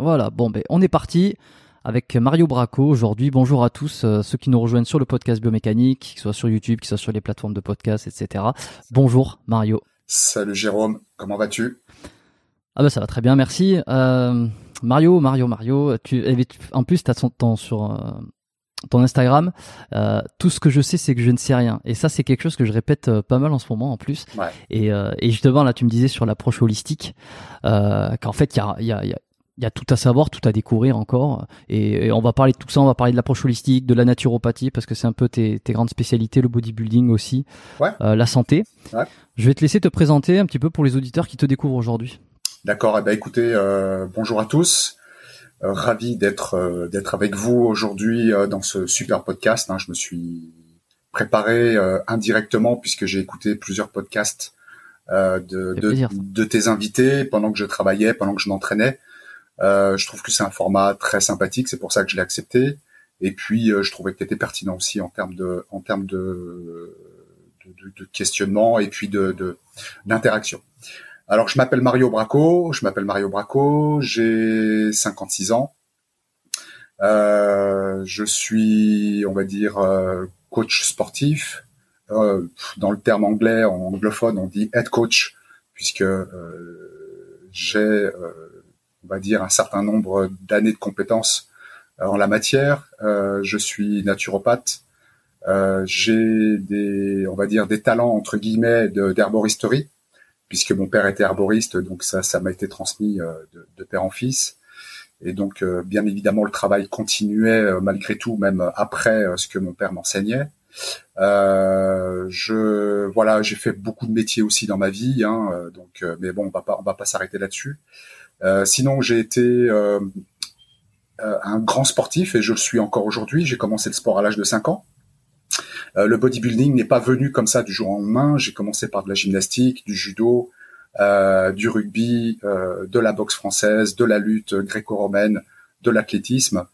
Voilà, bon ben on est parti avec Mario Braco aujourd'hui. Bonjour à tous euh, ceux qui nous rejoignent sur le podcast biomécanique, qu'ils soient sur YouTube, qu'ils soient sur les plateformes de podcast, etc. Bonjour Mario. Salut Jérôme, comment vas-tu? Ah ben ça va très bien, merci. Euh, Mario, Mario, Mario, tu, eh, tu- en plus tu as ton, sur euh, ton Instagram, tout ce que je sais c'est que je ne sais rien. Et ça c'est quelque chose que je répète pas mal en ce moment en plus. Ouais. Et, et justement là tu me disais sur l'approche holistique qu'en fait il y a, il y, a, il y, a, il y a tout à savoir, tout à découvrir encore. Et, et on va parler de tout ça, on va parler de l'approche holistique, de la naturopathie parce que c'est un peu tes, tes grandes spécialités, le bodybuilding aussi, Ouais. euh, la santé. Ouais. Je vais te laisser te présenter un petit peu pour les auditeurs qui te découvrent aujourd'hui. D'accord, eh ben écoutez, euh, bonjour à tous. Euh, ravi d'être d'être avec vous aujourd'hui dans ce super podcast. hein. Je me suis préparé indirectement puisque j'ai écouté plusieurs podcasts de tes invités pendant que je travaillais, pendant que je m'entraînais. Euh, je trouve que c'est un format très sympathique, c'est pour ça que je l'ai accepté. Et puis euh, je trouvais que tu étais pertinent aussi en termes de en termes de de, de- questionnement et puis de d'interaction. Alors, je m'appelle Mario Braco, je m'appelle Mario Braco, j'ai 56 ans. Euh, je suis, on va dire, euh, coach sportif. Euh, dans le terme anglais, en anglophone, on dit head coach, puisque euh, j'ai, euh, on va dire, un certain nombre d'années de compétences euh, en la matière. Euh, je suis naturopathe. Euh, j'ai des, on va dire, des talents entre guillemets d'herboristerie puisque mon père était herboriste, donc ça, ça m'a été transmis euh, de, de père en fils. Et donc, euh, bien évidemment, le travail continuait euh, malgré tout, même après ce que mon père m'enseignait. Je, voilà, j'ai fait beaucoup de métiers aussi dans ma vie, hein, donc, mais bon, on va pas, on va pas s'arrêter là-dessus. Euh, sinon, j'ai été euh, euh, un grand sportif et je le suis encore aujourd'hui. J'ai commencé le sport à l'âge de 5 ans. Euh, le bodybuilding n'est pas venu comme ça du jour au lendemain. J'ai commencé par de la gymnastique, du judo, euh, du rugby, euh, de la boxe française, de la lutte gréco-romaine, de l'athlétisme.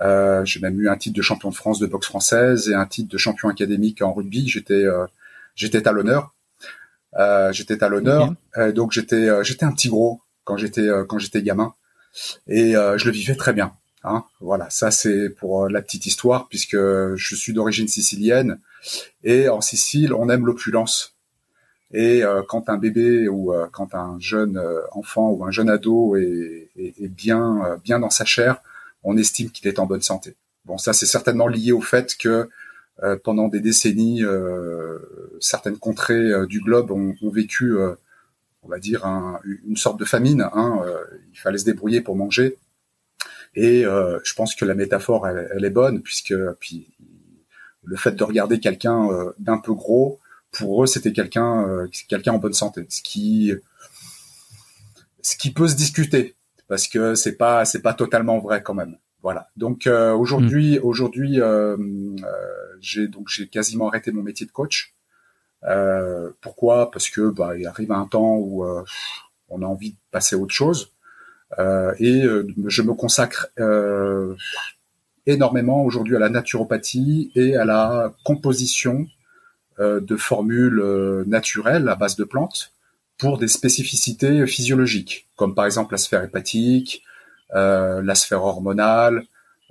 Euh, j'ai même eu un titre de champion de France de boxe française et un titre de champion académique en rugby. J'étais euh, j'étais à l'honneur. Euh, j'étais à l'honneur. Euh, donc j'étais euh, j'étais un petit gros quand j'étais euh, quand j'étais gamin et euh, je le vivais très bien. Hein, voilà, ça c'est pour euh, la petite histoire puisque je suis d'origine sicilienne et en Sicile on aime l'opulence. Et euh, quand un bébé ou euh, quand un jeune enfant ou un jeune ado est, est- est bien euh, bien dans sa chair, on estime qu'il est en bonne santé. Bon, ça c'est certainement lié au fait que pendant des décennies, certaines contrées du globe ont, ont vécu, on va dire, un- une sorte de famine. Hein, euh, il fallait se débrouiller pour manger. Et euh, je pense que la métaphore, elle, elle est bonne, puisque puis le fait de regarder quelqu'un euh, d'un peu gros, pour eux, c'était quelqu'un euh, quelqu'un en bonne santé. Ce qui ce qui peut se discuter, parce que c'est pas c'est pas totalement vrai quand même. Voilà. Donc euh, aujourd'hui aujourd'hui euh, euh, j'ai donc j'ai quasiment arrêté mon métier de coach. Euh, pourquoi? Parce que bah il arrive un temps où euh, on a envie de passer à autre chose. Euh, et euh, je me consacre euh, énormément aujourd'hui à la naturopathie et à la composition de formules naturelles à base de plantes pour des spécificités physiologiques, comme par exemple la sphère hépatique, la sphère hormonale,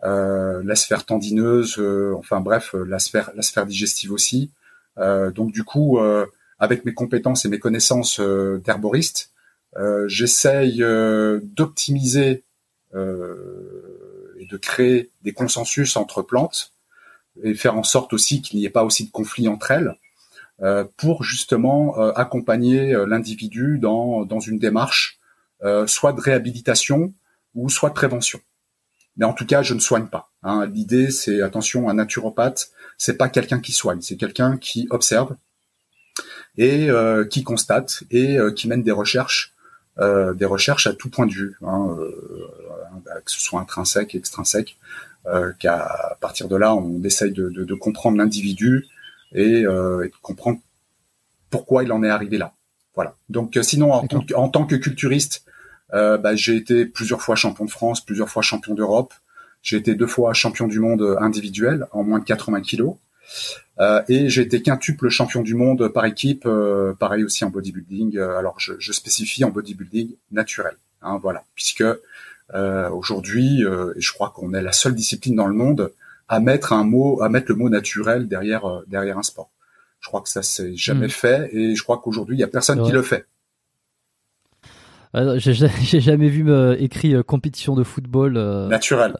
la sphère tendineuse, enfin bref, la sphère, la sphère digestive aussi. Euh, donc du coup, euh, avec mes compétences et mes connaissances euh, d'herboriste, j'essaye d'optimiser et de créer des consensus entre plantes et faire en sorte aussi qu'il n'y ait pas aussi de conflits entre elles pour justement accompagner l'individu dans, dans une démarche soit de réhabilitation ou soit de prévention. Mais en tout cas, je ne soigne pas. Hein. L'idée, c'est attention, un naturopathe, c'est pas quelqu'un qui soigne, c'est quelqu'un qui observe et euh, qui constate et euh, qui mène des recherches, euh, des recherches à tout point de vue, hein, que ce soit intrinsèque, extrinsèque, qu'à partir de là, on essaye de, de, de comprendre l'individu et, et, de comprendre pourquoi il en est arrivé là. Voilà. Donc, sinon, en, en tant que culturiste, bah, j'ai été plusieurs fois champion de France, plusieurs fois champion d'Europe. J'ai été deux fois champion du monde individuel en moins de 80 kilos. Euh, et j'ai été quintuple champion du monde par équipe, euh, pareil aussi en bodybuilding. Euh, alors je, je, spécifie en bodybuilding naturel, hein, voilà, puisque euh, aujourd'hui, et je crois qu'on est la seule discipline dans le monde à mettre un mot, à mettre le mot naturel derrière derrière un sport. Je crois que ça s'est jamais hmm. fait, et je crois qu'aujourd'hui il y a personne qui le fait. J'ai jamais vu euh, écrit euh, compétition de football euh, naturel.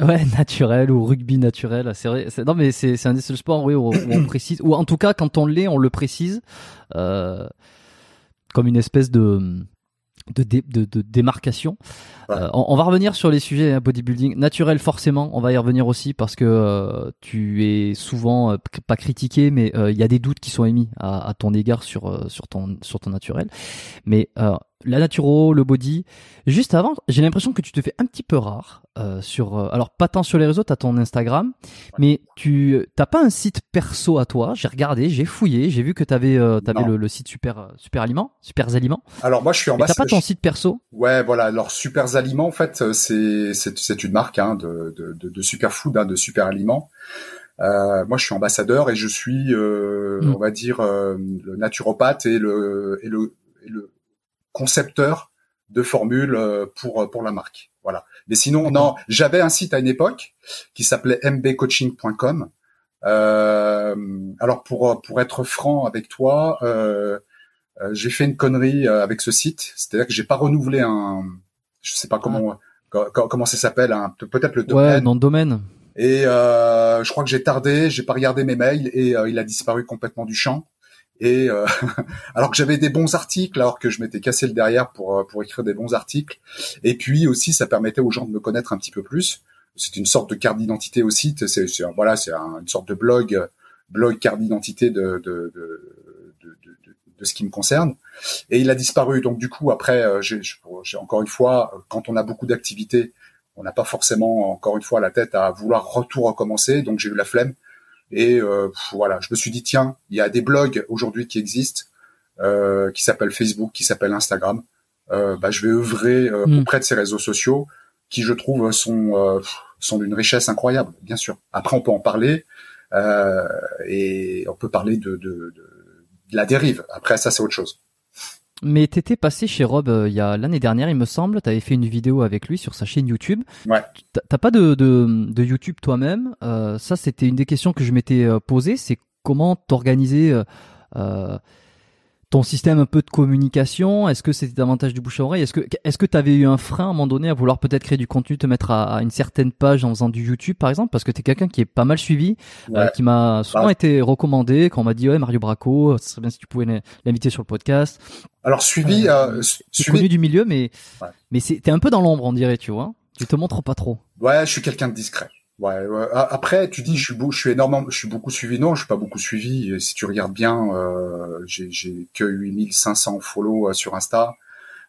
ouais, naturel ou rugby naturel. C'est vrai. Non, mais c'est un des seuls sports oui, où, on précise, ou en tout cas quand on l'est, on le précise comme une espèce de de, de, de, démarcation. Euh, on, va revenir sur les sujets hein, bodybuilding naturel forcément. On va y revenir aussi parce que euh, tu es souvent euh, pas critiqué, mais il y a des doutes qui sont émis à, à ton égard sur sur ton sur ton naturel. Mais la naturo, le body. Juste avant, j'ai l'impression que tu te fais un petit peu rare euh, sur. Euh, alors pas tant sur les réseaux, t'as ton Instagram, mais tu t'as pas un site perso à toi. J'ai regardé, j'ai fouillé, j'ai vu que t'avais euh, t'avais le, le, site super super aliment, super aliments. Alors moi je suis bas. T'as pas ton site perso? Ouais, voilà. Alors super aliments en fait c'est c'est c'est une marque hein, de, de, de de superfood, hein, de super aliments. Euh, moi, je suis ambassadeur et je suis, euh, mm. on va dire, euh, le naturopathe et le, et le, et le concepteur de formules euh, pour euh, pour la marque. Voilà. Mais sinon, non, j'avais un site à une époque qui s'appelait mbcoaching.com. Euh, alors pour pour être franc avec toi, euh, euh j'ai fait une connerie avec ce site, c'est-à-dire que j'ai pas renouvelé un, je sais pas comment ah. comment ça s'appelle, peut-être le domaine. Ouais, nom de domaine. Et euh, je crois que j'ai tardé, j'ai pas regardé mes mails et il a disparu complètement du champ. Et euh, alors que j'avais des bons articles, alors que je m'étais cassé le derrière pour euh, pour écrire des bons articles. Et puis aussi, ça permettait aux gens de me connaître un petit peu plus. C'est une sorte de carte d'identité aussi. C'est voilà, c'est une sorte de blog blog carte d'identité de de, de de, de, ce qui me concerne. Et il a disparu. Donc du coup, après, euh, j'ai encore une fois, quand on a beaucoup d'activités, on n'a pas forcément encore une fois la tête à vouloir retour recommencer. Donc j'ai eu la flemme. Et euh, voilà, je me suis dit tiens, il y a des blogs aujourd'hui qui existent, euh, qui s'appellent Facebook, qui s'appellent Instagram. Euh, bah, je vais œuvrer hmm. auprès de ces réseaux sociaux qui, je trouve, sont sont d'une richesse incroyable, bien sûr. Après, on peut en parler et on peut parler de, de, de, de la dérive. Après, ça, c'est autre chose. Mais t'étais passé chez Rob euh, il y a l'année dernière, il me semble. T'avais fait une vidéo avec lui sur sa chaîne YouTube. Ouais. T'as pas de, de, de YouTube toi-même. Euh, ça, c'était une des questions que je m'étais euh, posée. C'est comment t'organiser ton système un peu de communication Est-ce que c'était davantage du bouche à oreille? Est-ce que est-ce que tu avais eu un frein à un moment donné à vouloir peut-être créer du contenu, te mettre à, une certaine page en faisant du YouTube par exemple? Parce que tu es quelqu'un qui est pas mal suivi, euh, qui m'a souvent été recommandé quand on m'a dit ouais Mario Braco, ce serait bien si tu pouvais l'inviter sur le podcast. Alors suivi, euh, euh suivi... connu du milieu, mais mais c'est t'es un peu dans l'ombre on dirait, tu vois? Tu te montres pas trop. Ouais, je suis quelqu'un de discret. Ouais, Après, tu dis, je suis, je suis énormément, je suis beaucoup suivi. Non, je suis pas beaucoup suivi. Si tu regardes bien, euh, j'ai que 8500 follow euh, sur Insta.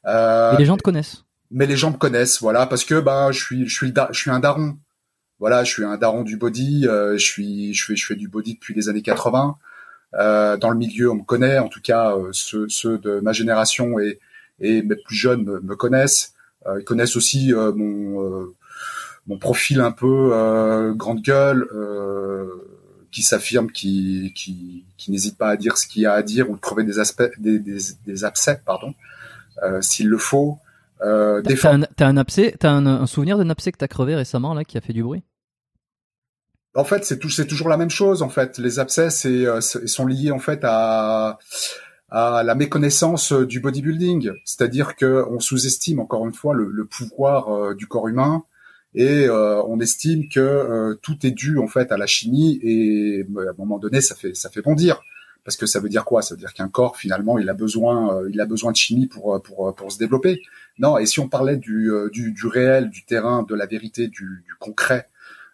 Euh, Et les gens te connaissent. Mais les gens me connaissent, voilà, parce que bah, je suis, je suis, je suis un daron. Voilà, je suis un daron du body. Euh, je suis, je fais, je fais du body depuis les années 80. Euh, dans le milieu, on me connaît. En tout cas, euh, ceux, ceux de ma génération et et mes plus jeunes me, me connaissent. ils connaissent aussi mon mon profil un peu euh, grande gueule, euh, qui s'affirme, qui, qui, qui n'hésite pas à dire ce qu'il y a à dire ou de crever des aspects, des, des, des abcès, pardon, euh, s'il le faut. Euh, t'as un, as un abcès, t'as un, un souvenir d'un abcès que t'as crevé récemment là, qui a fait du bruit? En fait, c'est tout, c'est toujours la même chose. En fait, les abcès, c'est, sont liés en fait à à la méconnaissance du bodybuilding, c'est-à-dire que on sous-estime encore une fois le, pouvoir du corps humain et on estime que tout est dû en fait à la chimie et à un moment donné ça fait ça fait bondir parce que ça veut dire quoi? Ça veut dire qu'un corps finalement il a besoin il a besoin de chimie pour pour pour se développer. Non, et si on parlait du du, du réel, du terrain, de la vérité, du, du concret,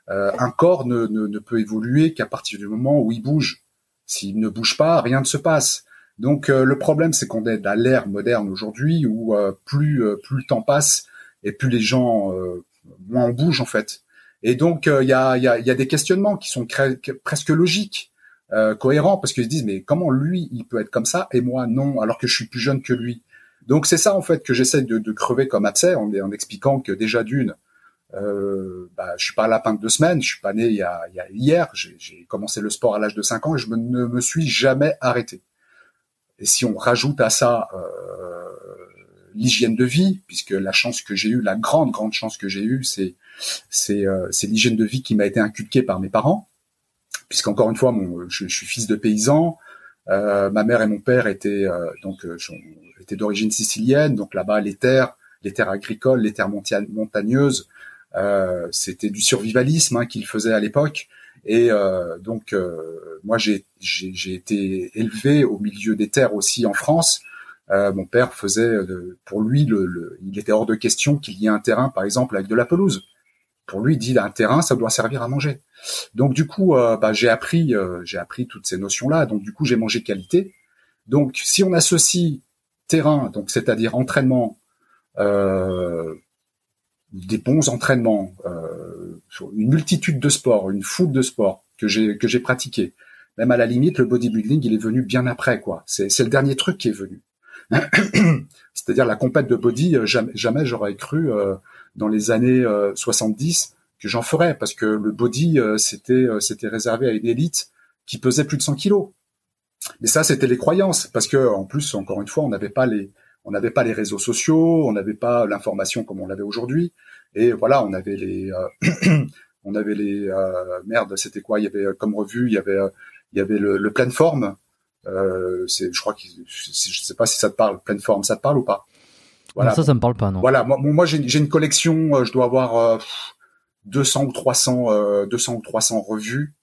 un corps ne, ne, peut évoluer qu'à partir du moment où il bouge. S'il ne bouge pas, rien ne se passe. Donc euh, le problème, c'est qu'on est à l'ère moderne aujourd'hui où euh, plus euh, plus le temps passe et plus les gens moins on bouge en fait. Et donc il y a, y, a, y, a, des questionnements qui sont presque logiques, cohérents, parce qu'ils se disent mais comment lui il peut être comme ça et moi non, alors que je suis plus jeune que lui? Donc c'est ça en fait que j'essaie de, de, crever comme abcès en, expliquant que déjà d'une, euh, bah, je suis pas lapin de deux semaines, je suis pas né il y a, il y a hier, j'ai commencé le sport à l'âge de 5 ans et je ne me suis jamais arrêté. Et si on rajoute à ça euh, l'hygiène de vie, puisque la chance que j'ai eue, la grande grande chance que j'ai eue, c'est c'est euh, l'hygiène de vie qui m'a été inculquée par mes parents, puisqu'encore une fois, mon, je, suis fils de paysan. Euh, ma mère et mon père étaient euh, donc étaient d'origine sicilienne, donc là-bas les terres, les terres agricoles, les terres montagneuses, euh, c'était du survivalisme hein, qu'ils faisaient à l'époque. Et euh, donc, euh, moi, j'ai été élevé au milieu des terres aussi en France. Euh, mon père faisait, pour lui, le, il était hors de question qu'il y ait un terrain, par exemple, avec de la pelouse. Pour lui, il dit un terrain, ça doit servir à manger. Donc, du coup, bah, j'ai appris, j'ai appris toutes ces notions-là. Donc, du coup, j'ai mangé qualité. Donc, si on associe terrain, donc c'est-à-dire entraînement, euh, des bons entraînements, euh, une multitude de sports, une foule de sports que j'ai que j'ai pratiqué. Même à la limite, le bodybuilding, il est venu bien après, quoi. C'est le dernier truc qui est venu. C'est-à-dire la compète de body, euh, jamais, jamais j'aurais cru euh, dans les années 70 que j'en ferais, parce que le body, c'était c'était réservé à une élite qui pesait plus de 100 kilos. Mais ça, c'était les croyances, parce que en plus, encore une fois, on n'avait pas les on n'avait pas les réseaux sociaux, on n'avait pas l'information comme on l'avait aujourd'hui. Et voilà, on avait les, euh, on avait les euh, merde, c'était quoi? Il y avait euh, comme revue, il y avait, il y avait le, le pleine forme. Euh, c'est, je crois que je sais pas si ça te parle, pleine forme, ça te parle ou pas? Voilà. ça, ça me parle pas, non. Voilà, moi, moi j'ai, j'ai une collection, je dois avoir 200 ou 300, 200 ou 300 revues.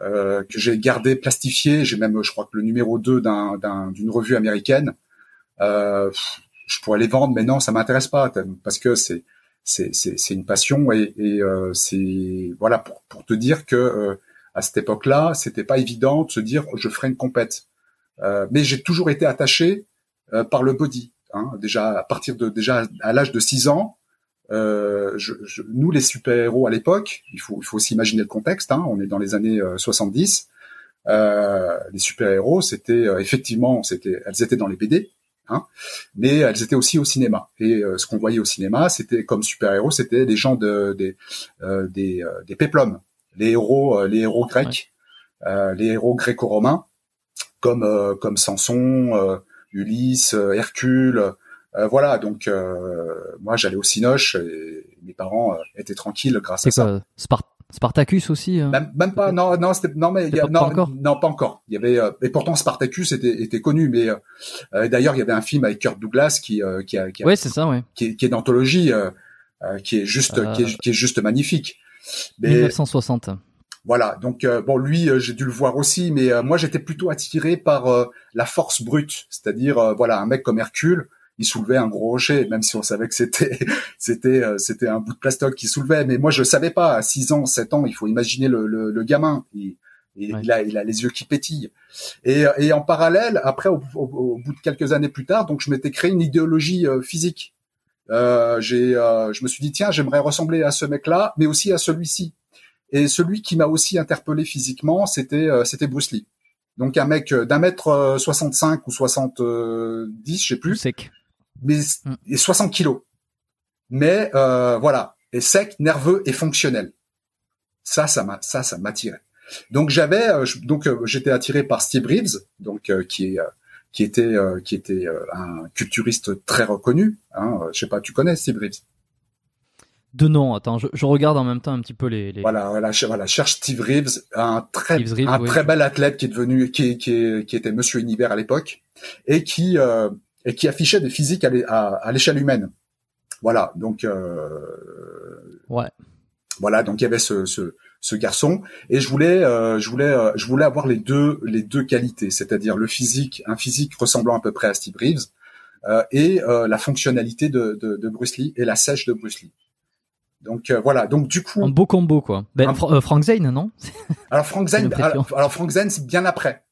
Euh, que j'ai gardé plastifié. J'ai même, je crois que le numéro 2 d'un, d'un, d'une revue américaine. Euh, je pourrais les vendre, mais non, ça m'intéresse pas parce que c'est c'est c'est une passion et, et euh, c'est voilà pour pour te dire que euh, à cette époque-là, c'était pas évident de se dire je ferai une compète. Euh, mais j'ai toujours été attaché euh, par le body. Hein. Déjà à partir de déjà à l'âge de 6 ans, euh, je, je, nous les super-héros à l'époque, il faut il faut aussi imaginer le contexte. Hein, on est dans les années 70. les super-héros, c'était effectivement, c'était elles étaient dans les BD. Hein, mais elles étaient aussi au cinéma. Et euh, ce qu'on voyait au cinéma, c'était comme super-héros, c'était des gens de des euh, des, euh, des péplums, les héros les héros grecs, les héros gréco-romains, comme comme Samson, Ulysse, Hercule. voilà, donc moi j'allais au Cinoche et mes parents étaient tranquilles grâce à ça. Spartacus aussi. Hein. Même, pas. Non, non, c'était non, mais y a, non, pas encore. non, pas encore. Il y avait euh, et pourtant Spartacus était, était connu, mais euh, euh d'ailleurs il y avait un film avec Kurt Douglas qui euh, qui a, qui ouais, c'est ça, ouais. qui est, qui est d'anthologie, qui est juste qui est, qui, est, juste magnifique. Mais, 1960. Voilà, donc bon, lui, j'ai dû le voir aussi, mais moi j'étais plutôt attiré par la force brute, c'est-à-dire voilà un mec comme Hercule il soulevait un gros rocher, même si on savait que c'était c'était euh, c'était un bout de plastoc qui soulevait. Mais moi, je savais pas. À 6 ans, 7 ans, il faut imaginer le, le, le gamin. Il, il, a, il a les yeux qui pétillent. Et, et en parallèle, après, au, au, bout de quelques années plus tard, donc je m'étais créé une idéologie euh, physique. Euh, j'ai, euh, je me suis dit tiens, j'aimerais ressembler à ce mec-là, mais aussi à celui-ci. Et celui qui m'a aussi interpellé physiquement, c'était c'était Bruce Lee. Donc un mec d'un mètre 65 ou 70, je sais plus. Sec mais mm. et 60 kilos. Mais euh, voilà, et sec, nerveux et fonctionnel. Ça, ça m'a, ça, ça m'attirait. Donc j'avais, euh, donc euh, j'étais attiré par Steve Reeves, donc qui est qui était qui était un culturiste très reconnu. Hein, je sais pas, tu connais Steve Reeves? De nom, attends, je, je, regarde en même temps un petit peu les. les... Voilà, voilà, voilà, cherche Steve Reeves, un très, un très bel athlète qui est devenu, qui, qui, qui était Monsieur Univers à l'époque, et qui euh, et qui affichait des physiques à, l'échelle humaine. Voilà, donc. Euh, ouais. Voilà, donc il y avait ce, ce, ce garçon, et je voulais, euh, je voulais, euh, je voulais avoir les deux, les deux qualités, c'est-à-dire le physique, un physique ressemblant à peu près à Steve Reeves, euh, et la fonctionnalité de, de, de Bruce Lee et la sèche de Bruce Lee. Donc euh, voilà, donc du coup un beau combo quoi. Ben, euh, Frank Zane non? Alors Frank Zane, alors, Frank Zane c'est bien après.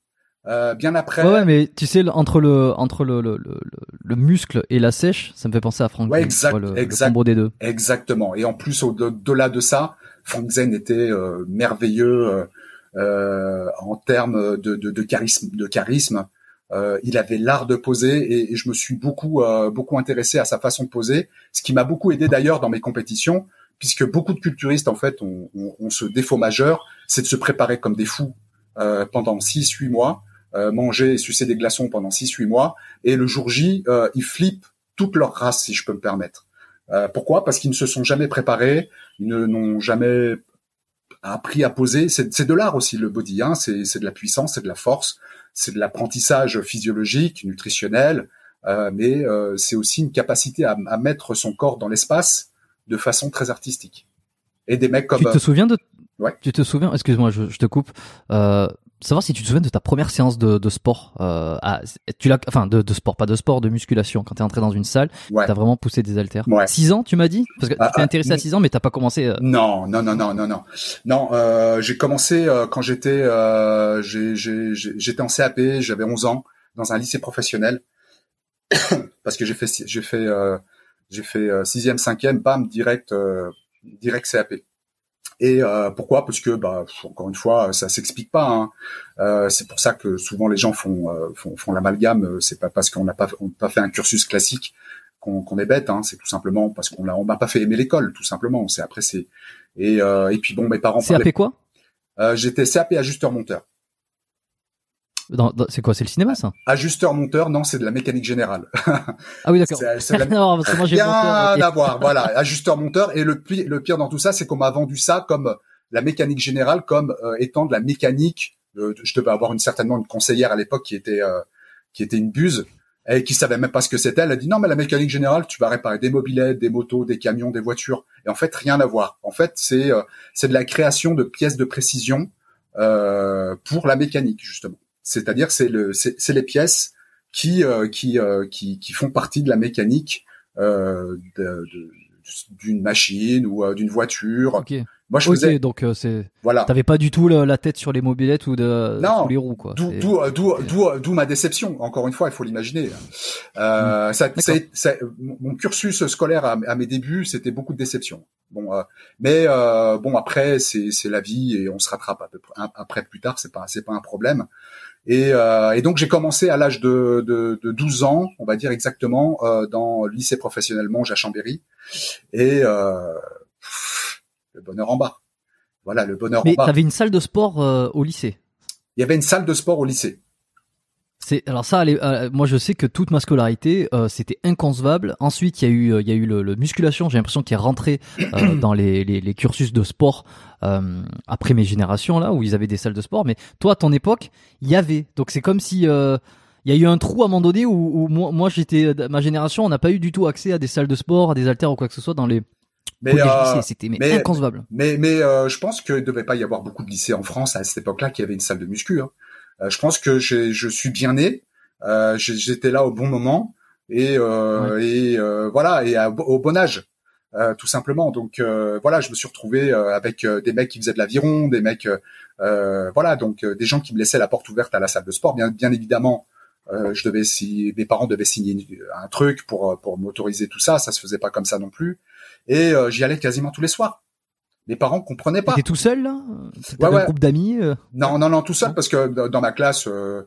Euh, bien après. Ouais, mais tu sais entre le entre le, le, le, le, muscle et la sèche, ça me fait penser à Frank ouais, Zane. Exact, le, exact, combo des deux. Exactement. Et en plus au-delà de ça, Frank Zane était euh, merveilleux euh, en termes de, de, de, charisme, de charisme. Euh, il avait l'art de poser et, et, je me suis beaucoup beaucoup intéressé à sa façon de poser, ce qui m'a beaucoup aidé d'ailleurs dans mes compétitions puisque beaucoup de culturistes en fait ont, ce défaut majeur, c'est de se préparer comme des fous euh, pendant 6-8 mois, euh, manger et sucer des glaçons pendant 6-8 mois, et le jour J, euh, ils flippent toute leur race, si je peux me permettre. Euh, pourquoi? Parce qu'ils ne se sont jamais préparés, ils n'ont jamais appris à poser. C'est de l'art aussi le body, hein. c'est de la puissance, c'est de la force, c'est de l'apprentissage physiologique, nutritionnel, euh, mais euh, c'est aussi une capacité à, à mettre son corps dans l'espace de façon très artistique. Et des mecs comme. Tu te souviens de. Ouais. Tu te souviens, excuse-moi, je, je, te coupe. Euh, savoir si tu te souviens de ta première séance de, de sport. Euh, à, tu l'as, enfin de, de, sport, pas de sport, de musculation. Quand t'es entré dans une salle, ouais. t'as vraiment poussé des haltères. Ouais. 6 ans, tu m'as dit? Parce que ah, tu t'es intéressé ah, à 6 ans, mais t'as pas commencé. Euh... Non, non, non, non, non, non. Non, euh, j'ai commencé euh, quand j'étais, euh, j'étais en CAP, j'avais 11 ans, dans un lycée professionnel, parce que j'ai fait, j'ai fait euh, j'ai fait euh, sixième, cinquième, bam, direct, euh, direct CAP. Et euh, pourquoi? Parce que, bah, encore une fois, ça s'explique pas. Hein. Euh, c'est pour ça que souvent les gens font euh, font, font l'amalgame. C'est pas parce qu'on n'a pas on pas fait un cursus classique qu'on est bête. Hein. C'est tout simplement parce qu'on on m'a pas fait aimer l'école, tout simplement. C'est après c'est et et puis bon, mes parents. CAP quoi? J'étais CAP ajusteur monteur c'est quoi C'est le cinéma, ça? Ajusteur monteur, non, c'est de la mécanique générale. ah oui, d'accord. c'est la... non, parce que moi rien à voir. Voilà, ajusteur monteur. Et le pire, le pire dans tout ça, c'est qu'on m'a vendu ça comme la mécanique générale, comme euh, étant de la mécanique. Euh, je devais avoir une certainement une conseillère à l'époque qui était euh, qui était une buse et qui savait même pas ce que c'était. Elle a dit non, mais la mécanique générale, tu vas réparer des mobilettes, des motos, des camions, des voitures. Et en fait, rien à voir. En fait, c'est c'est de la création de pièces de précision pour la mécanique justement. C'est-à-dire c'est le c'est les pièces qui euh, qui, euh, qui qui font partie de la mécanique euh, d'une machine ou euh, d'une voiture. Okay. Moi je faisais donc c'est voilà. T'avais pas du tout la, tête sur les mobilettes ou de non, les roues quoi. D'où d'où d'où d'où ma déception. Encore une fois, il faut l'imaginer. Euh, hmm. ça, ça, mon cursus scolaire à, à mes débuts, c'était beaucoup de déception. Bon, euh, mais euh, bon après c'est c'est la vie et on se rattrape à peu près après plus tard. C'est pas c'est pas un problème. Et, euh, et donc j'ai commencé à l'âge de, de, de, 12 ans, on va dire exactement, euh, dans le lycée professionnel Monge à Chambéry. Et euh, le bonheur en bas. Voilà, le bonheur en bas. Mais t'avais une salle de sport euh, au lycée? Il y avait une salle de sport au lycée. C'est alors ça. Euh, moi, je sais que toute ma scolarité, euh, c'était inconcevable. Ensuite, il y a eu, il y a eu le, musculation. J'ai l'impression qu'il est rentré euh, dans les, les, les, cursus de sport après mes générations là, où ils avaient des salles de sport. Mais toi, à ton époque, il y avait. Donc c'est comme si il y a eu un trou à un moment donné où, où moi, moi j'étais, ma génération, on n'a pas eu du tout accès à des salles de sport, à des haltères ou quoi que ce soit dans les mais c'était mais, inconcevable. Mais mais je pense qu'il devait pas y avoir beaucoup de lycées en France à cette époque-là qui avaient une salle de muscu. Hein. Euh, je pense que je suis bien né. Euh, j'étais là au bon moment et, euh, et voilà et au bon âge. Euh, tout simplement. Donc euh, voilà, je me suis retrouvé avec des mecs qui faisaient de l'aviron, des mecs, voilà, donc des gens qui me laissaient la porte ouverte à la salle de sport. Bien, bien évidemment, je devais si mes parents devaient signer un truc pour pour m'autoriser tout ça. Ça se faisait pas comme ça non plus. Et j'y allais quasiment tous les soirs les parents comprenaient pas. T'étais tout seul là? C'était un groupe d'amis euh? Non, non, non, tout seul parce que dans ma classe, euh,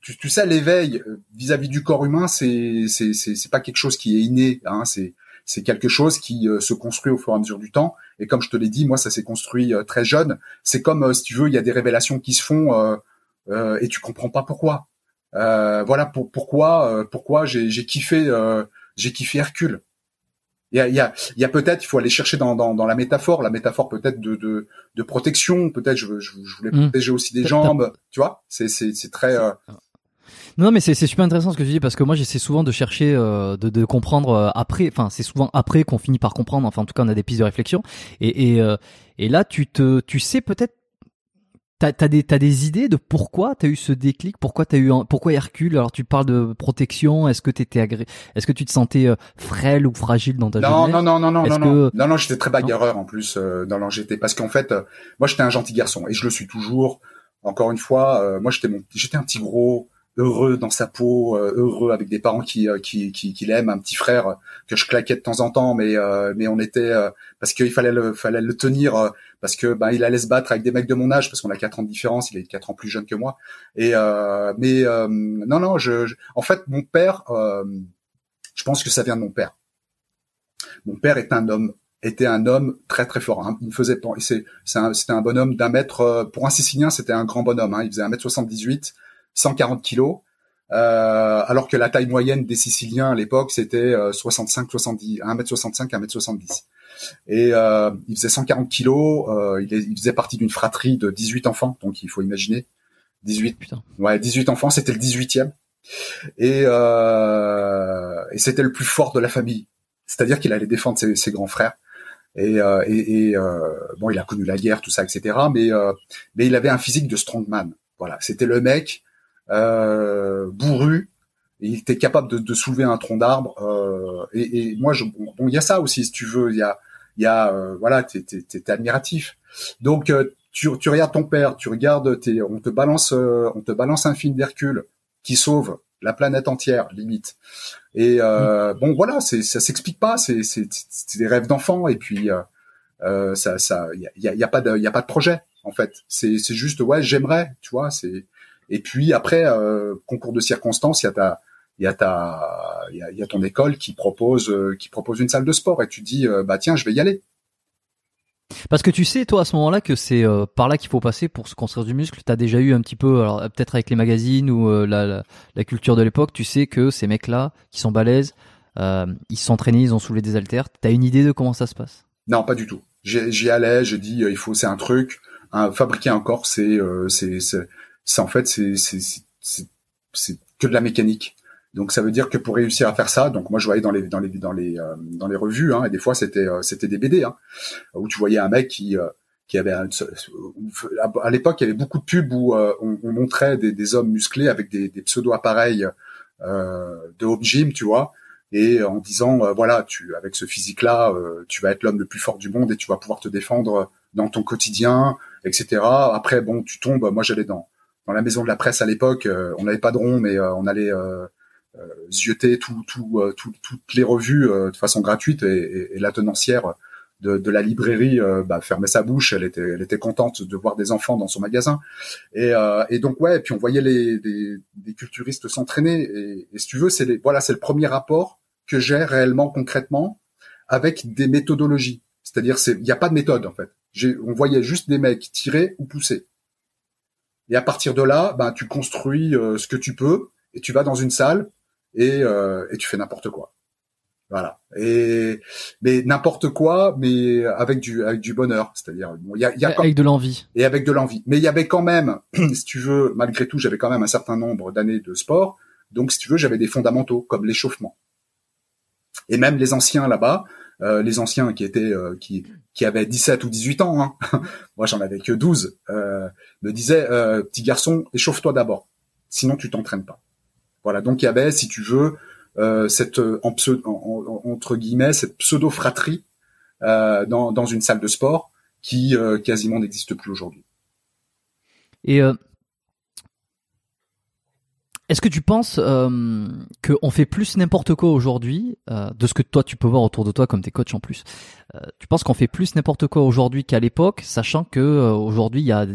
tu, tu, sais, l'éveil euh, vis-à-vis du corps humain, c'est c'est c'est pas quelque chose qui est inné. Hein, c'est c'est quelque chose qui se construit au fur et à mesure du temps. Et comme je te l'ai dit, moi, ça s'est construit très jeune. C'est comme si tu veux, il y a des révélations qui se font et tu comprends pas pourquoi. voilà pour, pourquoi pourquoi j'ai kiffé j'ai kiffé Hercule Il y a, y a, y a peut-être, il faut aller chercher dans, dans, dans la métaphore, la métaphore peut-être de, de, de protection. Peut-être, je, je, je voulais Mm. protéger aussi des jambes. Tu vois, c'est, c'est, c'est très. euh, Non, mais c'est c'est super intéressant ce que tu dis parce que moi j'essaie souvent de chercher, euh, de, de comprendre euh, après. Enfin, c'est souvent après qu'on finit par comprendre. Enfin, en tout cas, on a des pistes de réflexion. Et et, euh, et là, tu te, tu sais peut-être. T'as as des des idées de pourquoi t'as eu ce déclic, pourquoi t'as eu un- pourquoi Hercule? Alors tu parles de protection. Est-ce que t'étais agré... Est-ce que tu te sentais euh, frêle ou fragile dans ta Non, jeunesse? non, non, non, non, non, non, que- non, non, j'étais très bagarreur en plus euh, dans j'étais parce qu'en fait, euh, moi j'étais un gentil garçon et je le suis toujours. Encore une fois, euh, moi j'étais mon, j'étais un petit gros heureux dans sa peau, euh, heureux avec des parents qui euh, qui qui, qui l'aiment, un petit frère que je claquais de temps en temps, mais euh, mais on était parce qu'il fallait le fallait le tenir parce que ben il allait se battre avec des mecs de mon âge parce qu'on a quatre ans de différence, il est quatre ans plus jeune que moi et mais non non je, je- en fait mon père je pense que ça vient de mon père mon père est un homme était un homme très très fort. hein. Il faisait c'est c'était un bonhomme d'un mètre pour un Sicilien c'était un grand bonhomme. Hein. Il faisait un mètre 78, 140 kilos. Euh, alors que la taille moyenne des Siciliens à l'époque c'était euh, 65 70 1 mètre 65 1 mètre 70 et euh, il faisait 140 kilos euh, il, est- il faisait partie d'une fratrie de 18 enfants donc il faut imaginer 18 Putain. Ouais, 18 enfants, c'était le 18e. Et, euh, et c'était le plus fort de la famille. C'est-à-dire qu'il allait défendre ses, ses grands frères. Et, euh, et, et, euh, bon, il a connu la guerre, tout ça, etc. Mais, euh, mais il avait un physique de strongman. Voilà, c'était le mec bourru. Et il était capable de, de soulever un tronc d'arbre. euh, et, et moi, je, bon, il y a ça aussi, si tu veux. Il y a, il y a, euh, voilà, t'es, t'es, t'es admiratif. Donc, euh, tu, tu regardes ton père, tu regardes, tes, on te balance, euh, on te balance un film d'Hercule qui sauve la planète entière, limite. Et euh, bon, voilà, c'est, ça s'explique pas, c'est, c'est, c'est des rêves d'enfant, et puis euh, euh, ça, ça, y a, y a- y a pas de, y a pas de projet en fait. C'est, c'est juste, ouais, j'aimerais, tu vois. C'est, et puis après, euh, concours de circonstances, il y a ta, il y a ta, il y a, y a ton école qui propose, euh, qui propose une salle de sport, et tu dis, euh, bah tiens, je vais y aller. Parce que tu sais, toi, à ce moment-là, que c'est euh, par là qu'il faut passer pour se construire du muscle. T'as déjà eu un petit peu, alors peut-être avec les magazines ou euh, la, la, la culture de l'époque, tu sais que ces mecs-là, qui sont balèzes, euh, ils se sont entraînés, ils ont soulevé des haltères. T'as une idée de comment ça se passe? Non, pas du tout. J'y allais, j'ai dit il faut c'est un truc, un, fabriquer un corps, c'est c'est c'est en fait c'est c'est que de la mécanique. Donc ça veut dire que pour réussir à faire ça, donc moi je voyais dans les dans les dans les euh, dans les revues, hein, et des fois c'était euh, c'était des BD, hein, où tu voyais un mec qui euh, qui avait un- à l'époque il y avait beaucoup de pubs où euh, on, on montrait des, des hommes musclés avec des, des pseudo appareils euh, de home gym, tu vois, et en disant euh, voilà tu avec ce physique là tu vas être l'homme le plus fort du monde et tu vas pouvoir te défendre dans ton quotidien etc après bon tu tombes moi j'allais dans dans la maison de la presse à l'époque euh, on n'avait pas de rond mais euh, on allait euh, zioter tout, tout, tout- toutes les revues de façon gratuite et, et- et la tenancière de, de la librairie euh, bah, fermait sa bouche elle était elle était contente de voir des enfants dans son magasin et, euh, et donc ouais et puis on voyait les des, des culturistes s'entraîner et, et si tu veux c'est les voilà c'est le premier rapport que j'ai réellement concrètement avec des méthodologies. C'est-à-dire, c'est, il n'y a pas de méthode en fait. On voyait juste des mecs tirer ou pousser. Et à partir de là, ben tu construis euh, ce que tu peux et tu vas dans une salle et, euh, et tu fais n'importe quoi. Voilà. Et mais n'importe quoi, mais avec du avec du bonheur. C'est-à-dire, bon, y a, y a Avec de l'envie. et avec de l'envie. Mais il y avait quand même, si tu veux, malgré tout, j'avais quand même un certain nombre d'années de sport. Donc, si tu veux, j'avais des fondamentaux comme l'échauffement. Et même les anciens là-bas, euh, les anciens qui étaient euh, qui qui avaient 17 ou 18 ans, hein, moi j'en avais que 12, euh, me disaient euh, petit garçon, échauffe-toi d'abord, sinon tu t'entraînes pas. Voilà, donc il y avait, si tu veux, euh, cette euh, en pseu- en- en- entre guillemets cette pseudo fratrie dans dans une salle de sport qui quasiment n'existe plus aujourd'hui. Et est-ce que tu penses euh, qu'on fait plus n'importe quoi aujourd'hui, euh, de ce que toi tu peux voir autour de toi comme tes coachs en plus euh, Tu penses qu'on fait plus n'importe quoi aujourd'hui qu'à l'époque, sachant que euh, aujourd'hui il y a,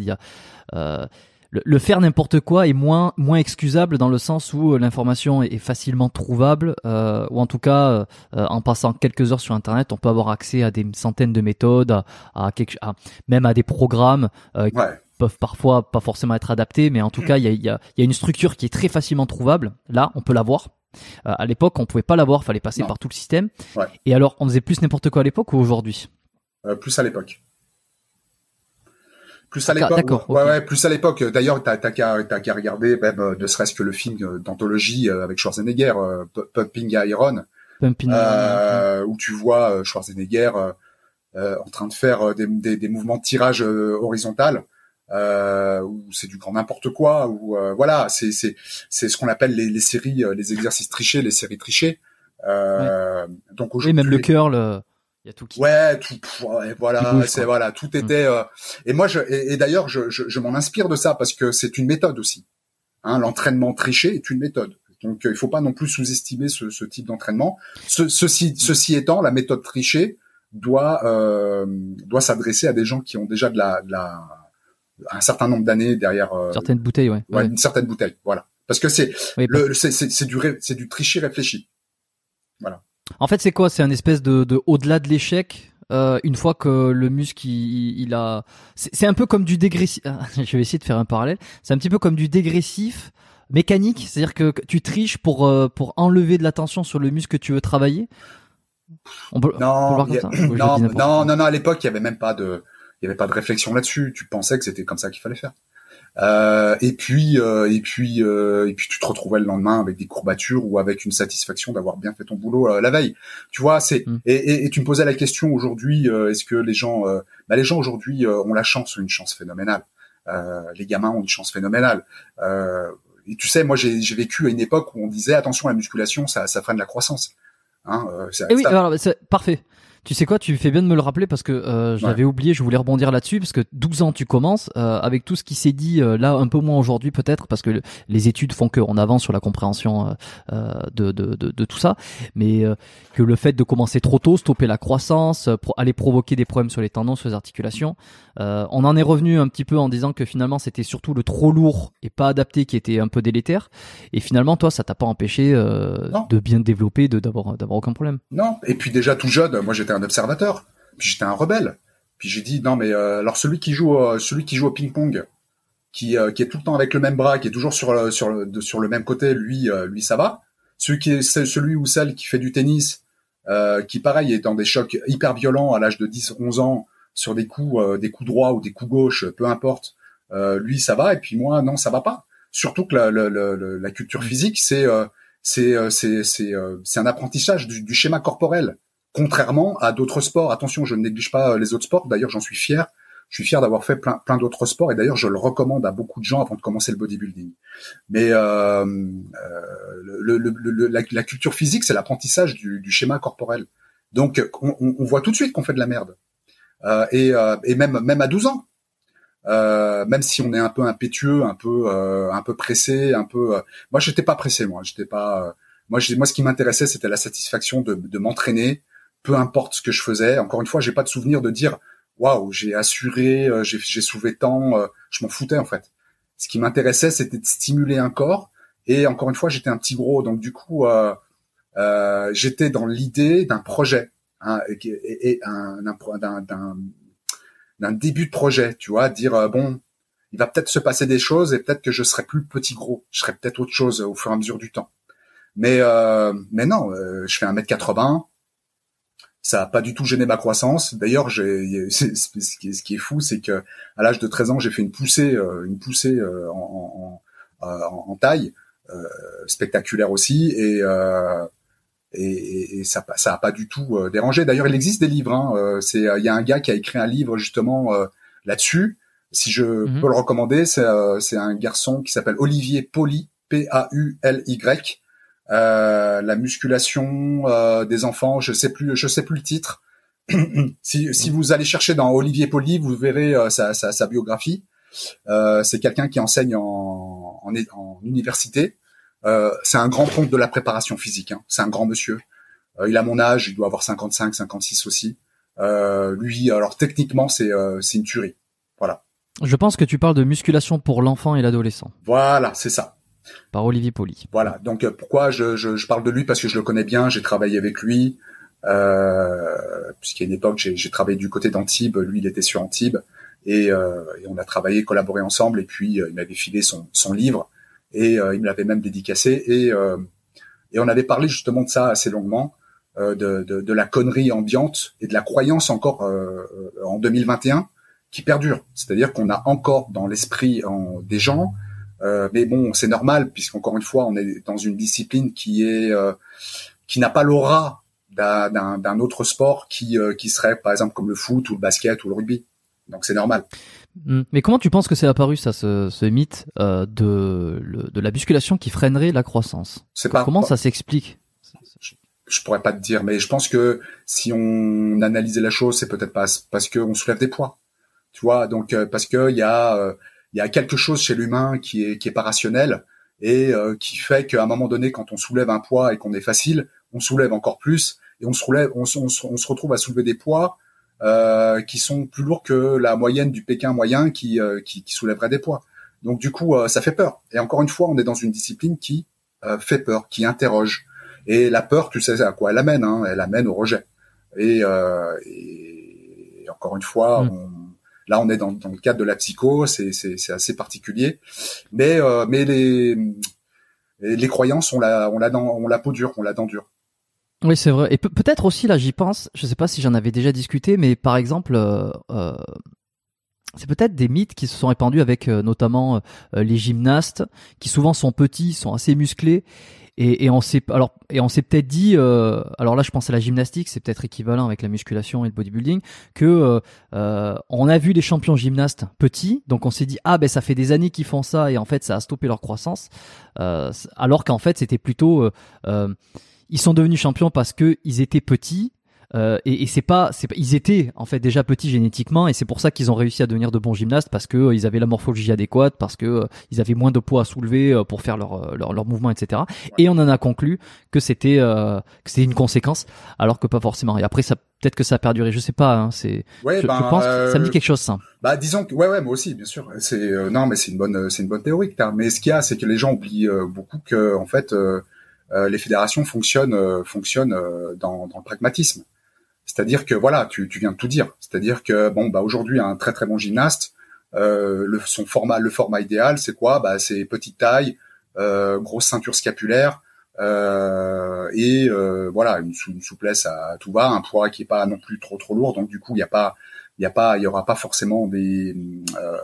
euh, le, faire n'importe quoi est moins moins excusable dans le sens où euh, l'information est, facilement trouvable, ou en tout cas en passant quelques heures sur internet, on peut avoir accès à des centaines de méthodes, à, à, quelque, même à des programmes. Peuvent parfois pas forcément être adaptés, mais en tout cas, il y a, il y, a, il y a une structure qui est très facilement trouvable. Là, on peut la voir. Euh, à l'époque, on pouvait pas l'avoir, fallait passer Non. par tout le système. Ouais. Et alors, on faisait plus n'importe quoi à l'époque ou aujourd'hui? Euh, plus à l'époque. Plus à D'accord, l'époque. d'accord, Ouais, ok. ouais, plus à l'époque. D'ailleurs, t'as qu'à regarder même euh, ne serait-ce que le film euh, d'anthologie avec Schwarzenegger, Pumping Iron, Pumping. où tu vois Schwarzenegger en train de faire des, des, des mouvements de tirage horizontal. Euh, où c'est du grand n'importe quoi, ou voilà, c'est c'est c'est ce qu'on appelle les, les séries, euh, les exercices trichés, les séries trichées. Euh, Donc oui, aujourd'hui, même le curl, euh, il y a tout qui. Ouais, tout, voilà, c'est voilà, tout était. euh, et moi, je, et, et d'ailleurs, je, je, je m'en inspire de ça parce que c'est une méthode aussi. Hein, L'entraînement triché est une méthode. Donc, euh, il faut pas non plus sous-estimer ce, ce type d'entraînement. Ce, ceci, ceci étant, la méthode trichée doit euh, doit s'adresser à des gens qui ont déjà de la, de la un certain nombre d'années derrière euh, Certaines bouteilles, ouais. ouais, Ouais. une certaine bouteille. Voilà, parce que c'est Oui, le c'est c'est du c'est du tricher réfléchi. En fait, c'est quoi? C'est un espèce de, de au-delà de l'échec. euh, une fois que le muscle il, il a, c'est c'est un peu comme du dégressif. Je vais essayer de faire un parallèle. C'est un petit peu comme du dégressif mécanique, c'est-à-dire que tu triches pour euh, pour enlever de la tension sur le muscle que tu veux travailler? On peut, on Non, voir comme y a- ça? Non, non, non, non, à l'époque, il y avait même pas de, il y avait pas de réflexion là-dessus. Tu pensais que c'était comme ça qu'il fallait faire. Euh, et puis, euh, et puis, euh, et puis, tu te retrouvais le lendemain avec des courbatures ou avec une satisfaction d'avoir bien fait ton boulot euh, la veille. Tu vois, c'est Mm. et, et, et tu me posais la question aujourd'hui. euh, Est-ce que les gens, euh, bah, les gens aujourd'hui euh, ont la chance, ont une chance phénoménale? Euh, les gamins ont une chance phénoménale. Euh, et tu sais, moi, j'ai vécu à une époque où on disait attention, la musculation, ça, ça freine la croissance. Hein, euh, ça- Eh oui, ça- alors, c'est parfait. Tu sais quoi, tu fais bien de me le rappeler parce que euh, je Ouais. l'avais oublié, je voulais rebondir là-dessus parce que 12 ans tu commences euh, avec tout ce qui s'est dit euh, là un peu moins aujourd'hui peut-être parce que le- les études font qu'on avance sur la compréhension euh, euh, de, de, de, de tout ça, mais euh, que le fait de commencer trop tôt, stopper la croissance, pro- aller provoquer des problèmes sur les tendons, sur les articulations, euh, on en est revenu un petit peu en disant que finalement c'était surtout le trop lourd et pas adapté qui était un peu délétère et finalement toi ça t'a pas empêché euh, de bien développer, de d'avoir d'avoir aucun problème. Non. Et puis déjà tout jeune, moi j'étais un observateur, puis j'étais un rebelle. Puis j'ai dit non mais euh, alors celui qui joue au- celui qui joue au ping-pong, qui euh, qui est tout le temps avec le même bras, qui est toujours sur sur le, même côté, lui euh, lui ça va. Celui qui est celui ou celle qui fait du tennis, euh, qui pareil est dans des chocs hyper violents à l'âge de 10 11 ans sur des coups euh, des coups droits ou des coups gauches, peu importe. Euh, lui ça va et puis moi non ça va pas. Surtout que la, culture physique c'est euh, c'est euh, c'est c'est euh, un apprentissage du schéma corporel contrairement à d'autres sports. Attention, je ne néglige pas euh, les autres sports. D'ailleurs, j'en suis fier. Je suis fier d'avoir fait plein, plein d'autres sports et d'ailleurs, je le recommande à beaucoup de gens avant de commencer le bodybuilding. Mais euh, euh, le, le- le- la, culture physique, c'est l'apprentissage du, du schéma corporel. Donc, on, on- voit tout de suite qu'on fait de la merde. Euh, et, euh, et même même à 12 ans. Euh, même si on est un peu impétueux, un peu euh, un peu pressé, un peu. euh, moi, j'étais pas pressé, moi. J'étais pas. moi, moi, ce qui m'intéressait, c'était la satisfaction de, de m'entraîner, peu importe ce que je faisais. Encore une fois, j'ai pas de souvenir de dire waouh, j'ai assuré, euh, j'ai j'ai soulevé tant. euh, je m'en foutais en fait. Ce qui m'intéressait, c'était de stimuler un corps. Et encore une fois, j'étais un petit gros, donc du coup, euh, euh, j'étais dans l'idée d'un projet, hein, et, et- et un, d'un début de projet, tu vois, dire euh, bon, il va peut-être se passer des choses et peut-être que je serai plus petit gros, je serai peut-être autre chose au fur et à mesure du temps. Mais mais non, je fais 1m80, ça a pas du tout gêné ma croissance. D'ailleurs, ce qui est, ce qui est fou, c'est que à l'âge de 13 ans, j'ai fait une poussée euh, une poussée euh, en, en, en- en taille euh, spectaculaire aussi et euh, et, et- et ça ça a pas du tout euh, dérangé. D'ailleurs, il existe des livres. Hein, euh, c'est euh, il y a un gars qui a écrit un livre justement euh, là-dessus. Si je Mhm. peux le recommander, c'est euh, un garçon qui s'appelle Olivier Poli, P-A-U-L-Y. Euh, la musculation euh, des enfants, je sais plus, je sais plus le titre. si, si vous allez chercher dans Olivier Poli, vous verrez euh, sa, sa, sa biographie. Euh, c'est quelqu'un qui enseigne en, en, en université. Euh, c'est un grand compte de la préparation physique. Hein. C'est un grand monsieur. Euh, il a mon âge, il doit avoir 55, 56 aussi. Euh, lui, alors techniquement, c'est euh, c'est une tuerie. Voilà, Je pense que tu parles de musculation pour l'enfant et l'adolescent voilà, c'est ça. Par Olivier Poli. Voilà. Donc euh, pourquoi je, je, je parle de lui? Parce que je le connais bien, j'ai travaillé avec lui. Euh, puisqu'à une époque j'ai travaillé du côté d'Antibes, lui il était sur Antibes et, euh, et on a travaillé, collaboré ensemble et puis euh, il m'avait filé son, son livre et euh, il me l'avait même dédicacé et Et on avait parlé justement de ça assez longuement, de, de, de, la connerie ambiante et de la croyance encore en 2021 qui perdure. C'est-à-dire qu'on a encore dans l'esprit des gens, mais bon, c'est normal puisqu'encore une fois, on est dans une discipline qui est qui n'a pas l'aura d'un autre sport qui, euh, qui serait par exemple comme le foot ou le basket ou le rugby. Donc c'est normal. Hmm. Mais comment tu penses que c'est apparu ça, ce, ce mythe euh, de, de la musculation qui freinerait la croissance? Pas, Comment ça s'explique? Je, je, pourrais pas te dire, mais je pense que si on analysait la chose, c'est peut-être pas parce qu'on soulève des poids, tu vois. Donc euh, parce que il y a il y a quelque chose chez l'humain qui est qui est pas rationnel et qui fait qu'à un moment donné, quand on soulève un poids et qu'on est facile, on soulève encore plus et on se relève, on, se retrouve à soulever des poids euh, qui sont plus lourds que la moyenne du Pékin moyen qui, euh, qui, soulèverait des poids. Donc du coup, euh, ça fait peur. Et encore une fois, on est dans une discipline qui fait peur, qui interroge. Et la peur, tu sais à quoi elle amène hein Elle amène au rejet. Et, et encore une fois, mm. Là, on est dans, dans, le cadre de la psycho, c'est assez particulier. Mais mais les les croyances, on la on la on la peau dure, on la dent dure. Oui, c'est vrai. Et peut-être aussi, là, j'y pense, je sais pas si j'en avais déjà discuté, mais par exemple, euh, euh, c'est peut-être des mythes qui se sont répandus avec euh, notamment les gymnastes, qui souvent sont petits, sont assez musclés, et, et on s'est alors et on s'est peut-être dit, alors là, je pense à la gymnastique, c'est peut-être équivalent avec la musculation et le bodybuilding, que on a vu les champions gymnastes petits, donc on s'est dit ah ben ça fait des années qu'ils font ça, et en fait ça a stoppé leur croissance, alors qu'en fait c'était plutôt ils sont devenus champions parce que ils étaient petits. Euh, et, et c'est pas, c'est ils étaient en fait déjà petits génétiquement et c'est pour ça qu'ils ont réussi à devenir de bons gymnastes parce que euh, ils avaient la morphologie adéquate, parce que euh, ils avaient moins de poids à soulever pour faire leur leur, leur mouvement, etc. Et on en a conclu que c'était que c'était une conséquence, alors que pas forcément. Et après ça, peut-être que ça a perduré, je sais pas. Hein, c'est, je, je, ben, pense, que ça me dit quelque chose ça. Bah disons que ouais ouais moi aussi bien sûr. C'est non mais c'est une bonne c'est une bonne théorie que Mais ce qu'il y a, c'est que les gens oublient beaucoup que en fait euh, les fédérations fonctionnent euh, fonctionnent euh, dans, dans le pragmatisme. C'est-à-dire que voilà, tu, tu viens de tout dire. C'est-à-dire que bon bah aujourd'hui un très très bon gymnaste, le, son format le format idéal c'est quoi? Bah c'est petite taille, grosse ceinture scapulaire. Euh, et voilà une, souplesse à tout va, un poids qui est pas non plus trop trop lourd, donc du coup il y a pas il y a pas il y aura pas forcément des, euh,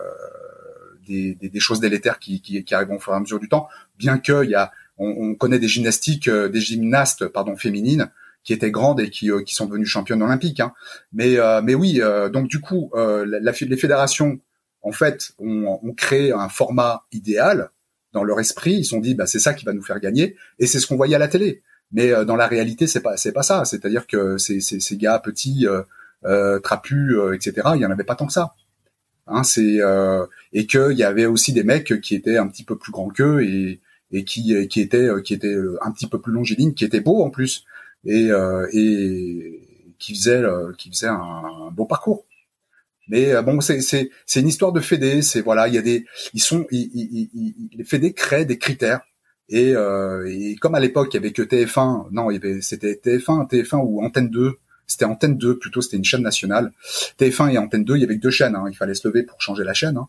des, choses délétères qui, qui, qui au fur et à mesure du temps, bien que il y a on, connaît des gymnastiques, euh, des gymnastes, pardon, féminines qui étaient grandes et qui, euh, qui sont devenues championnes olympiques. Hein. Mais, euh, mais oui, donc du coup, la, les fédérations, en fait, ont, ont, créé un format idéal dans leur esprit. Ils se sont dit, bah, c'est ça qui va nous faire gagner, et c'est ce qu'on voyait à la télé. Mais dans la réalité, c'est pas, pas ça. C'est-à-dire que ces, ces, ces gars petits, euh, trapus, etc. Il y en avait pas tant que ça. Hein, c'est et qu'il y avait aussi des mecs qui étaient un petit peu plus grands qu'eux et et qui euh, qui était euh, qui était euh, un petit peu plus longiligne, qui était beau en plus et et qui faisait qui faisait un, beau parcours. Mais bon, c'est c'est c'est une histoire de fédé. C'est voilà, il y a des ils sont ils, les fédés créent des critères et, et comme à l'époque il y avait que TF1, non, c'était TF1, TF1 ou Antenne 2. C'était Antenne 2 plutôt, c'était une chaîne nationale. TF1 et Antenne 2, il y avait que deux chaînes. Hein, il fallait se lever pour changer la chaîne. Hein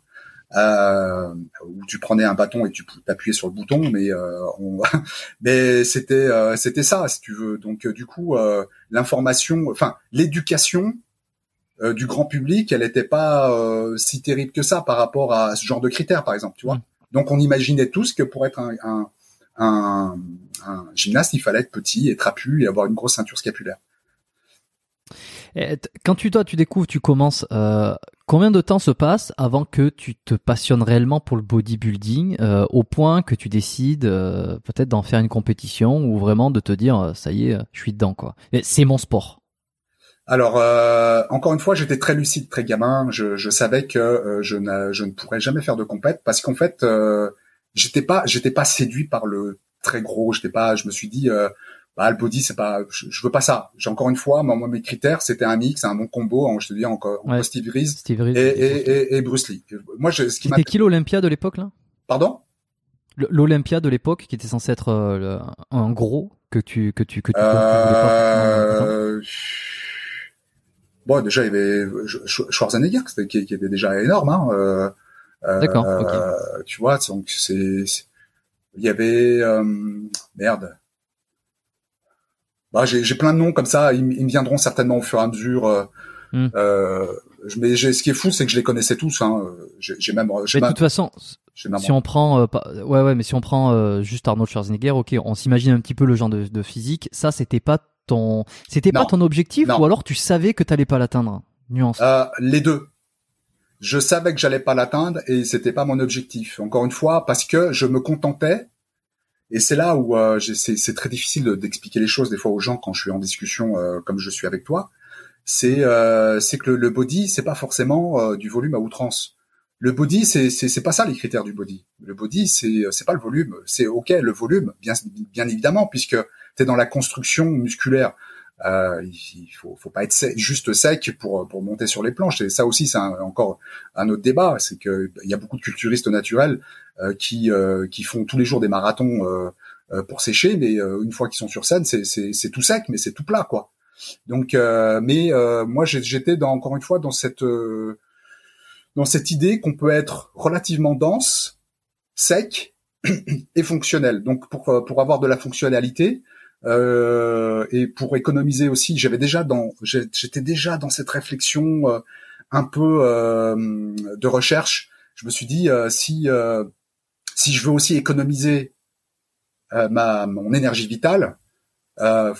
euh, où tu prenais un bâton et tu t'appuyais sur le bouton, mais euh, on... mais c'était euh, c'était ça si tu veux. Donc euh, du coup, euh, l'information, enfin l'éducation du grand public, elle n'était pas si terrible que ça par rapport à ce genre de critères, par exemple, tu vois. Mm. Donc on imaginait tous que pour être un, un, un, un gymnaste, il fallait être petit et trapu et avoir une grosse ceinture scapulaire. Quand tu toi tu découvres, tu commences. Euh, combien de temps se passe avant que tu te passionnes réellement pour le bodybuilding, euh, au point que tu décides euh, peut-être d'en faire une compétition ou vraiment de te dire ça y est, je suis dedans quoi. C'est mon sport. Alors encore une fois, j'étais très lucide, très gamin. Je, savais que je, je ne pourrais jamais faire de compète parce qu'en fait, j'étais pas j'étais pas séduit par le très gros. J'étais pas. Je me suis dit bah, le body c'est pas je, veux pas ça. J'ai encore une fois moi, mes critères c'était un mix un bon combo en, je te dis encore ouais. Steve Reese, et, et, et, Bruce Lee. Moi je, ce qui c'était qui l'Olympia de l'époque là? Pardon? l'Olympia de l'époque qui était censé être euh, un gros que tu que tu que tu, euh... bon déjà il y avait Schwarzenegger qui, qui était déjà énorme hein euh, euh d'accord tu vois donc c'est il y avait euh, merde bah, j'ai plein de noms comme ça. Ils, me viendront certainement au fur et à mesure. Hmm. mais ce qui est fou, c'est que je les connaissais tous. Hein. J'ai même. Mais de toute façon, si on prend, ouais, ouais, mais si on prend juste Arnold Schwarzenegger, ok, on s'imagine un petit peu le genre de, de physique. Ça, c'était pas ton, c'était pas ton objectif, ou alors tu savais que t'allais pas l'atteindre? Nuance. les deux je savais que j'allais pas l'atteindre et c'était pas mon objectif. Encore une fois, parce que je me contentais. Et c'est là où euh, c'est très difficile d'expliquer les choses des fois aux gens quand je suis en discussion euh, comme je suis avec toi. C'est euh, que le, body c'est pas forcément euh, du volume à outrance. Le body c'est pas ça les critères du body. Le body c'est c'est pas le volume. C'est ok le volume bien bien évidemment puisque tu es dans la construction musculaire. Euh, il faut, faut pas être juste sec pour pour monter sur les planches. Et ça aussi, c'est encore un autre débat. C'est que il y a beaucoup de culturistes naturels euh, qui euh, qui font tous les jours des marathons euh, euh, pour sécher, mais une fois qu'ils sont sur scène, c'est c'est tout sec, mais c'est tout plat, quoi. Donc, mais moi, j'étais encore une fois dans cette dans cette idée qu'on peut être relativement dense, sec et fonctionnel. Donc, pour pour avoir de la fonctionnalité, euh, et pour économiser aussi, j'avais déjà dans, j'étais déjà dans cette réflexion euh, un peu euh, de recherche. Je me suis dit si si je veux aussi économiser ma mon énergie vitale,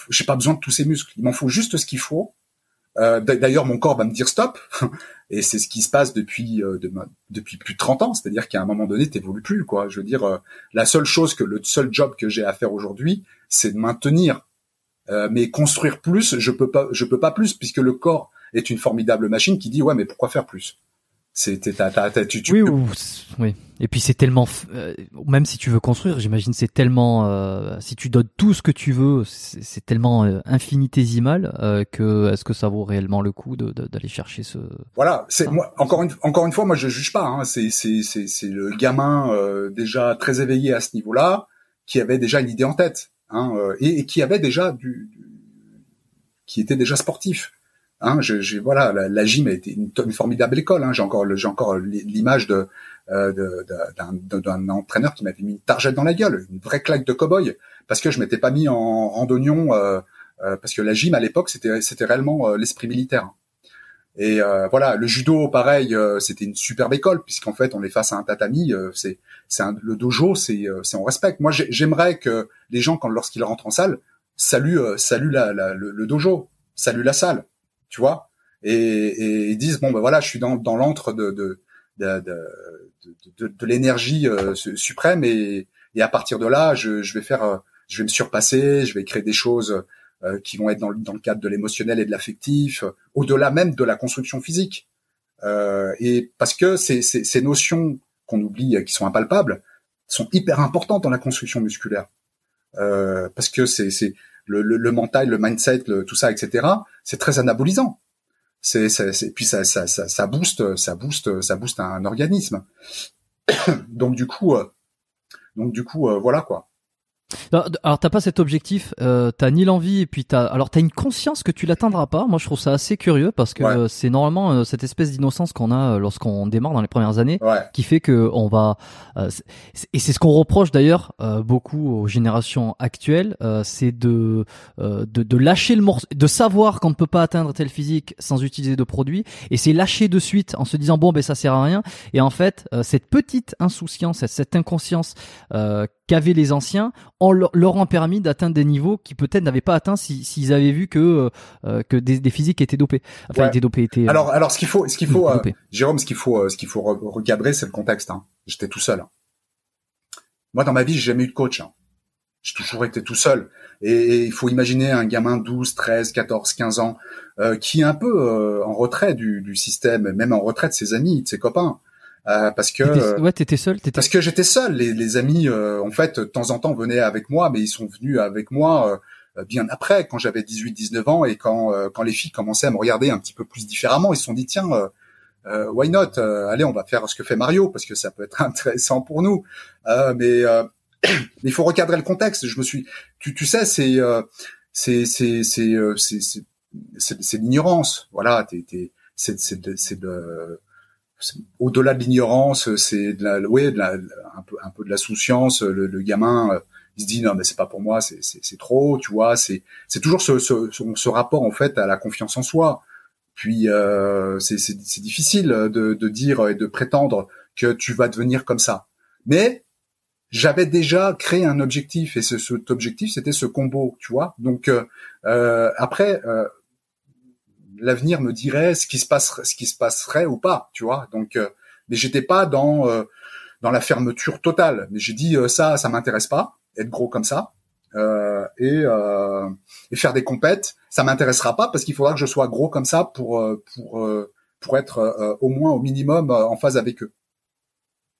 j'ai pas besoin de tous ces muscles. Il m'en faut juste ce qu'il faut euh, D'ailleurs, mon corps va me dire stop, et c'est ce qui se passe depuis euh, depuis plus de 30 ans. C'est-à-dire qu'à un moment donné, t'évolues plus, quoi. Je veux dire, euh, la seule chose que le seul job que j'ai à faire aujourd'hui, c'est de maintenir. Mais construire plus, je peux pas, je peux pas plus, puisque le corps est une formidable machine qui dit ouais, mais pourquoi faire plus? C'était tu, tu, oui, oui. Et puis c'est tellement, euh, même si tu veux construire, j'imagine c'est tellement, euh, si tu donnes tout ce que tu veux, c'est tellement euh, infinitésimal que est-ce que ça vaut réellement le coup d'aller de, chercher ce. Voilà, c'est moi encore une encore une fois, moi je juge pas. Hein, c'est c'est c'est c'est le gamin déjà très éveillé à ce niveau-là qui avait déjà une idée en tête, hein, et, et, qui avait déjà du, du qui était déjà sportif. Hein, je, voilà, la, gym a été une, formidable école. Hein, j'ai encore, j'ai encore l'image euh, d'un entraîneur qui m'avait mis une targette dans la gueule, une vraie claque de cow-boy, parce que je m'étais pas mis en randonnion, euh, euh, parce que la gym à l'époque c'était c'était réellement l'esprit militaire. Et voilà, le judo, pareil, c'était une superbe école puisqu'en fait on est face à un tatami. c'est c'est le dojo, c'est c'est on respecte. Moi, j'aimerais que les gens quand lorsqu'ils rentrent en salle, saluent saluent la, le, le, dojo, saluent la salle tu vois, et, et, ils disent bon ben voilà, je suis dans, dans l'antre de de de, de, de, l'énergie euh, suprême et, et à partir de là, je, je vais faire, euh, je vais me surpasser, je vais créer des choses euh, qui vont être dans, dans le cadre de l'émotionnel et de l'affectif, au-delà même de la construction physique. et parce que ces, ces, ces notions qu'on oublie, qui sont impalpables, sont hyper importantes dans la construction musculaire. parce que c'est le, le, le, mental, le mindset, le, tout ça, etc. C'est très anabolisant. C'est, puis ça, ça, ça, ça booste, ça booste, ça booste un, organisme. donc du coup, euh, donc du coup, euh, voilà quoi. Alors t'as pas cet objectif, euh, t'as ni l'envie et puis t'as alors t'as une conscience que tu l'atteindras pas. Moi je trouve ça assez curieux parce que euh, c'est normalement euh, cette espèce d'innocence qu'on a euh, lorsqu'on démarre dans les premières années qui fait que on va et c'est ce qu'on reproche d'ailleurs beaucoup aux générations actuelles, c'est de, de, de lâcher le morceau, de savoir qu'on ne peut pas atteindre tel physique sans utiliser de produits et c'est lâcher de suite en se disant bon ben ça sert à rien. Et en fait cette petite insouciance, cette inconscience qu'avaient les anciens en leur ont permis d'atteindre des niveaux qui peut-être n'avaient pas atteint s'ils avaient vu que euh, euh, que des, des, physiques étaient dopés. Enfin, étaient dopés. Étaient, euh, alors, alors ce qu'il faut, ce qu'il faut, Jérôme, ce qu'il faut, ce qu'il faut recadrer, c'est le contexte. Hein. J'étais tout seul. Moi, dans ma vie, j'ai jamais eu de coach. Hein. J'ai toujours été tout seul. Et, il faut imaginer un gamin 12, 13, 14, 15 ans qui est un peu en retrait du, du système, même en retrait de ses amis, de ses copains. Euh, parce que euh, ouais t'étais seul étais... parce que j'étais seul. Les, les amis euh, en fait de temps en temps venaient avec moi mais ils sont venus avec moi bien après quand j'avais 18 19 ans et quand quand les filles commençaient à me regarder un petit peu plus différemment ils se sont dit tiens why not allez on va faire ce que fait Mario parce que ça peut être intéressant pour nous. Mais il faut recadrer le contexte. Je me suis tu tu sais c'est c'est c'est c'est c'est c'est l'ignorance. Voilà t'es c'est c'est de au-delà de l'ignorance, c'est de la, ouais, de la, un peu, un peu de la souciance. Le, le gamin, euh, il se dit non mais c'est pas pour moi, c'est c'est trop, tu vois. C'est c'est toujours ce, ce, ce rapport en fait à la confiance en soi. Puis euh, c'est c'est difficile de de dire et de prétendre que tu vas devenir comme ça. Mais j'avais déjà créé un objectif et ce, cet objectif c'était ce combo, tu vois. Donc euh, euh après euh, l'avenir me dirait ce qui se passerait, ce qui se passerait ou pas, tu vois. Donc euh, mais j'étais pas dans dans la fermeture totale. Mais j'ai dit ça, ça m'intéresse pas, être gros comme ça. et, et faire des compètes, ça m'intéressera pas parce qu'il faudra que je sois gros comme ça pour pour pour être au moins au minimum en phase avec eux.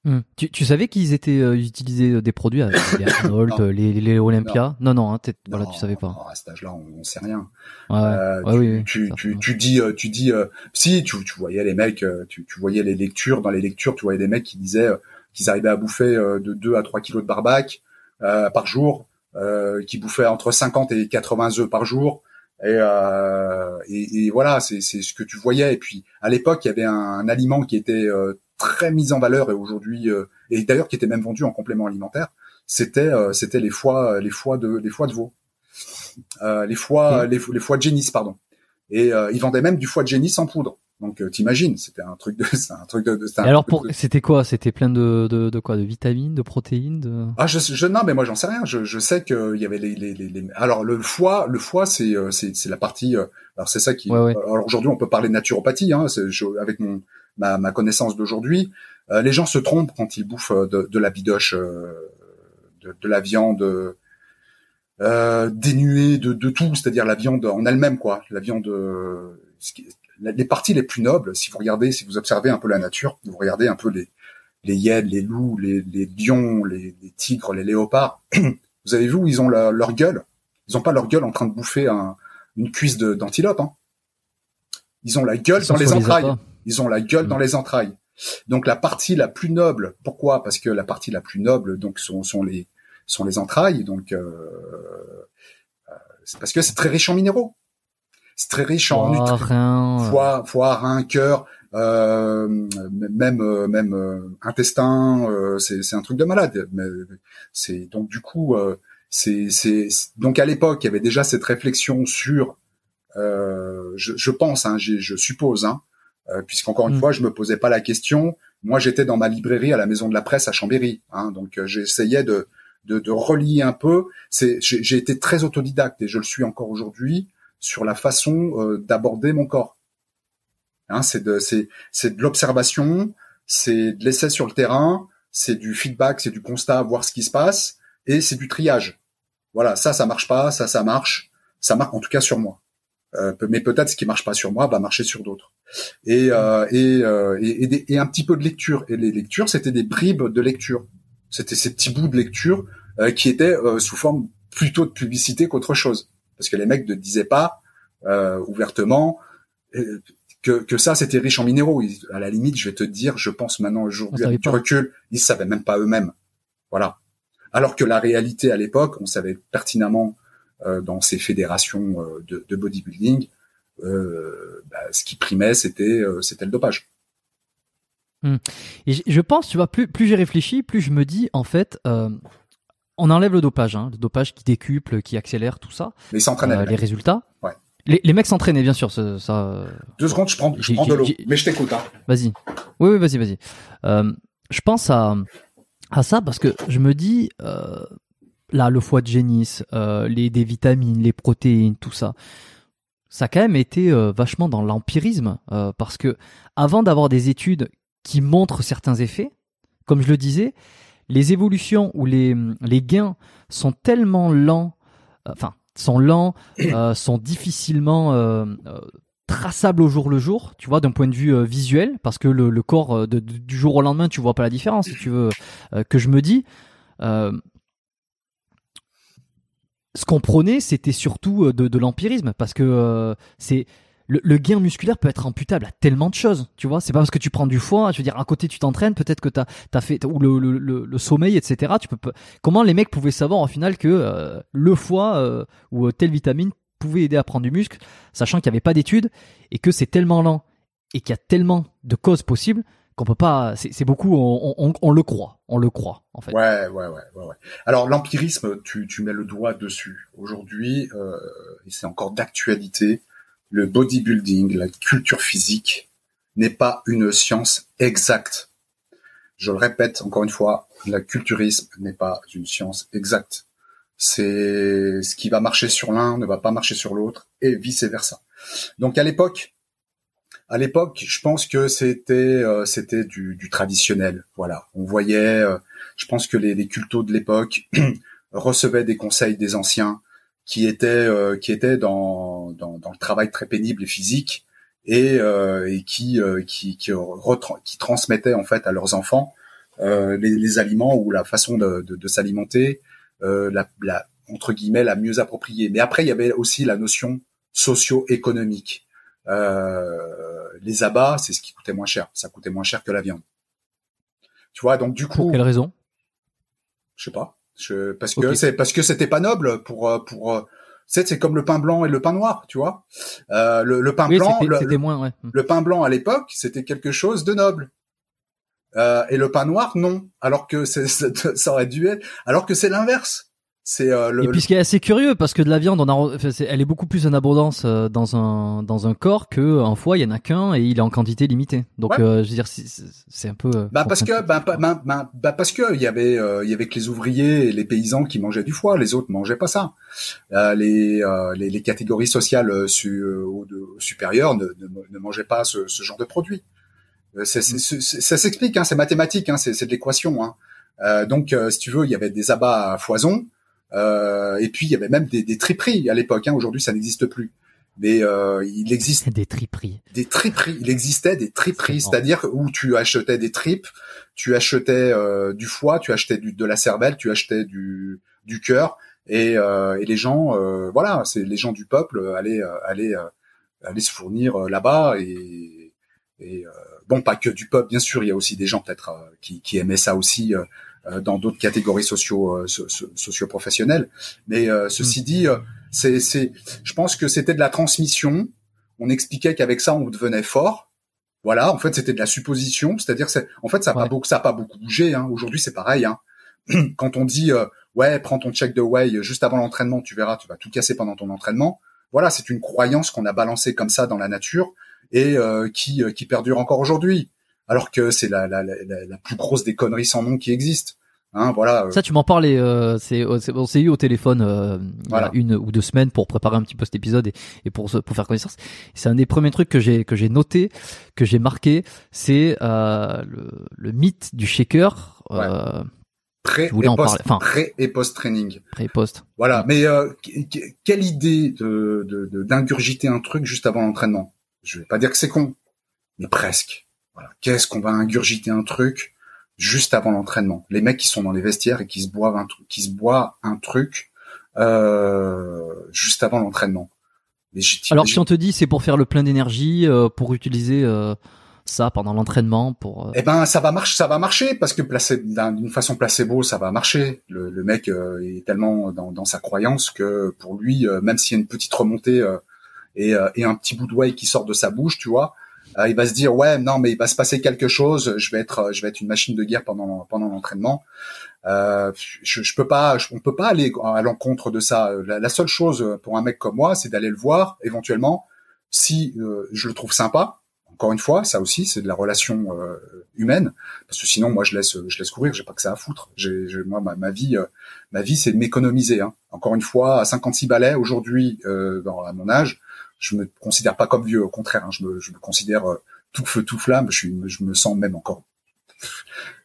Hmm. Tu, tu, savais qu'ils étaient euh, utilisaient euh, des produits avec les Arnold, les, les, Olympia? Non, non, hein, voilà, tu savais pas. à cet âge-là, on, on, sait rien. Ouais, euh, tu, oui, tu, tu, tu, dis, euh, tu dis, si tu, tu voyais les mecs, tu, tu voyais les lectures dans les lectures, tu voyais des mecs qui disaient qu'ils arrivaient à bouffer de 2 à 3 kilos de barbac par jour, qui bouffaient entre 50 et 80 œufs par jour. Et, et, et, voilà, c'est ce que tu voyais. Et puis à l'époque, il y avait un, un aliment qui était très mise en valeur et aujourd'hui euh, et d'ailleurs qui était même vendu en complément alimentaire, c'était euh, c'était les foies euh, les foies de les foies de veau, les foies les, les, foies de génisse pardon. Et ils vendaient même du foie de génisse en poudre. Donc t'imagines, c'était un truc de, c'est un truc de. de alors pour, c'était quoi? C'était plein de, de, de quoi? De vitamines, de protéines de... Ah je, je non mais moi j'en sais rien. Je, je sais qu'il y avait les, les, les, alors le foie, le foie c'est c'est c'est la partie. alors c'est ça qui. Alors aujourd'hui on peut parler de naturopathie. Hein, avec mon ma, connaissance d'aujourd'hui, euh, les gens se trompent quand ils bouffent euh, de, la bidoche, euh, de, la viande dénuée de, tout, c'est-à-dire la viande en elle-même, quoi. La viande, les parties les plus nobles, si vous regardez, si vous observez un peu la nature, vous regardez un peu les les hyènes, les loups, les, lions, les, tigres, les léopards. vous avez vu où ils ont leur gueule? Ils ont pas leur gueule en train de bouffer une cuisse d'antilope. Hein. Ils ont la gueule dans les entrailles. Ils ont la gueule dans mm. les entrailles. Donc la partie la plus noble, pourquoi? Parce que la partie la plus noble, donc sont, sont les sont les entrailles. Donc euh, euh c'est parce que c'est très riche en minéraux. C'est très riche en nutriments, foie, foie, rein, cœur, euh, même euh, même euh, intestin. c'est c'est un truc de malade. Mais c'est donc du coup c'est c'est donc à l'époque il y avait déjà cette réflexion sur je, je pense, hein, je suppose, hein, euh, puisqu'encore une mm. fois, je me posais pas la question. Moi, j'étais dans ma librairie à la Maison de la Presse à Chambéry, hein, donc euh, j'essayais de, de, de, relier un peu. C'est, j'ai été très autodidacte et je le suis encore aujourd'hui sur la façon euh, d'aborder mon corps. Hein, c'est de, c'est, c'est de l'observation, c'est de l'essai sur le terrain, c'est du feedback, c'est du constat, voir ce qui se passe, et c'est du triage. Voilà, ça, ça marche pas, ça, ça marche, ça marche en tout cas sur moi. Euh, mais peut-être ce qui marche pas sur moi va marcher sur d'autres. Et, euh, et, euh, et, et, un petit peu de lecture. Et les lectures, c'était des bribes de lecture. C'était ces petits bouts de lecture qui étaient sous forme plutôt de publicité qu'autre chose. Parce que les mecs ne disaient pas ouvertement que, que ça c'était riche en minéraux. à la limite, je vais te dire, je pense maintenant aujourd'hui avec du recul, ils savaient même pas eux-mêmes. Voilà. Alors que la réalité à l'époque, on savait pertinemment euh, dans ces fédérations euh, de, de bodybuilding, euh, bah, ce qui primait, c'était c'était le dopage. Hmm. Et je pense, tu vois, plus, plus j'ai réfléchi, plus je me dis, en fait, on enlève le dopage, hein, le dopage qui décuple, qui accélère, tout ça. Mais euh, les résultats. Ouais. Les, les mecs s'entraînaient, bien sûr. Ça, ça, Deux secondes, je prends, je prends de l'eau. Mais je t'écoute. Hein. Vas-y. Oui, oui, vas-y, vas-y. Euh, je pense à, à ça parce que je me dis, euh, là, le foie de génisse, les des vitamines, les protéines, tout ça, ça a quand même été vachement dans l'empirisme parce que avant d'avoir des études qui montrent certains effets, comme je le disais, les évolutions ou les, les gains sont tellement lents, enfin sont lents, sont difficilement traçables au jour le jour, tu vois, d'un point de vue visuel, parce que le, le corps du jour au lendemain, tu vois pas la différence, si tu veux, que je me dis ce qu'on prenait, c'était surtout euh, de, l'empirisme, parce que euh, c'est le, gain musculaire peut être imputable à tellement de choses, tu vois. C'est pas parce que tu prends du foie, je veux dire, à côté tu t'entraînes, peut-être que t'as as fait ou le, le, sommeil, etc. Tu peux comment les mecs pouvaient savoir au final que euh, le foie ou telle vitamine pouvait aider à prendre du muscle, sachant qu'il n'y avait pas d'études et que c'est tellement lent et qu'il y a tellement de causes possibles qu'on peut pas. C'est beaucoup. On, on, on, le croit. On le croit en fait. Ouais, ouais, ouais, ouais. ouais. Alors l'empirisme, tu, tu mets le doigt dessus. Aujourd'hui, euh, c'est encore d'actualité, le bodybuilding, la culture physique n'est pas une science exacte. Je le répète encore une fois, la culturisme n'est pas une science exacte. C'est ce qui va marcher sur l'un ne va pas marcher sur l'autre et vice versa. Donc à l'époque, à l'époque, je pense que c'était euh, c'était du, du, traditionnel. Voilà, on voyait. Euh, je pense que les, les cultos de l'époque recevaient des conseils des anciens qui étaient euh, qui étaient dans, dans, dans le travail très pénible et physique et, et qui qui qui, qui, transmettaient en fait à leurs enfants les, les, aliments ou la façon de, de, de s'alimenter, la, la entre guillemets la mieux appropriée. Mais après, il y avait aussi la notion socio-économique. Euh, les abats, c'est ce qui coûtait moins cher. Ça coûtait moins cher que la viande. Tu vois, donc du coup. Pour quelle raison? Je sais pas. Je, parce que c'est parce que c'était pas noble pour euh, pour. Euh, c'est comme le pain blanc et le pain noir, tu vois. Euh, le, le, pain blanc, le, moins, ouais. le pain blanc à l'époque, c'était quelque chose de noble. Euh, et le pain noir, non. Alors que ça aurait dû être. Alors que c'est l'inverse. C'est euh, le, et puis ce qui est assez curieux parce que de la viande, on a, elle est beaucoup plus en abondance euh, dans un dans un corps que un foie, il y en a qu'un et il est en quantité limitée. Donc euh, je veux dire, c'est un peu. bah parce que bah, bah, bah, parce que il y avait il y avait que les ouvriers et les paysans qui mangeaient du foie, les autres mangeaient pas ça. les, les, les catégories sociales su, supérieures ne, ne, mangeaient pas ce, ce genre de produit. C'est, mm. ça s'explique, hein, c'est mathématique, hein, c'est, de l'équation. Hein. donc si tu veux, il y avait des abats à foison. Euh, et puis il y avait même des, des triperies à l'époque. Hein. Aujourd'hui, ça n'existe plus. Mais euh, il existe des triperies. Des triperies. Il existait des triperies, c'est-à-dire où tu achetais des tripes, tu achetais euh, du foie, tu achetais du, de la cervelle, tu achetais du, du cœur, et, euh, et les gens, euh, voilà, c'est les gens du peuple allaient allaient allaient se fournir là-bas et, et bon, pas que du peuple, bien sûr. Il y a aussi des gens peut-être qui, qui aimaient ça aussi euh, dans d'autres catégories socio euh, socio-professionnelles. Mais euh, ceci mm. dit, c'est c'est je pense que c'était de la transmission. On expliquait qu'avec ça on devenait fort. Voilà, en fait c'était de la supposition, c'est-à-dire c'est en fait ça n'a pas beaucoup ça a pas beaucoup bougé. Hein. Aujourd'hui c'est pareil. Hein. Quand on dit ouais prends ton check de whey juste avant l'entraînement, tu verras tu vas tout casser pendant ton entraînement. Voilà, c'est une croyance qu'on a balancée comme ça dans la nature et qui qui perdure encore aujourd'hui alors que c'est la, la, la, la, plus grosse des conneries sans nom qui existent. Hein, voilà. Ça, tu m'en parlais. Euh, c'est, on s'est eu au téléphone euh, voilà. une ou deux semaines pour préparer un petit peu cet épisode et, et pour pour faire connaissance. C'est un des premiers trucs que j'ai que j'ai noté, que j'ai marqué, c'est euh, le, le mythe du shaker. Euh, Pré et, post, enfin, pré et post training. Pré et post. Voilà. Mais euh, quelle idée de, de, d'ingurgiter un truc juste avant l'entraînement? Je vais pas dire que c'est con, mais presque. Voilà. Qu'est-ce qu'on va ingurgiter un truc juste avant l'entraînement? Les mecs qui sont dans les vestiaires et qui se boivent un truc, qui se boivent un truc euh, juste avant l'entraînement. Alors si on te dit c'est pour faire le plein d'énergie, euh, pour utiliser euh, ça pendant l'entraînement, pour. Euh, eh ben ça va marcher, ça va marcher parce que placé d'une façon placebo, ça va marcher. Le, le mec est tellement dans, dans, sa croyance que pour lui, même s'il y a une petite remontée et, et un petit bout de whey qui sort de sa bouche, tu vois, euh, il va se dire ouais non mais il va se passer quelque chose, je vais être je vais être une machine de guerre pendant pendant l'entraînement. Euh, je, je peux pas, on peut pas aller à l'encontre de ça. La, seule chose pour un mec comme moi, c'est d'aller le voir éventuellement si euh, je le trouve sympa. Encore une fois, ça aussi, c'est de la relation euh, humaine, parce que sinon, moi, je laisse, je laisse courir. J'ai pas que ça à foutre. J'ai, moi, ma, ma vie, ma vie, c'est de m'économiser. Hein. Encore une fois, à 56 balais aujourd'hui, à mon âge, je me considère pas comme vieux, au contraire, hein, je, me, je, me, considère euh, tout feu tout flamme. Je, suis, je me sens même encore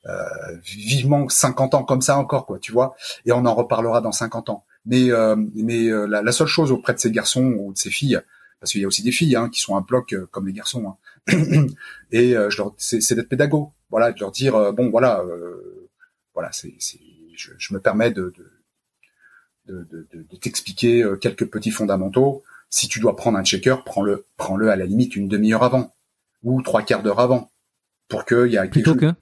euh, vivement 50 ans comme ça encore, quoi, tu vois. Et on en reparlera dans 50 ans. Mais euh, mais euh, la, la, seule chose auprès de ces garçons ou de ces filles, parce qu'il y a aussi des filles hein, qui sont un bloc euh, comme les garçons, hein, et je leur c'est d'être pédago, voilà, de leur dire bon voilà, voilà, c'est je, je, me permets de de, de, de t'expliquer quelques petits fondamentaux si tu dois prendre un checker, prends-le, prends-le à la limite une demi-heure avant ou trois quarts d'heure avant pour qu'il y a plutôt que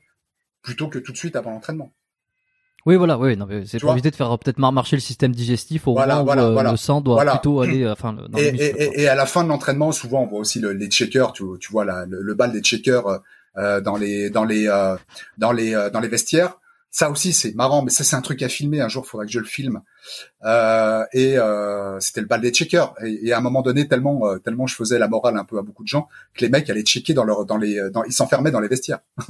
plutôt que tout de suite avant l'entraînement. Oui, voilà, oui, non, c'est pour éviter de faire peut-être marcher le système digestif au voilà, moment où euh, le sang doit plutôt aller, euh, enfin, et, et, et, à la fin de l'entraînement, souvent, on voit aussi le, les checkers, tu, tu vois la, le, bal des checkers, dans les dans les dans les dans les vestiaires. Ça aussi, c'est marrant, mais ça, c'est un truc à filmer. Un jour, il faudrait que je le filme. Euh, et euh, c'était le bal des checkers. Et, à un moment donné, tellement, euh, tellement je faisais la morale un peu à beaucoup de gens, que les mecs allaient checker dans leur, dans les, dans, ils s'enfermaient dans les vestiaires.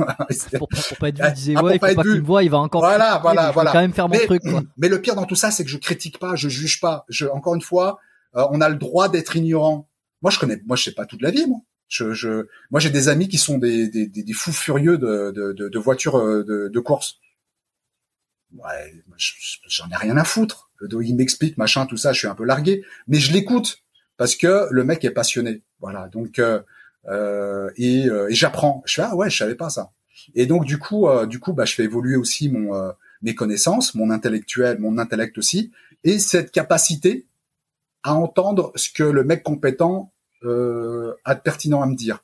pour, pas être vu, ils disaient ah, ouais, il faut pas, qu'il me voit, il va encore. Voilà, voilà, voilà. Quand même faire mon truc. Quoi. Mais le pire dans tout ça, c'est que je critique pas, je juge pas. Je, encore une fois, euh, on a le droit d'être ignorant. Moi, je connais, moi, je sais pas toute la vie, moi. Je, je, moi, j'ai des amis qui sont des, des, des, fous furieux de, de, de, de voitures de, de course ouais, j'en ai rien à foutre. Il m'explique machin, tout ça, je suis un peu largué, mais je l'écoute parce que le mec est passionné. Voilà, donc euh, euh, et, euh, et j'apprends. Je fais ah ouais, je savais pas ça. Et donc du coup, euh, du coup, bah je fais évoluer aussi mon euh, mes connaissances, mon intellectuel, mon intellect aussi, et cette capacité à entendre ce que le mec compétent a de pertinent à me dire.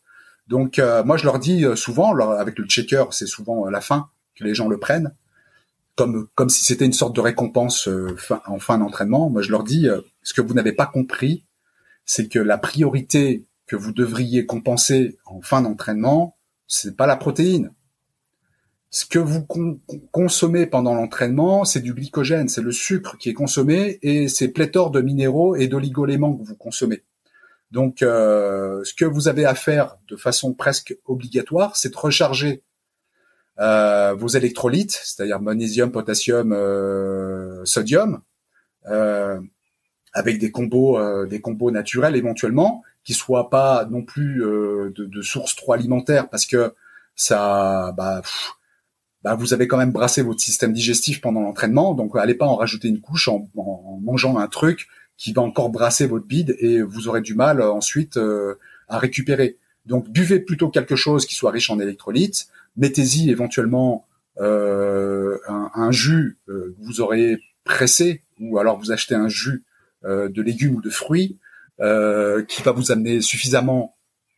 Donc moi je leur dis souvent, avec le checker, c'est souvent la fin que les gens le prennent comme comme si c'était une sorte de récompense euh, en fin d'entraînement. Moi, je leur dis euh, ce que vous n'avez pas compris, c'est que la priorité que vous devriez compenser en fin d'entraînement, c'est pas la protéine. Ce que vous consommez pendant l'entraînement, c'est du glycogène, c'est le sucre qui est consommé et c'est pléthore de minéraux et d'oligoéléments que vous consommez. Donc, euh, ce que vous avez à faire de façon presque obligatoire, c'est de recharger vos électrolytes, c'est-à-dire magnésium, potassium, euh, sodium, euh, avec des combos, des combos naturels éventuellement, qui soient pas non plus de, de sources trop alimentaires, parce que ça, bah, bah, vous avez quand même brassé votre système digestif pendant l'entraînement, donc allez pas en rajouter une couche en, en, mangeant un truc qui va encore brasser votre bide et vous aurez du mal ensuite à récupérer. Donc buvez plutôt quelque chose qui soit riche en électrolytes, mettez-y éventuellement euh, un, jus euh, que vous aurez pressé, ou alors vous achetez un jus euh, de légumes ou de fruits qui va vous amener suffisamment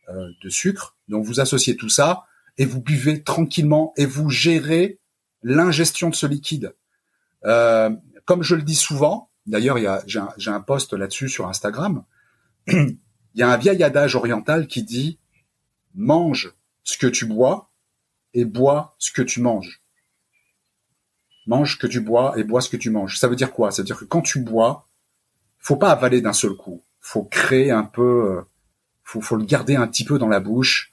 de sucre. Donc vous associez tout ça et vous buvez tranquillement et vous gérez l'ingestion de ce liquide. comme je le dis souvent, d'ailleurs j'ai un, un post là-dessus sur Instagram, il y a un vieil adage oriental qui dit mange ce que tu bois et bois ce que tu manges. Mange ce que tu bois et bois ce que tu manges. Ça veut dire quoi? Ça veut dire que quand tu bois, faut pas avaler d'un seul coup. Faut créer un peu, euh, faut, faut le garder un petit peu dans la bouche.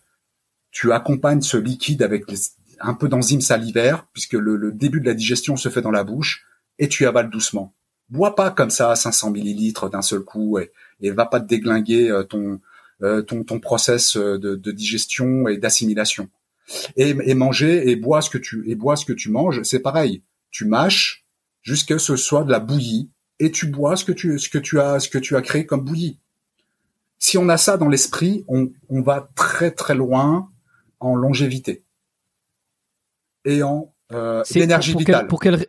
Tu accompagnes ce liquide avec un peu d'enzymes salivaires, puisque le, début de la digestion se fait dans la bouche, et tu avales doucement. Bois pas comme ça 500 millilitres d'un seul coup et, et va pas te déglinguer euh, ton, euh, ton, ton process de digestion et d'assimilation et, manger et boire ce que tu et bois ce que tu manges, c'est pareil. Tu mâches jusqu'à ce que ce soit de la bouillie et tu bois ce que tu ce que tu as ce que tu as créé comme bouillie. Si on a ça dans l'esprit, on, on va très très loin en longévité et en euh, énergie vitale. pour quelle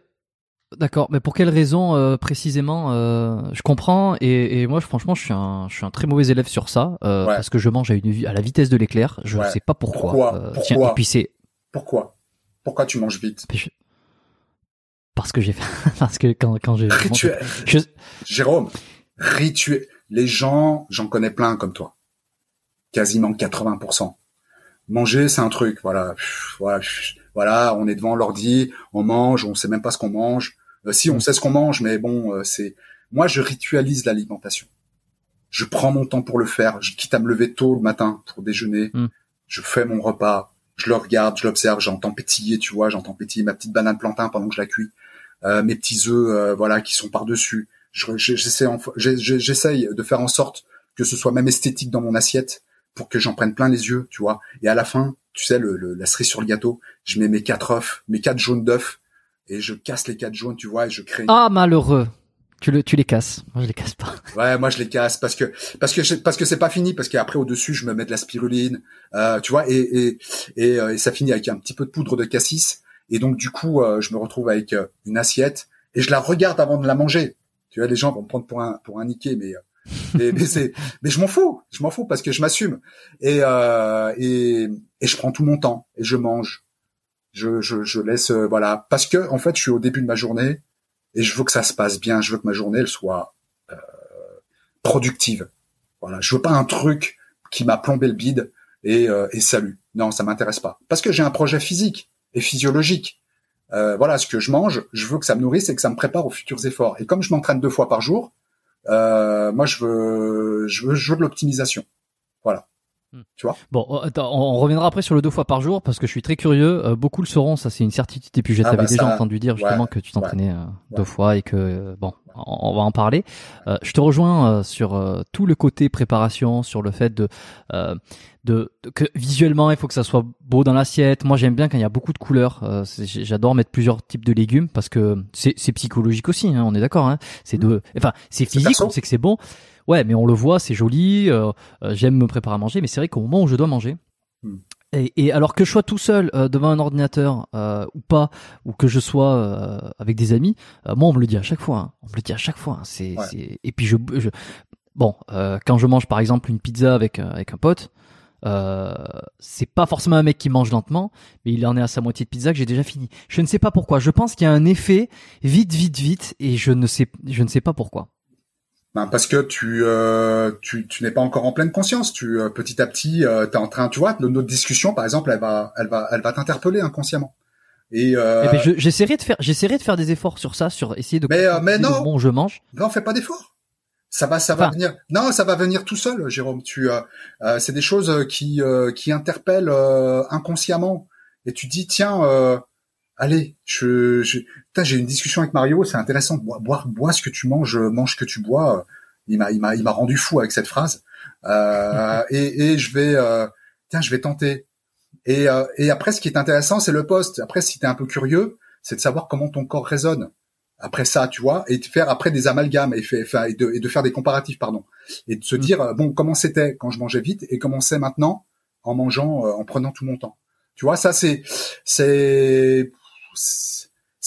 D'accord, mais pour quelle raison euh, précisément euh, Je comprends et, et, moi franchement je suis un je suis un très mauvais élève sur ça euh, parce que je mange à une à la vitesse de l'éclair. Je ne sais pas pourquoi. Pourquoi, pourquoi tiens, et puis c'est pourquoi pourquoi tu manges vite Parce que j'ai parce que quand quand j'ai rituel. Je... Jérôme, rituel. Les gens, j'en connais plein comme toi, quasiment 80%. Manger, c'est un truc, voilà, voilà, voilà, on est devant l'ordi, on mange, on sait même pas ce qu'on mange. Euh, si on mm. sait ce qu'on mange, mais bon, euh, c'est moi je ritualise l'alimentation. Je prends mon temps pour le faire. Je quitte à me lever tôt le matin pour déjeuner. Mm. Je fais mon repas. Je le regarde, je l'observe, j'entends pétiller, tu vois, j'entends pétiller ma petite banane plantain pendant que je la cuis, euh, mes petits œufs, voilà, qui sont par dessus. J'essaie, j'essaye de faire en sorte que ce soit même esthétique dans mon assiette pour que j'en prenne plein les yeux, tu vois. Et à la fin, tu sais, le, la cerise sur le gâteau, je mets mes quatre œufs, mes quatre jaunes d'œufs, et je casse les quatre jaunes, tu vois, et je crée. Ah malheureux. Tu le, tu les casses. Moi, je les casse pas. Ouais, moi, je les casse parce que, parce que, parce que c'est pas fini, parce qu'après, au-dessus, je me mets de la spiruline, euh, tu vois, et, et, et, euh, et, ça finit avec un petit peu de poudre de cassis. Et donc, du coup, euh, je me retrouve avec euh, une assiette et je la regarde avant de la manger. Tu vois, les gens vont me prendre pour un, pour un niqué, mais, mais, mais c'est, mais je m'en fous. Je m'en fous parce que je m'assume. Et, et, et je prends tout mon temps et je mange je, laisse euh, voilà parce que en fait je suis au début de ma journée et je veux que ça se passe bien je veux que ma journée soit euh, productive voilà je veux pas un truc qui m'a plombé le bide et, euh, et salut. Non, ça m'intéresse pas. Parce que j'ai un projet physique et physiologique. Voilà, ce que je mange, je veux que ça me nourrisse et que ça me prépare aux futurs efforts. Et comme je m'entraîne deux fois par jour, moi je veux, je veux de l'optimisation. Voilà. Hmm. Tu vois Bon, attends, on reviendra après sur le deux fois par jour parce que je suis très curieux. Euh, beaucoup le seront, ça c'est une certitude. Et puis je Ah t'avais bah déjà ça, entendu dire justement ouais, que tu t'entraînais euh, deux fois et que euh, bon, on, on va en parler. Euh, je te rejoins euh, sur euh, tout le côté préparation, sur le fait de, euh, de, de- que visuellement il faut que ça soit beau dans l'assiette. Moi j'aime bien quand il y a beaucoup de couleurs. Euh, J'adore mettre plusieurs types de légumes parce que c'est psychologique aussi. Hein, on est d'accord. Hein, c'est de, enfin c'est physique, on sait que c'est bon. Ouais, mais on le voit, c'est joli. euh, euh, J'aime me préparer à manger, mais c'est vrai qu'au moment où je dois manger, Hmm. et, et alors que je sois tout seul euh, devant un ordinateur euh, ou pas, ou que je sois euh, avec des amis, moi on me le dit à chaque fois. hein. On me le dit à chaque fois. hein. C'est, Ouais. Et puis je, je... bon, quand je mange par exemple une pizza avec avec un pote, c'est pas forcément un mec qui mange lentement, mais il en est à sa moitié de pizza que j'ai déjà fini. Je ne sais pas pourquoi. Je pense qu'il y a un effet vite, vite, vite, et je ne sais, je ne sais pas pourquoi. Ben, parce que tu, euh, tu, tu n'es pas encore en pleine conscience. Tu, euh, petit à petit, euh, t'es en train, tu vois, notre discussion, par exemple, elle va, elle va, elle va t'interpeller inconsciemment. Et, euh, Eh ben, je- j'essaierai de faire, j'essaierai de faire des efforts sur ça, sur essayer de. Mais, euh, mais non. où je mange. non, fais pas d'effort. Ça va, ça va Enfin. venir. Non, ça va venir tout seul, Jérôme. Tu, euh, euh, c'est des choses qui, euh, qui interpellent euh, inconsciemment. Et tu dis, tiens, euh, allez, je, je, j'ai une discussion avec Mario, c'est intéressant. Bois, bois, bois ce que tu manges, mange ce que tu bois. Il m'a, il m'a, il m'a rendu fou avec cette phrase. Euh, et, et je vais, euh, tiens, je vais tenter. Et, euh, et après, ce qui est intéressant, c'est le poste. Après, si t'es un peu curieux, c'est de savoir comment ton corps résonne. Après ça, tu vois, et de faire après des amalgames et, fait, enfin, et, de, et de faire des comparatifs, pardon, et de se Mm. dire euh, bon comment c'était quand je mangeais vite et comment c'est maintenant en mangeant, euh, en prenant tout mon temps. Tu vois, ça c'est c'est c'est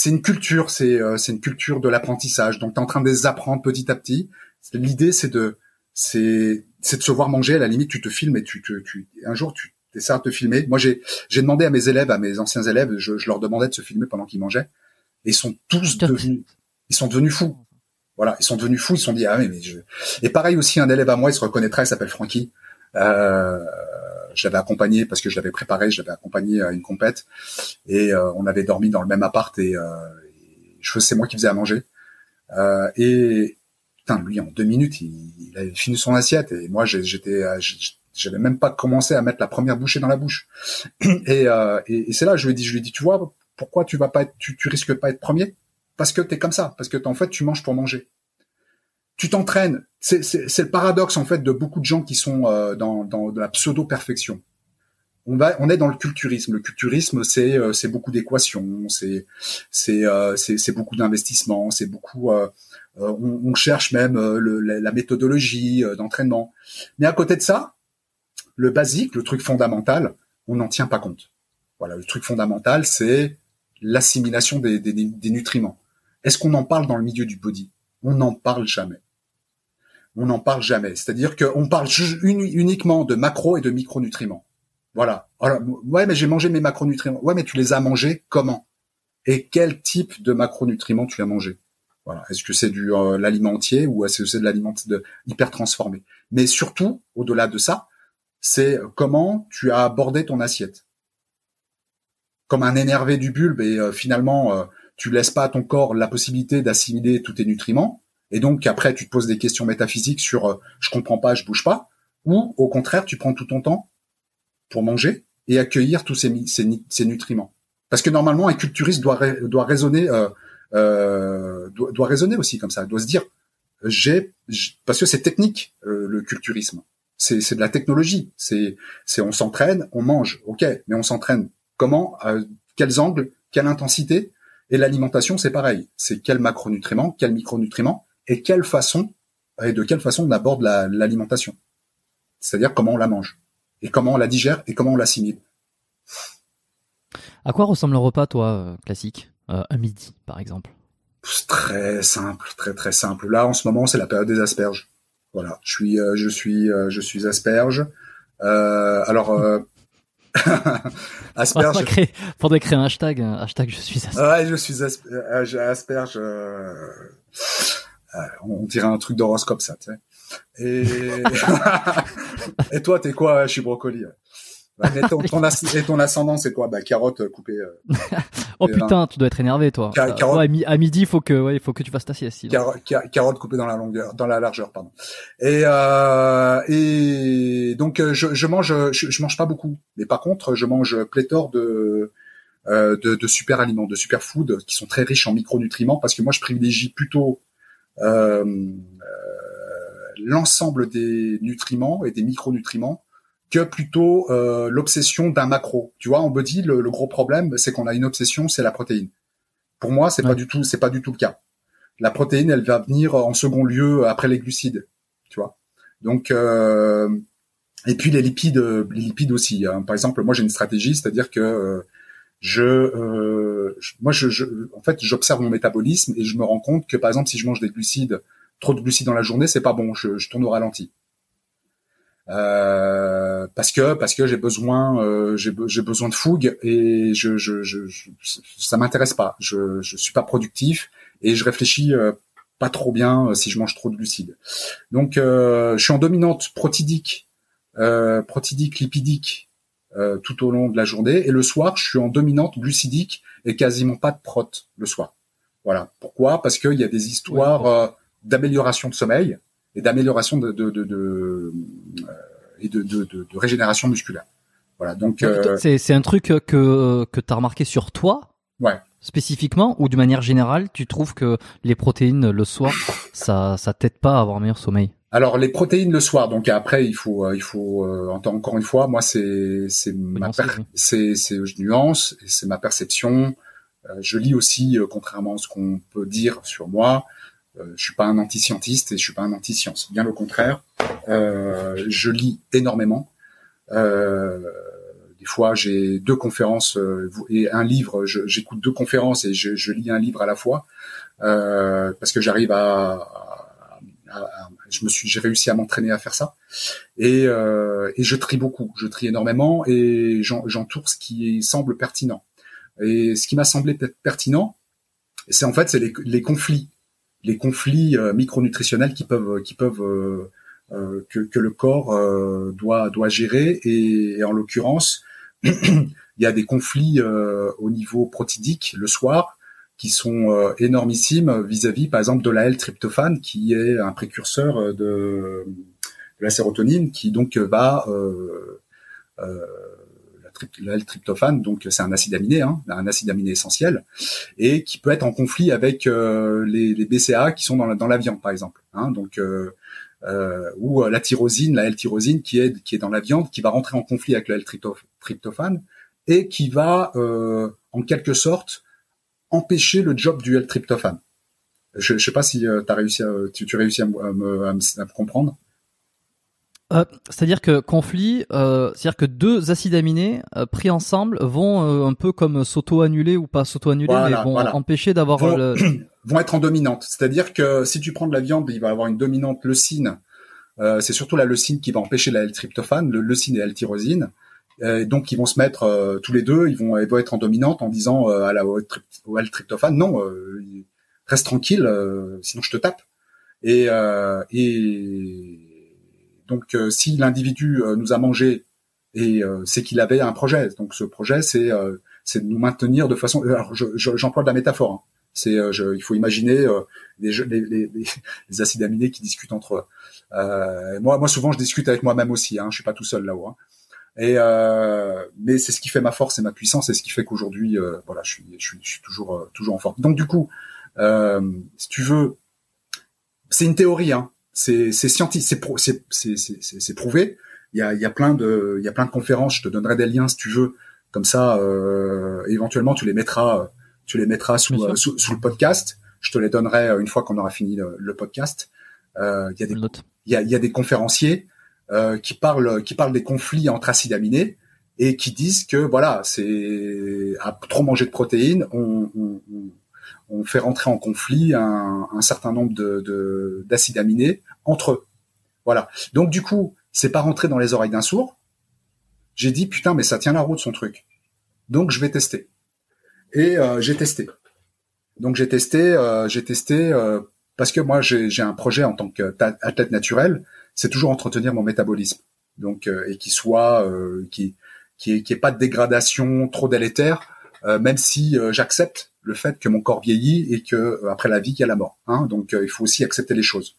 une culture, c'est euh, c'est une culture de l'apprentissage. Donc tu es en train de les apprendre petit à petit. L'idée c'est de c'est c'est de se voir manger. À la limite, tu te filmes et tu te tu un jour tu essaies de te filmer. Moi j'ai j'ai demandé à mes élèves, à mes anciens élèves, je, je leur demandais de se filmer pendant qu'ils mangeaient. Et ils sont tous devenus ils sont devenus fous. Voilà, ils sont devenus fous. Ils se sont dit ah mais, mais je... et pareil aussi un élève à moi, il se reconnaîtra, il s'appelle Francky. Euh, je l'avais accompagné parce que je l'avais préparé, je l'avais accompagné à une compète et euh, on avait dormi dans le même appart et, euh, je c'est moi qui faisais à manger. Euh, et putain, lui en deux minutes, il, avait fini son assiette et moi j'étais, euh, j'avais même pas commencé à mettre la première bouchée dans la bouche. Et, euh, et, c'est là, je lui ai je lui ai tu vois, pourquoi tu vas pas tu, tu risques pas être premier? Parce que t'es comme ça, parce que en fait tu manges pour manger. Tu t'entraînes. C'est, le paradoxe en fait de beaucoup de gens qui sont euh, dans, dans de la pseudo perfection. On va, on est dans le culturisme. Le culturisme, c'est, euh, c'est beaucoup d'équations, c'est, c'est, euh, c'est, beaucoup d'investissement, c'est beaucoup. euh, euh, on, on cherche même euh, le- la, méthodologie d'entraînement. Mais à côté de ça, le basique, le truc fondamental, on n'en tient pas compte. Voilà, le truc fondamental, c'est l'assimilation des, des, des nutriments. Est-ce qu'on en parle dans le milieu du body? On n'en parle jamais. On n'en parle jamais. C'est-à-dire qu'on parle uniquement de macro et de micronutriments. Voilà. Alors, ouais, mais j'ai mangé mes macronutriments. Ouais, mais tu les as mangés comment? Et quel type de macronutriments tu as mangé Voilà. Est-ce que c'est du euh, l'aliment entier ou est-ce que c'est de l'aliment hyper transformé Mais surtout, au-delà de ça, c'est comment tu as abordé ton assiette. Comme un énervé du bulbe et euh, finalement euh, tu laisses pas à ton corps la possibilité d'assimiler tous tes nutriments et donc après tu te poses des questions métaphysiques sur euh, je comprends pas, je bouge pas ou au contraire tu prends tout ton temps pour manger et accueillir tous ces, ces, ces nutriments. Parce que normalement un culturiste doit doit raisonner euh, euh, doit, doit raisonner aussi comme ça, doit se dire j'ai parce que c'est technique euh, le culturisme c'est c'est de la technologie. C'est c'est on s'entraîne, on mange, ok, mais on s'entraîne comment, à quels angles, quelle intensité? Et l'alimentation, c'est pareil. C'est quel macronutriment, quel micronutriment, et quelle façon et de quelle façon on aborde la- l'alimentation. C'est-à-dire comment on la mange et comment on la digère et comment on l'assimile. À quoi ressemble un repas, toi, euh, classique Euh, Un midi, par exemple? Très simple, très très simple. Là, en ce moment, c'est la période des asperges. Voilà, je suis euh, je suis euh, je suis asperge. Euh, alors euh, asperge. Faudrait créer, faudrait créer un hashtag, un hashtag je suis asperge. Ouais, je suis asp- euh, j'ai asperge. Euh, euh, on dirait un truc d'horoscope, ça, tu sais. Et et toi, t'es quoi Je suis brocoli. et, ton, ascendant, c'est quoi? Bah carotte coupée. Euh, oh putain, tu dois être énervé, toi. carotte... à midi, il faut que, ouais, il faut que tu fasses ta sieste. carotte coupée dans la longueur, dans la largeur, pardon. Et euh, et donc je, je mange, je, je, mange pas beaucoup, mais par contre, je mange pléthore de euh, de, de, super aliments, de super food qui sont très riches en micronutriments parce que moi je privilégie plutôt euh, euh, l'ensemble des nutriments et des micronutriments que plutôt euh, l'obsession d'un macro. Tu vois, en body, le, le gros problème, c'est qu'on a une obsession, c'est la protéine. Pour moi, c'est pas du tout, c'est pas du tout le cas. La protéine, elle va venir en second lieu après les glucides. Tu vois. Donc euh, et puis les lipides, les lipides aussi. Hein. Par exemple, moi j'ai une stratégie, c'est-à-dire que je, euh, moi, je, je, en fait, j'observe mon métabolisme et je me rends compte que, par exemple, si je mange des glucides, trop de glucides dans la journée, c'est pas bon. Je, je tourne au ralenti. Euh, parce que parce que j'ai besoin euh, j'ai, besoin de fougue et je, je, je, ça m'intéresse pas je je suis pas productif et je réfléchis euh, pas trop bien euh, si je mange trop de glucides donc je suis en dominante protidique protidique lipidique euh, tout au long de la journée. Et le soir, je suis en dominante glucidique et quasiment pas de prot le soir. Voilà. Pourquoi? Parce qu'il y a des histoires euh, d'amélioration de sommeil et d'amélioration de, de, de, de euh, et de, régénération musculaire. Voilà. Donc c'est c'est un truc que que t'as remarqué sur toi. Ouais. Spécifiquement ou de manière générale, tu trouves que les protéines le soir, ça ça t'aide pas à avoir un meilleur sommeil? Alors les protéines le soir, donc après il faut euh, il faut euh, encore une fois, moi c'est c'est ma c'est c'est je nuance et c'est ma perception. Euh, je lis aussi, contrairement à ce qu'on peut dire sur moi, je suis pas un anti-scientiste et je suis pas un anti-science. Bien le contraire, je lis énormément. des fois j'ai deux conférences et un livre. J'écoute deux conférences et je, je, lis un livre à la fois parce que j'arrive à je me suis, j'ai réussi à m'entraîner à faire ça. Et, euh, et je trie beaucoup, je trie énormément et j'entoure ce qui semble pertinent. Et ce qui m'a semblé pertinent, c'est en fait c'est les, conflits, les conflits euh, micronutritionnels qui peuvent, qui peuvent euh, euh que, que, le corps euh, doit doit gérer. Et, et en l'occurrence, il y a des conflits au niveau protidique le soir qui sont euh, énormissimes vis-à-vis, par exemple, de la L-tryptophane, qui est un précurseur euh, de, la sérotonine, qui donc va euh, euh, la L-tryptophane, donc c'est un acide aminé, hein, un acide aminé essentiel, et qui peut être en conflit avec les, les, BCA qui sont dans la, dans la viande, par exemple. Hein, donc euh, ou la tyrosine, la L-tyrosine qui est qui est dans la viande, qui va rentrer en conflit avec la L-tryptophane et qui va en quelque sorte empêcher le job du L-tryptophane. Je, ne sais pas si euh, as réussi à, tu, tu réussis à, me, à, comprendre. Euh, c'est-à-dire que conflit, euh, c'est-à-dire que deux acides aminés pris ensemble vont un peu comme s'auto-annuler ou pas s'auto-annuler, mais vont empêcher d'avoir vont, le... vont être en dominante. C'est-à-dire que si tu prends de la viande, il va avoir une dominante leucine. c'est surtout la leucine qui va empêcher la L-tryptophane, le leucine et la L-tyrosine. Euh, donc ils vont se mettre euh, tous les deux, ils vont, ils vont être en dominante en disant euh, à la au tryptophane non, reste tranquille, sinon je te tape. Et, et donc si l'individu nous a mangé et c'est qu'il avait un projet. Donc ce projet c'est c'est de nous maintenir de façon. Alors j'emploie de la métaphore. Hein. C'est il faut imaginer les, les, les, acides aminés qui discutent entre eux. moi moi souvent je discute avec moi-même aussi. Hein, je suis pas tout seul là-haut. Hein. Et euh, mais c'est ce qui fait ma force et ma puissance, et ce qui fait qu'aujourd'hui, euh, voilà, je suis, je suis, je suis toujours, euh, toujours en forme. Donc du coup, euh, si tu veux, c'est une théorie, hein. C'est, c'est scientifique, c'est, c'est, c'est, c'est, prouvé. Il y a, il y a plein de, il y a plein de conférences. Je te donnerai des liens si tu veux. Comme ça, euh, éventuellement, tu les mettras, tu les mettras sous, sous, sous, le podcast. Je te les donnerai une fois qu'on aura fini le, le podcast. Euh, il y a des, il y a, il y a des conférenciers euh, qui parlent qui parlent des conflits entre acides aminés et qui disent que voilà, c'est à trop manger de protéines, on, on, on fait rentrer en conflit un, un certain nombre de d'acides aminés entre eux. Voilà. Donc du coup, c'est pas rentré dans les oreilles d'un sourd. J'ai dit putain, mais ça tient la route son truc. Donc je vais tester. Et euh, j'ai testé. Donc j'ai testé, euh, j'ai testé parce que moi j'ai un projet en tant qu'athlète naturel c'est toujours entretenir mon métabolisme. donc et qui soit qui qui est, qui est pas de dégradation trop délétère, même si j'accepte le fait que mon corps vieillit et que après la vie il y a la mort. Hein, donc il faut aussi accepter les choses.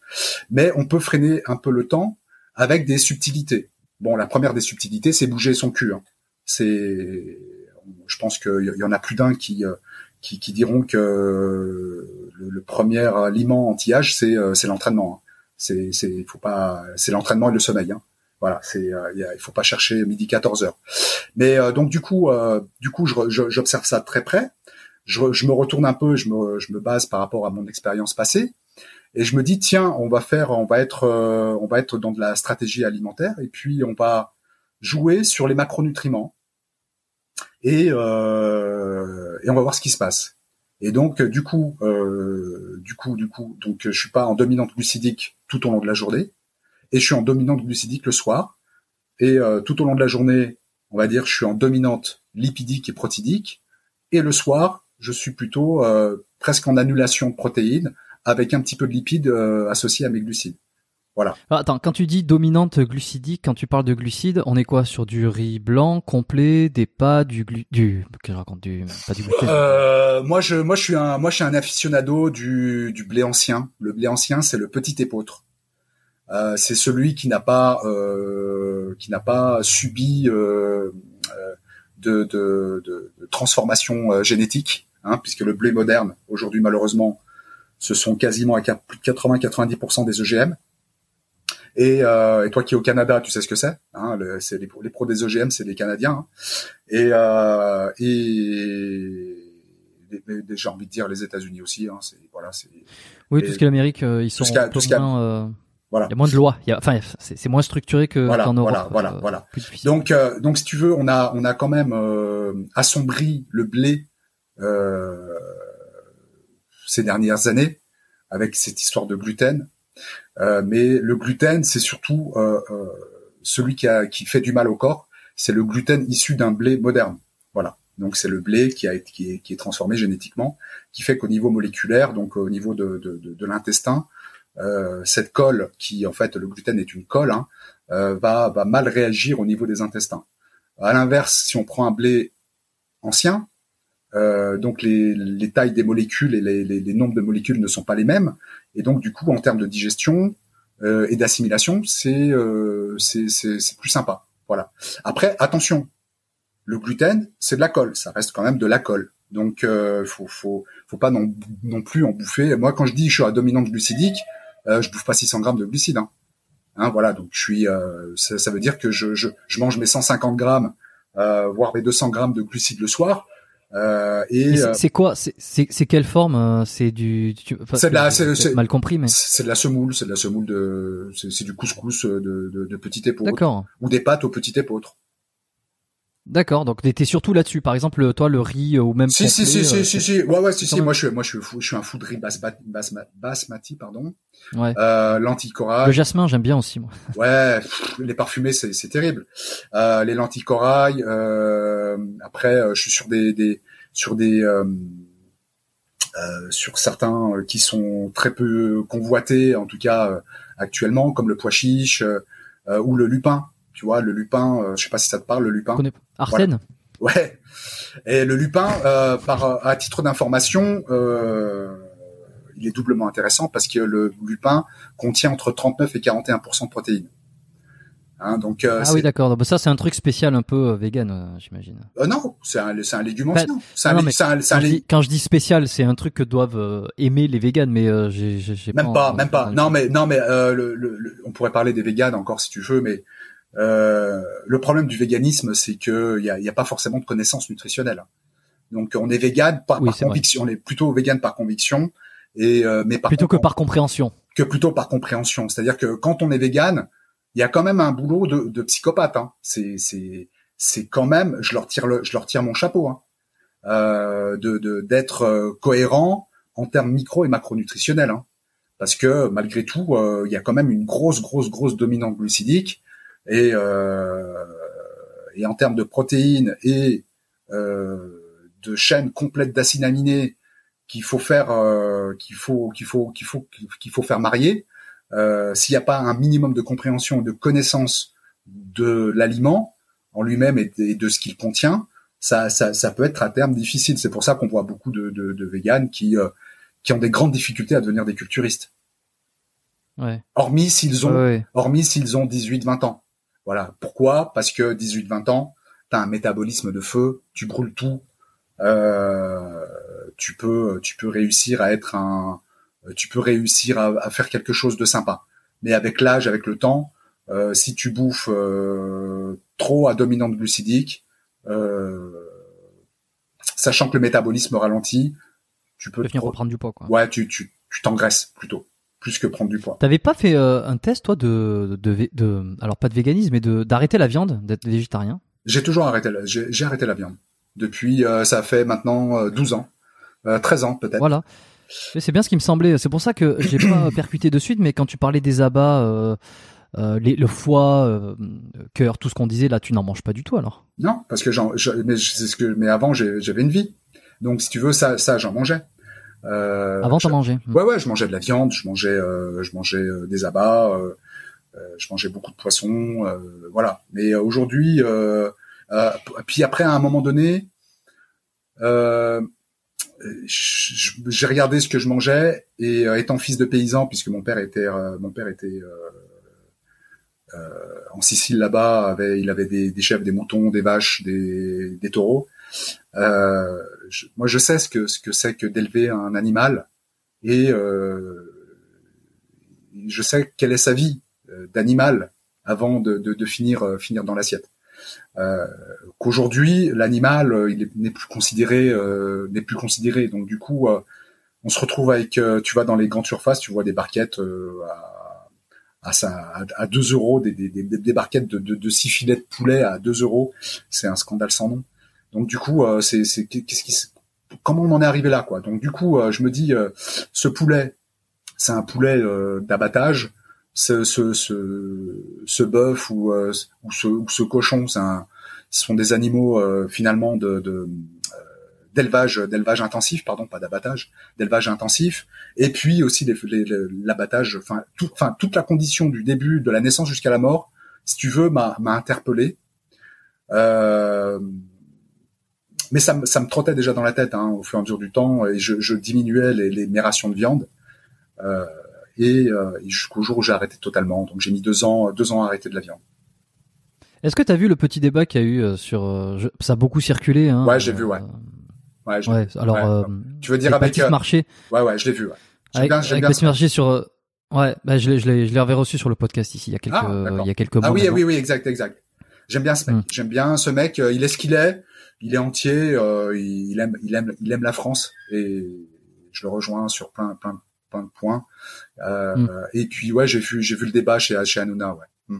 Mais on peut freiner un peu le temps avec des subtilités. Bon, la première des subtilités, c'est bouger son cul. Hein. C'est, je pense qu'il y en a plus d'un qui, qui, qui diront que le, premier aliment anti-âge, c'est euh, c'est l'entraînement. Hein. C'est c'est faut pas c'est l'entraînement et le sommeil. Hein. Voilà, c'est euh, il faut pas chercher midi 14 heures. Mais euh, donc du coup du coup j'observe ça de très près. Je, je, me retourne un peu, je me je me base par rapport à mon expérience passée et je me dis tiens on va faire on va être on va être dans de la stratégie alimentaire et puis on va jouer sur les macronutriments et, euh, et on va voir ce qui se passe. Et donc du coup, euh, du coup, du coup, donc je suis pas en dominante glucidique tout au long de la journée, et je suis en dominante glucidique le soir. Et euh, tout au long de la journée, on va dire, je suis en dominante lipidique et protidique, et le soir, je suis plutôt euh, presque en annulation de protéines avec un petit peu de lipides euh, associés à mes glucides. Voilà. Ah, attends, quand tu dis dominante glucidique, quand tu parles de glucides, on est quoi sur du riz blanc complet, des pâtes, du glu... du que je raconte du pas du gluten. Euh, moi je moi je suis un moi je suis un aficionado du du blé ancien. Le blé ancien, c'est le petit épeautre. Euh, c'est celui qui n'a pas euh, qui n'a pas subi euh, euh de, de, de, de, transformation euh, génétique, hein, puisque le blé moderne aujourd'hui malheureusement ce sont quasiment à plus de 80-90% des OGM. Et, euh, et, toi qui es au Canada, tu sais ce que c'est. Hein, c'est les, les, pros des OGM, c'est les Canadiens. Hein. Et, euh, et j'ai envie de dire les États-Unis aussi. Hein, c'est voilà, c'est. Oui, tout ce qui est l'Amérique, euh, ils sont tout ce moins. Euh, voilà. Il y a moins de lois. Il y a, enfin, c'est moins structuré que voilà, qu'en Europe. Voilà, voilà, voilà. Donc, euh, donc, si tu veux, on a, on a quand même assombri le blé ces dernières années avec cette histoire de gluten. Euh, mais le gluten, c'est surtout euh, euh, celui qui, fait du mal au corps. C'est le gluten issu d'un blé moderne. Voilà. Donc c'est le blé qui, est, transformé génétiquement, qui fait qu'au niveau moléculaire, donc au niveau de, l'intestin, cette colle, qui en fait le gluten est une colle, hein, va, va mal réagir au niveau des intestins. À l'inverse, si on prend un blé ancien, euh, donc les, les, tailles des molécules et les, les, les, nombres de molécules ne sont pas les mêmes. Et donc du coup, en termes de digestion euh, et d'assimilation, c'est euh, c'est plus sympa. Voilà. Après, attention, le gluten, c'est de la colle. Ça reste quand même de la colle. Donc euh, faut faut faut pas non, non plus en bouffer. Moi, quand je dis je suis à dominante glucidique, euh, je bouffe pas 600 grammes de glucides. Hein. Hein, voilà, donc je suis, euh, ça, ça, veut dire que je, je, je mange mes 150 grammes, euh, voire mes 200 grammes de glucides le soir. Euh, et euh, c'est quoi C'est quelle forme euh, C'est du c'est de la c'est mal compris mais c'est de la semoule, c'est de la semoule de c'est du couscous de, de, de petit épeautre. D'accord. Ou des pâtes au petit épeautre. D'accord, donc t'es surtout là-dessus. Par exemple, toi, le riz ou même. Si si si si si si. Ouais ouais si si. Moi je suis moi je suis fou, je suis un fou de riz bas, basmati pardon. Ouais. Euh, lentilles corail. Le jasmin, j'aime bien aussi moi. Ouais, les parfumés c'est c'est terrible. Euh, les lentilles corail. Euh, après, je suis sur des des sur des euh, sur certains qui sont très peu convoités, en tout cas actuellement, comme le pois chiche ou le lupin. Tu vois, le lupin, euh, je sais pas si ça te parle, le lupin. Arsène. Ouais. Et le lupin, euh, par à titre d'information, euh, il est doublement intéressant parce que le lupin contient entre 39 et 41% de protéines. Hein, donc euh, ah oui d'accord. Bah, ça c'est un truc spécial un peu euh, vegan, euh, j'imagine. Euh, non, c'est un, c'est un légume ancien. quand, je dis spécial, c'est un truc que doivent aimer les véganes, mais j'ai, même pas, même pas. Non mais non mais le, le, on pourrait parler des véganes encore si tu veux, mais euh, le problème du véganisme, c'est que il y a, y a, pas forcément de connaissances nutritionnelles. Donc on est vegan par, conviction, on est plutôt vegan par conviction et euh, mais par plutôt que par compréhension. Que plutôt par compréhension. C'est-à-dire que quand on est vegan, il y a quand même un boulot de, de psychopathe. Hein. C'est c'est c'est quand même, je leur tire le, je leur tire mon chapeau. Hein. Euh, de d'être euh, cohérent en termes micro et macronutritionnels. Hein. Parce que malgré tout, euh, il y a quand même une grosse, grosse, grosse dominante glucidique et, euh, et en termes de protéines et euh, de chaînes complètes d'acides aminés qu'il faut faire, euh, qu'il faut, qu'il faut, qu'il faut, qu'il faut faire marier. Euh, s'il n'y a pas un minimum de compréhension, de connaissance de l'aliment en lui-même et, de ce qu'il contient, ça, ça, ça, peut être à terme difficile. C'est pour ça qu'on voit beaucoup de, de, de véganes qui, euh, qui ont des grandes difficultés à devenir des culturistes. Ouais. Hormis s'ils ont, hormis s'ils ont 18-20 ans. Voilà. Pourquoi? Parce que 18-20 ans, t'as un métabolisme de feu, tu brûles tout, euh, tu peux, tu peux réussir à être un, tu peux réussir à, à faire quelque chose de sympa. Mais avec l'âge, avec le temps, euh, si tu bouffes euh, trop à dominante glucidique, euh, sachant que le métabolisme ralentit, tu peux finir prendre du poids. Quoi. Ouais, tu tu tu t'engraisses plutôt plus que prendre du poids. T'avais pas fait un test toi de, de de alors pas de véganisme mais de d'arrêter la viande, d'être végétarien? J'ai toujours arrêté la, j'ai arrêté la viande depuis ça fait maintenant 12 ans, 13 ans peut-être. Voilà. C'est bien ce qui me semblait. C'est pour ça que j'ai pas percuté de suite, mais quand tu parlais des abats, euh, euh, le foie, euh, cœur, tout ce qu'on disait là, tu n'en manges pas du tout alors? Non, parce que j'en, mais ce que, mais avant j'avais une vie, donc si tu veux ça, ça j'en mangeais. Euh, avant t'en mangeais Ouais ouais, je mangeais de la viande, je mangeais, euh, je mangeais euh, des abats, je mangeais beaucoup de poissons, voilà. Mais aujourd'hui, puis après à un moment donné. Euh, j'ai regardé ce que je mangeais et euh, étant fils de paysan, puisque mon père était euh, mon père était euh, en Sicile là-bas, avait, il avait des, des chèvres, des moutons, des vaches, des, des taureaux. Moi, je sais ce que ce que c'est que d'élever un animal et je sais quelle est sa vie d'animal avant de, de finir dans l'assiette. Euh, qu'aujourd'hui l'animal euh, il n'est plus considéré euh, n'est plus considéré. Donc du coup on se retrouve avec tu vas dans les grandes surfaces tu vois des barquettes à à, ça, à, 2 euros des, barquettes de, de, de 6 filets de poulet à 2 euros. C'est un scandale sans nom donc du coup c'est c'est qu'est-ce qui comment on en est arrivé là quoi? Donc du coup je me dis ce poulet c'est un poulet d'abattage. Ce, ce, ce, ce bœuf ou, euh, ou, ce, ou ce cochon, c'est un, ce sont des animaux euh, finalement de, de euh, d'élevage d'élevage intensif pardon pas d'abattage d'élevage intensif. Et puis aussi l'abattage enfin tout, enfin toute la condition du début de la naissance jusqu'à la mort si tu veux m'a m'a interpellé. Euh, mais ça, ça me trottait déjà dans la tête hein, au fur et à mesure du temps et je, je diminuais les, les, mes rations de viande euh, et, euh, jusqu'au jour où j'ai arrêté totalement. Donc j'ai mis deux ans, deux ans à arrêter de la viande. Est-ce que tu as vu le petit débat qu'il y a eu euh, sur euh, ça a beaucoup circulé hein, Ouais, j'ai vu, ouais. Ouais, ouais alors tu veux dire avec Marché Ouais, ouais, je l'ai vu. Ouais. Avec, bien, avec bien Marché sur ouais, bah, je je je l'ai reçu sur le podcast ici il y a quelques ah, il y a quelques mois. Ah oui, oui, oui, exact, exact. J'aime bien ce mec. Hmm. J'aime bien ce mec. il est ce qu'il est. Il est entier. il aime, il aime, il aime la France et je le rejoins sur plein, plein, plein de points. Euh, mm. Et puis ouais, j'ai vu j'ai vu le débat chez chez Hanouna, ouais. Mm.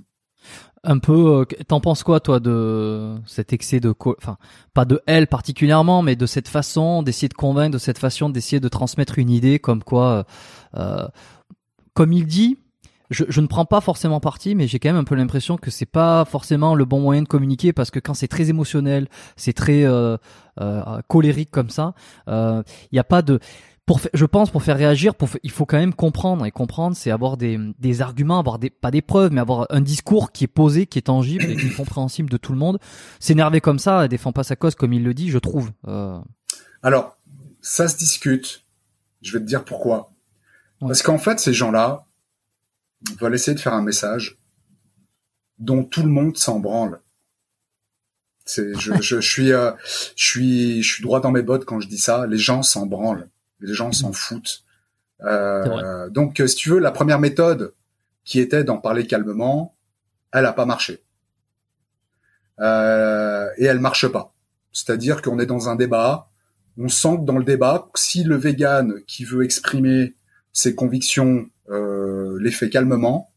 Un peu, euh, t'en penses quoi toi de cet excès de, enfin pas de elle particulièrement, mais de cette façon d'essayer de convaincre, de cette façon d'essayer de transmettre une idée, comme quoi, euh, comme il dit, je, je, ne prends pas forcément parti, mais j'ai quand même un peu l'impression que c'est pas forcément le bon moyen de communiquer parce que quand c'est très émotionnel, c'est très euh, euh, colérique comme ça, il euh, n'y a pas de pour je pense pour faire réagir, pour, il faut quand même comprendre et comprendre, c'est avoir des, des arguments, avoir des pas des preuves, mais avoir un discours qui est posé, qui est tangible et qui est compréhensible de tout le monde. S'énerver comme ça, défend pas sa cause comme il le dit, je trouve. Euh... Alors, ça se discute. Je vais te dire pourquoi. Parce qu'en fait, ces gens-là veulent essayer de faire un message dont tout le monde s'en branle. C'est, je, je, je, suis, euh, je suis, je suis droit dans mes bottes quand je dis ça. Les gens s'en branlent. Les gens s'en foutent. Euh, donc, si tu veux, la première méthode qui était d'en parler calmement, elle a pas marché. Euh, et elle marche pas. C'est-à-dire qu'on est dans un débat, on sent que dans le débat, si le vegan qui veut exprimer ses convictions euh, calmement,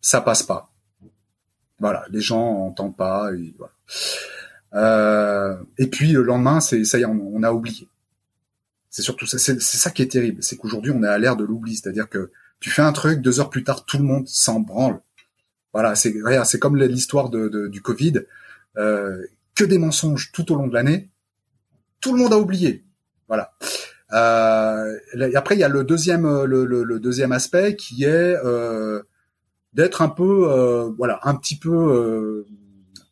ça passe pas. Voilà, les gens entendent pas. Et, voilà. euh, et puis le lendemain, c'est ça y est, on a oublié. C'est surtout ça, c'est ça qui est terrible, c'est qu'aujourd'hui on est à l'ère de l'oubli, c'est-à-dire que tu fais un truc, deux heures plus tard, tout le monde s'en branle. Voilà, c'est c'est comme l'histoire de, du Covid, euh, que des mensonges tout au long de l'année, tout le monde a oublié. Voilà. Euh, après, il y a le deuxième, le, le, deuxième aspect qui est, euh, d'être un peu, euh, voilà, un petit peu euh,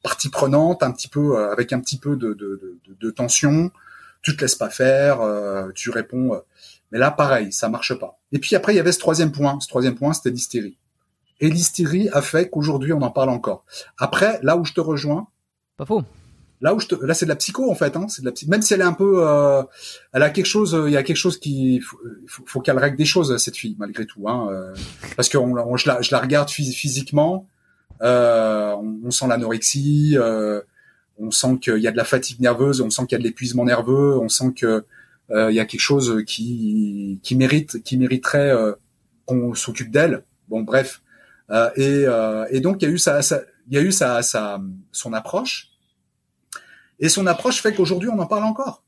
partie prenante, un petit peu euh, avec un petit peu de, de, de, de, tension. Tu te laisses pas faire, tu réponds. mais là, pareil, ça marche pas. Et puis après, il y avait ce troisième point. Ce troisième point, c'était l'hystérie. Et l'hystérie a fait qu'aujourd'hui, on en parle encore. Après, là où je te rejoins. Pas faux. Là où je te, là c'est de la psycho en fait, hein, c'est de la même si elle est un peu, euh, elle a quelque chose, il y a quelque chose qui, faut, faut, qu'elle règle des choses cette fille malgré tout, hein, euh, parce que je, la, je la regarde physiquement, euh, on, sent l'anorexie, euh, on sent qu'il y a de la fatigue nerveuse, on sent qu'il y a de l'épuisement nerveux, on sent que euh, il y a quelque chose qui, qui mérite, qui mériterait qu'on s'occupe d'elle. Bon bref, et, et donc il y a eu ça, il y a eu sa, sa, son approche et son approche fait qu'aujourd'hui, on en parle encore.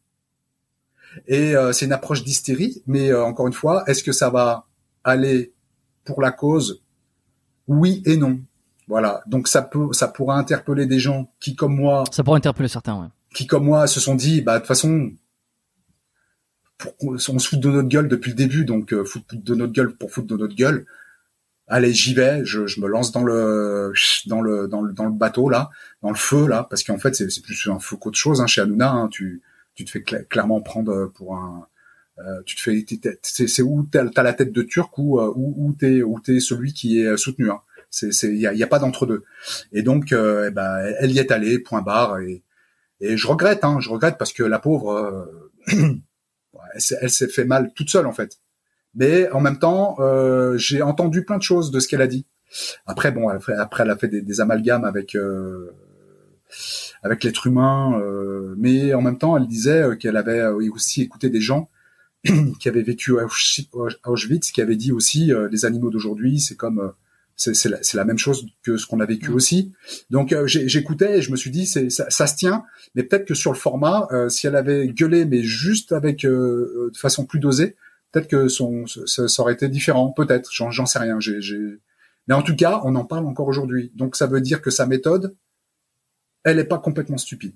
Et euh, c'est une approche d'hystérie, mais euh, encore une fois, est-ce que ça va aller pour la cause? Oui et non. Voilà. Donc ça peut, ça pourra interpeller des gens qui, comme moi, ça pourrait interpeller certains, ouais. qui, comme moi, se sont dit, bah de toute façon, on se fout de notre gueule depuis le début, donc euh, foutre de notre gueule pour foutre de notre gueule allez j'y vais, je, je, me lance dans le dans le dans le dans le bateau là, dans le feu là, parce qu'en fait c'est plus un feu qu'autre chose hein, chez Hanouna. Hein, tu tu te fais clairement prendre pour un euh, tu te fais c'est où t'as as la tête de turc ou euh, ou, ou t'es ou t'es celui qui est soutenu. Hein. C'est c'est il y a, y a, pas d'entre deux. Et donc euh, eh ben elle y est allée point barre et et je regrette hein, je regrette parce que la pauvre euh, elle s'est fait mal toute seule en fait mais en même temps, euh, j'ai entendu plein de choses de ce qu'elle a dit. Après, bon, après, elle a fait des, amalgames avec euh, avec l'être humain, euh, mais en même temps, elle disait qu'elle avait aussi écouté des gens qui avaient vécu à Auschwitz, qui avaient dit aussi les animaux d'aujourd'hui, c'est comme c'est la, la, même chose que ce qu'on a vécu aussi. Donc j'écoutais et je me suis dit c'est ça, ça, se tient, mais peut-être que sur le format, si elle avait gueulé mais juste avec de façon plus dosée, peut-être que son, ça, ça, aurait été différent, peut-être, j'en sais rien. J'ai, Mais en tout cas, on en parle encore aujourd'hui. Donc ça veut dire que sa méthode, elle n'est pas complètement stupide.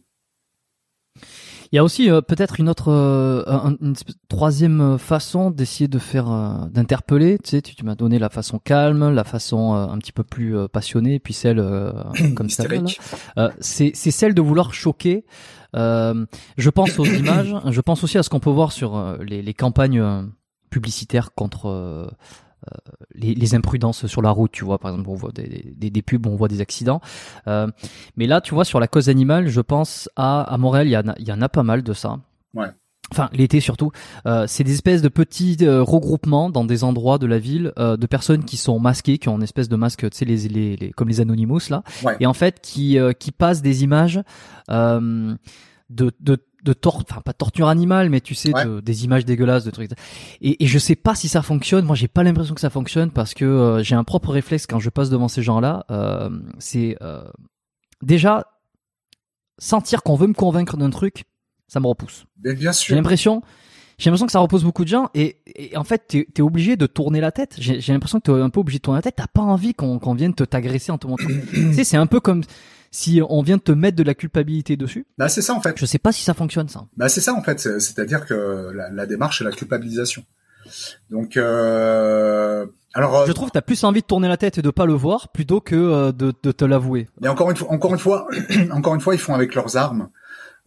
Il y a aussi euh, peut-être une autre, euh, une troisième façon d'essayer de faire, euh, d'interpeller. Tu sais, tu, tu m'as donné la façon calme, la façon un petit peu plus passionnée, puis celle comme ça. c'est celle de vouloir choquer. je pense aux images. Je pense aussi à ce qu'on peut voir sur les, les campagnes publicitaires contre euh, euh, les, les, imprudences sur la route, tu vois, par exemple, on voit des, des, des pubs, on voit des accidents. Euh, mais là, tu vois, sur la cause animale, je pense à, à Montréal, il y, en a, il y en a pas mal de ça. Ouais. Enfin, l'été surtout. Euh, c'est des espèces de petits euh, regroupements dans des endroits de la ville euh, de personnes qui sont masquées, qui ont une espèce de masque, tu sais, les, les, les, comme les Anonymous là, ouais. et en fait qui qui passent des images de, de de tort, enfin pas torture animale, mais tu sais, des images dégueulasses, de trucs. Et, et je sais pas si ça fonctionne. Moi, j'ai pas l'impression que ça fonctionne parce que euh, j'ai un propre réflexe quand je passe devant ces gens-là. Euh, c'est euh, déjà sentir qu'on veut me convaincre d'un truc, ça me repousse. bien sûr. J'ai l'impression. J'ai l'impression que ça repose beaucoup de gens et, et en fait t'es es obligé de tourner la tête. J'ai l'impression que t'es un peu obligé de tourner la tête. T'as pas envie qu'on qu'on vienne te t'agresser en te montrant. tu sais, c'est un peu comme si on vient de te mettre de la culpabilité dessus. Bah c'est ça en fait. Je sais pas si ça fonctionne ça. Bah c'est ça en fait, c'est-à-dire que la, la, démarche c'est la culpabilisation. Donc euh, alors euh, je trouve que t'as plus envie de tourner la tête et de pas le voir plutôt que euh, de, de te l'avouer. Mais encore une fois, encore une fois, encore une fois, ils font avec leurs armes.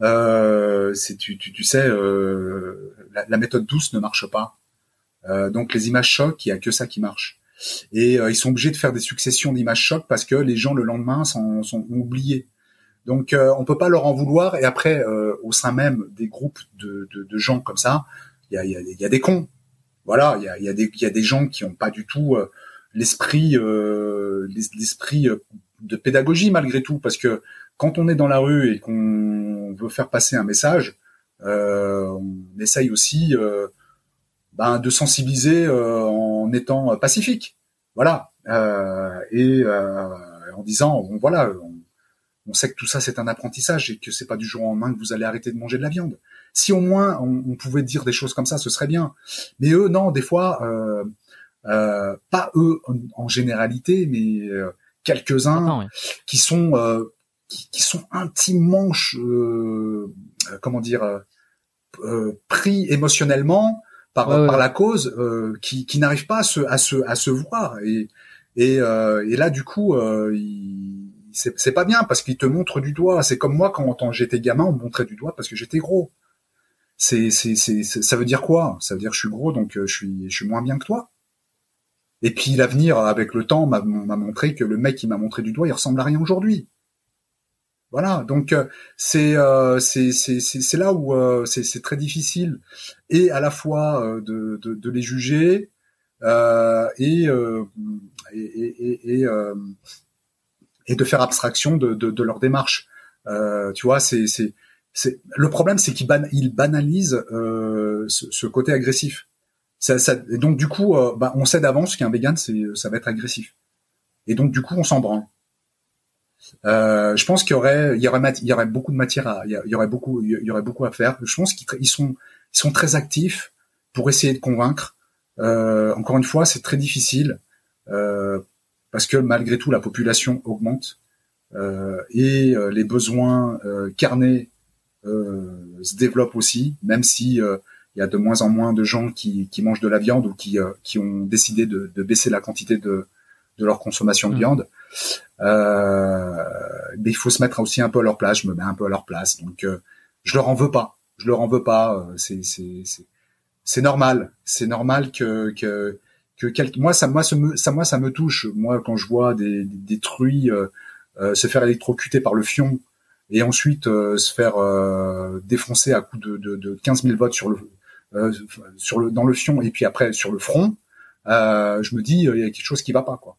Euh, c'est tu, tu, tu sais, euh, la, la, méthode douce ne marche pas. Euh, donc les images choc, il y a que ça qui marche et ils sont obligés de faire des successions d'images chocs parce que les gens le lendemain sont, sont oubliés. Donc euh, on peut pas leur en vouloir. Et après, euh, au sein même des groupes de, de, de gens comme ça, il y a, y, a, y a, des cons. Voilà, il y a, y, a des, y a des gens qui ont pas du tout euh, l'esprit l'esprit de pédagogie malgré tout, parce que quand on est dans la rue et qu'on veut faire passer un message, on essaye aussi ben, de sensibiliser euh, en étant pacifique. Voilà. Euh, et euh, en disant, bon, voilà, on, sait que tout ça c'est un apprentissage et que c'est pas du jour au lendemain que vous allez arrêter de manger de la viande. Si au moins on, pouvait dire des choses comme ça, ce serait bien. Mais eux, non, des fois, euh, pas eux en, généralité, mais quelques-uns qui sont qui, qui, sont intimement, comment dire, pris émotionnellement par, par la cause euh, qui, qui n'arrive pas à se, à se, à se voir. Et, Et, euh, et là, du coup, euh, c'est pas bien parce qu'il te montre du doigt. C'est comme moi quand j'étais gamin, on me montrait du doigt parce que j'étais gros. C'est, c'est, c'est, ça veut dire quoi? Ça veut dire que je suis gros, donc euh, je suis, je suis moins bien que toi. Et puis l'avenir, avec le temps, m'a montré que le mec qui m'a montré du doigt, il ressemble à rien aujourd'hui. Voilà, donc euh, c'est euh, c'est là où euh, c'est très difficile et à la fois de, de, les juger et, et, et, et de faire abstraction de, de, leur démarche. tu vois, c'est le problème, c'est qu'ils ban banalisent ce, côté agressif. Et donc du coup, bah, on sait d'avance qu'un vegan, c'est ça va être agressif. Et donc du coup, on s'en branle. Euh, je pense qu'il y aurait, il y aurait, il y aurait beaucoup de matière à, il y aurait beaucoup, il y aurait beaucoup à faire. Je pense qu'ils sont, ils sont très actifs pour essayer de convaincre. Euh, encore une fois, c'est très difficile euh, parce que malgré tout, la population augmente euh, et euh, les besoins carnés se développent aussi, même si il y a de moins en moins de gens qui, qui mangent de la viande ou qui, qui ont décidé de, de baisser la quantité de, de leur consommation de mmh. viande. Euh, mais il faut se mettre aussi un peu à leur place. Je me mets un peu à leur place. Donc, euh, je leur en veux pas. Je leur en veux pas. Euh, c'est c'est c'est c'est normal. C'est normal que que que moi ça moi ça me ça moi ça me touche. Moi quand je vois des des, truies se faire électrocuter par le fion et ensuite se faire défoncer à coup de, de, de 15 000 votes sur le sur le dans le fion et puis après sur le front, je me dis il y a quelque chose qui va pas quoi.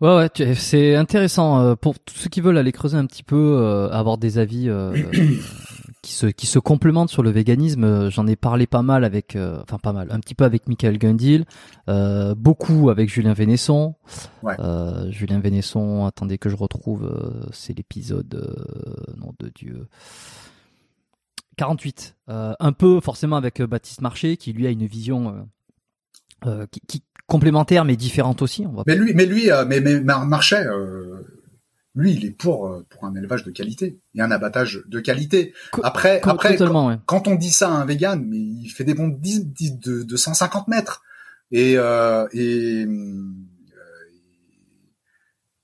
Ouais, ouais, c'est intéressant euh, pour tous ceux qui veulent aller creuser un petit peu, euh, avoir des avis euh, qui se qui se complémentent sur le véganisme. J'en ai parlé pas mal avec, enfin pas mal, un petit peu avec Michael Gundil, beaucoup avec Julien Vénesson. Ouais. Julien Vénesson, attendez que je retrouve, c'est l'épisode, nom de Dieu. 48. un peu forcément avec Baptiste Marché qui lui a une vision qui, qui, complémentaire mais différente aussi. On va mais lui, mais lui, euh, mais, mais Marchais, euh, lui, il est pour euh, pour un élevage de qualité et un abattage de qualité. après, après, quand, on dit ça à un vegan, mais il fait des bonds de, de, 150 mètres et et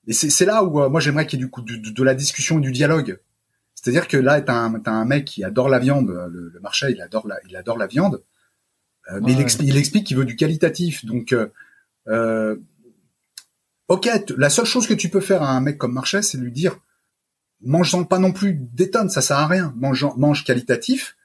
et c'est là où moi j'aimerais qu'il y ait du coup de, la discussion et du dialogue. C'est-à-dire que là, t'as un, as un mec qui adore la viande, le, le marché, il adore la, il adore la viande. Euh, mais il, explique, il explique qu'il veut du qualitatif. Donc, euh, euh, ok, la seule chose que tu peux faire à un mec comme Marchais, c'est lui dire mange-en pas non plus des tonnes, ça sert à rien. Mange, mange qualitatif.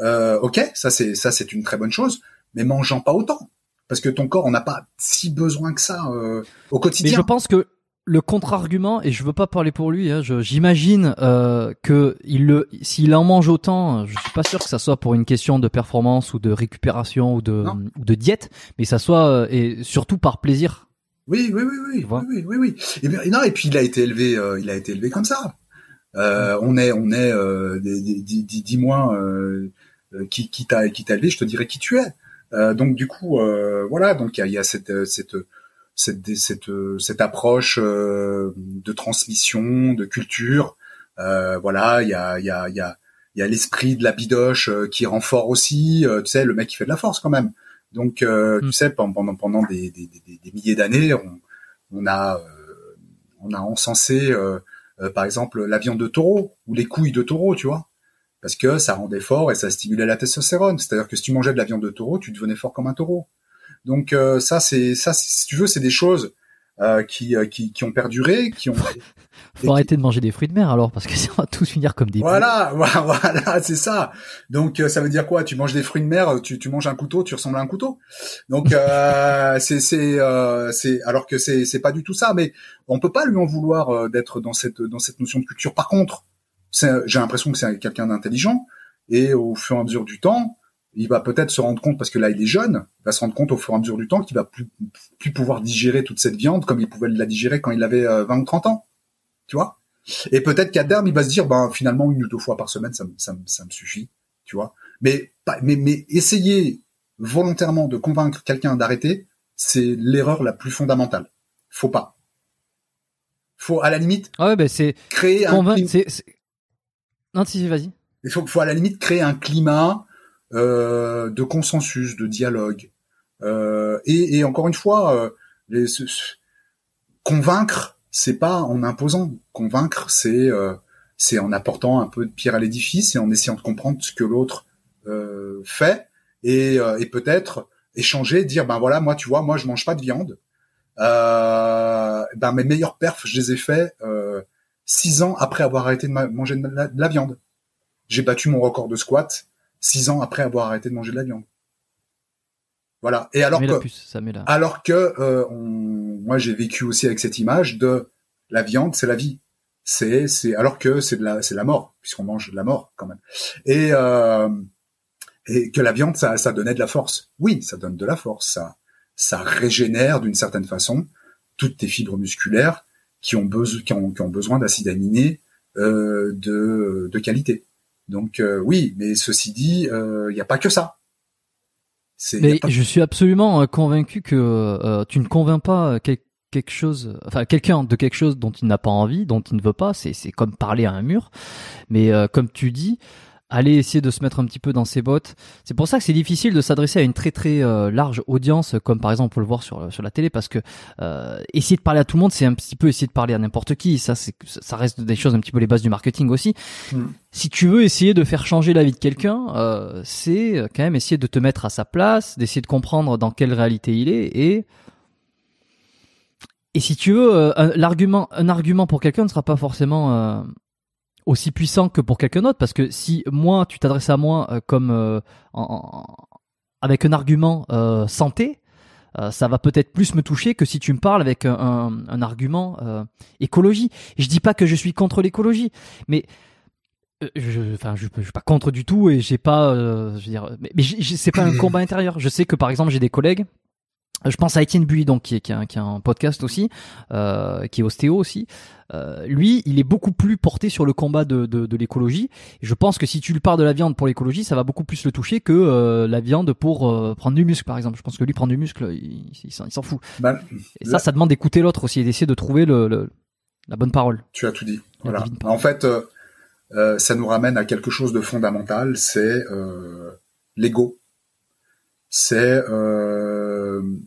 Euh, ok, ça c'est ça c'est une très bonne chose, mais mange-en pas autant parce que ton corps on n'a pas si besoin que ça euh, au quotidien. Mais je pense que le contre-argument, et je veux pas parler pour lui, hein, j'imagine euh, que il le, s'il en mange autant, je suis pas sûr que ça soit pour une question de performance ou de récupération ou de, ou de diète, mais ça soit euh, et surtout par plaisir. Oui, oui, oui, oui, oui, oui, oui, oui. Et bien, non, et puis il a été élevé, euh, il a été élevé comme ça. Euh, on est, on est, dis-moi qui, qui t'a, qui t'a élevé, je te dirais qui tu es. donc du coup, voilà, donc il y a, y a cette, cette cette, cette, cette approche euh, de transmission, de culture. Euh, voilà, il y a, y a, y a, y a l'esprit de la bidoche euh, qui rend fort aussi. tu sais, le mec qui fait de la force quand même. Donc, tu mm. sais, pendant pendant des, des, des, des milliers d'années, on, on a on a encensé, par exemple, la viande de taureau ou les couilles de taureau, tu vois parce que ça rendait fort et ça stimulait la testostérone. C'est-à-dire que si tu mangeais de la viande de taureau, tu devenais fort comme un taureau. Donc euh, ça, c'est ça, si tu veux, c'est des choses euh, qui, euh, qui, qui ont perduré, qui ont. Faut arrêter de manger des fruits de mer alors, parce que ça va tous finir comme des. Voilà, voilà, c'est ça. Donc ça veut dire quoi? Tu manges des fruits de mer, tu, tu manges un couteau, tu ressembles à un couteau. Donc euh, c'est c'est c'est alors que c'est c'est pas du tout ça, mais on peut pas lui en vouloir d'être dans cette dans cette notion de culture. Par contre, j'ai l'impression que c'est quelqu'un d'intelligent et au fur et à mesure du temps, il va peut-être se rendre compte, parce que là il est jeune, il va se rendre compte au fur et à mesure du temps qu'il va plus, plus pouvoir digérer toute cette viande comme il pouvait la digérer quand il avait 20 euh, ou 30 ans. Tu vois? Et peut-être qu'à terme, il va se dire, ben finalement, une ou deux fois par semaine, ça, ça, ça me suffit. Tu vois? Mais, mais, mais essayer volontairement de convaincre quelqu'un d'arrêter, c'est l'erreur la plus fondamentale. Faut pas. Faut à la limite ah ouais, ben c'est créer un climat... Non, si, vas-y. Il faut, faut à la limite créer un climat de consensus, de dialogue, et, et, encore une fois, les, convaincre, c'est pas en imposant. Convaincre, c'est c'est en apportant un peu de pierre à l'édifice et en essayant de comprendre ce que l'autre fait et, et peut-être échanger, dire ben voilà, moi tu vois, moi je mange pas de viande. Euh, ben mes meilleurs perfs, je les ai faits euh, six ans après avoir arrêté de manger de la, viande. J'ai battu mon record de squat six ans après avoir arrêté de manger de la viande. Voilà. Et alors que, alors que euh, moi j'ai vécu aussi avec cette image de la viande, c'est la vie. C'est, c'est alors que c'est de la, c'est la mort puisqu'on mange de la mort quand même. Et euh, et que la viande, ça, ça donnait de la force. Oui, ça donne de la force. Ça, ça régénère d'une certaine façon toutes tes fibres musculaires qui ont, besoin, qui ont, besoin d'acides aminés euh, de, de qualité. Donc euh, oui, mais ceci dit, il euh, n'y a pas que ça. Mais je suis absolument convaincu que tu ne convaincs pas quelque chose, enfin quelqu'un de quelque chose dont il n'a pas envie, dont il ne veut pas. C'est c'est comme parler à un mur. Mais comme tu dis, aller essayer de se mettre un petit peu dans ses bottes. C'est pour ça que c'est difficile de s'adresser à une très très euh, large audience, comme par exemple on peut le voir sur sur la télé, parce que euh, essayer de parler à tout le monde, c'est un petit peu essayer de parler à n'importe qui. Ça, c'est ça reste des choses un petit peu les bases du marketing aussi. Hmm. Si tu veux essayer de faire changer la vie de quelqu'un, euh, c'est quand même essayer de te mettre à sa place, d'essayer de comprendre dans quelle réalité il est et et si tu veux, l'argument, un argument pour quelqu'un ne sera pas forcément aussi puissant que pour quelqu'un d'autre parce que si moi tu t'adresses à moi euh, comme euh, avec un argument euh, santé ça va peut-être plus me toucher que si tu me parles avec un, un, argument écologie je dis pas que je suis contre l'écologie mais je, enfin, je, je, suis pas contre du tout et j'ai pas, je veux dire, mais, mais c'est pas un combat intérieur. Je sais que par exemple j'ai des collègues je pense à Étienne Bully, donc qui est, qui, a, qui a un podcast aussi, euh, qui est ostéo aussi. Euh, lui, il est beaucoup plus porté sur le combat de, de, de l'écologie. Je pense que si tu lui parles de la viande pour l'écologie, ça va beaucoup plus le toucher que euh, la viande pour euh, prendre du muscle, par exemple. Je pense que lui, prendre du muscle, il, il s'en fout. Ben, et ça, ça demande d'écouter l'autre aussi et d'essayer de trouver le, le, la bonne parole. Tu as tout dit. Voilà. En fait, euh, ça nous ramène à quelque chose de fondamental, c'est l'ego. C'est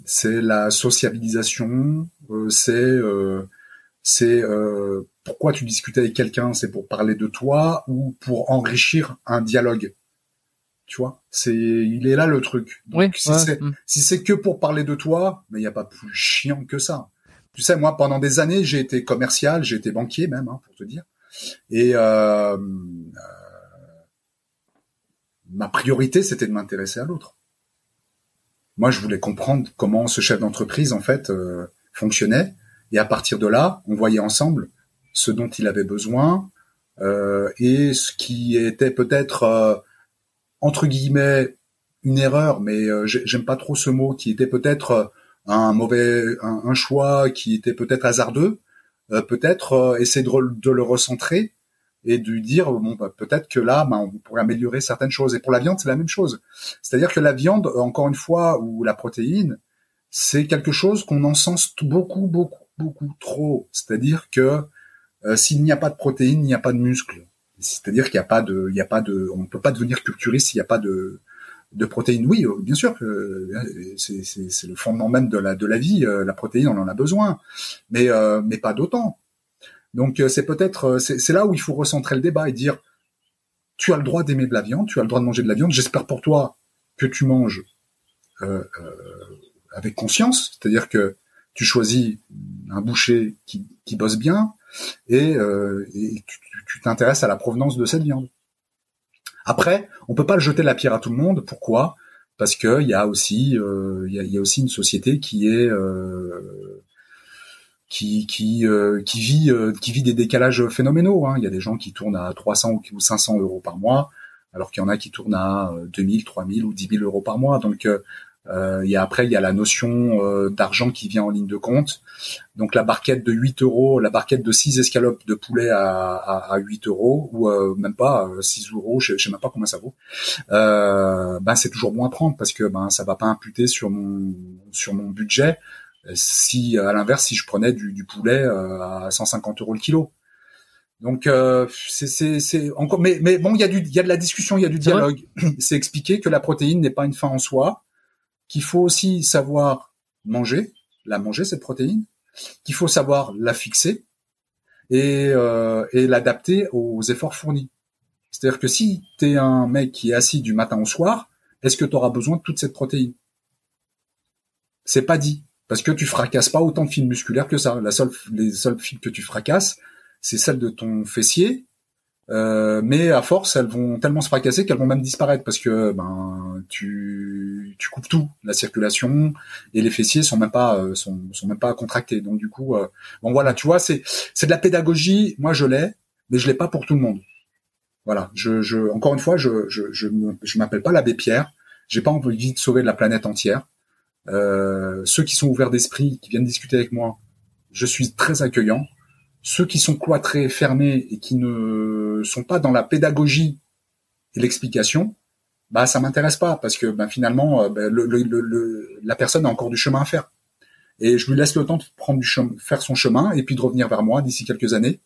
c'est la sociabilisation, euh, c'est euh, c'est euh, pourquoi tu discutes avec quelqu'un, c'est pour parler de toi ou pour enrichir un dialogue. Tu vois, c'est il est là le truc. oui, mm. si c'est que pour parler de toi, mais il n'y a pas plus chiant que ça. Tu sais, moi pendant des années, j'ai été commercial, j'ai été banquier même, hein, pour te dire. Et euh, ma priorité, c'était de m'intéresser à l'autre moi, je voulais comprendre comment ce chef d'entreprise en fait euh, fonctionnait, et à partir de là, on voyait ensemble ce dont il avait besoin euh, et ce qui était peut-être euh, entre guillemets une erreur, mais j'aime pas trop ce mot, qui était peut-être un mauvais, un, choix qui était peut-être hasardeux, peut-être essayer de, de, le recentrer et de dire bon bah, peut-être que là bah, on pourrait améliorer certaines choses. Et pour la viande c'est la même chose. C'est-à-dire que la viande encore une fois ou la protéine c'est quelque chose qu'on encense beaucoup beaucoup beaucoup trop. C'est-à-dire que euh, s'il n'y a pas de protéines il n'y a pas de muscles. C'est-à-dire qu'il n'y a pas de il y a pas de on ne peut pas devenir culturiste s'il n'y a pas de de protéines. Oui euh, bien sûr que euh, c'est le fondement même de la de la vie la protéine on en a besoin. Mais mais pas d'autant donc euh, c'est peut-être euh, c'est là où il faut recentrer le débat et dire tu as le droit d'aimer de la viande, tu as le droit de manger de la viande. J'espère pour toi que tu manges euh, avec conscience, c'est-à-dire que tu choisis un boucher qui, qui bosse bien et, et tu t'intéresses à la provenance de cette viande. Après, on peut pas le jeter la pierre à tout le monde. Pourquoi? Parce que il y a aussi il y, a, y, a, aussi une société qui est qui qui euh, qui vit euh, qui vit des décalages phénoménaux. Hein. Il y a des gens qui tournent à 300 ou 500 euros par mois, alors qu'il y en a qui tournent à 2000, 3000 ou 10 000 euros par mois. Donc euh, il y a, après, il y a la notion d'argent qui vient en ligne de compte. Donc la barquette de 8 euros, la barquette de 6 escalopes de poulet à, à, 8 euros, ou même pas 6 euros, je, je sais même pas combien ça vaut, ben c'est toujours bon à prendre parce que ben ça va pas imputer sur mon sur mon budget si à l'inverse si je prenais du, du poulet euh, à 150 euros le kilo. Donc euh, c'est encore mais mais bon il y a du il y a de la discussion il y a du dialogue. C'est expliquer que la protéine n'est pas une fin en soi, qu'il faut aussi savoir manger, la manger cette protéine, qu'il faut savoir la fixer et, euh, et l'adapter aux efforts fournis. C'est-à-dire que si tu es un mec qui est assis du matin au soir, est-ce que tu auras besoin de toute cette protéine? C'est pas dit. Parce que tu fracasses pas autant de fibres musculaires que ça. La seule, les seules fibres que tu fracasses, c'est celles de ton fessier euh, mais à force, elles vont tellement se fracasser qu'elles vont même disparaître parce que ben tu tu coupes tout, la circulation et les fessiers sont même pas euh, sont sont même pas contractés. Donc du coup, euh, bon voilà, tu vois, c'est c'est de la pédagogie. Moi, je l'ai, mais je l'ai pas pour tout le monde. Voilà, je je encore une fois, je je je, je m'appelle pas l'abbé Pierre. J'ai pas envie de sauver la planète entière. Ceux qui sont ouverts d'esprit, qui viennent discuter avec moi, je suis très accueillant. Ceux qui sont cloîtrés, fermés et qui ne sont pas dans la pédagogie et l'explication, bah ça m'intéresse pas parce que bah, finalement euh, bah, le, la personne a encore du chemin à faire. Et je lui laisse le temps de prendre du chemin, faire son chemin et puis de revenir vers moi d'ici quelques années.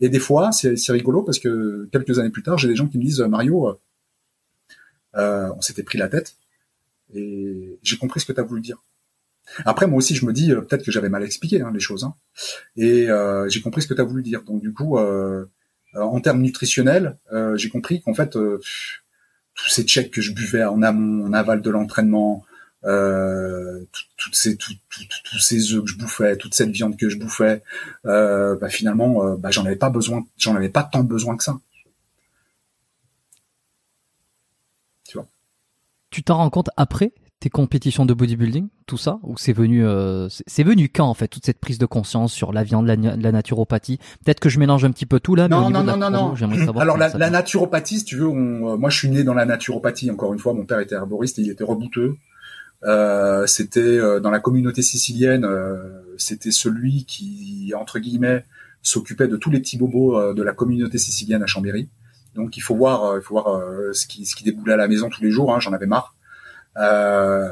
Et des fois c'est rigolo parce que quelques années plus tard j'ai des gens qui me disent Mario, euh, euh on s'était pris la tête et j'ai compris ce que tu as voulu dire. Après, moi aussi, je me dis euh, peut-être que j'avais mal expliqué hein, les choses, hein. et euh, j'ai compris ce que tu as voulu dire. Donc du coup, euh, en termes nutritionnels, j'ai compris qu'en fait, tous ces checks que je buvais en amont, en aval de l'entraînement, tous ces œufs que je bouffais, toute cette viande que je bouffais, bah, finalement, bah, j'en avais pas besoin, j'en avais pas tant besoin que ça. Tu vois. Tu t'en rends compte après tes compétitions de bodybuilding, tout ça, ou c'est venu, euh, c'est venu quand en fait toute cette prise de conscience sur la viande, la, naturopathie? Peut-être que je mélange un petit peu tout là. Non, mais non, non, non, non. Alors la, la, naturopathie, si tu veux, euh, moi je suis né dans la naturopathie. Encore une fois, mon père était herboriste et il était rebouteux. Euh, c'était dans la communauté sicilienne, c'était celui qui entre guillemets s'occupait de tous les petits bobos de la communauté sicilienne à Chambéry. Donc il faut voir, il faut voir ce qui ce qui déboulait à la maison tous les jours. Hein, J'en avais marre. Euh,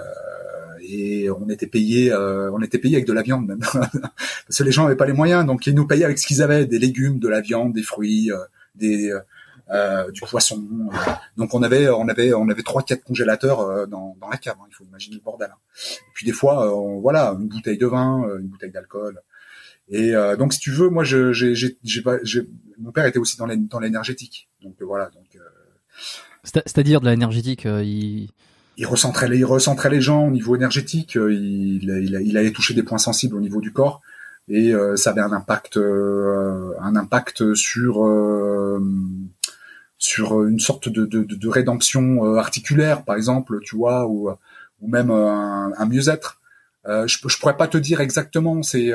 et on était payé, euh, on était payé avec de la viande même, parce que les gens n'avaient pas les moyens, donc ils nous payaient avec ce qu'ils avaient, des légumes, de la viande, des fruits, euh, des euh, du poisson. Donc on avait, on avait, on avait trois, quatre congélateurs dans, dans la cave. Hein, il faut imaginer le bordel. Hein. Et puis des fois, voilà, une bouteille de vin, une bouteille d'alcool. Et donc si tu veux, moi, je, j'ai, j'ai, j'ai, mon père était aussi dans, dans l'énergétique. Donc voilà. Donc c'est-à-dire de l'énergétique, il il recentrait les, il recentrait les gens au niveau énergétique. Euh, il, il, il, allait toucher des points sensibles au niveau du corps et euh, ça avait un impact, euh, un impact sur sur une sorte de, de, de rédemption articulaire, par exemple, tu vois, ou ou même un, un mieux-être. je, je pourrais pas te dire exactement. C'est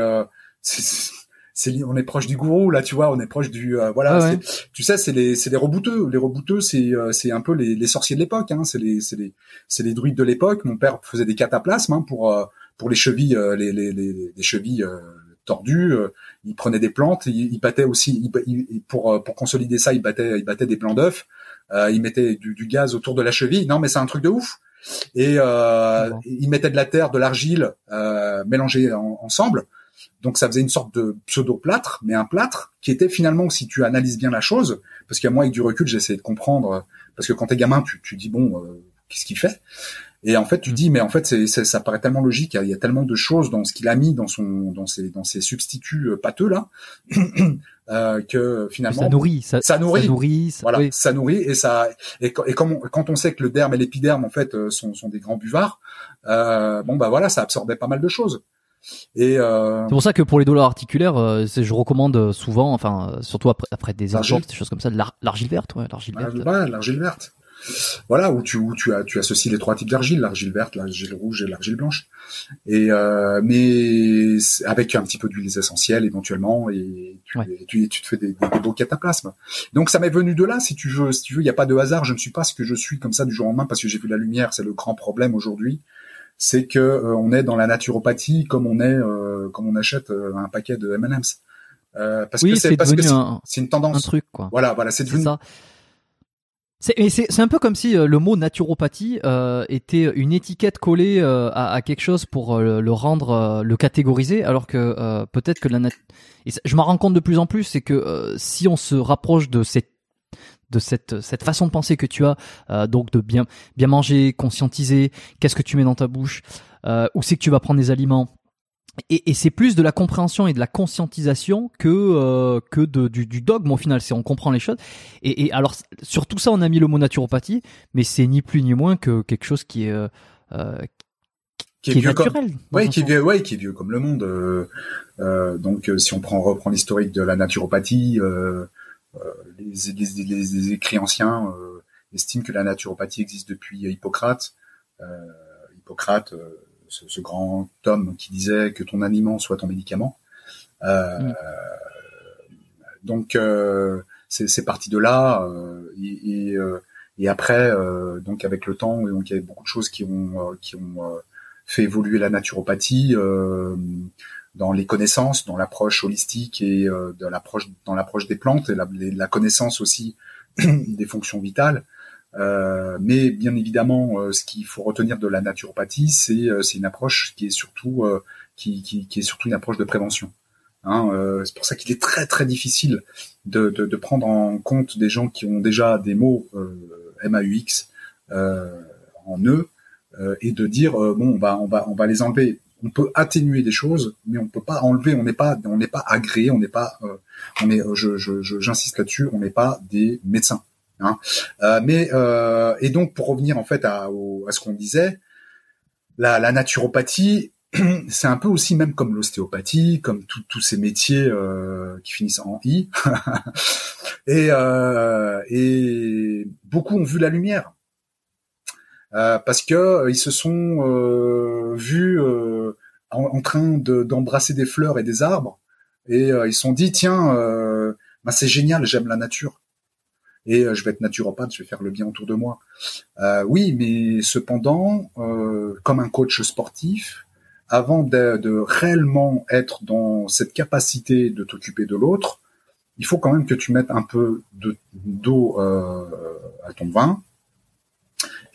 c'est on est proche du gourou là tu vois on est proche du euh, voilà ah tu sais c'est les c'est les rebouteux. Les rebouteux c'est euh, c'est un peu les, les sorciers de l'époque hein, c'est les c'est les c'est les druides de l'époque. Mon père faisait des cataplasmes hein, pour euh, pour les chevilles les, les, les, les chevilles tordues. Il prenait des plantes il, il battait aussi il, pour pour consolider ça il battait il battait des plants d'œufs. Il mettait du, du, gaz autour de la cheville. Non mais c'est un truc de ouf. Et il mettait de la terre de l'argile mélangée ensemble donc ça faisait une sorte de pseudo-plâtre, mais un plâtre qui était finalement, si tu analyses bien la chose, parce qu'à moi avec du recul, j'essaie de comprendre, parce que quand t'es gamin, tu, tu dis bon, euh, qu'est-ce qu'il fait? Et en fait, tu mm. dis mais en fait, c'est, ça paraît tellement logique, il y, a, tellement de choses dans ce qu'il a mis dans son, dans ses, dans ses substituts euh, pâteux là, euh, que finalement ça nourrit, ça, ça nourrit, ça nourrit, voilà, ça nourrit et ça et, et quand, on, quand on sait que le derme et l'épiderme en fait sont, sont des grands buvards, bon bah voilà, ça absorbait pas mal de choses. Et euh... c'est pour ça que pour les douleurs articulaires, euh, je recommande souvent, enfin euh, surtout après, après des argiles, des choses comme ça, de l'argile verte, ouais, l'argile verte. Ouais, l'argile verte. Voilà où tu où tu as tu associes les trois types d'argile, l'argile verte, l'argile rouge et l'argile blanche. Et euh, mais avec un petit peu d'huiles essentielles éventuellement et tu, tu, tu, te fais des, des, beaux cataplasmes. Donc ça m'est venu de là si tu veux, si tu veux, il y a pas de hasard. Je ne suis pas ce que je suis comme ça du jour au lendemain parce que j'ai vu la lumière. C'est le grand problème aujourd'hui c'est que euh, on est dans la naturopathie comme on est euh, comme on achète euh, un paquet de M&M's. parce que c'est parce que c'est une tendance. Un truc quoi. Voilà, voilà, c'est devenu. Ça. C'est un peu comme si le mot naturopathie euh, était une étiquette collée euh, à, à, quelque chose pour le rendre, le catégoriser, alors que peut-être que la nat... Et je m'en rends compte de plus en plus, c'est que si on se rapproche de cette de cette cette façon de penser que tu as, euh, donc de bien bien manger, conscientiser, qu'est-ce que tu mets dans ta bouche, euh, où c'est que tu vas prendre des aliments. Et, et c'est plus de la compréhension et de la conscientisation que euh, que de, du, du dogme au final. C'est on comprend les choses. Et, et, alors sur tout ça, on a mis le mot naturopathie, mais c'est ni plus ni moins que quelque chose qui est euh, euh qui, est, naturel. Comme, qui est vieux, ouais, qui est vieux comme le monde. Euh, euh, donc, si on prend reprend l'historique de la naturopathie, les, les, les, écrits anciens estiment que la naturopathie existe depuis Hippocrate. Hippocrate ce, ce, grand homme qui disait que ton aliment soit ton médicament. Euh, mm. Donc euh, c'est parti de là euh, et, et, euh, et, après donc avec le temps donc il y a beaucoup de choses qui ont qui ont fait évoluer la naturopathie dans les connaissances, dans l'approche holistique et dans l'approche dans l'approche des plantes et la, la connaissance aussi des fonctions vitales. Euh, mais bien évidemment, euh, ce qu'il faut retenir de la naturopathie, c'est euh, c'est une approche qui est surtout qui, qui, qui, est surtout une approche de prévention. Hein, c'est pour ça qu'il est très très difficile de, de, de, prendre en compte des gens qui ont déjà des mots MAUX en eux et de dire bon on va on va on va les enlever. On peut atténuer des choses, mais on peut pas enlever. On n'est pas on n'est pas agréé, on n'est pas on est je j'insiste là-dessus, on n'est pas des médecins. Hein. Euh, mais euh, et donc pour revenir en fait à, ce qu'on disait, la, la naturopathie, c'est un peu aussi même comme l'ostéopathie, comme tous ces métiers euh, qui finissent en i. et, euh, et beaucoup ont vu la lumière euh, parce que euh, ils se sont euh, vus en, en, train d'embrasser des fleurs et des arbres. Et ils se sont dit tiens, bah, c'est génial, j'aime la nature. Et euh, je vais être naturopathe, je vais faire le bien autour de moi. Euh, oui, mais cependant, euh, comme un coach sportif, avant de, de, réellement être dans cette capacité de t'occuper de l'autre, il faut quand même que tu mettes un peu d'eau euh, à ton vin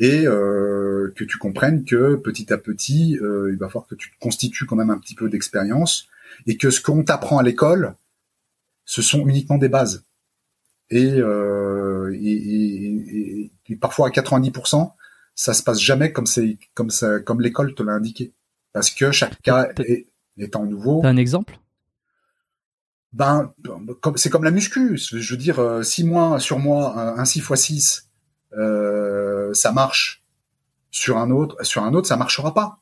et euh, que tu comprennes que petit à petit, euh, il va falloir que tu te constitues quand même un petit peu d'expérience et que ce qu'on t'apprend à l'école, ce sont uniquement des bases. Et euh, et, parfois à 90%, ça se passe jamais comme c'est comme ça comme l'école te l'a indiqué, parce que chaque cas est, étant nouveau. T'as un exemple? Ben, c'est comme la muscu. Je veux dire, 6 euh, mois sur moi, un 6 x 6, ça marche. Sur un autre, sur un autre, ça marchera pas.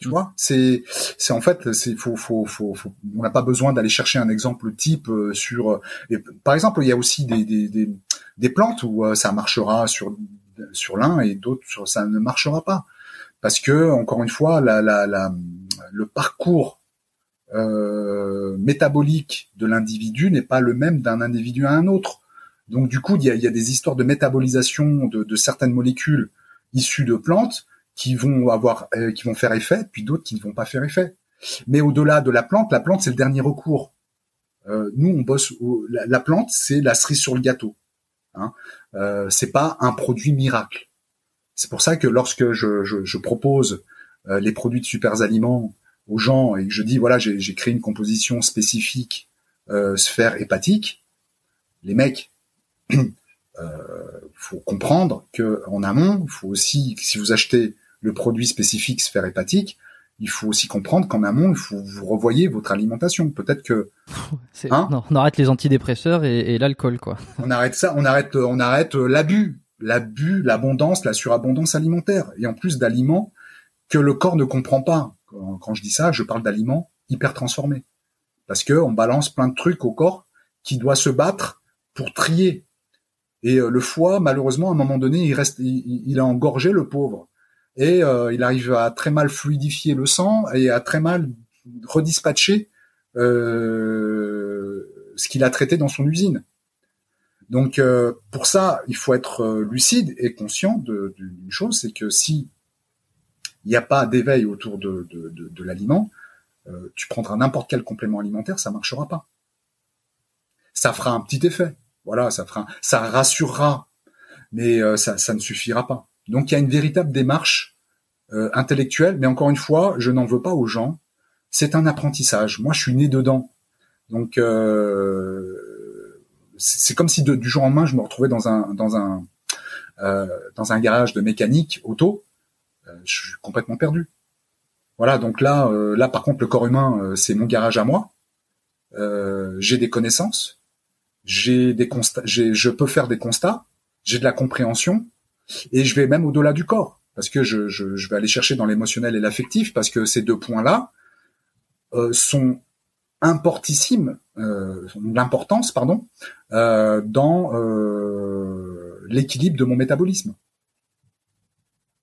Tu vois, c'est c'est en fait c'est faut, faut, faut, faut on n'a pas besoin d'aller chercher un exemple type euh, sur et, par exemple il y a aussi des des, des, des plantes où euh, ça marchera sur sur l'un et d'autres sur ça ne marchera pas parce que encore une fois la, la, la le parcours euh, métabolique de l'individu n'est pas le même d'un individu à un autre donc du coup il y a, y a des histoires de métabolisation de, de certaines molécules issues de plantes qui vont avoir, euh, qui vont faire effet, puis d'autres qui ne vont pas faire effet. Mais au-delà de la plante, la plante c'est le dernier recours. Euh, nous, on bosse. la, plante, c'est la cerise sur le gâteau. Hein. Euh, c'est pas un produit miracle. C'est pour ça que lorsque je, je, je propose euh, les produits de super aliments aux gens et que je dis voilà, j'ai créé une composition spécifique euh, sphère hépatique, les mecs faut comprendre que en amont, il faut aussi, si vous achetez le produit spécifique sphère hépatique, il faut aussi comprendre qu'en amont, il faut vous revoyez votre alimentation. Peut-être que hein non, on arrête les antidépresseurs et, et l'alcool, quoi. on arrête ça, on arrête, on arrête l'abus, l'abus, l'abondance, la surabondance alimentaire, et en plus d'aliments que le corps ne comprend pas. Quand, je dis ça, je parle d'aliments hyper transformés, parce que on balance plein de trucs au corps qui doit se battre pour trier. Et euh, le foie, malheureusement, à un moment donné, il reste, il, a engorgé le pauvre et euh, il arrive à très mal fluidifier le sang et à très mal redispatcher euh, ce qu'il a traité dans son usine. Donc pour ça, il faut être lucide et conscient d'une chose, c'est que si il n'y a pas d'éveil autour de l'aliment, tu prendras n'importe quel complément alimentaire, ça marchera pas. Ça fera un petit effet, voilà, ça fera, ça rassurera, mais ça, ça ne suffira pas. Donc il y a une véritable démarche euh, intellectuelle, mais encore une fois, je n'en veux pas aux gens. C'est un apprentissage. Moi, je suis né dedans. Donc, euh, c'est comme si du jour au lendemain je me retrouvais dans un dans un dans un garage de mécanique auto. je suis complètement perdu. Voilà, donc là, là par contre, le corps humain, c'est mon garage à moi. j'ai des connaissances, j'ai des constats, je peux faire des constats, j'ai de la compréhension, et je vais même au-delà du corps parce que je, je, je vais aller chercher dans l'émotionnel et l'affectif parce que ces deux points-là euh, sont importantissimes, euh, l'importance pardon, euh, dans euh, l'équilibre de mon métabolisme.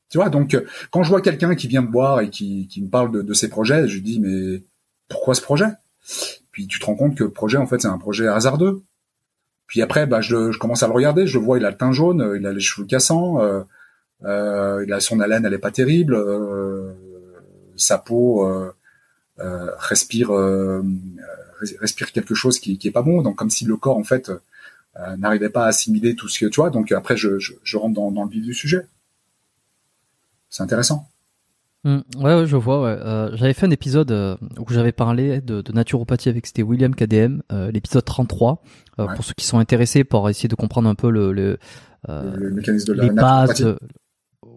Tu vois, donc quand je vois quelqu'un qui vient me voir et qui, qui me parle de, de ses projets, je lui dis mais pourquoi ce projet? Puis tu te rends compte que le projet en fait c'est un projet hasardeux. Puis après, bah, je, commence à le regarder, je le vois, il a le teint jaune, il a les cheveux cassants, euh, euh, il a son haleine, elle est pas terrible. Euh, sa peau euh, respire quelque chose qui, qui est pas bon. Donc comme si le corps en fait n'arrivait pas à assimiler tout ce que tu vois. Donc après, je, je, je rentre dans, dans, le vif du sujet. C'est intéressant. Mmh, ouais, je vois. Ouais. Euh, j'avais fait un épisode où j'avais parlé de, de, naturopathie avec c'était William KDM, euh, l'épisode 33. Euh, Pour ceux qui sont intéressés, pour essayer de comprendre un peu le, le, le mécanisme de la les bases,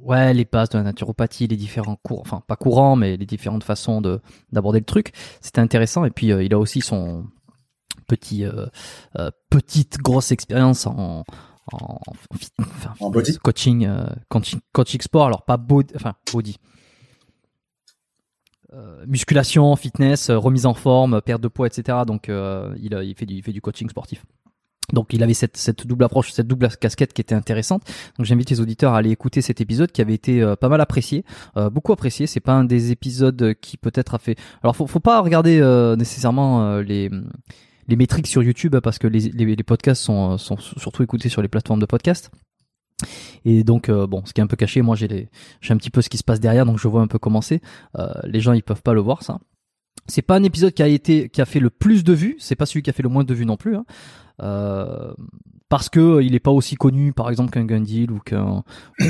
ouais, les bases de la naturopathie, les différents cours, enfin pas courants, mais les différentes façons de d'aborder le truc. C'était intéressant. Et puis euh, il a aussi son petit euh, euh, petite grosse expérience en en, en body? coaching, coaching coaching sport. Alors pas body, enfin body. Musculation, fitness, remise en forme, perte de poids, etc. Donc il, il fait du il fait du coaching sportif. Donc il avait cette, double approche, cette double casquette qui était intéressante. Donc j'invite les auditeurs à aller écouter cet épisode qui avait été euh, pas mal apprécié, euh, beaucoup apprécié. C'est pas un des épisodes qui peut-être a fait. Alors faut, faut pas regarder euh, nécessairement les les métriques sur YouTube parce que les, podcasts sont, surtout écoutés sur les plateformes de podcast. Et donc bon, ce qui est un peu caché, moi j'ai les, j'ai un petit peu ce qui se passe derrière, donc je vois un peu comment c'est. les gens ils peuvent pas le voir ça. C'est pas un épisode qui a été qui a fait le plus de vues, c'est pas celui qui a fait le moins de vues non plus. Hein. Euh, parce que euh, il est pas aussi connu par exemple qu'un Gundil ou qu'un euh,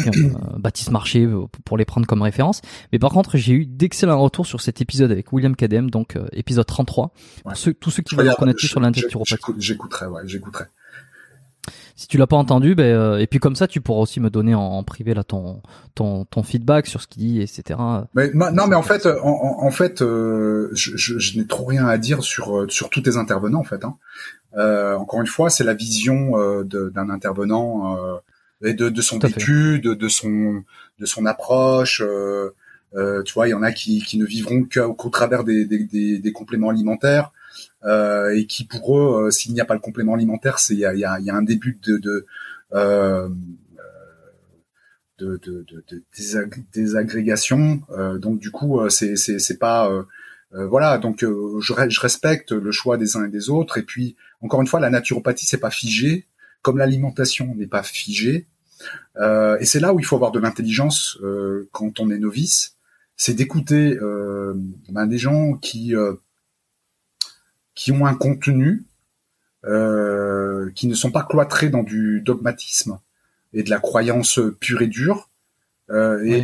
Baptiste Marché pour les prendre comme référence mais par contre j'ai eu d'excellents retours sur cet épisode avec William Cadem donc épisode 33 pour ceux, tous ceux qui veulent connaître sur l'intellecturopathie j'écouterai ouais j'écouterai si tu l'as pas entendu, ben, et puis comme ça, tu pourras aussi me donner en, privé là ton, ton, ton feedback sur ce qu'il dit, etc. Mais, non, mais en fait, en, en fait, je, je, je n'ai trop rien à dire sur sur tous tes intervenants en fait. Hein. Euh, encore une fois, c'est la vision euh, d'un intervenant euh, et de, de son vécu, de, de, son de son approche. tu vois, il y en a qui, qui ne vivront qu'au travers des, des, des, des, compléments alimentaires et qui pour eux, s'il n'y a pas le complément alimentaire, c'est il y a, y, a, y a, un début de, de de, de, de, de désagrégation. Euh, donc du coup, c'est c'est pas euh, voilà. Donc je, je, respecte le choix des uns et des autres. Et puis encore une fois, la naturopathie, c'est pas figé, comme l'alimentation n'est pas figée. Euh, et c'est là où il faut avoir de l'intelligence euh, quand on est novice, c'est d'écouter euh, ben, des gens qui euh, qui ont un contenu, euh, qui ne sont pas cloîtrés dans du dogmatisme et de la croyance pure et dure, et,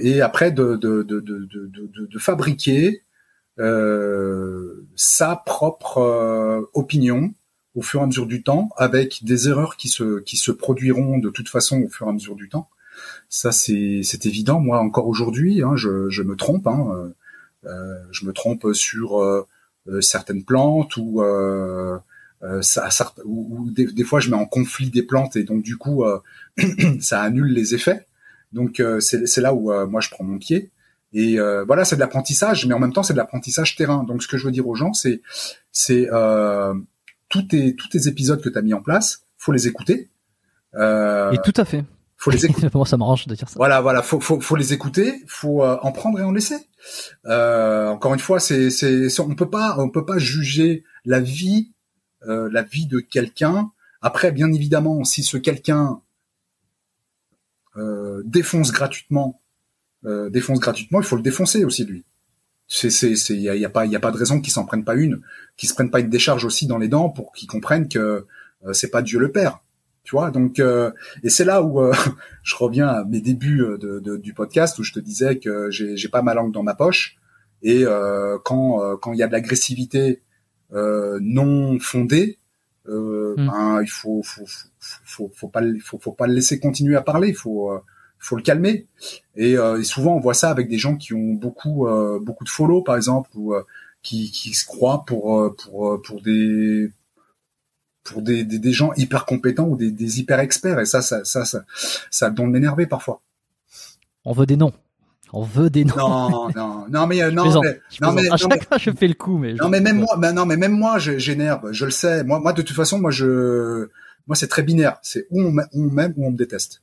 et, après de, de, de, de fabriquer euh, sa propre euh, opinion au fur et à mesure du temps, avec des erreurs qui se qui se produiront de toute façon au fur et à mesure du temps. Ça c'est c'est évident. Moi encore aujourd'hui, hein, je, je me trompe. Hein, euh, je me trompe sur euh, certaines plantes ou ça, ou, des, des, fois je mets en conflit des plantes et donc du coup ça annule les effets. Donc c'est là où moi je prends mon pied. Et euh, voilà, c'est de l'apprentissage, mais en même temps, c'est de l'apprentissage terrain. Donc, ce que je veux dire aux gens, c'est, c'est euh, tous tes tous tes épisodes que tu as mis en place, faut les écouter. Euh, et tout à fait. Faut les écouter. Moi, ça m'arrange de dire ça. Voilà, voilà, faut faut, faut les écouter, faut euh, en prendre et en laisser. Euh, encore une fois, c'est c'est on peut pas on peut pas juger la vie euh, la vie de quelqu'un. Après, bien évidemment, si ce quelqu'un défonce gratuitement défonce gratuitement, il faut le défoncer aussi lui. C'est c'est c'est il y a, pas y a pas de raison qu'ils s'en prennent pas une, qu'ils se prennent pas une décharge aussi dans les dents pour qu'ils comprennent que c'est pas Dieu le Père. Tu vois, donc euh, et c'est là où je reviens à mes débuts de, de, du podcast où je te disais que j'ai j'ai pas ma langue dans ma poche et quand quand il y a de l'agressivité non fondée, euh, mm. ben, il faut, faut, faut, faut, pas, faut, faut pas le laisser continuer à parler. Il faut, euh, faut le calmer. Et, euh, et, souvent, on voit ça avec des gens qui ont beaucoup, euh, beaucoup de follow, par exemple, ou qui, qui se croient pour, pour, pour des, pour des, des, des, gens hyper compétents ou des, des hyper experts. Et ça, ça, ça, ça, ça, ça m'énerver parfois. On veut des noms. On veut des noms. Non, non, non, mais non, mais, non, mais à chaque fois je fais le coup, mais non, mais même moi, non, mais même moi, j'énerve. Je le sais. Moi, moi, de toute façon, moi, je, moi, c'est très binaire. C'est où on m'aime ou on me déteste.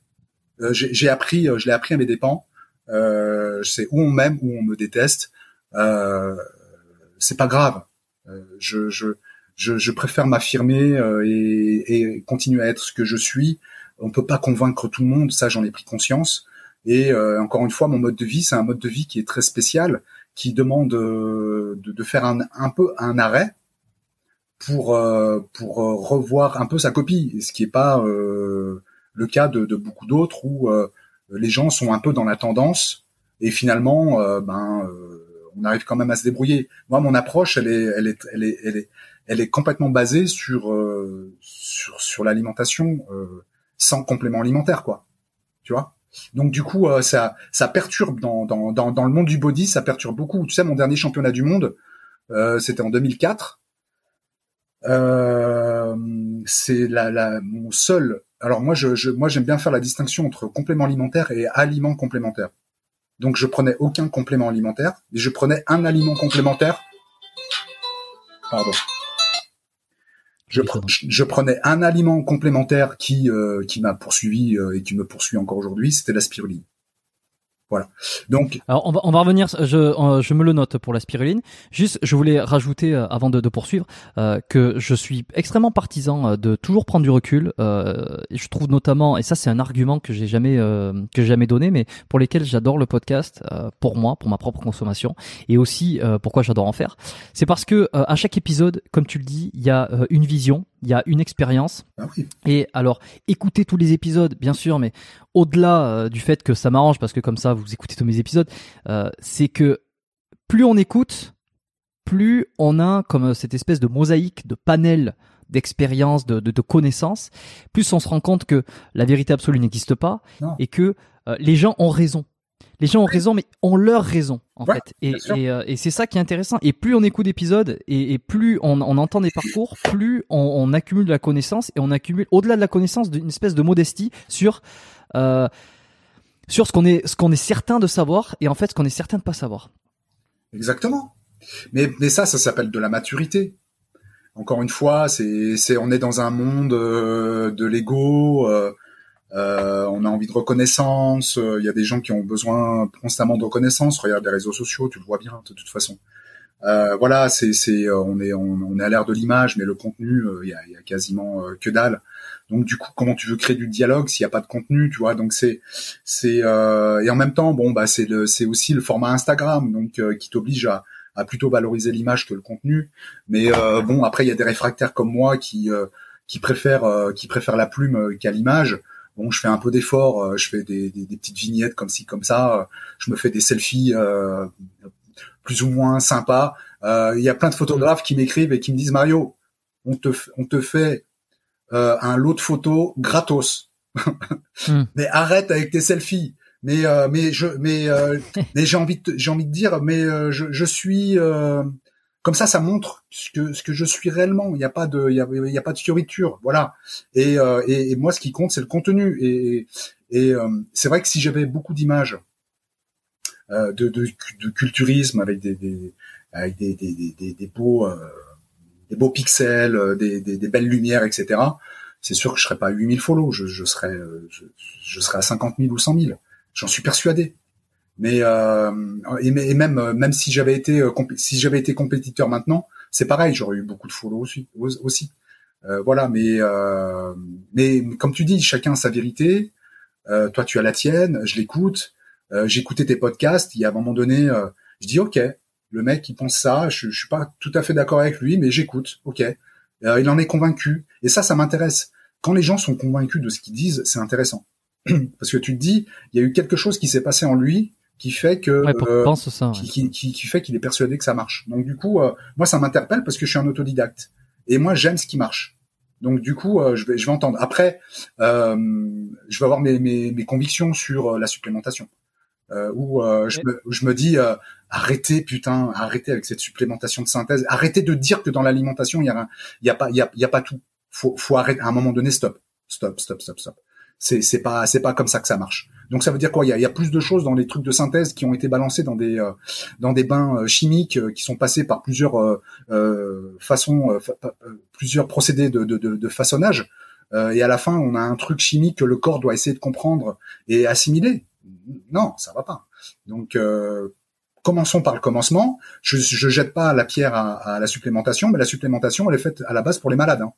Euh, j'ai appris, euh, je l'ai appris à mes dépens. Euh, c'est où on m'aime ou on me déteste. Euh, c'est pas grave. Euh, je, je, je, je préfère m'affirmer euh, et, et continuer à être ce que je suis. On peut pas convaincre tout le monde. Ça, j'en ai pris conscience. Et euh, encore une fois, mon mode de vie, c'est un mode de vie qui est très spécial, qui demande euh, de, de, faire un, un, peu un arrêt pour euh, pour revoir un peu sa copie, ce qui n'est pas le cas de, de beaucoup d'autres où les gens sont un peu dans la tendance et finalement, ben, on arrive quand même à se débrouiller. Moi, mon approche, elle est, elle est, elle est, elle est complètement basée sur sur, sur l'alimentation sans complément alimentaire, quoi. Tu vois? Donc du coup, euh, ça, ça perturbe dans, dans, dans, le monde du body, ça perturbe beaucoup. Tu sais, mon dernier championnat du monde, euh, c'était en 2004. Euh, c'est la, la, mon seul. Alors moi, je, je moi, j'aime bien faire la distinction entre complément alimentaire et aliment complémentaire. Donc je prenais aucun complément alimentaire, mais je prenais un aliment complémentaire. Pardon je, prenais un aliment complémentaire qui euh, qui m'a poursuivi euh, et qui me poursuit encore aujourd'hui, c'était la spiruline. Voilà. Donc. Alors on va on va revenir. Je euh, je me le note pour la spiruline. Juste, je voulais rajouter avant de, de poursuivre que je suis extrêmement partisan de toujours prendre du recul. je trouve notamment, et ça c'est un argument que j'ai jamais que j'ai jamais donné, mais pour lesquels j'adore le podcast pour moi, pour ma propre consommation, et aussi pourquoi j'adore en faire. C'est parce que à chaque épisode, comme tu le dis, il y a une vision, il y a une expérience. Ah et alors, écoutez tous les épisodes, bien sûr, mais au-delà euh, du fait que ça m'arrange, parce que comme ça, vous écoutez tous mes épisodes, euh, c'est que plus on écoute, plus on a comme cette espèce de mosaïque, de panel d'expérience, de, de, connaissances, plus on se rend compte que la vérité absolue n'existe pas et que euh, les gens ont raison les gens ont raison, mais ont leur raison en fait. Et, euh, et, c'est ça qui est intéressant. Et plus on écoute d'épisodes et, et, plus on, on, entend des parcours, plus on, on, accumule de la connaissance et on accumule au-delà de la connaissance d'une espèce de modestie sur euh, sur ce qu'on est ce qu'on est certain de savoir et en fait ce qu'on est certain de pas savoir. Exactement. Mais mais ça, ça s'appelle de la maturité. Encore une fois, c'est c'est on est dans un monde euh, de l'ego. Euh, euh, on a envie de reconnaissance. Euh, il y a des gens qui ont besoin constamment de reconnaissance. Regarde les réseaux sociaux, tu le vois bien de toute façon. Euh, voilà, c'est, euh, on est, on, est à l'ère de l'image, mais le contenu, il y, a, y, a, quasiment que dalle. Donc du coup, comment tu veux créer du dialogue s'il n'y a pas de contenu, tu vois? Donc c'est, c'est, et en même temps, bon, bah c'est c'est aussi le format Instagram, donc qui t'oblige à, à plutôt valoriser l'image que le contenu. Mais bon, après, il y a des réfractaires comme moi qui, qui préfèrent, qui préfèrent la plume qu'à l'image bon, je fais un peu d'effort, euh, je fais des, des, des, petites vignettes comme ci, comme ça, euh, je me fais des selfies euh, plus ou moins sympas. Il y a plein de photographes qui m'écrivent et qui me disent Mario, on te, on te fait un lot de photos gratos. Hmm. Mais arrête avec tes selfies. Mais mais je mais mais j'ai envie de, j'ai envie de dire mais je, je suis comme ça, ça montre ce que je suis réellement. Il n'y a pas de il y a, pas de fioriture, voilà. Et, euh, et, moi, ce qui compte, c'est le contenu. Et, euh, c'est vrai que si j'avais beaucoup d'images euh, de, de, culturisme avec des, des avec des, des, des, beaux des beaux pixels, des, belles lumières, etc. C'est sûr que je serais pas à 8000 follow, je, je serais je, je serais à 50 000 ou 100 000. J'en suis persuadé. Mais euh, et, même même si j'avais été euh, si j'avais été compétiteur maintenant, c'est pareil, j'aurais eu beaucoup de follow aussi. aussi. Euh, voilà, mais euh, mais comme tu dis, chacun a sa vérité. Euh, toi, tu as la tienne. Je l'écoute. Euh, J'écoutais tes podcasts. Il y a un moment donné, je dis ok, le mec il pense ça. Je, je suis pas tout à fait d'accord avec lui, mais j'écoute. Ok, il en est convaincu. Et ça, ça m'intéresse. Quand les gens sont convaincus de ce qu'ils disent, c'est intéressant parce que tu te dis, il y a eu quelque chose qui s'est passé en lui qui fait que euh, ça, qui, qui, qui, fait qu'il est persuadé que ça marche. Donc du coup, euh, moi ça m'interpelle parce que je suis un autodidacte et moi j'aime ce qui marche. Donc du coup, je vais je vais entendre. Après, je vais avoir mes, mes, mes convictions sur la supplémentation. Euh, où je, me, je me dis arrêtez putain, arrêtez avec cette supplémentation de synthèse, arrêtez de dire que dans l'alimentation il y a il y a pas il y a, y a pas tout. Faut faut arrêter à un moment donné stop. Stop, stop, stop, stop. C'est c'est pas c'est pas comme ça que ça marche. Donc ça veut dire quoi? Il y a, y a, plus de choses dans les trucs de synthèse qui ont été balancés dans des euh, dans des bains euh, chimiques euh, qui sont passés par plusieurs euh, façons, plusieurs procédés de, de, de, de façonnage. et à la fin, on a un truc chimique que le corps doit essayer de comprendre et assimiler. Non, ça va pas. Donc commençons par le commencement. Je, je jette pas la pierre à, à, la supplémentation, mais la supplémentation, elle est faite à la base pour les malades. Hein.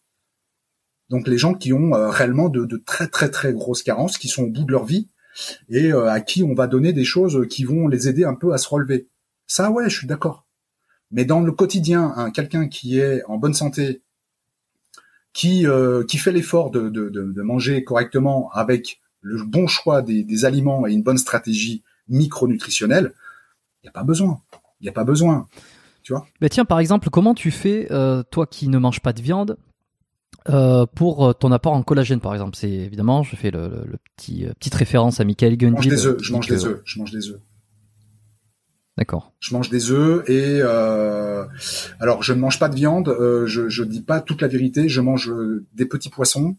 Donc les gens qui ont euh, réellement de, très très très grosses carences, qui sont au bout de leur vie et euh, à qui on va donner des choses qui vont les aider un peu à se relever. Ça, ouais, je suis d'accord. Mais dans le quotidien, hein, quelqu'un qui est en bonne santé, qui euh, qui fait l'effort de, de, manger correctement avec le bon choix des, aliments et une bonne stratégie micronutritionnelle, il n'y a pas besoin. Il n'y a pas besoin. Tu vois? Mais tiens, par exemple, comment tu fais, toi qui ne manges pas de viande, euh, pour euh, ton apport en collagène, par exemple C'est évidemment, je fais le, le, petit euh, petite référence à Michael Gundy. Je mange des œufs. Je mange des œufs. Je mange des œufs. D'accord. Je mange des œufs et euh, alors je ne mange pas de viande. Euh, je je dis pas toute la vérité. Je mange des petits poissons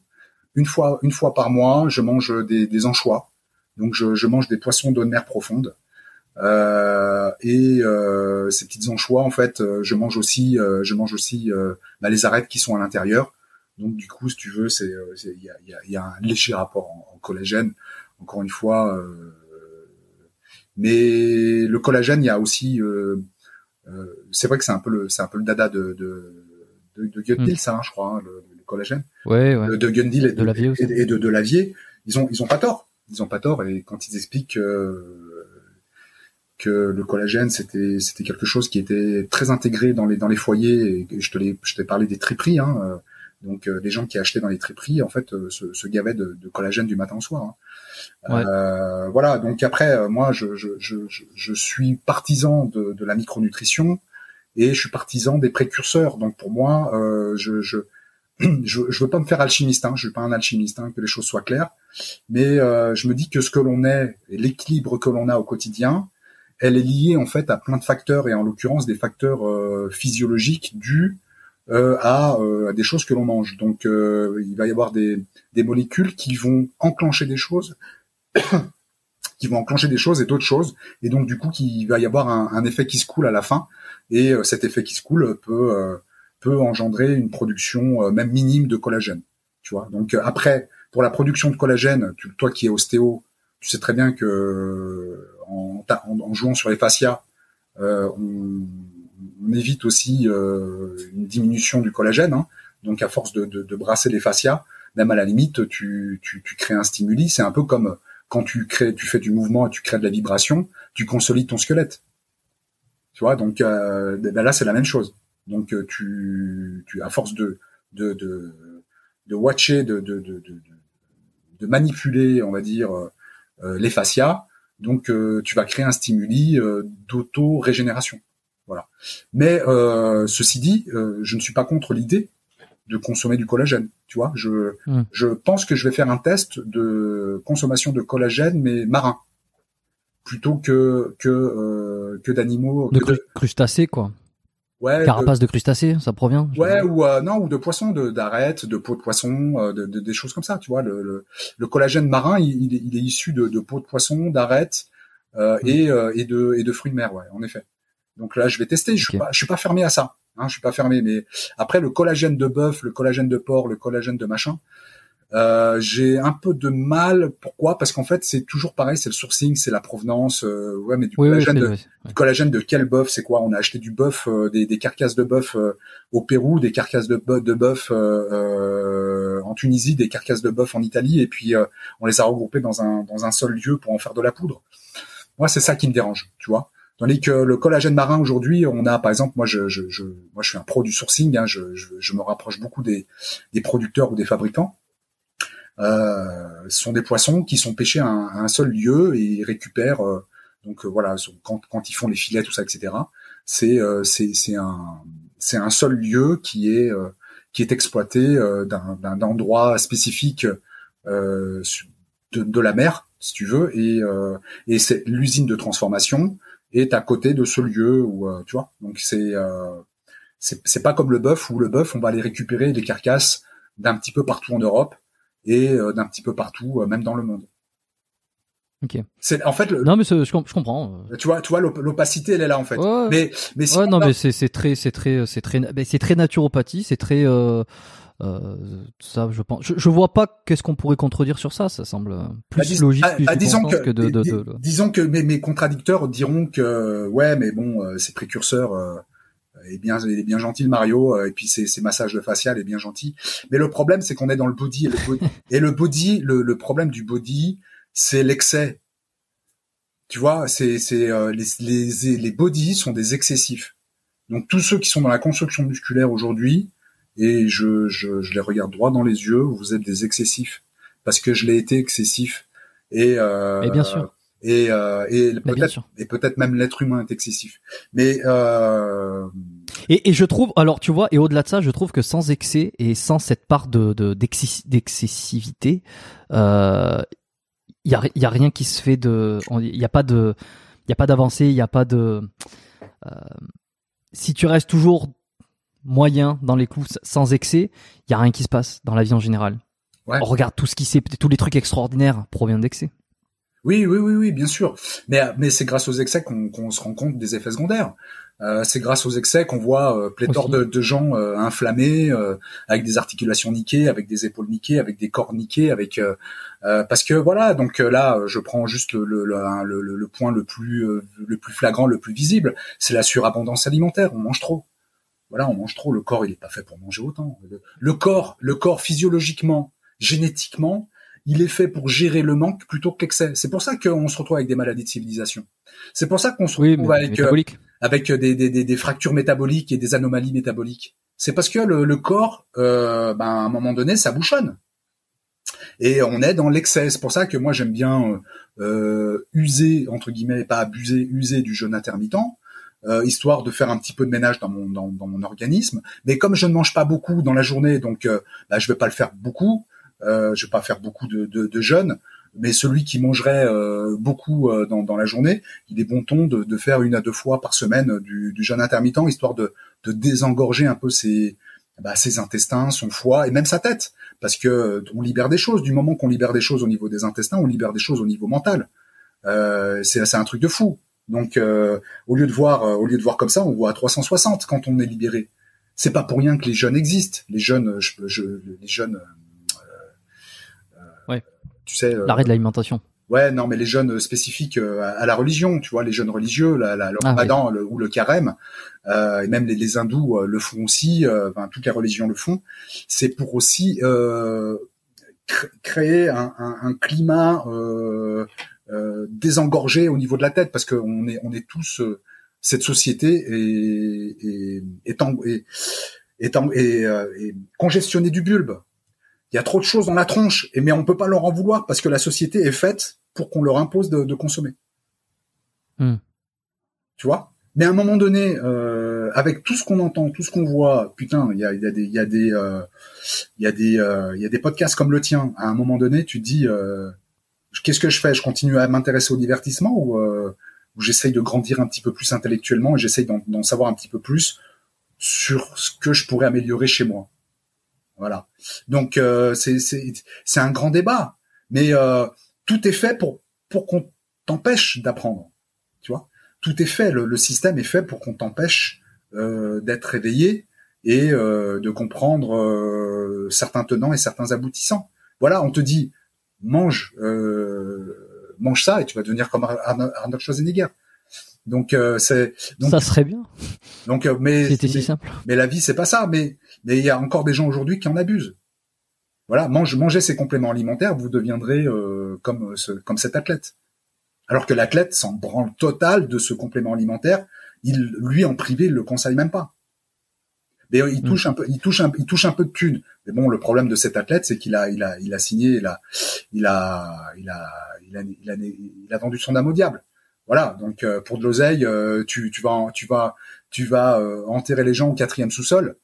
une fois une fois par mois. Je mange des, des anchois. Donc je, je mange des poissons de mer profonde. Euh, et ces petites anchois, en fait, je mange aussi, je mange aussi bah, les arêtes qui sont à l'intérieur. Donc du coup, si tu veux, c'est il y a, y, a, y a, un léger rapport en, collagène. Encore une fois, mais le collagène, il y a aussi, c'est vrai que c'est un peu le, c'est un peu le dada de de de, de Gundil, hmm. ça, hein, je crois, hein, le, le, collagène. Ouais, ouais. De Gundil et de, de et, et de, de Lavier. Ils ont, ils ont pas tort. Ils ont pas tort. Et quand ils expliquent que le collagène c'était c'était quelque chose qui était très intégré dans les dans les foyers et je te l'ai je t'ai parlé des triperies hein, euh, donc euh, les gens qui achetaient dans les triperies en fait euh, se, se gavaient de, de, collagène du matin au soir hein. euh, voilà. Donc après moi je, je, je, je suis partisan de, de, la micronutrition et je suis partisan des précurseurs. Donc pour moi je, je je, je veux pas me faire alchimiste, hein, je suis pas un alchimiste, hein, que les choses soient claires, mais je me dis que ce que l'on est et l'équilibre que l'on a au quotidien, elle est liée en fait à plein de facteurs et en l'occurrence des facteurs euh, physiologiques dus euh, euh, à, des choses que l'on mange. Donc il va y avoir des, molécules qui vont enclencher des choses, qui vont enclencher des choses et d'autres choses, et donc du coup il va y avoir un, effet qui se coule à la fin, et cet effet qui se coule peut peut engendrer une production même minime de collagène. Tu vois? Donc après pour la production de collagène, toi qui es ostéo, tu sais très bien que en, en, jouant sur les fascias, euh, on, on, évite aussi euh, une diminution du collagène. Hein. Donc à force de, brasser les fascias, même à la limite, tu, crées un stimuli. C'est un peu comme quand tu crées, tu fais du mouvement et tu crées de la vibration, tu consolides ton squelette. Tu vois, donc euh, ben là c'est la même chose. Donc euh, tu, tu à force de de de, de watcher, de, manipuler, on va dire euh, les fascias, donc tu vas créer un stimuli euh, d'auto-régénération. Voilà. Mais euh, ceci dit, je ne suis pas contre l'idée de consommer du collagène. Tu vois, je hmm. je pense que je vais faire un test de consommation de collagène mais marin plutôt que que que d'animaux de, crustacés quoi. Ouais, Carapace de, crustacés, ça provient. Ouais, ou euh, non, ou de poissons, d'arêtes, de peau de poisson, euh, de, des choses comme ça. Tu vois, le, le, collagène marin, il, il, est, issu de, de peau de poisson, d'arêtes euh, mm. et, et de et de fruits de mer. Ouais, en effet. Donc là, je vais tester. Je suis pas, je suis pas fermé à ça. Hein, je suis pas fermé. Mais après, le collagène de bœuf, le collagène de porc, le collagène de machin, euh, j'ai un peu de mal. Pourquoi? Parce qu'en fait, c'est toujours pareil. C'est le sourcing, c'est la provenance. Euh, ouais, mais du collagène, de, du collagène de quel bœuf? C'est quoi? On a acheté du bœuf, euh, des, des, carcasses de bœuf au Pérou, des carcasses de bœuf, de bœuf en Tunisie, des carcasses de bœuf en Italie, et puis on les a regroupées dans un dans un seul lieu pour en faire de la poudre. Moi, c'est ça qui me dérange, tu vois. Tandis que le collagène marin aujourd'hui, on a par exemple, moi je, je, je, moi je suis un pro du sourcing, hein, je, je, je, me rapproche beaucoup des, des producteurs ou des fabricants. Euh, ce sont des poissons qui sont pêchés à un, seul lieu et récupèrent euh, donc euh, voilà quand, quand ils font les filets tout ça etc. C'est c'est c'est un c'est un seul lieu qui est qui est exploité d'un endroit spécifique de, de, la mer, si tu veux, et, et c'est l'usine de transformation est à côté de ce lieu où tu vois. Donc c'est c'est pas comme le bœuf où le bœuf on va aller récupérer les carcasses d'un petit peu partout en Europe et euh, d'un petit peu partout, euh, même dans le monde. Ok. C'est en fait. Le, non mais je, comprends. Tu vois, tu vois l'opacité elle est là en fait. Mais mais ouais, non mais c'est c'est très c'est très c'est très c'est très naturopathie, c'est très euh, euh, ça je pense. Je, je vois pas qu'est-ce qu'on pourrait contredire sur ça. Ça semble plus bah, logique, plus bah, disons que, de, de, de, disons que mes, mes contradicteurs diront que ouais mais bon c'est précurseur est bien, il est bien gentil Mario, euh, et puis ses, ses massages de facial est bien gentil. Mais le problème, c'est qu'on est dans le body et le body, et le, body le, le problème du body, c'est l'excès. Tu vois, c'est c'est euh, les, les les body sont des excessifs. Donc tous ceux qui sont dans la construction musculaire aujourd'hui, et je, je, je les regarde droit dans les yeux, vous êtes des excessifs parce que je l'ai été excessif. Et, euh, et bien sûr et, euh, et peut-être et peut-être même l'être humain est excessif. Mais euh... et, et je trouve alors tu vois et au-delà de ça, je trouve que sans excès et sans cette part de d'excessivité, euh, il y a y a rien qui se fait de il y a pas de il y a pas d'avancée, il y a pas de euh, si tu restes toujours moyen dans les coups sans excès, il y a rien qui se passe dans la vie en général. Ouais. On regarde tout ce qui s'est tous les trucs extraordinaires proviennent d'excès. Oui, oui, oui, oui, bien sûr. Mais, mais c'est grâce aux excès qu'on se rend compte des effets secondaires. Euh, c'est grâce aux excès qu'on voit euh, pléthore de, de, gens euh, inflammés, euh, avec des articulations niquées, avec des épaules niquées, avec des corps niqués, avec parce que voilà. Donc là, je prends juste le, le, le, le point le plus le plus flagrant, le plus visible, c'est la surabondance alimentaire. On mange trop. Voilà, on mange trop. Le corps, il est pas fait pour manger autant. le corps, le corps physiologiquement, génétiquement, il est fait pour gérer le manque plutôt que l'excès. C'est pour ça qu'on se retrouve avec des maladies de civilisation. C'est pour ça qu'on se retrouve avec, euh, avec des, des, des, fractures métaboliques et des anomalies métaboliques. C'est parce que le, le corps, euh, ben, à un moment donné, ça bouchonne. Et on est dans l'excès. C'est pour ça que moi j'aime bien euh, user entre guillemets, pas abuser, user du jeûne intermittent. Euh, histoire de faire un petit peu de ménage dans mon dans, dans, mon organisme. Mais comme je ne mange pas beaucoup dans la journée, donc euh, bah, je vais pas le faire beaucoup. Euh, je vais pas faire beaucoup de, de, de jeûnes, mais celui qui mangerait euh, beaucoup euh, dans, dans, la journée, il est bon ton de, de, faire une à deux fois par semaine du, du jeûne intermittent, histoire de, de désengorger un peu ses, bah, ses intestins, son foie et même sa tête, parce que on libère des choses. Du moment qu'on libère des choses au niveau des intestins, on libère des choses au niveau mental. Euh, c'est un truc de fou. Donc, euh, au lieu de voir, au lieu de voir comme ça, on voit à 360 quand on est libéré. C'est pas pour rien que les jeunes existent. Les jeunes, je, je, les jeunes tu sais. Euh, L'arrêt de l'alimentation. Ouais, non, mais les jeunes spécifiques euh, à, la religion, tu vois, les jeunes religieux, la, la, le ah Ramadan ou le carême, euh, et même les, les hindous euh, le font aussi, enfin, toutes les religions le font. C'est pour aussi créer un, un, un climat désengorgé au niveau de la tête, parce qu'on est, on est tous cette société est, est, est, est, est, est congestionnée du bulbe il y a trop de choses dans la tronche, et mais on peut pas leur en vouloir parce que la société est faite pour qu'on leur impose de, consommer. Hmm. Tu vois? Mais à un moment donné, euh, avec tout ce qu'on entend, tout ce qu'on voit, putain, il y a, y a des, il y a des, euh, il y a des, euh, il y a des podcasts comme le tien. À un moment donné, tu te dis, qu'est-ce que je fais? Je continue à m'intéresser au divertissement ou, ou j'essaye de grandir un petit peu plus intellectuellement et j'essaye d'en savoir un petit peu plus sur ce que je pourrais améliorer chez moi? Voilà. Donc euh, c'est un grand débat, mais euh, tout est fait pour pour qu'on t'empêche d'apprendre. Tu vois, tout est fait. Le, système est fait pour qu'on t'empêche euh, d'être réveillé et de comprendre certains tenants et certains aboutissants. Voilà, on te dit mange mange ça et tu vas devenir comme Arnold Schwarzenegger. Donc c'est donc ça serait bien. Donc mais c'était si simple. Mais la vie c'est pas ça. Mais mais il y a encore des gens aujourd'hui qui en abusent. Voilà, mange, mangez ces compléments alimentaires, vous deviendrez euh, comme ce, comme cet athlète. Alors que l'athlète s'en branle total de ce complément alimentaire, il lui en privé, il le conseille même pas. Mais il mm. touche un peu, il touche un, il touche un peu de thunes. Mais bon, le problème de cet athlète, c'est qu'il a, il a, il a signé, il a, il a, il a, il a, il a, il a vendu son âme au diable. Voilà. Donc euh, pour de l'oseille, euh, tu, tu vas, tu vas, tu vas enterrer les gens au quatrième sous-sol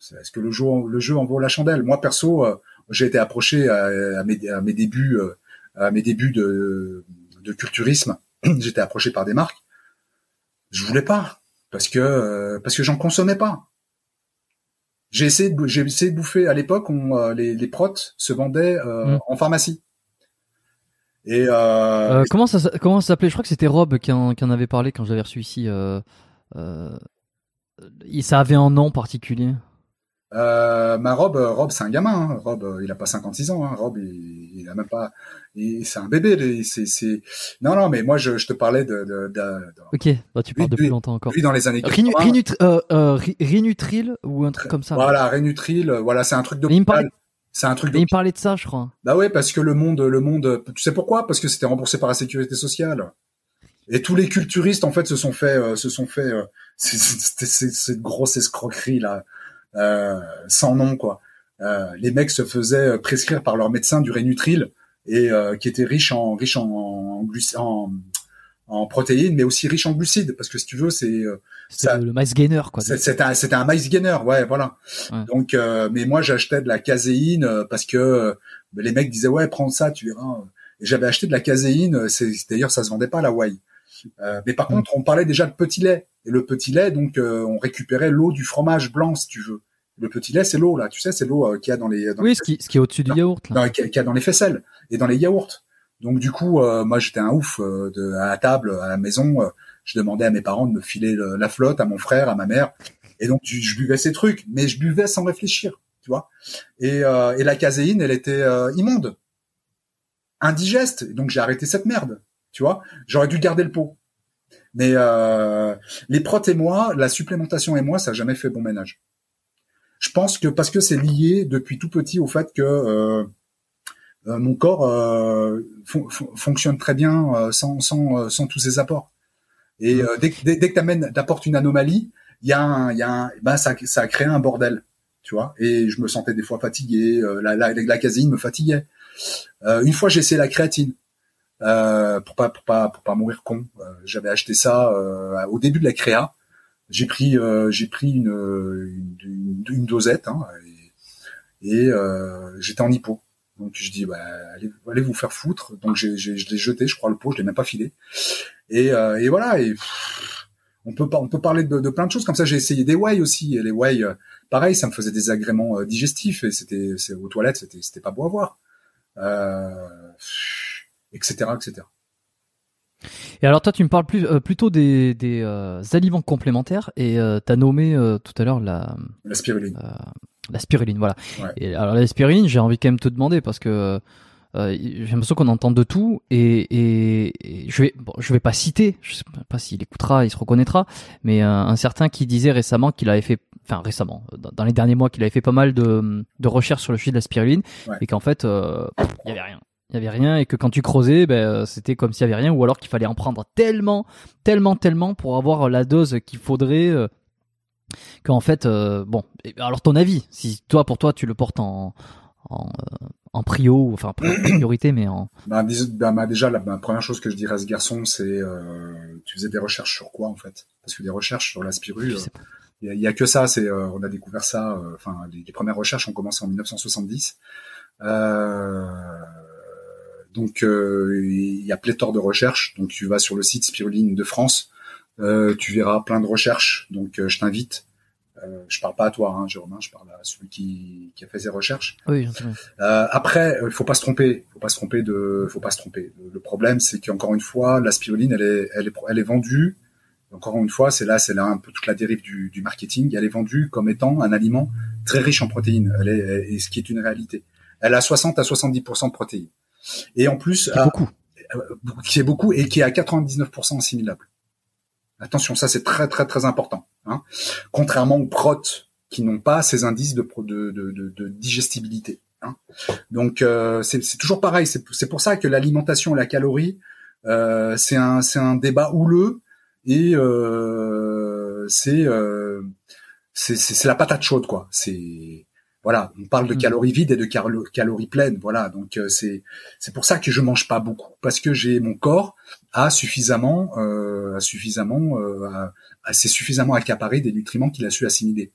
Est-ce que le jeu, le jeu en vaut la chandelle? Moi perso, j'ai été approché à, mes, à, mes, débuts, à mes débuts de, de culturisme. J'étais approché par des marques. Je voulais pas parce que parce que j'en consommais pas. J'ai essayé de j'ai essayé de bouffer à l'époque on les, les protes se vendaient mmh. en pharmacie. Et euh, euh, comment ça comment ça s'appelait? Je crois que c'était Rob qui en, qui en, avait parlé quand j'avais reçu ici. Euh, euh, ça avait un nom particulier. Euh, ma Rob, Rob, c'est un gamin. Hein. Rob, il a pas 56 ans. Hein. Rob, il, il a même pas. C'est un bébé. C'est. Non, non, mais moi, je, je te parlais de. de, de, ok, bah, tu parles de plus longtemps encore. Lui dans les années 80. Rinutril ou un truc comme ça. Voilà, Rinutril. Voilà, c'est un truc de. C'est un truc. il parlait de ça, je crois. Bah ouais, parce que le monde, le monde, tu sais pourquoi? Parce que c'était remboursé par la sécurité sociale. Et tous les culturistes, en fait, se sont fait, euh, se sont fait, euh, cette grosse escroquerie là, euh, sans nom quoi. Euh, les mecs se faisaient prescrire par leur médecin du Rénutril et qui était riche en, riche en, en, en, en protéines, mais aussi riche en glucides, parce que si tu veux, c'est euh, le mice gainer quoi. C'était un, c'était un mice gainer, ouais, voilà. Donc, euh, mais moi j'achetais de la caséine euh, parce que les mecs disaient ouais, prends ça, tu verras. Et j'avais acheté de la caséine, c'est d'ailleurs ça se vendait pas à la Wai. mais par contre, on parlait déjà de petit lait. Et le petit lait, donc on récupérait l'eau du fromage blanc, si tu veux. Le petit lait, c'est l'eau là, tu sais, c'est l'eau qu'il y a dans les. oui, ce qui, ce qui est au-dessus du yaourt. Là. Qu'il y a dans les faisselles et dans les yaourts. Donc du coup, euh, moi j'étais un ouf euh, de, à la table, à la maison. Euh, je demandais à mes parents de me filer la flotte, à mon frère, à ma mère. Et donc je, buvais ces trucs, mais je buvais sans réfléchir, tu vois. Et, et la caséine, elle était immonde, indigeste. Donc j'ai arrêté cette merde, tu vois. J'aurais dû garder le pot. Mais les protes et moi, la supplémentation et moi, ça n'a jamais fait bon ménage. Je pense que parce que c'est lié depuis tout petit au fait que euh, mon corps euh, fonctionne très bien euh, sans, sans, sans tous ces apports. Et dès, dès, que t'amènes, t'apportes une anomalie, il y a un, y a un, ben ça, ça a créé un bordel, tu vois. Et je me sentais des fois fatigué. la, la, la caséine me fatiguait. une fois, j'ai essayé la créatine. Euh, pour pas pour pas pour pas mourir con. J'avais acheté ça au début de la créa. J'ai pris j'ai pris une une, une, dosette hein, et, et j'étais en hypo. Donc je dis bah allez, allez vous faire foutre. Donc j'ai, j'ai, je l'ai jeté, je crois le pot, je l'ai même pas filé. Et, euh, et voilà. Et on peut on peut parler de, plein de choses comme ça. J'ai essayé des whey aussi. Et les whey, euh, pareil, ça me faisait des agréments euh, digestifs et c'était aux toilettes, c'était c'était pas beau à voir, etc. etc. Et alors toi, tu me parles plus, plutôt des, des aliments complémentaires et tu as nommé tout à l'heure la, la spiruline. La spiruline, voilà. Et alors la spiruline, j'ai envie quand même de te demander parce que euh, j'ai l'impression qu'on entend de tout et, et, je vais bon, je vais pas citer, je sais pas s'il écoutera, il se reconnaîtra, mais un certain qui disait récemment qu'il avait fait, enfin récemment, dans les derniers mois, qu'il avait fait pas mal de, de recherches sur le sujet de la spiruline et qu'en fait euh, il y avait rien. Il y avait rien et que quand tu creusais, ben, c'était comme s'il y avait rien ou alors qu'il fallait en prendre tellement, tellement, tellement pour avoir la dose qu'il faudrait euh, qu'en fait, euh, bon, alors ton avis, si toi pour toi tu le portes en en, euh, en prio, enfin pas en priorité, mais en. Bah, bah déjà, la, première chose que je dirais à ce garçon, c'est euh, tu faisais des recherches sur quoi en fait? Parce que des recherches sur la spirule, il y, a que ça. C'est on a découvert ça. Enfin, les, premières recherches ont commencé en 1970. Donc il y a pléthore de recherches. Donc tu vas sur le site Spiruline de France euh, tu verras plein de recherches. Donc, euh, je t'invite. Euh, je parle pas à toi, hein, Jérôme. Hein, je parle à celui qui, qui a fait ses recherches. Oui. Euh, après, il faut pas se tromper. Faut pas se tromper de. Faut pas se tromper. Le, problème, c'est qu'encore une fois, la spiruline, elle est, elle est, elle est vendue. Encore une fois, c'est là, c'est là un peu toute la dérive du, du, marketing. Elle est vendue comme étant un aliment très riche en protéines. Elle est, et ce qui est une réalité. Elle a 60 à 70% de protéines. Et en plus, qui est beaucoup. Qui est beaucoup et qui est à 99% assimilable. Attention, ça c'est très très très important. Hein. Contrairement aux protes qui n'ont pas ces indices de, de, de, de digestibilité. Hein. Donc euh, c'est toujours pareil. C'est pour ça que l'alimentation, la calorie, euh, c'est un c'est un débat houleux et euh, c'est euh, c'est la patate chaude quoi. C'est voilà, on parle de mm. calories vides et de calories pleines, voilà. Donc euh, c'est c'est pour ça que je mange pas beaucoup parce que j'ai mon corps a suffisamment euh, a suffisamment euh, assez suffisamment accaparé des nutriments qu'il a su assimiler.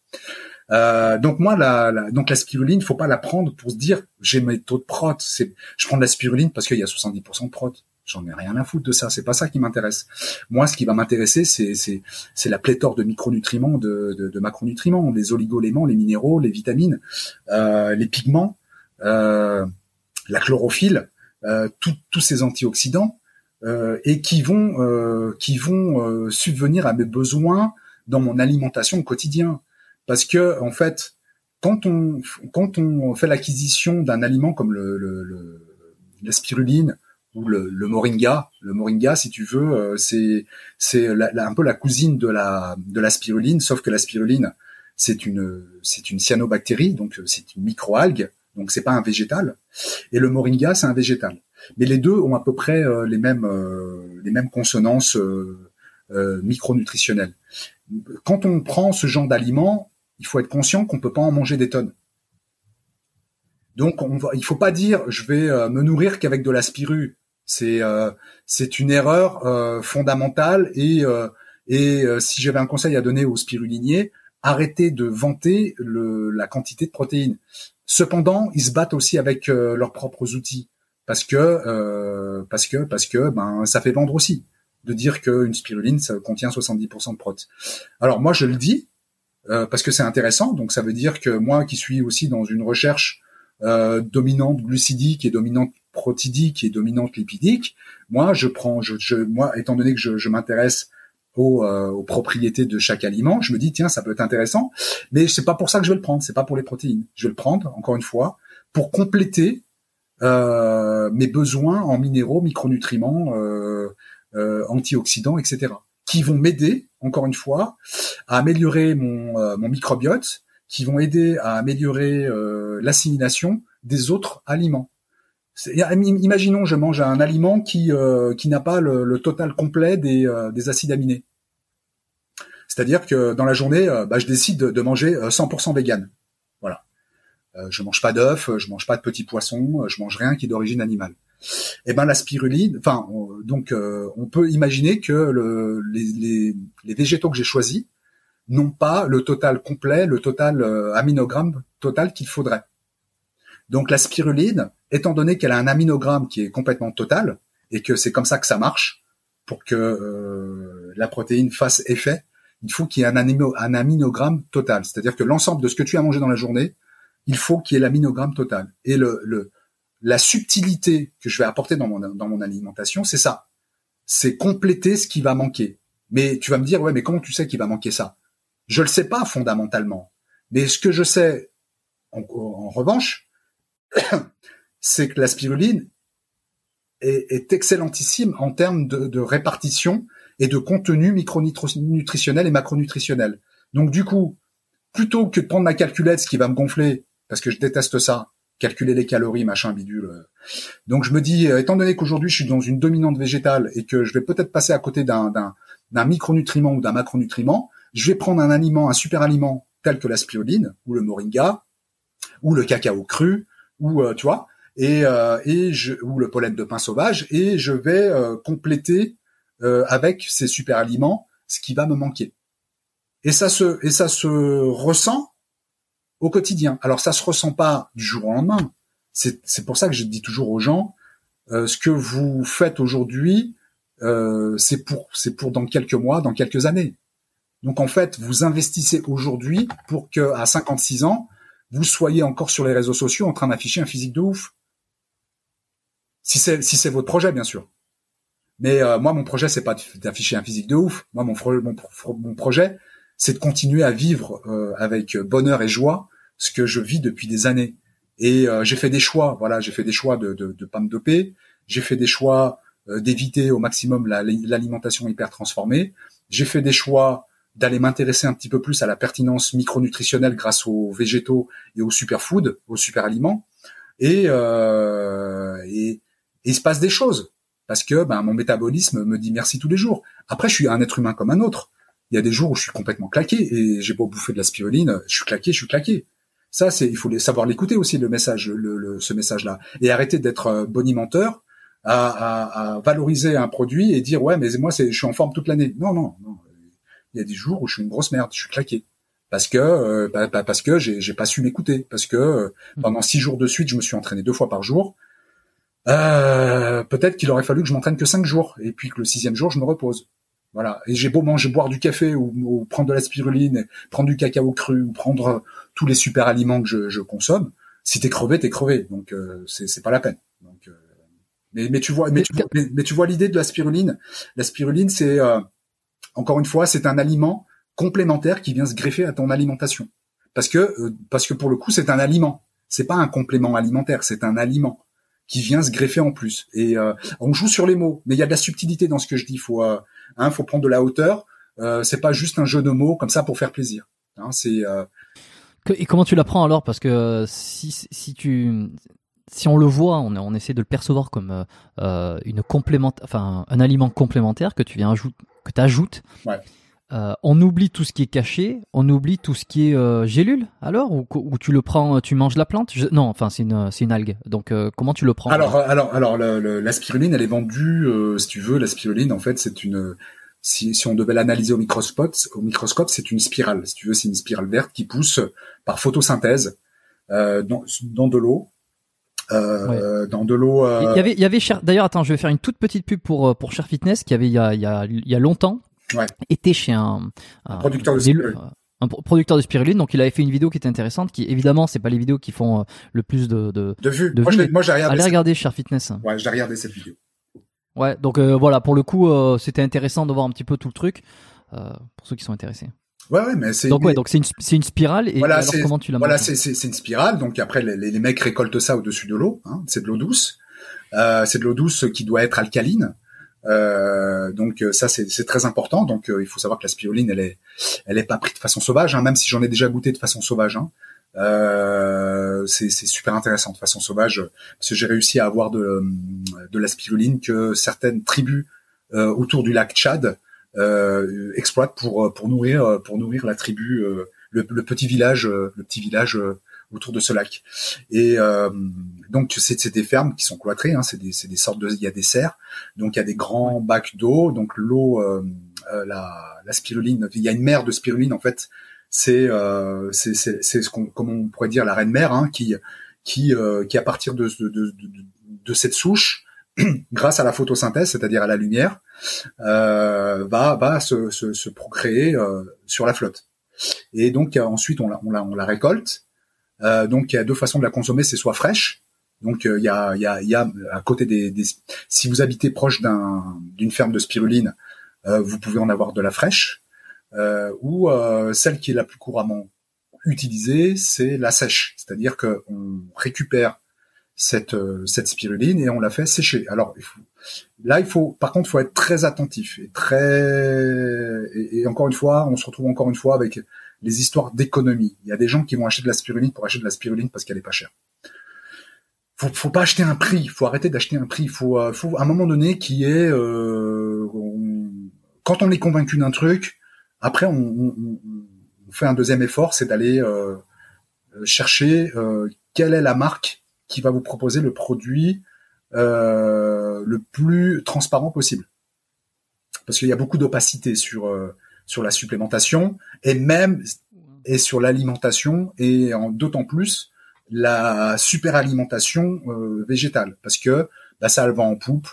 Euh, donc moi, la, la, donc la spiruline, faut pas la prendre pour se dire j'ai mes taux de prot. C'est, je prends de la spiruline parce qu'il y a 70% de prot. J'en ai rien à foutre de ça. C'est pas ça qui m'intéresse. Moi, ce qui va m'intéresser, c'est la pléthore de micronutriments, de, de, de macronutriments, les oligoéléments, les minéraux, les vitamines, euh, les pigments, euh, la chlorophylle, euh, tous ces antioxydants euh, et qui vont euh, qui vont euh, subvenir à mes besoins dans mon alimentation au quotidien. Parce que en fait, quand on quand on fait l'acquisition d'un aliment comme le, le, le, la spiruline ou le, moringa, le moringa, si tu veux, euh, c'est c'est un peu la cousine de la de la spiruline, sauf que la spiruline c'est une c'est une cyanobactérie, donc c'est une microalgue, donc c'est pas un végétal, et le moringa c'est un végétal. Mais les deux ont à peu près euh, les mêmes euh, les mêmes consonances micronutritionnelles. Quand on prend ce genre d'aliments, il faut être conscient qu'on peut pas en manger des tonnes. Donc, on va, il faut pas dire je vais euh, me nourrir qu'avec de la spiru. C'est euh, c'est une erreur euh, fondamentale et et si j'avais un conseil à donner aux spiruliniers, arrêtez de vanter la quantité de protéines. Cependant, ils se battent aussi avec leurs propres outils parce que parce que parce que ben ça fait vendre aussi de dire qu'une spiruline contient 70% de protéines. Alors moi je le dis euh, parce que c'est intéressant. Donc ça veut dire que moi qui suis aussi dans une recherche euh, dominante glucidique et dominante protidique et dominante lipidique, moi je prends, je, je moi étant donné que je, m'intéresse aux, euh, aux, propriétés de chaque aliment, je me dis tiens ça peut être intéressant, mais c'est pas pour ça que je vais le prendre, c'est pas pour les protéines. Je vais le prendre encore une fois pour compléter euh, mes besoins en minéraux, micronutriments, euh, antioxydants, etc qui vont m'aider, encore une fois, à améliorer mon, microbiote, qui vont aider à améliorer l'assimilation des autres aliments. Imaginons, je mange un aliment qui, euh, qui n'a pas le, total complet des, des acides aminés. C'est-à-dire que dans la journée, bah, je décide de, manger 100% vegan. Voilà. je mange pas d'œufs, je mange pas de petits poissons, je mange rien qui est d'origine animale eh ben la spiruline, enfin donc euh, on peut imaginer que le, les, les, végétaux que j'ai choisis n'ont pas le total complet, le total euh, aminogramme total qu'il faudrait. Donc la spiruline, étant donné qu'elle a un aminogramme qui est complètement total et que c'est comme ça que ça marche pour que euh, la protéine fasse effet, il faut qu'il y ait un, aminogramme total, c'est-à-dire que l'ensemble de ce que tu as mangé dans la journée, il faut qu'il y ait l'aminogramme total. Et le, le la subtilité que je vais apporter dans mon, dans mon alimentation, c'est ça. C'est compléter ce qui va manquer. Mais tu vas me dire, ouais, mais comment tu sais qu'il va manquer ça? Je le sais pas fondamentalement. Mais ce que je sais, en, revanche, c'est que la spiruline est, est, excellentissime en termes de, de, répartition et de contenu micronutritionnel et macronutritionnel. Donc du coup, plutôt que de prendre ma calculette, ce qui va me gonfler, parce que je déteste ça, calculer les calories, machin bidule. Donc je me dis, euh, étant donné qu'aujourd'hui je suis dans une dominante végétale et que je vais peut-être passer à côté d'un, d'un, micronutriment ou d'un macronutriment, je vais prendre un aliment, un super aliment tel que la spiruline ou le moringa ou le cacao cru ou euh, tu vois et euh, et je ou le pollen de pin sauvage et je vais compléter avec ces super aliments ce qui va me manquer. Et ça se et ça se ressent au quotidien. Alors ça se ressent pas du jour au lendemain. C'est pour ça que je dis toujours aux gens, euh, ce que vous faites aujourd'hui, euh, c'est pour c'est pour dans quelques mois, dans quelques années. Donc en fait, vous investissez aujourd'hui pour que à 56 ans, vous soyez encore sur les réseaux sociaux en train d'afficher un physique de ouf. Si c'est si c'est votre projet, bien sûr. Mais euh, moi, mon projet, c'est pas d'afficher un physique de ouf. Moi, mon, mon, mon projet, c'est de continuer à vivre euh, avec bonheur et joie ce que je vis depuis des années. Et euh, j'ai fait des choix, voilà, j'ai fait des choix de de, de pas me doper, j'ai fait des choix euh, d'éviter au maximum l'alimentation hyper transformée, j'ai fait des choix d'aller m'intéresser un petit peu plus à la pertinence micronutritionnelle grâce aux végétaux et aux superfoods, aux super aliments, et, euh, et, et il se passe des choses parce que ben, mon métabolisme me dit merci tous les jours. Après, je suis un être humain comme un autre il y a des jours où je suis complètement claqué et j'ai beau bouffer de la spiruline, je suis claqué, je suis claqué. Ça, c'est il faut savoir l'écouter aussi le message, le, ce message-là, et arrêter d'être euh, bonimenteur à, à, à, valoriser un produit et dire ouais mais moi c'est je suis en forme toute l'année. Non non non, il y a des jours où je suis une grosse merde, je suis claqué. parce que euh, bah, bah, parce que j'ai pas su m'écouter, parce que euh, Mhm. pendant six jours de suite, je me suis entraîné deux fois par jour. Euh, peut-être qu'il aurait fallu que je m'entraîne que cinq jours, et puis que le sixième jour, je me repose. Voilà. Et j'ai beau manger, boire du café ou, ou prendre de la spiruline, prendre du cacao cru ou prendre euh, tous les super aliments que je, je consomme. Si t'es crevé, t'es crevé. Donc c'est pas la peine. Donc, mais, mais tu vois, mais tu, vois- mais, mais tu vois l'idée de la spiruline. La spiruline, c'est encore une fois, c'est un aliment complémentaire qui vient se greffer à ton alimentation. Parce que euh, parce que pour le coup, c'est un aliment. C'est pas un complément alimentaire, c'est un aliment qui vient se greffer en plus. Et euh, on joue sur les mots, mais il y a de la subtilité dans ce que je dis. Faut euh, hein, faut prendre de la hauteur. C'est pas juste un jeu de mots comme ça pour faire plaisir. Hein, Et comment tu l'apprends alors? Parce que si, on le voit, on, essaie de le percevoir comme une un aliment complémentaire que tu viens ajoute, que tu ajoutes. Ouais. Euh, on oublie tout ce qui est caché, on oublie tout ce qui est euh, gélule. Alors ou, ou tu le prends, tu manges la plante? Je- Non, enfin c'est une c'est une algue. Donc euh, comment tu le prends? Alors, alors, alors, le- la spiruline, elle est vendue, euh, si tu veux, la spiruline, en fait, c'est une, si, si on devait l'analyser au microscope, au microscope, c'est une spirale. Si tu veux, c'est une spirale verte qui pousse par photosynthèse euh, dans, dans de l'eau, euh, dans de l'eau. Il euh, y avait, il y avait Cher- d'ailleurs, attends, je vais faire une toute petite pub pour euh, pour Cher Fitness qui avait il y a il y a, il y a longtemps Ouais. été chez un, un producteur de spiruline. un pro- producteur de spiruline. Donc il avait fait une vidéo qui était intéressante, qui évidemment c'est pas les vidéos qui font le plus de. de... de vue. de moi, j'ai regardé. Allez cette- regarder Cher Fitness. Ouais, j'ai regardé cette vidéo. Ouais, donc euh, voilà, pour le coup, c'était intéressant de voir un petit peu tout le truc pour ceux qui sont intéressés. Ouais, ouais, mais c'est. Donc ouais, donc c'est une c'est une spirale et Voilà, alors c'est- comment tu la Voilà, c'est c'est c'est une spirale. Donc après, les, les mecs récoltent ça au-dessus de l'eau. Hein, c'est de l'eau douce. Euh, c'est de l'eau douce qui doit être alcaline. Euh, donc euh, ça c'est c'est très important. Donc euh, il faut savoir que la spiruline elle est elle est pas prise de façon sauvage, hein, même si j'en ai déjà goûté de façon sauvage. Hein. Euh, c'est c'est super intéressant de façon sauvage parce que j'ai réussi à avoir de de la spiruline que certaines tribus euh, autour du lac Tchad euh, exploitent pour pour nourrir pour nourrir la tribu euh, le, le petit village euh, le petit village euh, autour de ce lac. Et euh, donc c'est c'est des fermes qui sont cloîtrées hein, c'est des c'est des sortes de il y a des serres. Donc il y a des grands bacs d'eau. Donc l'eau euh, euh, la la spiruline il y a une mer de spiruline en fait. C'est euh, c'est c'est c'est ce qu'on comme on pourrait dire la reine mère hein, qui qui euh, qui à partir de de, de, de, de cette souche grâce à la photosynthèse c'est-à-dire à la lumière euh, va va se, se, se procréer euh, sur la flotte. Et donc euh, ensuite on la on la on la récolte. Euh, donc il y a deux façons de la consommer c'est soit fraîche. Donc euh, il y a y a y a à côté des, des si vous habitez proche d'un d'une ferme de spiruline vous pouvez en avoir de la fraîche. Ou celle qui est la plus couramment utilisée c'est la sèche. C'est-à-dire que on récupère cette euh, cette spiruline et on la fait sécher. Alors il faut, là il faut par contre faut être très attentif et très et, encore une fois on se retrouve encore une fois avec les histoires d'économie. Il y a des gens qui vont acheter de la spiruline pour acheter de la spiruline parce qu'elle est pas chère. Faut, faut pas acheter un prix, faut arrêter d'acheter un prix. Faut, euh, faut à un moment donné qui est euh, quand on est convaincu d'un truc, après on- on- on fait un deuxième effort, c'est d'aller euh, chercher euh, quelle est la marque qui va vous proposer le produit euh, le plus transparent possible. Parce qu'il y a beaucoup d'opacité sur euh, sur la supplémentation et même et sur l'alimentation et en d'autant plus la superalimentation euh, végétale. Parce que bah, ça le vend en poupe.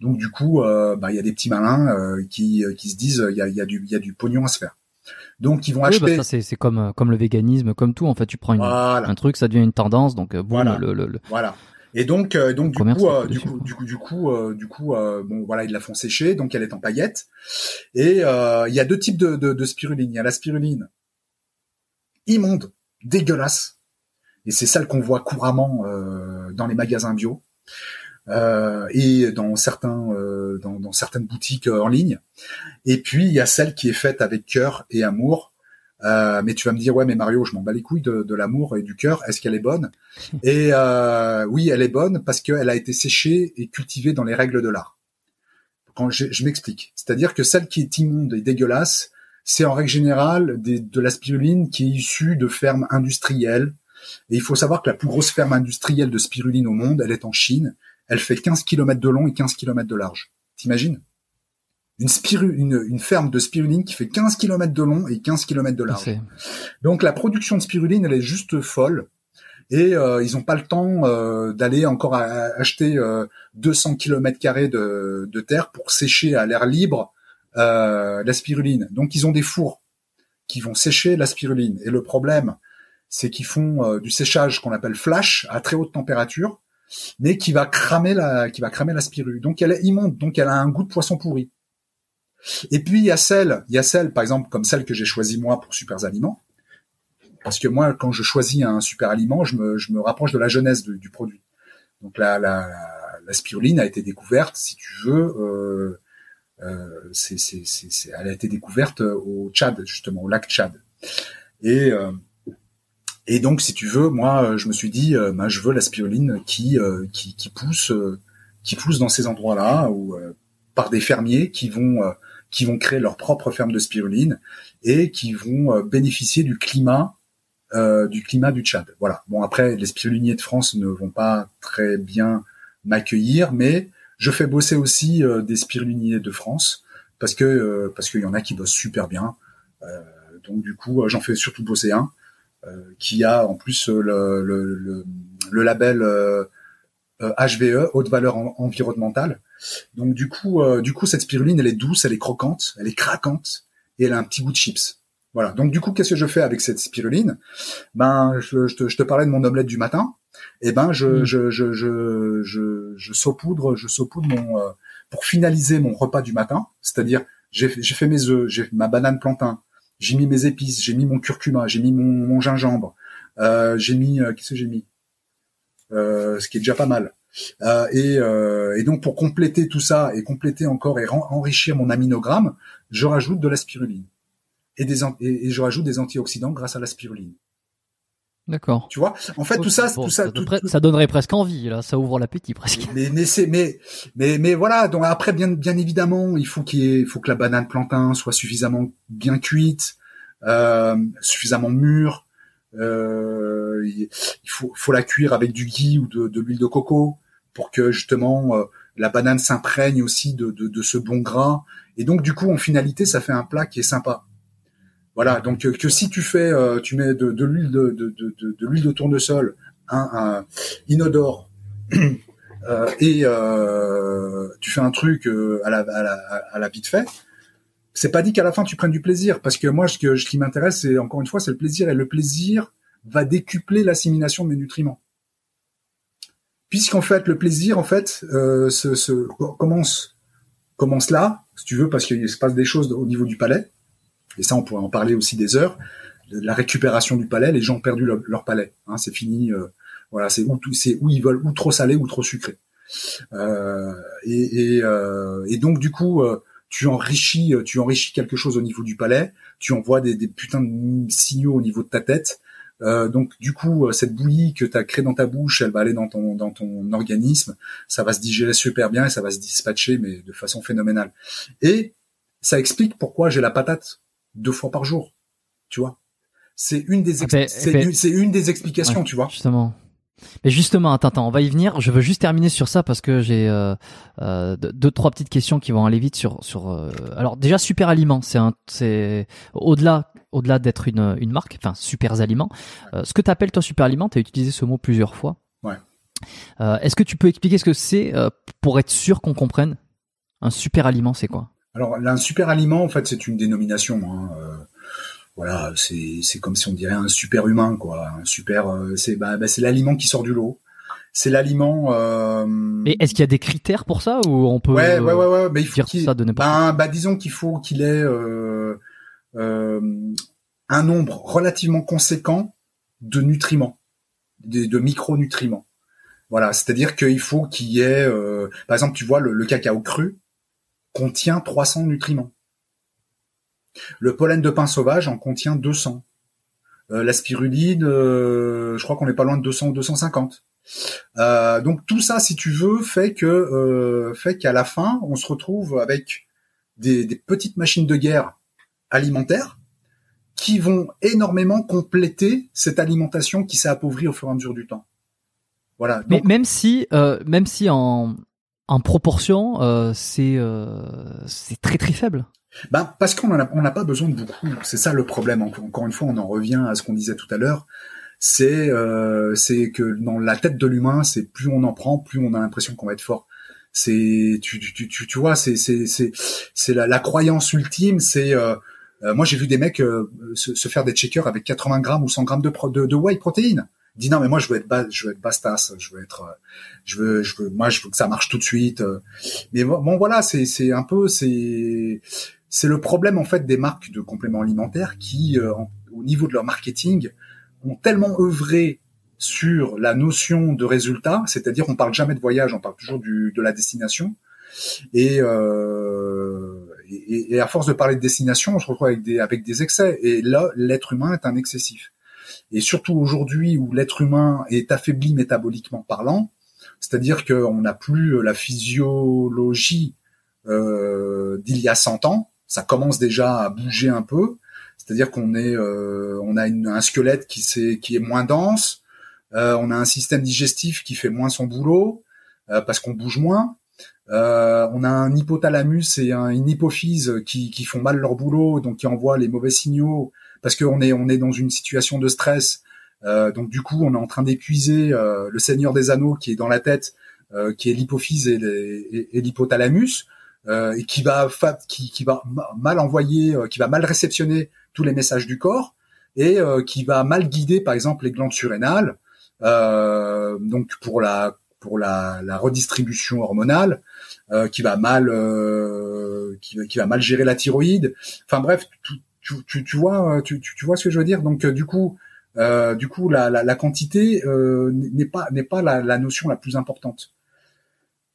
Donc du coup euh, bah, il y a des petits malins euh, qui qui se disent il y a, il y a du il y a du pognon à se faire donc ils vont Oui, bah, acheter ça c'est comme euh, comme le véganisme, comme tout. En fait, tu prends une, voilà un truc, ça devient une tendance, donc euh, boum, Voilà. le, le, le- Voilà. Et donc, euh, donc du coup, euh, du coup, du coup, du coup, euh, du coup, bon, voilà, ils la font sécher, donc elle est en paillettes. Et euh, il y a deux types de, de, de spiruline. Il y a la spiruline immonde, dégueulasse, et c'est celle qu'on voit couramment euh, dans les magasins bio euh, et dans certains, euh, dans, dans certaines boutiques euh, en ligne. Et puis il y a celle qui est faite avec cœur et amour. Euh, mais tu vas me dire ouais mais Mario je m'en bats les couilles de, de l'amour et du cœur. Est-ce qu'elle est bonne? Et euh, oui elle est bonne parce qu'elle a été séchée et cultivée dans les règles de l'art. Quand je, je m'explique. C'est-à-dire que celle qui est immonde et dégueulasse c'est en règle générale des- de la spiruline qui est issue de fermes industrielles. Et il faut savoir que la plus grosse ferme industrielle de spiruline au monde elle est en Chine elle fait 15 km de long et 15 km de large t'imagines? Une, spiru, une, une, ferme de spiruline qui fait 15 km de long et 15 km de large. Donc la production de spiruline, elle est juste folle. Et euh, ils n'ont pas le temps euh, d'aller encore acheter 200 km carrés de, de, terre pour sécher à l'air libre euh, la spiruline. Donc ils ont des fours qui vont sécher la spiruline. Et le problème, c'est qu'ils font du séchage qu'on appelle flash à très haute température, mais qui va cramer la, qui va cramer la spiruline. Donc elle est immonde, donc elle a un goût de poisson pourri. Et puis il y a celle, il y a celle, par exemple, comme celle que j'ai choisie moi pour Super Aliments. Parce que moi, quand je choisis un super aliment, je me, je me rapproche de la jeunesse du produit. Donc la, la, la, spiruline a été découverte, si tu veux, euh, euh, c'est, c'est, c'est, elle a été découverte au Tchad, justement, au lac Tchad. Et, euh, et donc, si tu veux, moi, je me suis dit, euh, bah, je veux la spiruline qui, euh, qui, qui pousse, qui pousse dans ces endroits-là, ou par des fermiers qui vont qui vont créer leur propre ferme de spiruline et qui vont euh, bénéficier du climat euh, du climat du Tchad. Voilà. Bon après les spiruliniers de France ne vont pas très bien m'accueillir, mais je fais bosser aussi euh, des spiruliniers de France parce que parce qu'il y en a qui bossent super bien. donc du coup j'en fais surtout bosser un qui a en plus le, le, le, label HVE haute valeur environnementale donc du coup, euh, du coup, cette spiruline, elle est douce, elle est croquante, elle est craquante et elle a un petit goût de chips. Voilà. Donc du coup, qu'est-ce que je fais avec cette spiruline? Ben, je, je, te, je, te, parlais de mon omelette du matin. Et eh ben, je, mm. je, je, je, je, je, saupoudre, je saupoudre mon euh, pour finaliser mon repas du matin. C'est-à-dire, j'ai fait mes œufs, j'ai ma banane plantain, j'ai mis mes épices, j'ai mis mon curcuma, j'ai mis mon, gingembre, euh, j'ai mis, euh, qu'est-ce que j'ai mis? Euh, Ce qui est déjà pas mal. Euh, et, donc pour compléter tout ça et compléter encore et enrichir mon aminogramme, je rajoute de la spiruline et, et, je rajoute des antioxydants grâce à la spiruline. D'accord. Tu vois, en fait, tout ça, tout ça, ça, donnerait presque envie. Là, ça ouvre l'appétit presque. Mais mais c'est mais mais mais voilà. Donc après, bien bien évidemment, il faut qu'il il faut que la banane plantain soit suffisamment bien cuite, euh, suffisamment mûre. Euh, il faut faut la cuire avec du ghee ou de, de l'huile de coco pour que justement euh, la banane s'imprègne aussi de, de, ce bon gras. Et donc du coup, en finalité, ça fait un plat qui est sympa. Voilà, donc euh, que si tu fais, euh, tu mets de, l'huile de, de, l'huile de tournesol, un, inodore, et tu fais un truc à la, à, la, à vite fait, c'est pas dit qu'à la fin tu prennes du plaisir, parce que moi, ce, que, ce qui m'intéresse, c'est encore une fois, c'est le plaisir, et le plaisir va décupler l'assimilation de mes nutriments puisqu'en fait le plaisir en fait euh, commence commence là, si tu veux, parce qu'il se passe des choses au niveau du palais. Et ça, on pourrait en parler aussi des heures. La récupération du palais, les gens ont perdu leur, palais. Hein, c'est fini. Euh, voilà, c'est où, c'est où ils veulent, ou trop salé ou trop sucré. Euh, et, et, donc du coup, tu enrichis, tu enrichis quelque chose au niveau du palais. Tu envoies des, des putains de signaux au niveau de ta tête. Euh, donc du coup, euh, cette bouillie que tu as créée dans ta bouche, elle va aller dans ton dans ton organisme, ça va se digérer super bien et ça va se dispatcher mais de façon phénoménale. Et ça explique pourquoi j'ai la patate deux fois par jour. Tu vois, c'est une des ah, c'est une, des explications, tu vois. Justement. Mais justement, attends, attends, on va y venir. Je veux juste terminer sur ça parce que j'ai euh, euh, deux, trois petites questions qui vont aller vite sur sur. Euh, alors déjà, super aliment, c'est un, c'est au-delà au-delà d'être une une marque, enfin super aliment. Euh, ce que tu appelles toi super aliment, tu as utilisé ce mot plusieurs fois. Ouais. Est-ce que tu peux expliquer ce que c'est pour être sûr qu'on comprenne? Un super aliment, c'est quoi? Alors là, un super aliment, en fait, c'est une dénomination. Hein, voilà, c'est comme si on dirait un super humain quoi, un super euh, c'est bah, bah, c'est l'aliment qui sort du lot. C'est l'aliment. Euh... Mais est-ce qu'il y a des critères pour ça ou on peut Ouais ouais ouais ouais, mais il faut qu'il ça de bah, bah, disons qu'il faut qu'il ait euh, euh, un nombre relativement conséquent de nutriments, de, de micronutriments. Voilà, c'est-à-dire qu'il faut qu'il y ait, euh, par exemple, tu vois, le, le cacao cru contient 300 nutriments. Le pollen de pin sauvage en contient 200. Euh, la spiruline, euh, je crois qu'on n'est pas loin de 200 ou 250. Euh, donc tout ça, si tu veux, fait que fait qu'à la fin, on se retrouve avec des, petites machines de guerre alimentaires qui vont énormément compléter cette alimentation qui s'est appauvrie au fur et à mesure du temps. Voilà. Mais même si, même si en en proportion, euh, c'est c'est très très faible. Bah parce qu'on on n'a pas besoin de beaucoup. C'est ça le problème. Encore une fois, on en revient à ce qu'on disait tout à l'heure. C'est c'est que dans la tête de l'humain, c'est plus on en prend, plus on a l'impression qu'on va être fort c'est tu, tu, tu, tu vois c'est c'est c'est c'est la, la, croyance ultime c'est euh, euh, moi j'ai vu des mecs euh, se, se, faire des checkers avec 80 grammes ou 100 grammes de, de, de whey protéine dit non mais moi je veux être bas, je veux être bastas je veux être je veux je veux moi je veux que ça marche tout de suite mais bon voilà c'est c'est un peu c'est c'est le problème en fait des marques de compléments alimentaires qui au niveau de leur marketing ont tellement œuvré sur la notion de résultat, c'est-à-dire on parle jamais de voyage, on parle toujours du, de la destination. Et, euh, et, à force de parler de destination, on se retrouve avec des, avec des excès. Et là, l'être humain est un excessif. Et surtout aujourd'hui où l'être humain est affaibli métaboliquement parlant, c'est-à-dire qu'on n'a plus la physiologie euh, d'il y a 100 ans, ça commence déjà à bouger un peu, c'est-à-dire qu'on est, euh, on a un squelette qui, est, qui est moins dense, euh, on a un système digestif qui fait moins son boulot euh, parce qu'on bouge moins. Euh, on a un hypothalamus et un, une hypophyse qui, qui font mal leur boulot, donc qui envoient les mauvais signaux parce qu'on est on est dans une situation de stress. donc du coup, on est en train d'épuiser le Seigneur des Anneaux qui est dans la tête, qui est l'hypophyse et, l'hypothalamus, et qui va qui, qui va mal envoyer, qui va mal réceptionner tous les messages du corps et qui va mal guider, par exemple, les glandes surrénales euh, donc pour la pour la, la redistribution hormonale, euh, qui va mal euh, qui, qui, va mal gérer la thyroïde. Enfin bref, tu, tu, tu vois tu, tu, vois ce que je veux dire? Donc du coup euh, du coup la, la, la quantité euh, n'est pas n'est pas la, la, notion la plus importante.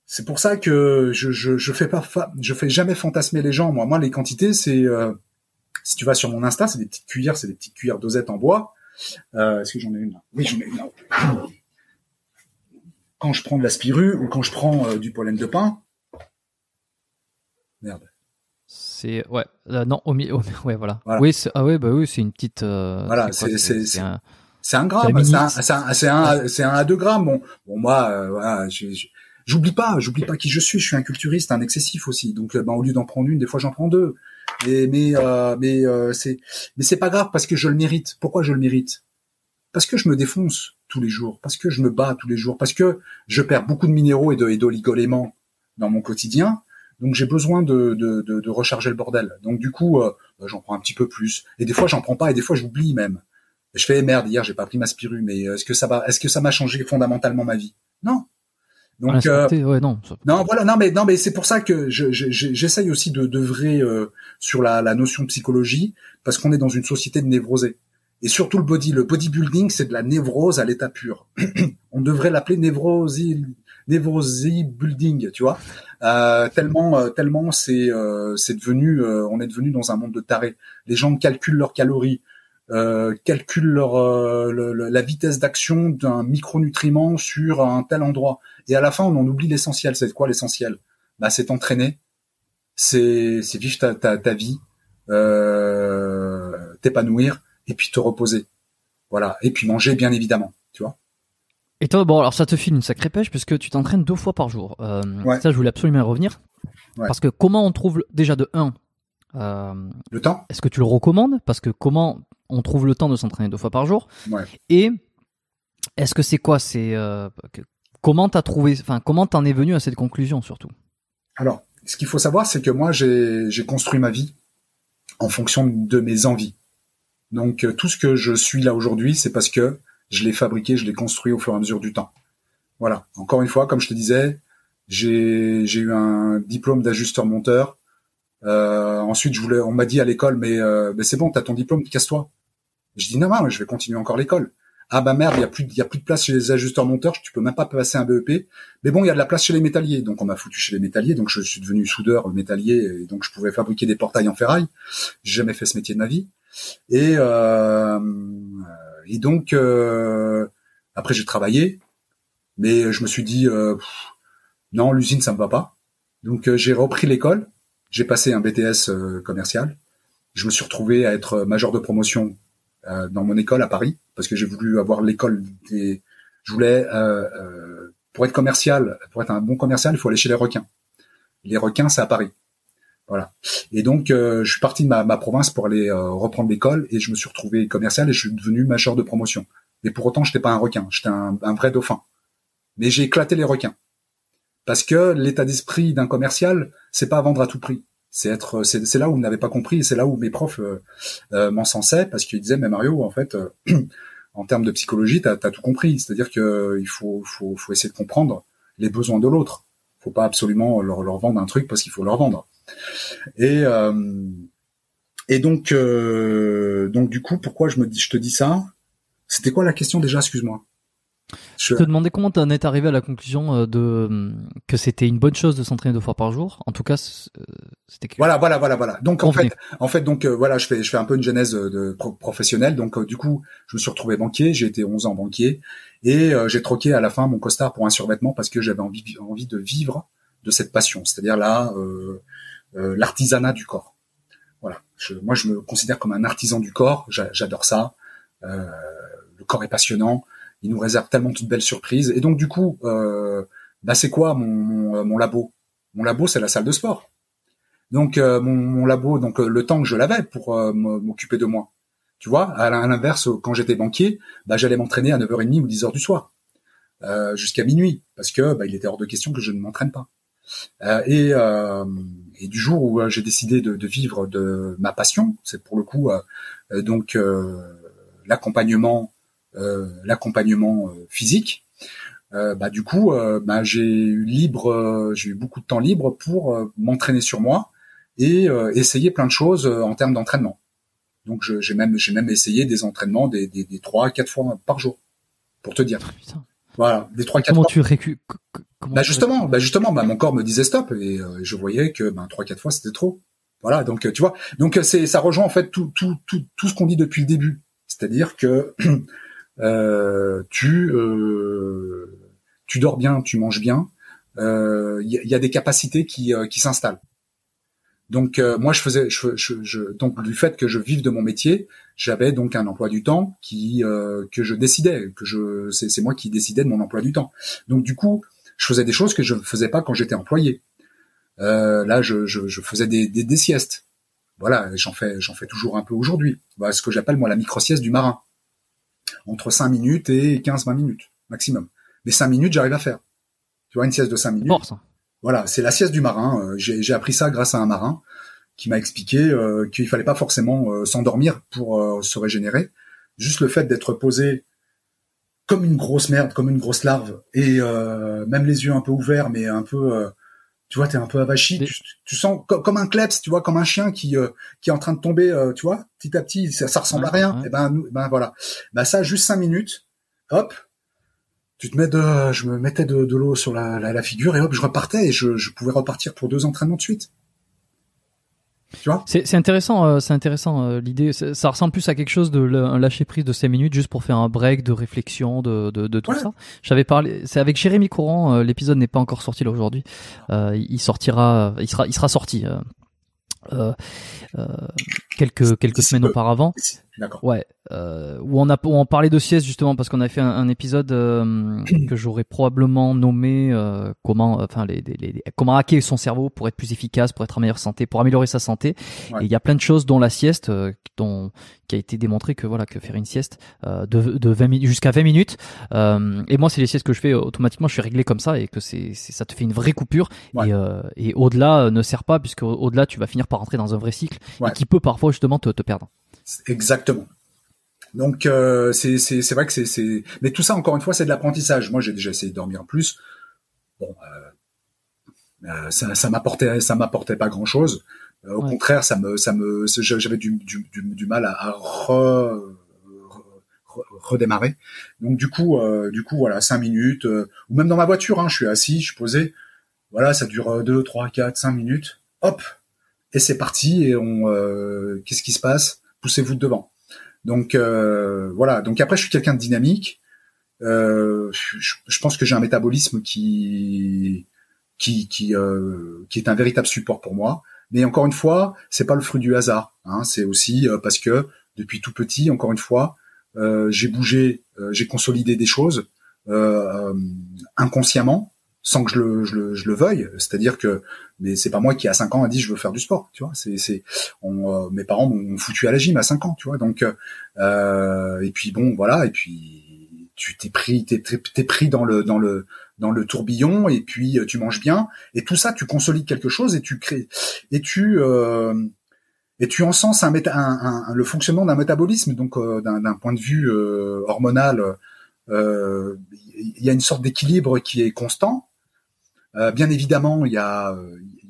C'est pour ça que je, je, je fais pas je fais jamais fantasmer les gens. Moi moi les quantités c'est si tu vas sur mon Insta c'est des petites cuillères c'est des petites cuillères dosettes en bois. Euh, Est-ce que j'en ai une Oui, j'en ai une. Quand je prends de la spirue ou quand je prends euh, du pollen de pin. Merde. C'est ouais euh, non au milieu ouais voilà. Oui ah ouais bah oui c'est une petite euh, voilà c'est c'est un c'est un gramme c'est un c'est un c'est un, à deux grammes. Bon bon moi euh, voilà j'oublie pas j'oublie pas qui je suis. Je suis un culturiste un excessif aussi. Donc ben, au lieu d'en prendre une des fois j'en prends deux. Mais mais euh, mais euh, c'est mais c'est pas grave parce que je le mérite. Pourquoi je le mérite? Parce que je me défonce tous les jours, parce que je me bats tous les jours, parce que je perds beaucoup de minéraux et de d'oligoéléments dans mon quotidien. Donc j'ai besoin de, de, de, de, recharger le bordel. Donc du coup, euh, bah, j'en prends un petit peu plus. Et des fois, j'en prends pas. Et des fois, j'oublie même. je fais merde. Hier, j'ai pas pris ma spiru. Mais est-ce que ça va Est-ce que ça m'a changé fondamentalement ma vie? Non. Donc euh, ouais, non. Non, voilà, non mais non mais c'est pour ça que j'essaye je, aussi de d'œuvrer euh, sur la, la notion de psychologie parce qu'on est dans une société de névrosés. Et surtout le body, le bodybuilding, c'est de la névrose à l'état pur. On devrait l'appeler névrosie névrosie building, tu vois. Euh, tellement euh, tellement c'est euh, c'est devenu on est devenu dans un monde de tarés. Les gens calculent leurs calories, calculent la vitesse d'action d'un micronutriment sur un tel endroit. Et à la fin, on en oublie l'essentiel. C'est quoi l'essentiel? Bah, c'est t'entraîner, c'est vivre ta, ta, ta vie, t'épanouir et puis te reposer. Voilà. Et puis manger, bien évidemment. Tu vois. Et toi, bon, alors ça te file une sacrée pêche puisque tu t'entraînes deux fois par jour. Euh, Ça, je voulais absolument y revenir. Parce que comment on trouve déjà de 1 euh, le temps. Est-ce que tu le recommandes? Parce que comment on trouve le temps de s'entraîner deux fois par jour? Et est-ce que c'est quoi? C'est euh, comment t'as trouvé Enfin, comment t'en es venu à cette conclusion surtout? Alors, ce qu'il faut savoir, c'est que moi, j'ai construit ma vie en fonction de mes envies. Donc, tout ce que je suis là aujourd'hui, c'est parce que je l'ai fabriqué, je l'ai construit au fur et à mesure du temps. Voilà. Encore une fois, comme je te disais, j'ai eu un diplôme d'ajusteur monteur euh, ensuite, je voulais, on m'a dit à l'école, mais, euh, c'est bon, t'as ton diplôme, casse-toi. Je dis non, non, je vais continuer encore l'école. Ah bah merde, il y a plus, il a plus de place chez les ajusteurs monteurs, tu peux même pas passer un BEP. Mais bon, il y a de la place chez les métalliers, donc on m'a foutu chez les métalliers, donc je suis devenu soudeur métallier, et donc je pouvais fabriquer des portails en ferraille. J'ai jamais fait ce métier de ma vie. Et euh, et donc euh, après j'ai travaillé, mais je me suis dit euh, non, l'usine ça me va pas. Donc j'ai repris l'école j'ai passé un BTS euh, commercial. Je me suis retrouvé à être major de promotion euh, dans mon école à Paris parce que j'ai voulu avoir l'école des. Je voulais euh, pour être commercial, pour être un bon commercial, il faut aller chez les requins. Les requins, c'est à Paris. Voilà. Et donc, je suis parti de ma, province pour aller reprendre l'école et je me suis retrouvé commercial et je suis devenu major de promotion. Mais pour autant, je n'étais pas un requin, j'étais un, vrai dauphin. Mais j'ai éclaté les requins. Parce que l'état d'esprit d'un commercial, c'est pas vendre à tout prix. C'est être, c'est là où vous n'avez pas compris, et c'est là où mes profs euh, euh m'encensaient parce qu'ils disaient, mais Mario, en fait, euh, en termes de psychologie, t'as as tout compris. C'est-à-dire que il faut essayer de comprendre les besoins de l'autre. Faut pas absolument leur, leur vendre un truc parce qu'il faut leur vendre. Et euh, et donc donc du coup, pourquoi je me dis, je te dis ça? C'était quoi la question déjà? Excuse-moi. Je te demandais comment tu en es arrivé à la conclusion euh, de que c'était une bonne chose de s'entraîner deux fois par jour. En tout cas, euh, c'était voilà, voilà, voilà, voilà. Donc en fait, en fait, donc euh, voilà, je fais, je fais un peu une genèse de professionnelle. Donc du coup, je me suis retrouvé banquier. J'ai été 11 ans banquier et j'ai troqué à la fin mon costard pour un survêtement parce que j'avais envie, envie de vivre de cette passion, c'est-à-dire là l'artisanat du corps. Voilà. Je, moi, je me considère comme un artisan du corps. J'adore ça. le corps est passionnant il nous réserve tellement de belles surprises. Et donc du coup, euh, bah c'est quoi mon, mon, labo? Mon labo, c'est la salle de sport. Donc euh, mon, mon, labo, donc euh, le temps que je l'avais pour euh, m'occuper de moi. Tu vois, à l'inverse, quand j'étais banquier, bah, j'allais m'entraîner à 9h30 ou 10h du soir, euh, jusqu'à minuit, parce que bah, il était hors de question que je ne m'entraîne pas. et, et du jour où j'ai décidé de, de, vivre de ma passion, c'est pour le coup donc l'accompagnement euh, l'accompagnement euh, physique, euh, bah, du coup, bah, j'ai eu libre, j'ai eu beaucoup de temps libre pour m'entraîner sur moi et essayer plein de choses en termes d'entraînement. Donc j'ai même j'ai même essayé des entraînements des des, 3 4 fois par jour pour te dire. Voilà, des trois quatre Comment fois. tu récu Bah justement, bah justement, bah mon corps me disait stop et je voyais que ben trois quatre fois c'était trop. Voilà, donc tu vois. Donc c'est ça rejoint en fait tout tout tout tout ce qu'on dit depuis le début. C'est-à-dire que euh, tu euh, tu dors bien, tu manges bien, il euh, y, y, a des capacités qui, qui s'installent. Donc moi je faisais, je, je, je, donc du fait que je vive de mon métier, j'avais donc un emploi du temps qui que je décidais, que je c'est moi qui décidais de mon emploi du temps. Donc du coup je faisais des choses que je ne faisais pas quand j'étais employé. Euh, là je, je, je faisais des, des, des, siestes. Voilà, j'en fais j'en fais toujours un peu aujourd'hui. Voilà ce que j'appelle moi la micro sieste du marin entre 5 minutes et 15-20 minutes maximum. Mais 5 minutes, j'arrive à faire. Tu vois, une sieste de 5 minutes. Force. Voilà, c'est la sieste du marin. Euh, j'ai appris ça grâce à un marin qui m'a expliqué euh, qu'il fallait pas forcément euh, s'endormir pour se régénérer. Juste le fait d'être posé comme une grosse merde, comme une grosse larve, et même les yeux un peu ouverts, mais un peu tu vois, t'es un peu avachi, tu, sens comme un kleps, tu vois, comme un chien qui euh, qui est en train de tomber, euh, tu vois, petit à petit, ça, ça ressemble à rien. Et eh ben, ben voilà, ben ça, juste cinq minutes, hop, tu te mets de, je me mettais de, de l'eau sur la, la, figure et hop, je repartais et je, je pouvais repartir pour deux entraînements de suite. C'est intéressant, euh, c'est intéressant euh, l'idée. Ça ressemble plus à quelque chose de un lâcher prise de 5 minutes juste pour faire un break de réflexion de, de, de tout ça. J'avais parlé, c'est avec Jérémy Courant. Euh, l'épisode n'est pas encore sorti là aujourd'hui. il sortira, il sera, il sera sorti. quelques quelques semaines auparavant. D'accord. Ouais, euh, où on a où on parlait de sieste justement parce qu'on a fait un, épisode euh, que j'aurais probablement nommé euh, comment enfin les, les, comment hacker son cerveau pour être plus efficace, pour être en meilleure santé, pour améliorer sa santé. Et il y a plein de choses dont la sieste euh, dont qui a été démontré que voilà que faire une sieste euh, de de 20 minutes jusqu'à 20 minutes et moi c'est les siestes que je fais automatiquement, je suis réglé comme ça et que c'est ça te fait une vraie coupure et et au-delà ne sert pas puisque au-delà tu vas finir par rentrer dans un vrai cycle et qui peut parfois justement te, te perdre. Exactement. Donc euh, c'est c'est vrai que c'est c'est mais tout ça encore une fois c'est de l'apprentissage. Moi j'ai déjà essayé de dormir plus. Bon euh, euh ça ça m'apportait ça m'apportait pas grand chose. Euh, au contraire ça me ça me j'avais du, du, du, mal à, à redémarrer. Donc du coup euh, du coup voilà cinq minutes ou même dans ma voiture hein, je suis assis je suis posé. Voilà ça dure deux trois quatre cinq minutes. Hop et c'est parti et on qu'est-ce qui se passe? Poussez-vous devant. Donc euh, voilà. Donc après, je suis quelqu'un de dynamique. Euh, je, pense que j'ai un métabolisme qui qui qui, euh, qui est un véritable support pour moi. Mais encore une fois, c'est pas le fruit du hasard. Hein, c'est aussi parce que depuis tout petit, encore une fois, j'ai bougé, j'ai consolidé des choses inconsciemment sans que je le, je le, je le veuille. C'est-à-dire que, mais c'est pas moi qui à 5 ans a dit je veux faire du sport, tu vois. C'est, c'est, on, mes parents m'ont foutu à la gym à 5 ans, tu vois. Donc, euh, et puis bon, voilà, et puis tu t'es pris, t'es, t'es pris dans le, dans le, dans le tourbillon, et puis tu manges bien, et tout ça, tu consolides quelque chose et tu crées, et tu, euh, et tu encenses un, un, un, le fonctionnement d'un métabolisme, donc euh, d'un point de vue euh, hormonal, euh, il y a une sorte d'équilibre qui est constant. Bien évidemment, il y a,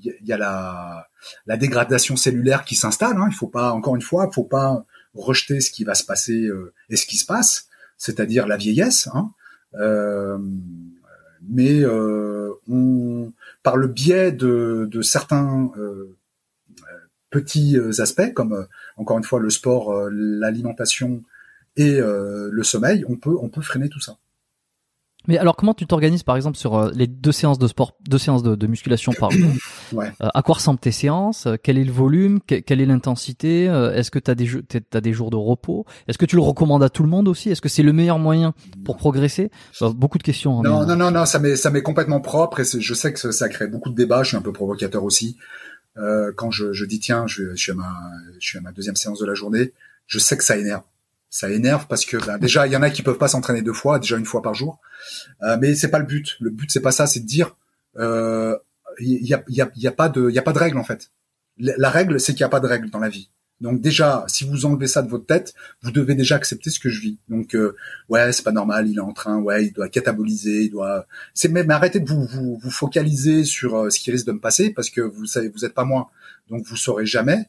y a la, la dégradation cellulaire qui s'installe. Hein. Il faut pas, encore une fois, il faut pas rejeter ce qui va se passer et ce qui se passe, c'est-à-dire la vieillesse. Hein. mais on, par le biais de, de certains petits euh, aspects comme euh, encore une fois le sport, euh, l'alimentation et le sommeil, on peut on peut freiner tout ça. Mais alors, comment tu t'organises, par exemple, sur les deux séances de sport, deux séances de, musculation par jour ouais. À quoi ressemblent tes séances? Quel est le volume? Quelle est l'intensité? Est-ce que tu as des, as des jours de repos? Est-ce que tu le recommandes à tout le monde aussi? Est-ce que c'est le meilleur moyen pour progresser? Beaucoup de questions. Hein, non, non, non, non, ça m'est ça m'est complètement propre et je sais que ça crée beaucoup de débats. Je suis un peu provocateur aussi. Euh, quand je, je, dis tiens, je, je, suis à ma, je suis à ma deuxième séance de la journée, je sais que ça énerve. Ça énerve parce que ben, déjà il y en a qui peuvent pas s'entraîner deux fois, déjà une fois par jour. Euh, mais c'est pas le but. Le but c'est pas ça, c'est de dire euh, il y, a, y, a, pas de y a pas de règle en fait. La règle c'est qu'il y a pas de règle dans la vie. Donc déjà, si vous enlevez ça de votre tête, vous devez déjà accepter ce que je vis. Donc euh, ouais, c'est pas normal, il est en train, ouais, il doit cataboliser, il doit. C'est même arrêtez de vous vous, vous focaliser sur euh, ce qui risque de me passer parce que vous savez, vous êtes pas moi, donc vous saurez jamais.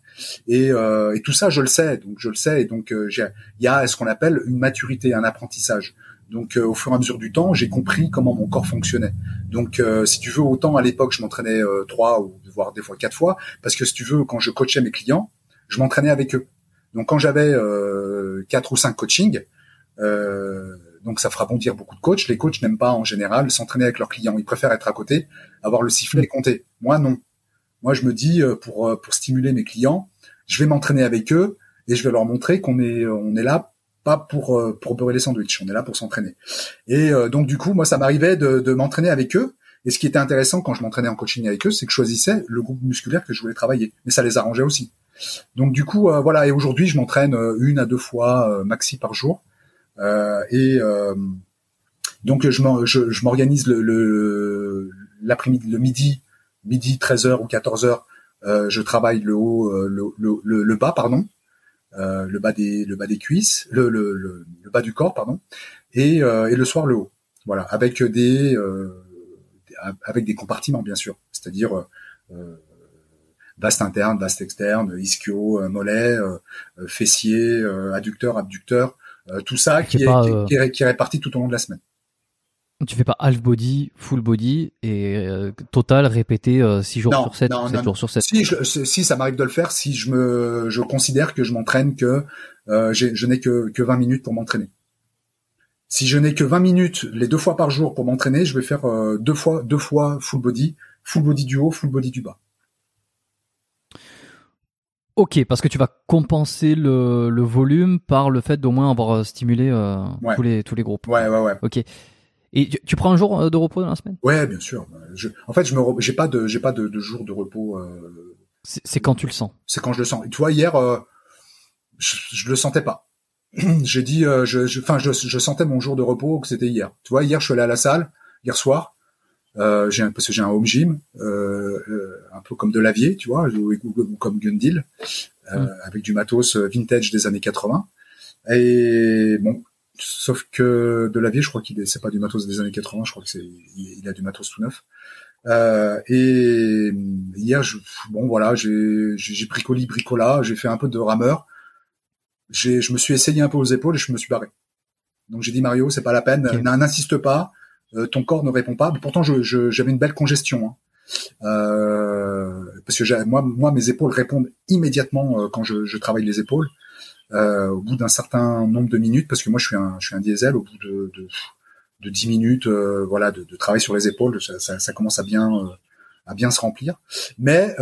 Et, euh, et tout ça, je le sais, donc je le sais. Et donc il y a ce qu'on appelle une maturité, un apprentissage. Donc au fur et à mesure du temps, j'ai compris comment mon corps fonctionnait. Donc si tu veux, autant à l'époque, je m'entraînais trois ou voire des fois quatre fois, parce que si tu veux, quand je coachais mes clients je m'entraînais avec eux. Donc quand j'avais euh, quatre ou cinq coachings, euh, donc ça fera bondir beaucoup de coachs. Les coachs n'aiment pas en général s'entraîner avec leurs clients. Ils préfèrent être à côté, avoir le sifflet et compter. Moi non. Moi je me dis euh, pour pour stimuler mes clients, je vais m'entraîner avec eux et je vais leur montrer qu'on est on est là pas pour pour beurrer les sandwichs. On est là pour s'entraîner. Et donc du coup moi ça m'arrivait de, de m'entraîner avec eux. Et ce qui était intéressant quand je m'entraînais en coaching avec eux, c'est que je choisissais le groupe musculaire que je voulais travailler. Mais ça les arrangeait aussi. Donc du coup, euh, voilà. Et aujourd'hui, je m'entraîne euh, une à deux fois euh, maxi par jour. et donc je m'organise le l'après-midi, le, midi, midi 13h ou 14h, je travaille le haut, le, le, le, bas, pardon, le bas des le bas des cuisses, le, le, bas du corps, pardon, et, et le soir le haut. Voilà, avec des avec des compartiments bien sûr, c'est-à-dire vaste interne, vaste externe, ischio, euh, mollet, euh, euh, fessier, adducteur, abducteur, tout ça qui est, qui, est, qui, est, réparti tout au long de la semaine. Tu fais pas half body, full body et total répété 6 jours sur 7, non, 7 jours sur 7. Si, je, si ça m'arrive de le faire, si je me, je considère que je m'entraîne que euh, je n'ai que, que 20 minutes pour m'entraîner. Si je n'ai que 20 minutes les deux fois par jour pour m'entraîner, je vais faire euh, deux fois deux fois full body, full body du haut, full body du bas. Ok, parce que tu vas compenser le, le volume par le fait d'au moins avoir euh, stimulé euh, tous les tous les groupes. Ouais, ouais, ouais. Ok. Et tu, prends un jour de repos dans la semaine? Ouais, bien sûr. Je, en fait, je me j'ai pas de j'ai pas de, de jour de repos. Euh, c'est quand tu le sens? C'est quand je le sens. tu vois, hier, je, je le sentais pas. j'ai dit, je, enfin, je, je, sentais mon jour de repos que c'était hier. Tu vois, hier, je suis allé à la salle hier soir. Euh, j'ai parce que j'ai un home gym, euh, euh, un peu comme de lavier, tu vois, ou, comme Gundil, euh, mm. avec du matos vintage des années 80. Et bon, sauf que de lavier, je crois qu'il est, c'est pas du matos des années 80, je crois que c'est, il, a du matos tout neuf. Euh, et hier, je, bon voilà, j'ai, bricoli bricola, j'ai fait un peu de rameur. J'ai, je me suis essayé un peu aux épaules et je me suis barré. Donc j'ai dit Mario, c'est pas la peine, n'insiste pas. Euh, ton corps ne répond pas. pourtant, j'avais je, une belle congestion. Hein. Euh, parce que moi, moi, mes épaules répondent immédiatement euh, quand je, je, travaille les épaules. Euh, au bout d'un certain nombre de minutes, parce que moi, je suis un, je suis un diesel. Au bout de, de, de 10 minutes, euh, voilà, de, de, travail sur les épaules, ça, ça, ça commence à bien, à bien se remplir. Mais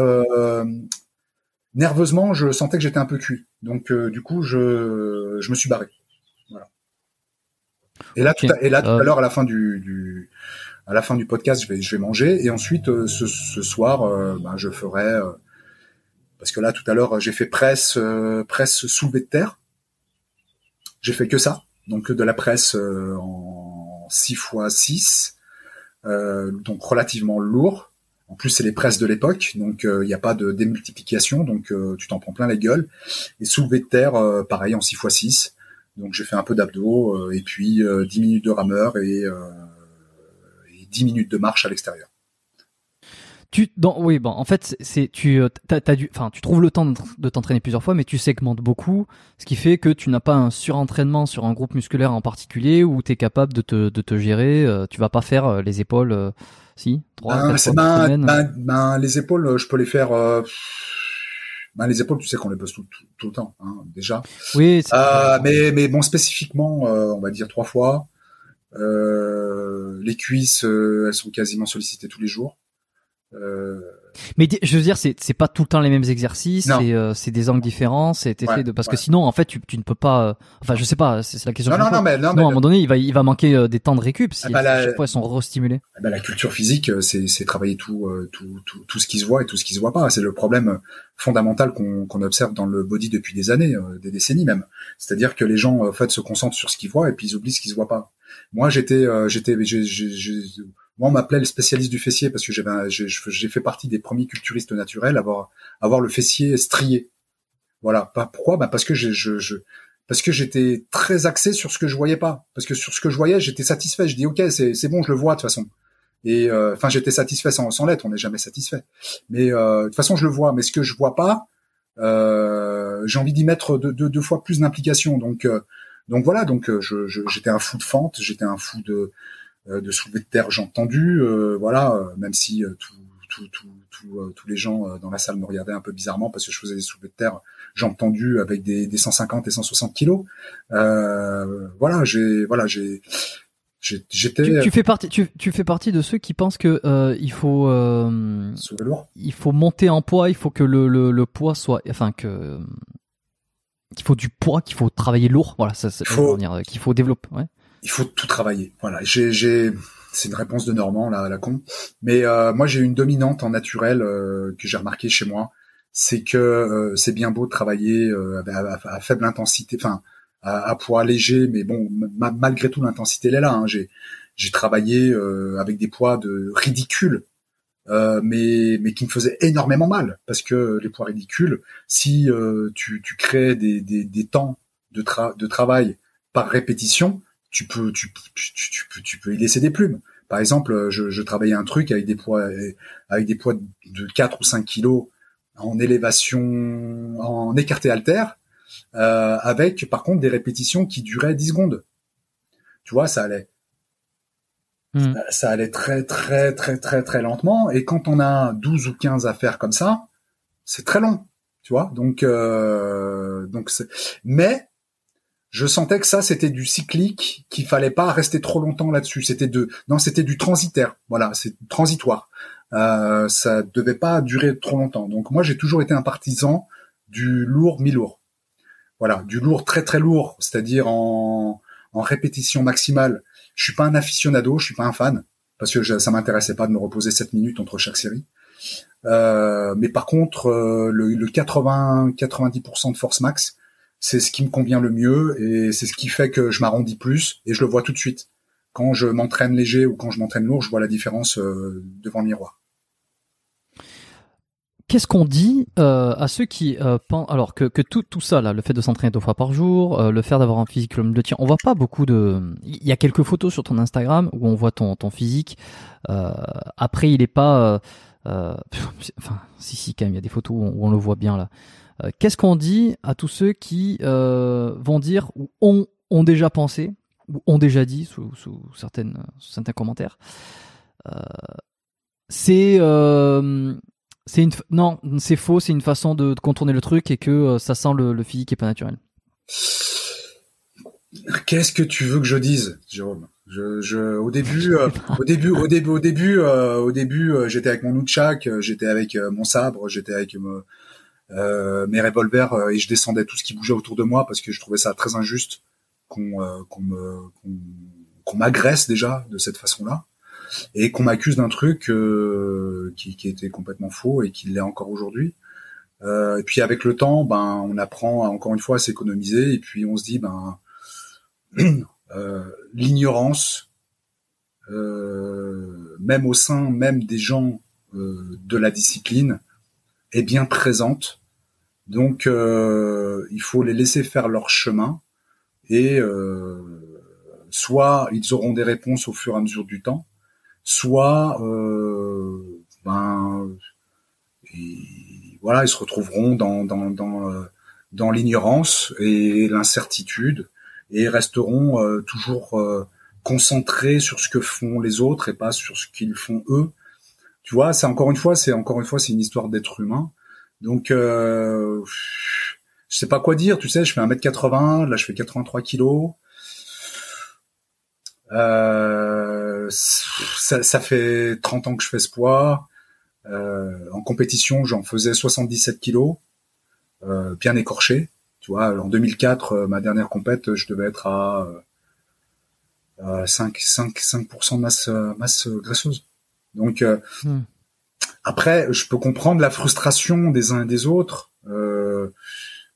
nerveusement, je sentais que j'étais un peu cuit. Donc, du coup, je, je me suis barré. Et là, tout à, et là, tout à l'heure, à la fin du, du, à la fin du podcast, je vais, je vais manger et ensuite ce, ce soir, ben, je ferai parce que là, tout à l'heure, j'ai fait presse, presse soulevée de terre. J'ai fait que ça, donc de la presse en 6 x 6, donc relativement lourd. En plus, c'est les presses de l'époque, donc il euh, n'y a pas de démultiplication, donc euh, tu t'en prends plein la gueule. Et soulevé de terre, euh, pareil en 6 x 6. Donc j'ai fait un peu d'abdos et puis 10 minutes de rameur et, et 10 minutes de marche à l'extérieur. Tu, oui, bon, en fait, c'est tu, t'as, dû, enfin, tu trouves le temps de t'entraîner plusieurs fois, mais tu segmentes beaucoup, ce qui fait que tu n'as pas un surentraînement sur un groupe musculaire en particulier où tu es capable de te, de te gérer. tu vas pas faire les épaules si, trois, ben, ben, ben, ben, les épaules, je peux les faire. Euh... Ben, les épaules, tu sais qu'on les pose tout, tout, le temps, hein, déjà. Oui. Euh, mais mais bon, spécifiquement, euh, on va dire trois fois. Euh, les cuisses, euh, elles sont quasiment sollicitées tous les jours. Euh, mais je veux dire, c'est c'est pas tout le temps les mêmes exercices, c'est euh, c'est des angles différents, c'est de parce que sinon en fait tu tu ne peux pas. Euh, enfin, je sais pas, c'est la question. Non, non, non, mais, non, à un moment donné, il va il va manquer euh, des temps de récup si ah bah, chaque fois elles sont restimulées. Ah bah, la culture physique, c'est c'est travailler tout, tout tout tout ce qui se voit et tout ce qui se voit pas. C'est le problème fondamental qu'on qu'on observe dans le body depuis des années, des décennies même. C'est-à-dire que les gens en fait se concentrent sur ce qu'ils voient et puis ils oublient ce qui se voit pas. Moi, j'étais j'étais moi, on m'appelait le spécialiste du fessier parce que j'avais, j'ai fait partie des premiers culturistes naturels à avoir, avoir le fessier strié. Voilà. Pas pourquoi? Bah parce que je, je, parce que j'étais très axé sur ce que je voyais pas. Parce que sur ce que je voyais, j'étais satisfait. Je dis ok, c'est, bon, je le vois de toute façon. Et euh, enfin, j'étais satisfait sans, sans l'être. On n'est jamais satisfait. Mais euh, de toute façon, je le vois. Mais ce que je vois pas, euh, j'ai envie d'y mettre deux, fois plus d'implication. Donc, euh, donc voilà. Donc, j'étais un fou de fente. J'étais un fou de de soulever de terre, j'ai entendu, euh, voilà, euh, même si tout, tout, tout, tous les gens dans la salle me regardaient un peu bizarrement parce que je faisais des soulevés de terre, j'ai entendu avec des, des 150 et 160 kilos. voilà, j'ai, voilà, j'ai, J'étais. Tu, tu, fais partie. Tu, tu, fais partie de ceux qui pensent que euh, il faut. Euh, il faut monter en poids. Il faut que le, le, le poids soit. Enfin que. Qu'il faut du poids. Qu'il faut travailler lourd. Voilà, ça. ça. Qu'il faut développer. Ouais il faut tout travailler. Voilà, j'ai, c'est une réponse de Normand là, la con. Mais euh, moi, j'ai une dominante en naturel euh, que j'ai remarqué chez moi, c'est que euh, c'est bien beau de travailler à, faible intensité, enfin à, poids léger, mais bon, malgré tout, l'intensité elle est là. Hein. J'ai, j'ai travaillé avec des poids de ridicules. mais mais qui me faisaient énormément mal parce que les poids ridicules, si tu, tu crées des, des, des temps de, tra de travail par répétition, tu peux, tu, tu, tu, peux, tu peux y laisser des plumes. Par exemple, je, je travaillais un truc avec des poids, avec des poids de 4 ou 5 kilos en élévation, en écarté alter, euh, avec par contre des répétitions qui duraient 10 secondes. Tu vois, ça allait. Hmm. Ça allait très très très très très lentement et quand on a 12 ou 15 à faire comme ça, c'est très long, tu vois. Donc euh, donc mais je sentais que ça c'était du cyclique, qu'il fallait pas rester trop longtemps là-dessus. C'était de non, c'était du transitaire. Voilà, c'est transitoire. Euh, ça devait pas durer trop longtemps. Donc moi j'ai toujours été un partisan du lourd mi-lourd. Voilà, du lourd très très lourd, c'est-à-dire en, en répétition maximale. Je suis pas un aficionado, je suis pas un fan parce que je, ça m'intéressait pas de me reposer 7 minutes entre chaque série. Euh, mais par contre, euh, le, le 80-90% de force max, c'est ce qui me convient le mieux et c'est ce qui fait que je m'arrondis plus et je le vois tout de suite. Quand je m'entraîne léger ou quand je m'entraîne lourd, je vois la différence euh, devant le miroir. Qu'est-ce qu'on dit euh, à ceux qui euh, pensent alors que, que tout, tout ça là, le fait de s'entraîner deux fois par jour, euh, le fait d'avoir un physique comme le tien, on voit pas beaucoup de. Il y a quelques photos sur ton Instagram où on voit ton ton physique. Euh, après, il est pas. enfin, si si quand même, il y a des photos où on le voit bien là. Euh, qu'est-ce qu'on dit à tous ceux qui euh, vont dire ou ont, ont, déjà pensé ou ont déjà dit sous, sous certaines, certains commentaires? Euh, C'est c'est une non, c'est faux, c'est une façon de, contourner le truc et que ça sent le, le physique et pas naturel. Qu'est-ce que tu veux que je dise, Jérôme? Je, je, au début, au début, au début, au début, au début, j'étais avec mon nunchak, j'étais avec mon sabre, j'étais avec mes revolvers euh, et je descendais tout ce qui bougeait autour de moi parce que je trouvais ça très injuste qu'on euh, qu'on qu'on m'agresse déjà de cette façon-là et qu'on m'accuse d'un truc euh, qui, qui était complètement faux et qui l'est encore aujourd'hui. Euh, et puis avec le temps, ben on apprend encore une fois à s'économiser et puis on se dit ben euh, l'ignorance, euh, même au sein même des gens euh, de la discipline, est bien présente. Donc il faut les laisser faire leur chemin et soit ils auront des réponses au fur et à mesure du temps, soit ben voilà, ils se retrouveront dans dans dans, euh, dans l'ignorance et l'incertitude et resteront euh, toujours euh, concentrés sur ce que font les autres et pas sur ce qu'ils font eux. Tu vois, c'est encore une fois, c'est encore une fois, c'est une histoire d'être humain. Donc, euh, je sais pas quoi dire. Tu sais, je fais 1m80, là je fais 83 kilos. Euh, ça, fait 30 ans que je fais ce poids. Euh, en compétition, j'en faisais 77 kilos, euh, bien écorché. Tu vois, en 2004, euh, ma dernière compète, je devais être à, 5, 5, 5% de masse, masse graisseuse. Donc hmm. Après, je peux comprendre la frustration des uns et des autres.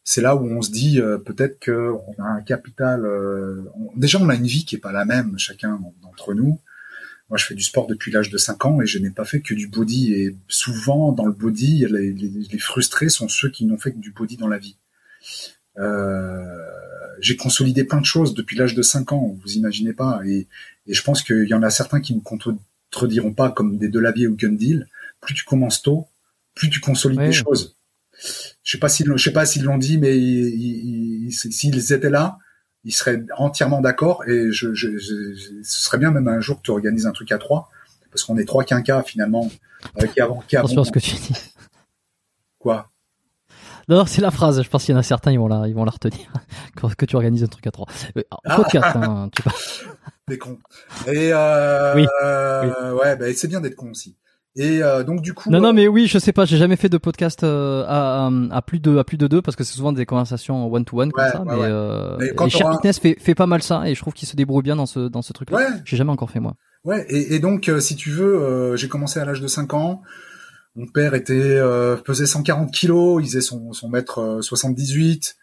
c'est là où on se dit peut-être qu'on a un capital. déjà, on a une vie qui est pas la même chacun d'entre nous. Moi, je fais du sport depuis l'âge de 5 ans et je n'ai pas fait que du body. Et souvent, dans le body, les, frustrés sont ceux qui n'ont fait que du body dans la vie. Euh, j'ai consolidé plein de choses depuis l'âge de 5 ans, vous imaginez pas. Et, et je pense qu'il y en a certains qui ne contrediront pas, comme des Delavier ou Gundil. Plus tu commences tôt, plus tu consolides des choses. Je sais pas s'ils, je sais pas s'ils l'ont dit, mais s'ils étaient là, il serait entièrement d'accord et je, je, ce serait bien même un jour que tu organises un truc à trois parce qu'on est trois quinquas finalement avec qui avant qui Attention à ce que tu dis. Quoi? Non, c'est la phrase. Je pense qu'il y en a certains, ils vont la, ils vont la retenir. que tu organises un truc à trois. Euh, ah. Hein, tu Des cons. Et euh, oui. ouais, bah, c'est bien d'être con aussi. Et euh, donc du coup. Non non euh, mais oui je sais pas j'ai jamais fait de podcast euh, à, à, plus de à plus de deux parce que c'est souvent des conversations one to one comme ça mais, euh, et Cher Fitness fait fait pas mal ça et je trouve qu'il se débrouille bien dans ce dans ce truc là. J'ai jamais encore fait moi. Ouais et, et donc si tu veux j'ai commencé à l'âge de 5 ans. Mon père était pesait 140 kilos il faisait son son mètre 78.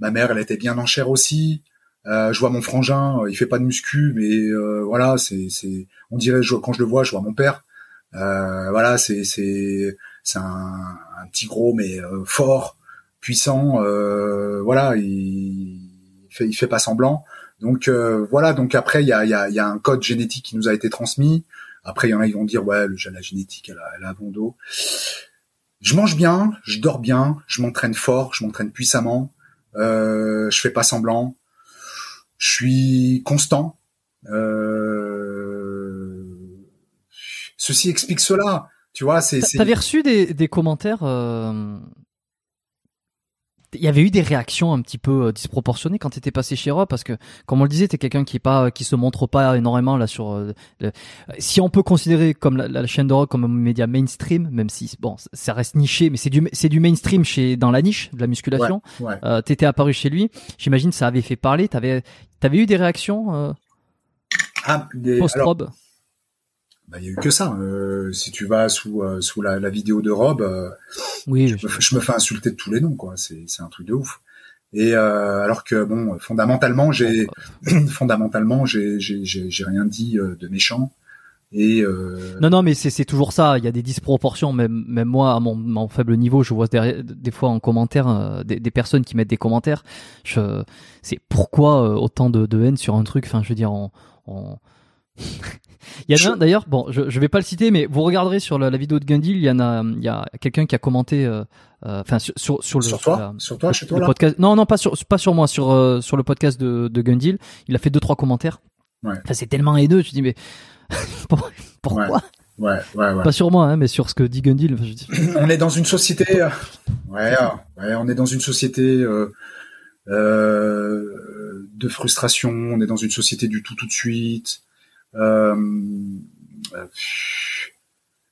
Ma mère elle était bien en chair aussi. Euh, je vois mon frangin, il fait pas de muscu, mais voilà, c'est, c'est, on dirait, quand je le vois, je vois mon père. Euh, voilà, c'est c'est c'est un, petit gros mais euh, fort, puissant. Euh, voilà, il, il, fait il fait pas semblant. Donc voilà, donc après il y a, y, a, y a un code génétique qui nous a été transmis. Après il y en a ils vont dire ouais le, la génétique elle a, elle a bon dos. Je mange bien, je dors bien, je m'entraîne fort, je m'entraîne puissamment, euh, je fais pas semblant, je suis constant. Euh, ceci explique cela. Tu vois, c'est. T'avais reçu des, des commentaires. Euh... Il y avait eu des réactions un petit peu euh, disproportionnées quand tu étais passé chez Rob parce que, comme on le disait, t'es quelqu'un qui est pas, qui se montre pas énormément là sur. Euh, si on peut considérer comme la, chaîne de Rock comme un média mainstream, même si bon, ça reste niché, mais c'est du, c'est du mainstream chez dans la niche de la musculation. Ouais, Euh, t'étais apparu chez lui. J'imagine ça avait fait parler. T'avais, t'avais eu des réactions euh, ah, post Rob bah, il y a eu que ça. Euh, si tu vas sous euh, sous la, la, vidéo de Rob, euh, oui, je, me, je, me, fais insulter de tous les noms, quoi. C'est c'est un truc de ouf. Et euh, alors que bon, fondamentalement, j'ai fondamentalement, j'ai j'ai j'ai rien dit euh, de méchant. Et non non mais c'est c'est toujours ça. Il y a des disproportions. Même même moi à mon, mon faible niveau, je vois des, des fois en commentaire des, des, personnes qui mettent des commentaires. C'est pourquoi autant de, de haine sur un truc? Enfin je veux dire on, on il y en a un d'ailleurs, bon, je, je vais pas le citer, mais vous regarderez sur la, vidéo de Gundil, il y en a, il y a quelqu'un qui a commenté, euh, euh, enfin sur, sur, sur le sur toi, sur toi, chez toi là podcast. Non, non, pas sur pas sur moi, sur euh, sur le podcast de, de Gundil. Il a fait deux trois commentaires. Ouais. Enfin, c'est tellement haineux. Je dis mais pourquoi ouais. Ouais, ouais, Pas sur moi, hein, mais sur ce que dit Gundil. Enfin, je dis... on est dans une société. ouais, ouais, on est dans une société. Euh, de frustration, on est dans une société du tout tout de suite. Euh,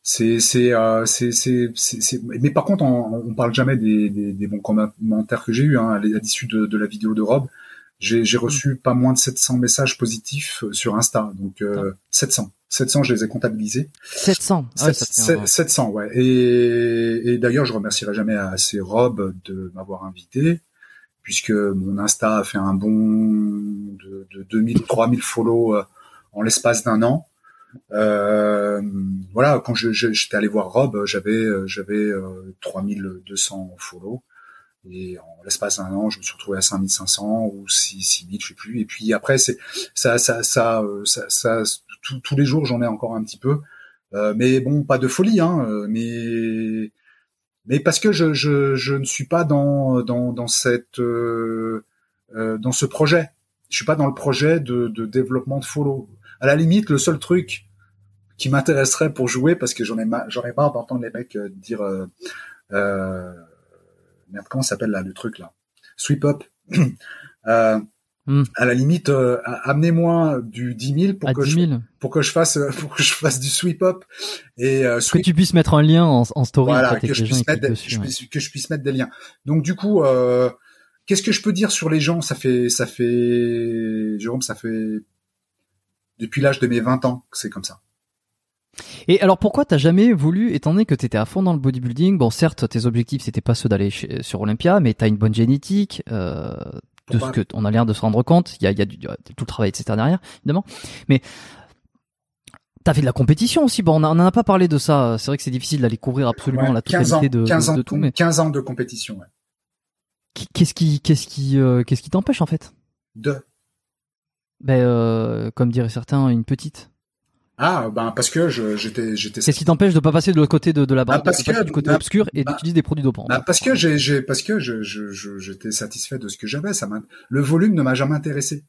c'est c'est euh, c'est c'est mais par contre on, on parle jamais des, des, des bons commentaires que j'ai eu hein, à l'issue de, de, la vidéo de Rob j'ai reçu pas moins de 700 messages positifs sur Insta. Donc 700. 700, je les ai comptabilisés. 700. Ah 700, ouais. Et, et d'ailleurs, je remercierai jamais assez Rob de m'avoir invité, puisque mon Insta a fait un bond de, de 2000, 3000 follow en l'espace d'un an. Euh, voilà, quand je, j'étais allé voir Rob, j'avais j'avais 3200 euh, follow et en l'espace d'un an, je me suis retrouvé à 5500 ou 6000, je sais plus. Et puis après, c'est ça, ça, ça, euh, ça, ça tous les jours, j'en ai encore un petit peu. Euh, mais bon, pas de folie, hein. Mais mais parce que je, je, je ne suis pas dans dans dans cette euh, dans ce projet. Je suis pas dans le projet de, de développement de follow à la limite, le seul truc qui m'intéresserait pour jouer, parce que j'en ai, j'en ai marre d'entendre les mecs euh, dire, euh, euh, merde, comment s'appelle là le truc là, sweep up. euh, hmm. À la limite, euh, amenez-moi du 10 000 pour que je pour que je fasse pour que je fasse du sweep up et euh, que tu puisses mettre un lien en, en story. Voilà, que je puisse mettre que je puisse mettre des liens. Donc du coup, qu'est-ce que je peux dire sur les gens? Ça fait ça fait Jérôme, ça fait depuis l'âge de mes 20 ans que c'est comme ça. Et alors pourquoi t'as jamais voulu, étant donné que t'étais à fond dans le bodybuilding, bon certes tes objectifs c'était pas ceux d'aller sur Olympia, mais t'as une bonne génétique, euh, de ce que on a l'air de se rendre compte, il y a, y a, du, tout le travail etc derrière évidemment, mais t'as fait de la compétition aussi, bon on, en a pas parlé de ça, c'est vrai que c'est difficile d'aller couvrir absolument la totalité de, 15 ans, de, tout, mais 15 ans de compétition. Ouais. Qu'est-ce qui qu'est-ce qui euh, qu'est-ce qui t'empêche en fait? De ben, euh, comme diraient certains, une petite. Ah, ben parce que j'étais j'étais. Qu'est-ce qui t'empêche de pas passer de l'autre côté de, de la barre, bah, parce que, du côté bah, obscur et bah, d'utiliser des produits dopants bah, Parce que j'ai parce que je j'étais satisfait de ce que j'avais. Ça le volume ne m'a jamais intéressé.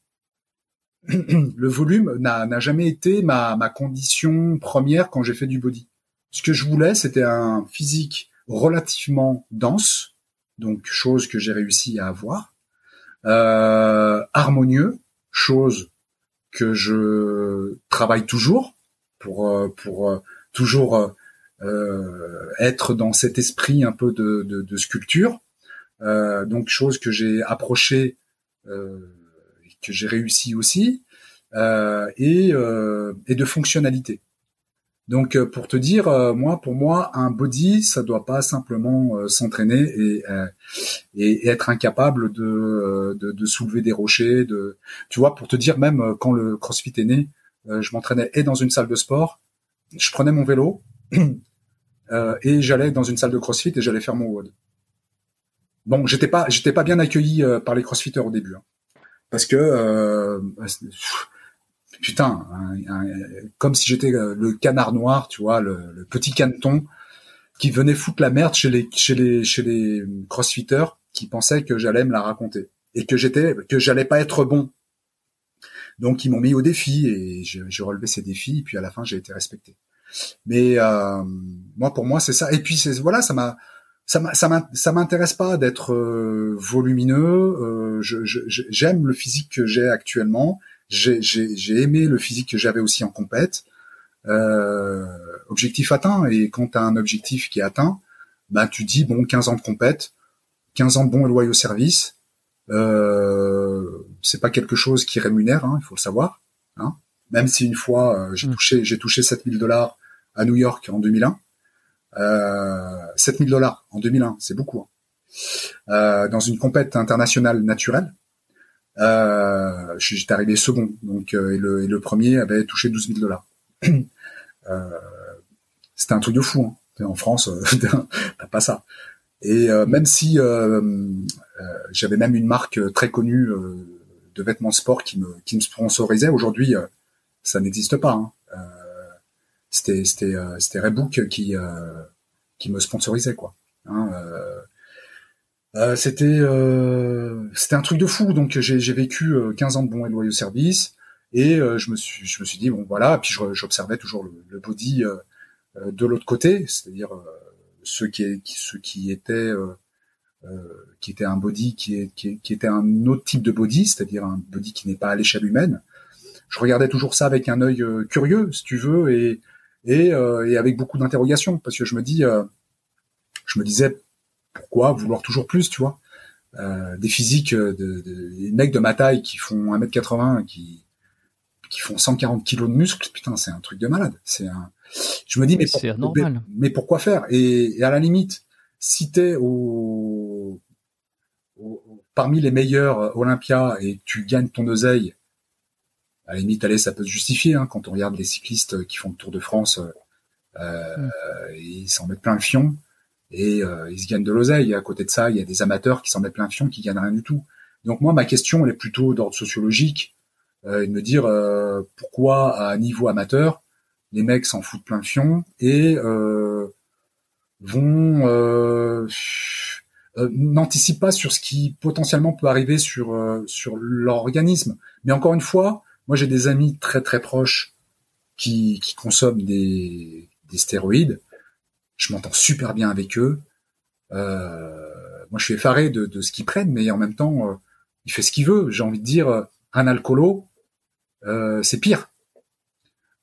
le volume n'a n'a jamais été ma ma condition première quand j'ai fait du body. Ce que je voulais, c'était un physique relativement dense, donc chose que j'ai réussi à avoir, euh, harmonieux chose que je travaille toujours pour euh, pour euh, toujours euh, être dans cet esprit un peu de, sculpture. donc chose que j'ai approché, que j'ai réussi aussi, et, et de fonctionnalité. Donc euh, pour te dire, euh, moi pour moi un body ça doit pas simplement euh, s'entraîner et, être incapable de, soulever des rochers. Tu vois pour te dire même quand le CrossFit est né, je m'entraînais et dans une salle de sport, je prenais mon vélo et j'allais dans une salle de CrossFit et j'allais faire mon WOD. Bon j'étais pas j'étais pas bien accueilli par les CrossFitters au début hein, parce que putain, comme si j'étais euh, le canard noir, tu vois, le, petit caneton qui venait foutre la merde chez les chez les chez les crossfitters qui pensaient que j'allais me la raconter et que j'étais que j'allais pas être bon. Donc ils m'ont mis au défi et j'ai relevé ces défis et puis à la fin j'ai été respecté. Mais euh, moi pour moi c'est ça et puis voilà ça m'a ça m'intéresse pas d'être euh, volumineux. j'aime le physique que j'ai actuellement j'ai aimé le physique que j'avais aussi en compète. Euh, objectif atteint et quand tu as un objectif qui est atteint, bah tu dis bon 15 ans de compète, 15 ans de bons et loyaux services, euh, c'est pas quelque chose qui rémunère, hein, il faut le savoir. Hein. Même si une fois euh, j'ai mm. touché j'ai touché 7000 dollars à New York en 2001, euh, 7000 dollars en 2001, c'est beaucoup. Hein. Euh, dans une compète internationale naturelle, J'étais arrivé second, donc euh, et, le, et, le, premier avait touché 12 000 dollars. euh, C'était un truc de fou. Hein. En France, euh, t'as pas ça. Et euh, même si j'avais même une marque très connue de vêtements sport qui me qui me sponsorisait, aujourd'hui ça n'existe pas. Hein. c'était c'était c'était Reebok qui qui me sponsorisait quoi. Hein, euh, c'était euh, c'était un truc de fou. Donc j'ai vécu 15 euh, ans de bons et loyaux services et je me suis je me suis dit bon voilà. Puis j'observais toujours le, le, body de l'autre côté, c'est-à-dire ceux qui ceux qui étaient qui était un body qui, est, qui, qui, était un autre type de body, c'est-à-dire un body qui n'est pas à l'échelle humaine. Je regardais toujours ça avec un œil curieux, si tu veux, et et, et avec beaucoup d'interrogations, parce que je me dis, je me disais pourquoi vouloir toujours plus, tu vois euh, des physiques de, de, des mecs de ma taille qui font 1m80 qui qui font 140 kilos de muscles, putain, c'est un truc de malade. C'est un. Je me dis mais, normal. Mais, pourquoi faire? Et, et, à la limite, si t'es au, au, parmi les meilleurs Olympia et tu gagnes ton oseille, à la limite, allez, ça peut se justifier hein, quand on regarde les cyclistes qui font le Tour de France, euh, mm. ils s'en mettent plein le fion et euh, ils se gagnent de l'oseille. À côté de ça, il y a des amateurs qui s'en mettent plein le fion, qui gagnent rien du tout. Donc moi, ma question, elle est plutôt d'ordre sociologique euh, de me dire euh, pourquoi à niveau amateur les mecs s'en foutent plein de fion et euh, vont euh, n'anticipent pas sur ce qui potentiellement peut arriver sur sur leur organisme. Mais encore une fois, moi j'ai des amis très très proches qui, qui consomment des stéroïdes. Je m'entends super bien avec eux. Euh, moi, je suis effaré de, de ce qu'ils prennent, mais en même temps, il fait ce qu'il veut. J'ai envie de dire, un alcoolo, euh, c'est pire.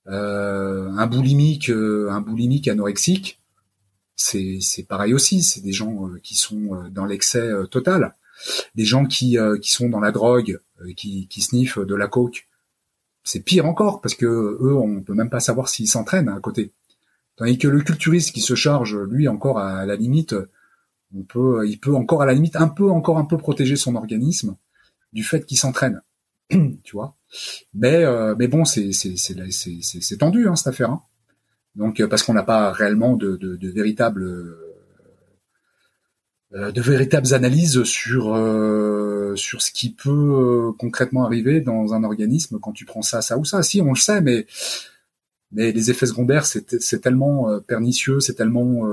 Euh, un boulimique, euh, un boulimique anorexique, c'est c'est pareil aussi. C'est des gens qui sont dans l'excès total. Des gens qui qui sont dans la drogue, qui qui sniffent de la coke, c'est pire encore parce que eux, on peut même pas savoir s'ils s'entraînent à côté. Tandis que le culturiste qui se charge, lui, encore à la limite, on peut, il peut encore à la limite un peu, encore un peu protéger son organisme du fait qu'il s'entraîne. tu vois? Mais euh, mais bon, c'est c'est c'est tendu hein, cette affaire. Hein. Donc euh, parce qu'on n'a pas réellement de de, de véritables euh, de véritables analyses sur sur ce qui peut concrètement arriver dans un organisme quand tu prends ça, ça ou ça. Si on le sait, mais mais les effets secondaires c'est tellement pernicieux, c'est tellement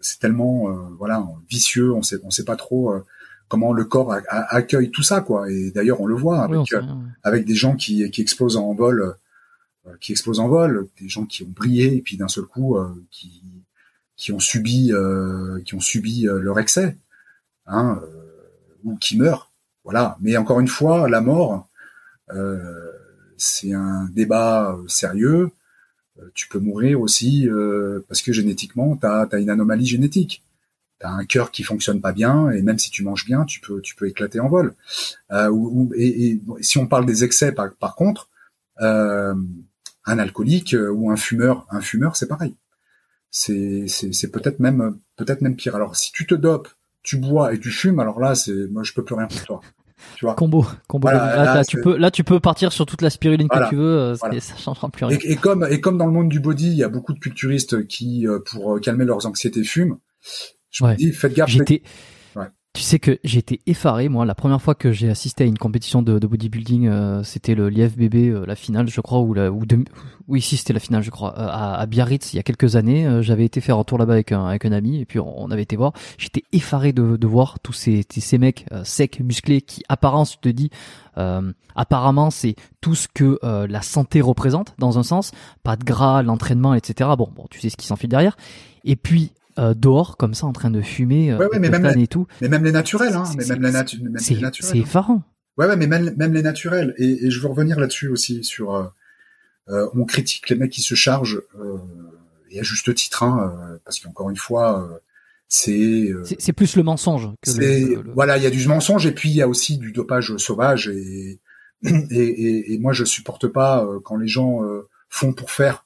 c'est tellement voilà vicieux, on sait on sait pas trop comment le corps accueille tout ça quoi. Et d'ailleurs on le voit avec euh, avec des gens qui qui explosent en vol euh, qui explosent en vol des gens qui ont brillé et puis d'un seul coup euh, qui qui ont subi qui ont subi leur excès hein ou qui meurent. Voilà. Mais encore une fois la mort c'est un débat sérieux tu peux mourir aussi parce que génétiquement tu as, as une anomalie génétique t'as un cœur qui fonctionne pas bien et même si tu manges bien, tu peux tu peux éclater en vol. Euh, ou, et, si on parle des excès, par, par contre, euh, un alcoolique euh, ou un fumeur, un fumeur, c'est pareil. C'est c'est, c'est peut-être même peut-être même pire. Alors si tu te dopes, tu bois et tu fumes, alors là c'est moi je peux plus rien pour toi. Tu vois. Combo, combo. là, tu peux, là, tu peux partir sur toute la spiruline que tu veux, euh, ça changera plus rien. Et, et, comme, et comme dans le monde du body, il y a beaucoup de culturistes qui, euh, pour calmer leurs anxiétés, fument. Je me dis, faites gaffe. J'étais, tu sais que été effaré, moi, la première fois que j'ai assisté à une compétition de, bodybuilding, euh, c'était le l'IFBB, euh, la finale, je crois, ou la, ou de, oui, si c'était la finale, je crois, euh, à, à, Biarritz, il y a quelques années. j'avais été faire un tour là-bas avec un, avec un ami, et puis on, avait été voir. J'étais effaré de, de voir tous ces, ces mecs secs, musclés, qui apparemment, je te dis, apparemment, c'est tout ce que la santé représente, dans un sens, pas de gras, l'entraînement, etc. Bon, bon, tu sais ce qui s'enfile derrière. Et puis euh, dehors comme ça en train de fumer euh, mais même les, et tout. Mais même les naturels, hein. Mais même, les, c'est, C'est hein. effarant. Ouais, ouais, mais même, même les naturels. Et, et, je veux revenir là-dessus aussi sur. Euh, euh on critique les mecs qui se chargent et à juste titre, hein, parce qu'encore une fois, c'est, c'est. plus le mensonge. Que Voilà, il y a du mensonge et puis il y a aussi du dopage sauvage et et, et, et moi je supporte pas quand les gens font pour faire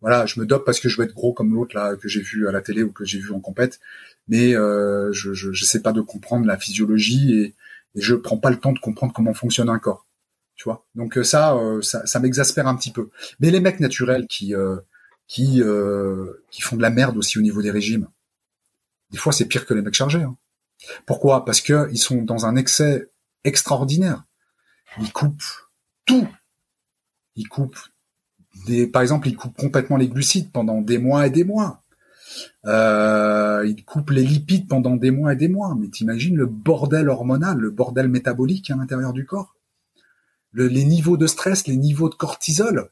voilà, je me dope parce que je veux être gros comme l'autre là que j'ai vu à la télé ou que j'ai vu en compète, mais euh, je, je j'essaie pas de comprendre la physiologie et, et je prends pas le temps de comprendre comment fonctionne un corps, tu vois? Donc euh, ça, euh, ça, ça m'exaspère un petit peu. Mais les mecs naturels qui qui qui font de la merde aussi au niveau des régimes, des fois c'est pire que les mecs chargés. Hein. Pourquoi? Parce que ils sont dans un excès extraordinaire. Ils coupent tout. Ils coupent par exemple, ils coupent complètement les glucides pendant des mois et des mois. Euh, ils coupent les lipides pendant des mois et des mois. Mais t'imagines le bordel hormonal, le bordel métabolique à l'intérieur du corps, les niveaux de stress, les niveaux de cortisol.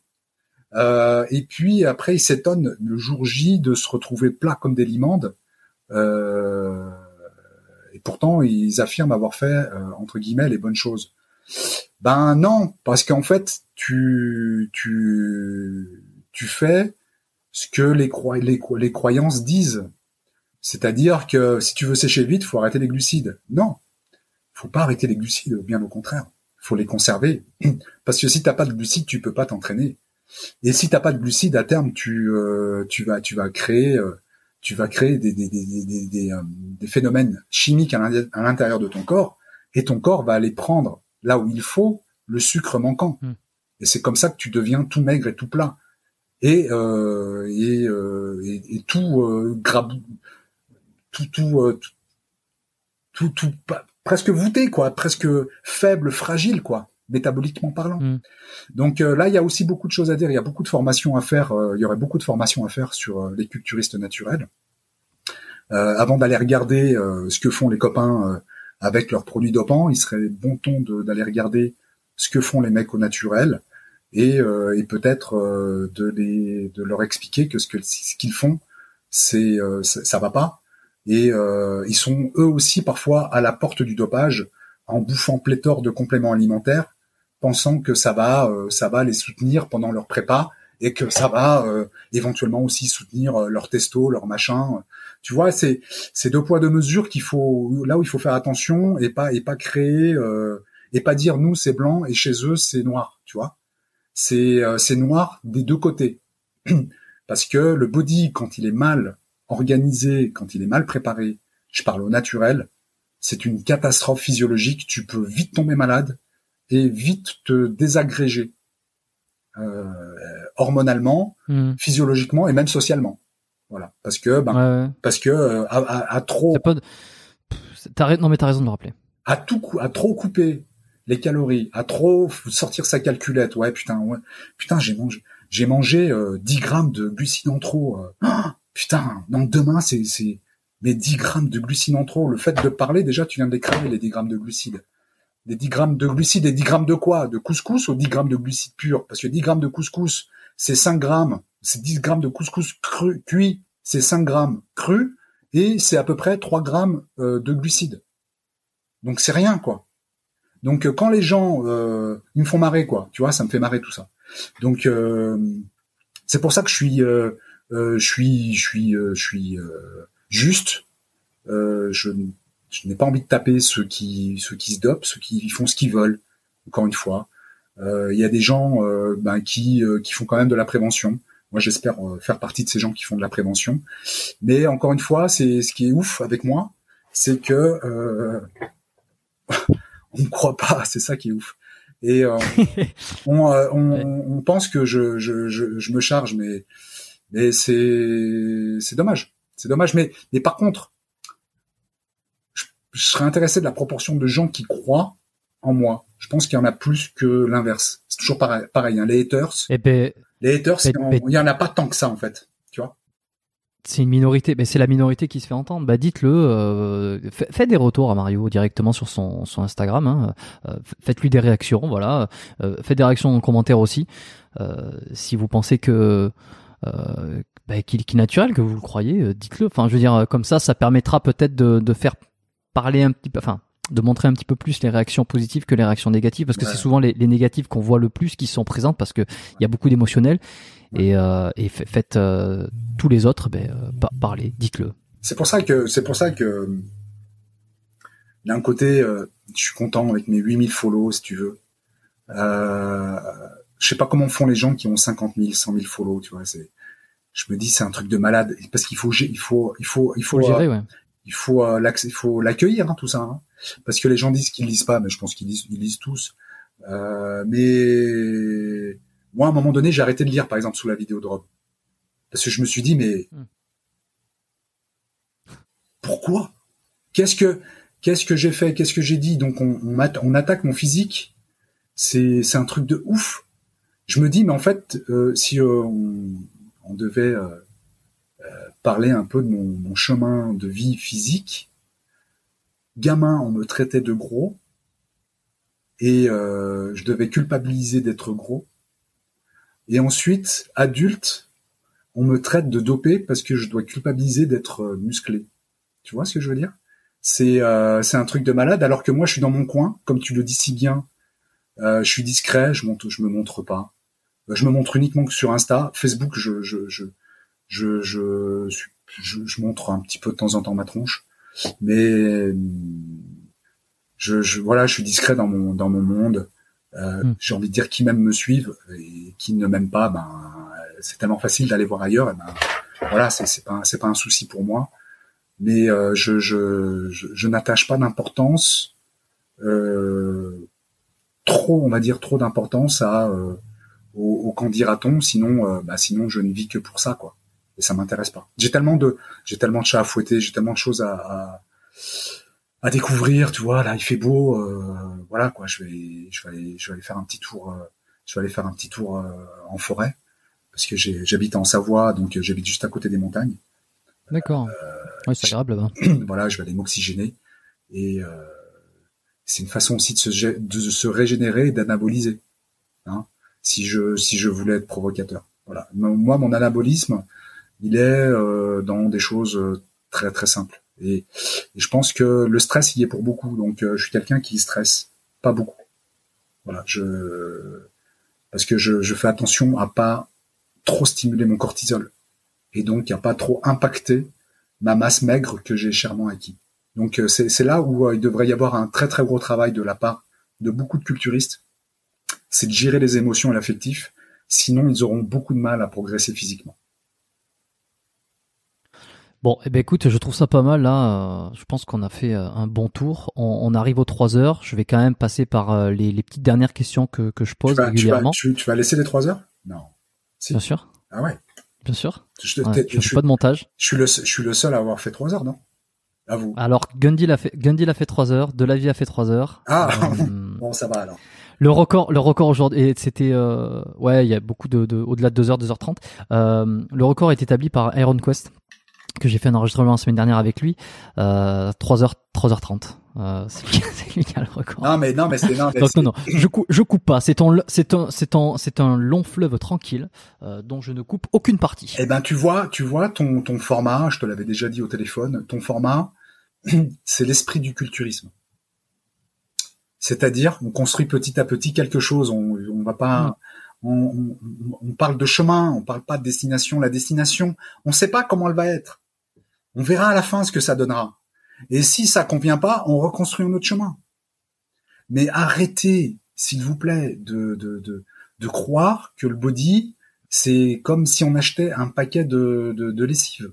Euh, et puis après, ils s'étonnent le jour J de se retrouver plat comme des limandes. Euh, et pourtant, ils affirment avoir fait entre guillemets les bonnes choses. Ben non, parce qu'en fait, tu, fais ce que les, croyances disent. C'est-à-dire que si tu veux sécher vite, faut arrêter les glucides. Non, faut pas arrêter les glucides, bien au contraire. Faut les conserver. Parce que si t'as pas de glucides, tu peux pas t'entraîner. Et si t'as pas de glucides, à terme, tu, euh, euh, vas créer des, euh, phénomènes chimiques à l'intérieur de ton corps, et ton corps va aller prendre là où il faut le sucre manquant. Hmm. Et c'est comme ça que tu deviens tout maigre et tout plat. Et, et, et, et, tout grab, tout, tout, tout, tout, presque voûté, quoi, presque faible, fragile, quoi, métaboliquement parlant. Mm. Donc euh, là, il y a aussi beaucoup de choses à dire. Il y a beaucoup de formations à faire. Euh, il y aurait beaucoup de formations à faire sur euh, les culturistes naturels. avant d'aller regarder ce que font les copains avec leurs produits dopants, il serait bon ton d'aller regarder ce que font les mecs au naturel et, et peut-être de, les, de leur expliquer que ce que ce qu'ils font, c'est ça va pas et euh, ils sont eux aussi parfois à la porte du dopage en bouffant pléthore de compléments alimentaires, pensant que ça va, euh, ça va les soutenir pendant leur prépa et que ça va euh, éventuellement aussi soutenir leur testo, leur machin. Tu vois, c'est c'est deux poids deux mesures qu'il faut là où il faut faire attention et pas et pas créer et pas dire nous c'est blanc et chez eux c'est noir. Tu vois, c'est c'est noir des deux côtés parce que le body quand il est mal organisé, quand il est mal préparé, je parle au naturel, c'est une catastrophe physiologique. Tu peux vite tomber malade et vite te désagréger euh, hormonalement, hmm. physiologiquement et même socialement. Voilà, parce que ben, parce que euh, à, trop. Pas Non mais t'as raison de le rappeler. À tout à trop couper les calories, à trop sortir sa calculette. Ouais putain ouais putain j'ai mangé j'ai mangé 10 euh, grammes de glucides en trop. Euh putain, non, demain, c'est, c'est, les 10 grammes de glucides en trop. Le fait de parler, déjà, tu viens de les les 10 grammes de glucides. Des 10 grammes de glucides et 10 grammes de quoi? De couscous ou 10 grammes de glucides purs? Parce que 10 grammes de couscous, c'est 5 grammes. C'est 10 grammes de couscous cru, cuit, c'est 5 grammes cru. Et c'est à peu près 3 grammes euh, de glucides. Donc c'est rien, quoi. Donc euh, quand les gens, euh, ils me font marrer, quoi. Tu vois, ça me fait marrer tout ça. Donc c'est pour ça que je suis euh, je suis, je suis, euh, je suis euh, juste. je, n'ai pas envie de taper ceux qui, ceux qui se dopent, ceux qui font ce qu'ils veulent. Encore une fois, il y a des gens ben, qui, qui font quand même de la prévention. Moi, j'espère faire partie de ces gens qui font de la prévention. Mais encore une fois, c'est ce qui est ouf avec moi, c'est que euh, on ne croit pas. C'est ça qui est ouf. Et euh, on, on, on, pense que je, je, je, je, me charge, mais mais c'est c'est dommage. C'est dommage. Mais mais par contre, je, serais intéressé de la proportion de gens qui croient en moi. Je pense qu'il y en a plus que l'inverse. C'est toujours pareil. pareil hein. Les haters. Eh ben, les haters, il y en a pas tant que ça en fait. Tu vois? C'est une minorité, mais c'est la minorité qui se fait entendre. Bah dites-le, euh, faites des retours à Mario directement sur son, son Instagram. Hein. Euh, faites-lui des réactions, voilà. Euh, faites des réactions en commentaire aussi. Euh, si vous pensez que euh, bah, qui, qui est naturel, que vous le croyez, euh, dites-le. Enfin, je veux dire, comme ça, ça permettra peut-être de, de faire parler un petit peu, enfin, de montrer un petit peu plus les réactions positives que les réactions négatives, parce que c'est souvent les, les négatives qu'on voit le plus qui sont présentes, parce que il y a beaucoup d'émotionnels. Et, euh, et faites tous les autres, ben, parlez, dites-le. C'est pour ça que c'est pour ça que d'un côté, je suis content avec mes 8000 follow, si tu veux. Euh, je sais pas comment font les gens qui ont 50 000, 100 000 follow, tu vois. C'est, je me dis c'est un truc de malade parce qu'il faut, il faut, il faut, il faut, gérer, ouais. il faut, euh, il faut l'accueillir hein, tout ça, hein. parce que les gens disent qu'ils lisent pas, mais je pense qu'ils lisent, ils lisent tous. Euh, mais moi, à un moment donné, j'ai arrêté de lire, par exemple, sous la vidéo de Rob, parce que je me suis dit mais hmm. pourquoi? Qu'est-ce que qu'est-ce que j'ai fait? Qu'est-ce que j'ai dit? Donc on, on, on attaque mon physique. C'est c'est un truc de ouf je me dis, mais en fait, euh, si euh, on, devait euh, parler un peu de mon, chemin de vie physique, gamin, on me traitait de gros, et je devais culpabiliser d'être gros. Et ensuite, adulte, on me traite de dopé parce que je dois culpabiliser d'être musclé. Tu vois ce que je veux dire? C'est c'est un truc de malade. Alors que moi, je suis dans mon coin, comme tu le dis si bien. je suis discret, je monte, je me montre pas. Euh, je me montre uniquement que sur Insta. Facebook, je je je je, je suis je, montre un petit peu de temps en temps ma tronche, mais je, je voilà, je suis discret dans mon dans mon monde. Euh, hmm. J'ai envie de dire qui m'aime me suivent et qui ne m'aime pas, ben c'est tellement facile d'aller voir ailleurs. Et ben voilà, c'est c'est pas c'est pas un souci pour moi. Mais euh, je je je, je n'attache pas d'importance euh, trop, on va dire trop d'importance à euh, au, au qu'en dira-t-on. Sinon, euh, bah sinon je ne vis que pour ça quoi. Et ça m'intéresse pas. J'ai tellement de j'ai tellement de chats à fouetter, j'ai tellement de choses à, à à découvrir, tu vois, là il fait beau, euh, voilà quoi, je vais je vais aller je vais aller faire un petit tour euh, je vais aller faire un petit tour euh, en forêt parce que j'habite en Savoie donc j'habite juste à côté des montagnes. D'accord. ouais, c'est agréable là-bas. voilà, je vais aller m'oxygéner et c'est une façon aussi de se de se régénérer et d'anaboliser. Hein, si je si je voulais être provocateur. Voilà. Moi mon anabolisme, il est dans des choses très très simples et, je pense que le stress il y est pour beaucoup. Donc euh, je suis quelqu'un qui stresse pas beaucoup. Voilà, je parce que je, je, fais attention à pas trop stimuler mon cortisol et donc à pas trop impacter ma masse maigre que j'ai chèrement acquis. Donc euh, c'est là où euh, il devrait y avoir un très très gros travail de la part de beaucoup de culturistes, c'est de gérer les émotions et l'affectif, sinon ils auront beaucoup de mal à progresser physiquement. Bon, eh ben écoute, je trouve ça pas mal là. Euh, je pense qu'on a fait euh, un bon tour. On, arrive aux trois heures. Je vais quand même passer par euh, les, petites dernières questions que, que je pose régulièrement. Tu vas, laisser les trois heures? Non. Bien sûr. Ah ouais. Bien sûr. Je, ne fais pas de montage. Je suis le, je suis le seul à avoir fait trois heures, non? À vous. Alors Gundy l'a fait. Gundy l'a fait trois heures. Delavi a fait trois heures. Ah. bon, ça va alors. Le record, le record aujourd'hui, c'était, ouais, il y a beaucoup de, de au-delà de 2h, 2h30. le record est établi par Iron Quest que j'ai fait un enregistrement la semaine dernière avec lui, euh, 3h, 3h30. Euh, c'est lui, qui a le record. Non mais non mais c'est non, non, non, je coupe, je coupe pas. C'est un, c'est un, c'est un, c'est un long fleuve tranquille euh, dont je ne coupe aucune partie. Eh ben tu vois, tu vois ton ton format. Je te l'avais déjà dit au téléphone. Ton format, c'est l'esprit du culturisme. C'est-à-dire, on construit petit à petit quelque chose. On, on va pas. Mm. On, parle de chemin, on parle pas de destination. La destination, on ne sait pas comment elle va être. On verra à la fin ce que ça donnera. Et si ça convient pas, on reconstruit un autre chemin. Mais arrêtez, s'il vous plaît, de, de, de, croire que le body, c'est comme si on achetait un paquet de, de, lessive.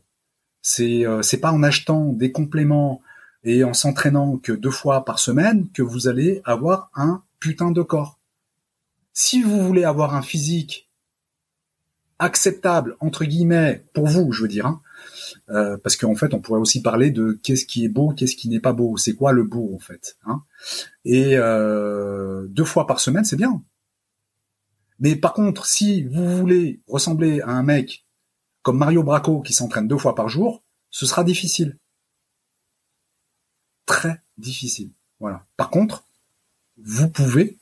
C'est euh, pas en achetant des compléments et en s'entraînant que deux fois par semaine que vous allez avoir un putain de corps. Si vous voulez avoir un physique acceptable entre guillemets pour vous, je veux dire, hein, euh, parce qu'en fait, on pourrait aussi parler de qu'est-ce qui est beau, qu'est-ce qui n'est pas beau, c'est quoi le beau en fait. Hein Et euh, deux fois par semaine, c'est bien. Mais par contre, si vous voulez ressembler à un mec comme Mario Bracco qui s'entraîne deux fois par jour, ce sera difficile. Très difficile. Voilà. Par contre, vous pouvez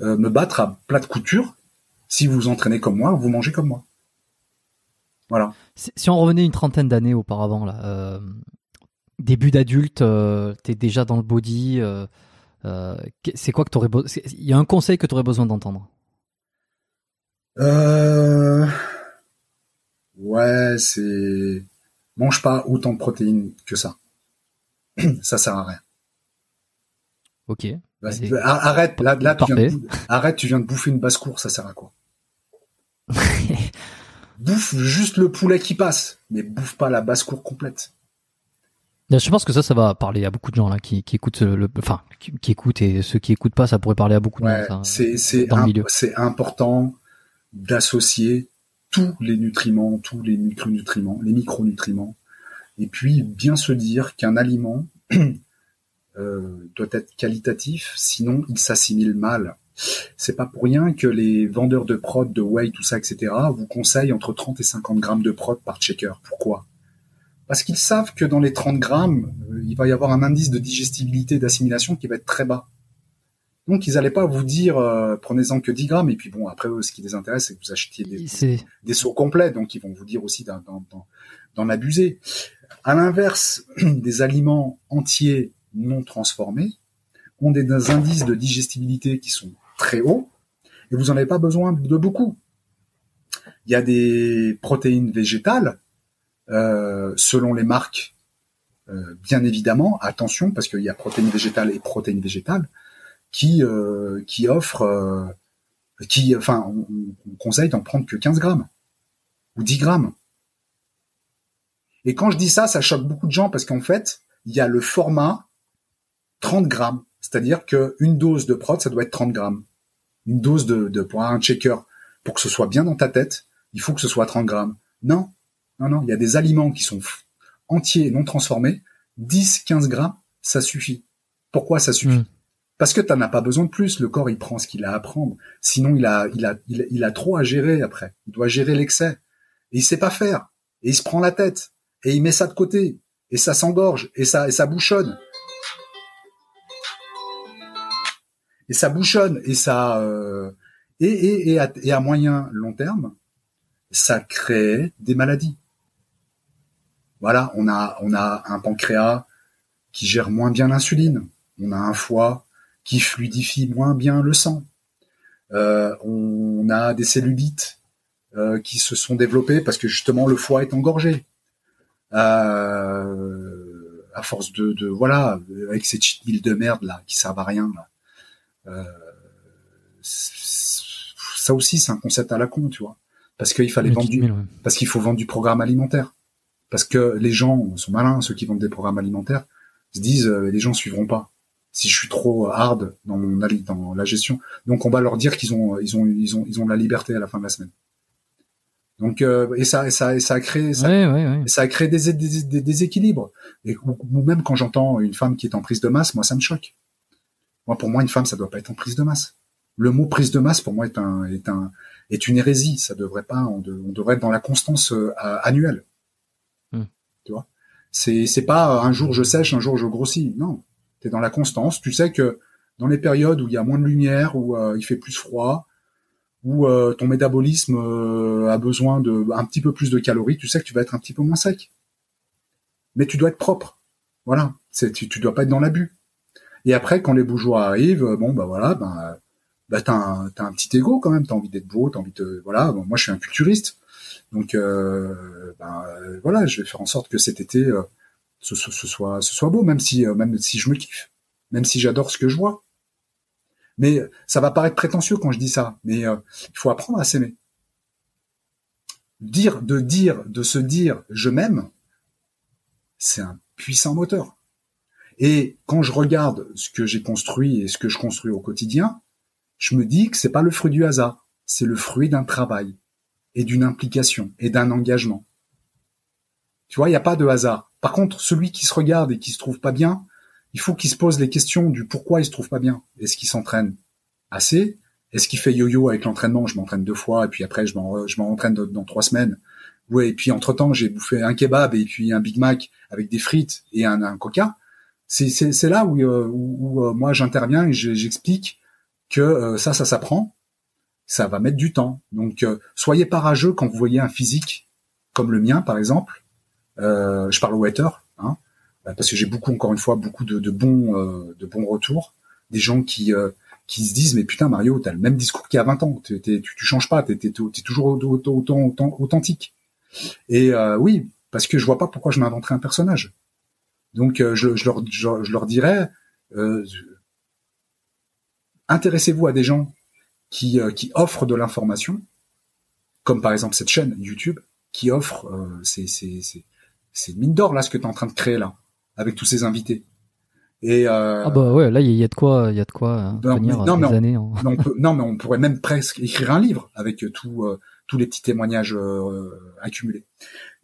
euh, me battre à plat de couture si vous entraînez comme moi, vous mangez comme moi. Voilà. Si on revenait une trentaine d'années auparavant, là, euh, début d'adulte, euh, t'es déjà dans le body. Euh, c'est quoi que t'aurais besoin Il y a un conseil que tu aurais besoin d'entendre? Ouais, c'est mange pas autant de protéines que ça. ça sert à rien. Ok. Bah, arrête, là, là tu viens de, arrête, tu viens de bouffer une basse cour, ça sert à quoi? Bouffe juste le poulet qui passe, mais bouffe pas la basse-cour complète. Je pense que ça, ça va parler à beaucoup de gens là qui, écoutent le, enfin, qui, écoutent et ceux qui écoutent pas, ça pourrait parler à beaucoup de gens. C'est important d'associer tous les nutriments, tous les micronutriments, les micronutriments, et puis bien se dire qu'un aliment euh, doit être qualitatif, sinon il s'assimile mal. C'est pas pour rien que les vendeurs de prod, de whey, tout ça, etc., vous conseillent entre 30 et 50 grammes de prod par checker. Pourquoi? Parce qu'ils savent que dans les 30 grammes, euh, il va y avoir un indice de digestibilité, d'assimilation qui va être très bas. Donc ils n'allaient pas vous dire euh, prenez-en que 10 grammes et puis bon après eux, ce qui les intéresse c'est que vous achetiez des, des, sauts complets donc ils vont vous dire aussi d'en abuser. À l'inverse des aliments entiers non transformés ont des indices de digestibilité qui sont très haut et vous n'en avez pas besoin de beaucoup. Il y a des protéines végétales euh, selon les marques, euh, bien évidemment, attention, parce qu'il y a protéines végétales et protéines végétales, qui, euh, qui offrent, qui, enfin, on, on conseille d'en prendre que 15 grammes ou 10 grammes. Et quand je dis ça, ça choque beaucoup de gens parce qu'en fait, il y a le format 30 grammes. C'est-à-dire qu'une dose de prod, ça doit être 30 grammes. Une dose de, de pour un checker, pour que ce soit bien dans ta tête, il faut que ce soit 30 grammes. Non, non, non, il y a des aliments qui sont entiers, non transformés. 10, 15 grammes, ça suffit. Pourquoi ça suffit hmm. Parce que tu n'en as pas besoin de plus. Le corps, il prend ce qu'il a à prendre. Sinon, il a, il a, il, a trop à gérer après. Il doit gérer l'excès. Et il sait pas faire. Et il se prend la tête. Et il met ça de côté. Et ça s'engorge. Et ça, et ça bouchonne. Et ça bouchonne et ça euh, et, et, et, à, et, moyen long terme, ça crée des maladies. Voilà, on a on a un pancréas qui gère moins bien l'insuline, on a un foie qui fluidifie moins bien le sang, euh, on a des cellulites euh, qui se sont développées parce que justement le foie est engorgé. Euh, à force de, voilà avec ces petites milles de merde là qui servent à rien là. Euh, ça aussi, c'est un concept à la con, tu vois. Parce qu'il fallait vendre du, parce qu'il faut vendre du programme alimentaire. Parce que les gens sont malins, ceux qui vendent des programmes alimentaires, se disent, euh, les gens suivront pas. Si je suis trop hard dans mon dans la gestion, donc on va leur dire qu'ils ont, ils ont, ils ont, ils ont la liberté à la fin de la semaine. Donc euh, et ça, et ça, et ça a créé, ça, ça a créé des, des, des, déséquilibres. Et ou même quand j'entends une femme qui est en prise de masse, moi ça me choque. Moi, pour moi, une femme, ça doit pas être en prise de masse. Le mot prise de masse, pour moi, est un, est un, est une hérésie. Ça devrait pas, on, devrait être dans la constance euh, annuelle. Hmm. Tu vois? C'est, c'est pas un jour je sèche, un jour je grossis. Non. Tu es dans la constance. Tu sais que dans les périodes où il y a moins de lumière, où euh, il fait plus froid, où euh, ton métabolisme a besoin de un petit peu plus de calories, tu sais que tu vas être un petit peu moins sec. Mais tu dois être propre. Voilà. C'est, tu, tu dois pas être dans l'abus. Et après, quand les bourgeois arrivent, euh, bon, bah voilà, ben, bah, t'as un, as un petit ego quand même, t'as envie d'être beau, t'as envie de, voilà. moi, je suis un culturiste, donc, euh, ben, voilà, je vais faire en sorte que cet été, euh, ce, soit, ce soit beau, même si, euh, même si je me kiffe, même si j'adore ce que je vois. Mais ça va paraître prétentieux quand je dis ça, mais il faut apprendre à s'aimer. Dire, de dire, de se dire je m'aime, c'est un puissant moteur. Et quand je regarde ce que j'ai construit et ce que je construis au quotidien, je me dis que c'est pas le fruit du hasard, c'est le fruit d'un travail et d'une implication et d'un engagement. Tu vois, il n'y a pas de hasard. Par contre, celui qui se regarde et qui se trouve pas bien, il faut qu'il se pose les questions du pourquoi il se trouve pas bien. Est-ce qu'il s'entraîne assez? Est-ce qu'il fait yo-yo avec l'entraînement? Je m'entraîne deux fois et puis après je m'entraîne dans trois semaines. Ouais, et puis entre temps j'ai bouffé un kebab et puis un Big Mac avec des frites et un, un coca c'est là où, euh, où, euh, moi j'interviens et j'explique que euh, ça, ça s'apprend, ça va mettre du temps. Donc soyez pas rageux quand vous voyez un physique comme le mien, par exemple. je parle au waiter, hein, parce que j'ai beaucoup, encore une fois, beaucoup de, de bons, de bons retours, des gens qui qui se disent mais putain Mario, t'as le même discours qu'il y a 20 ans, tu, tu changes pas, t'es es, toujours autant, autant, autant, authentique. Et oui, parce que je vois pas pourquoi je m'inventerais un personnage. Donc euh, je, je, leur, je, leur dirais, euh, intéressez-vous à des gens qui, euh, qui offrent de l'information, comme par exemple cette chaîne YouTube, qui offre, euh, c'est c'est mine d'or là ce que tu es en train de créer là, avec tous ces invités. Et euh, ah bah ouais, là il y, a de quoi, il y a de quoi hein, non, mais, non, mais on, années. non mais on pourrait même presque écrire un livre avec tout, tous les petits témoignages accumulés.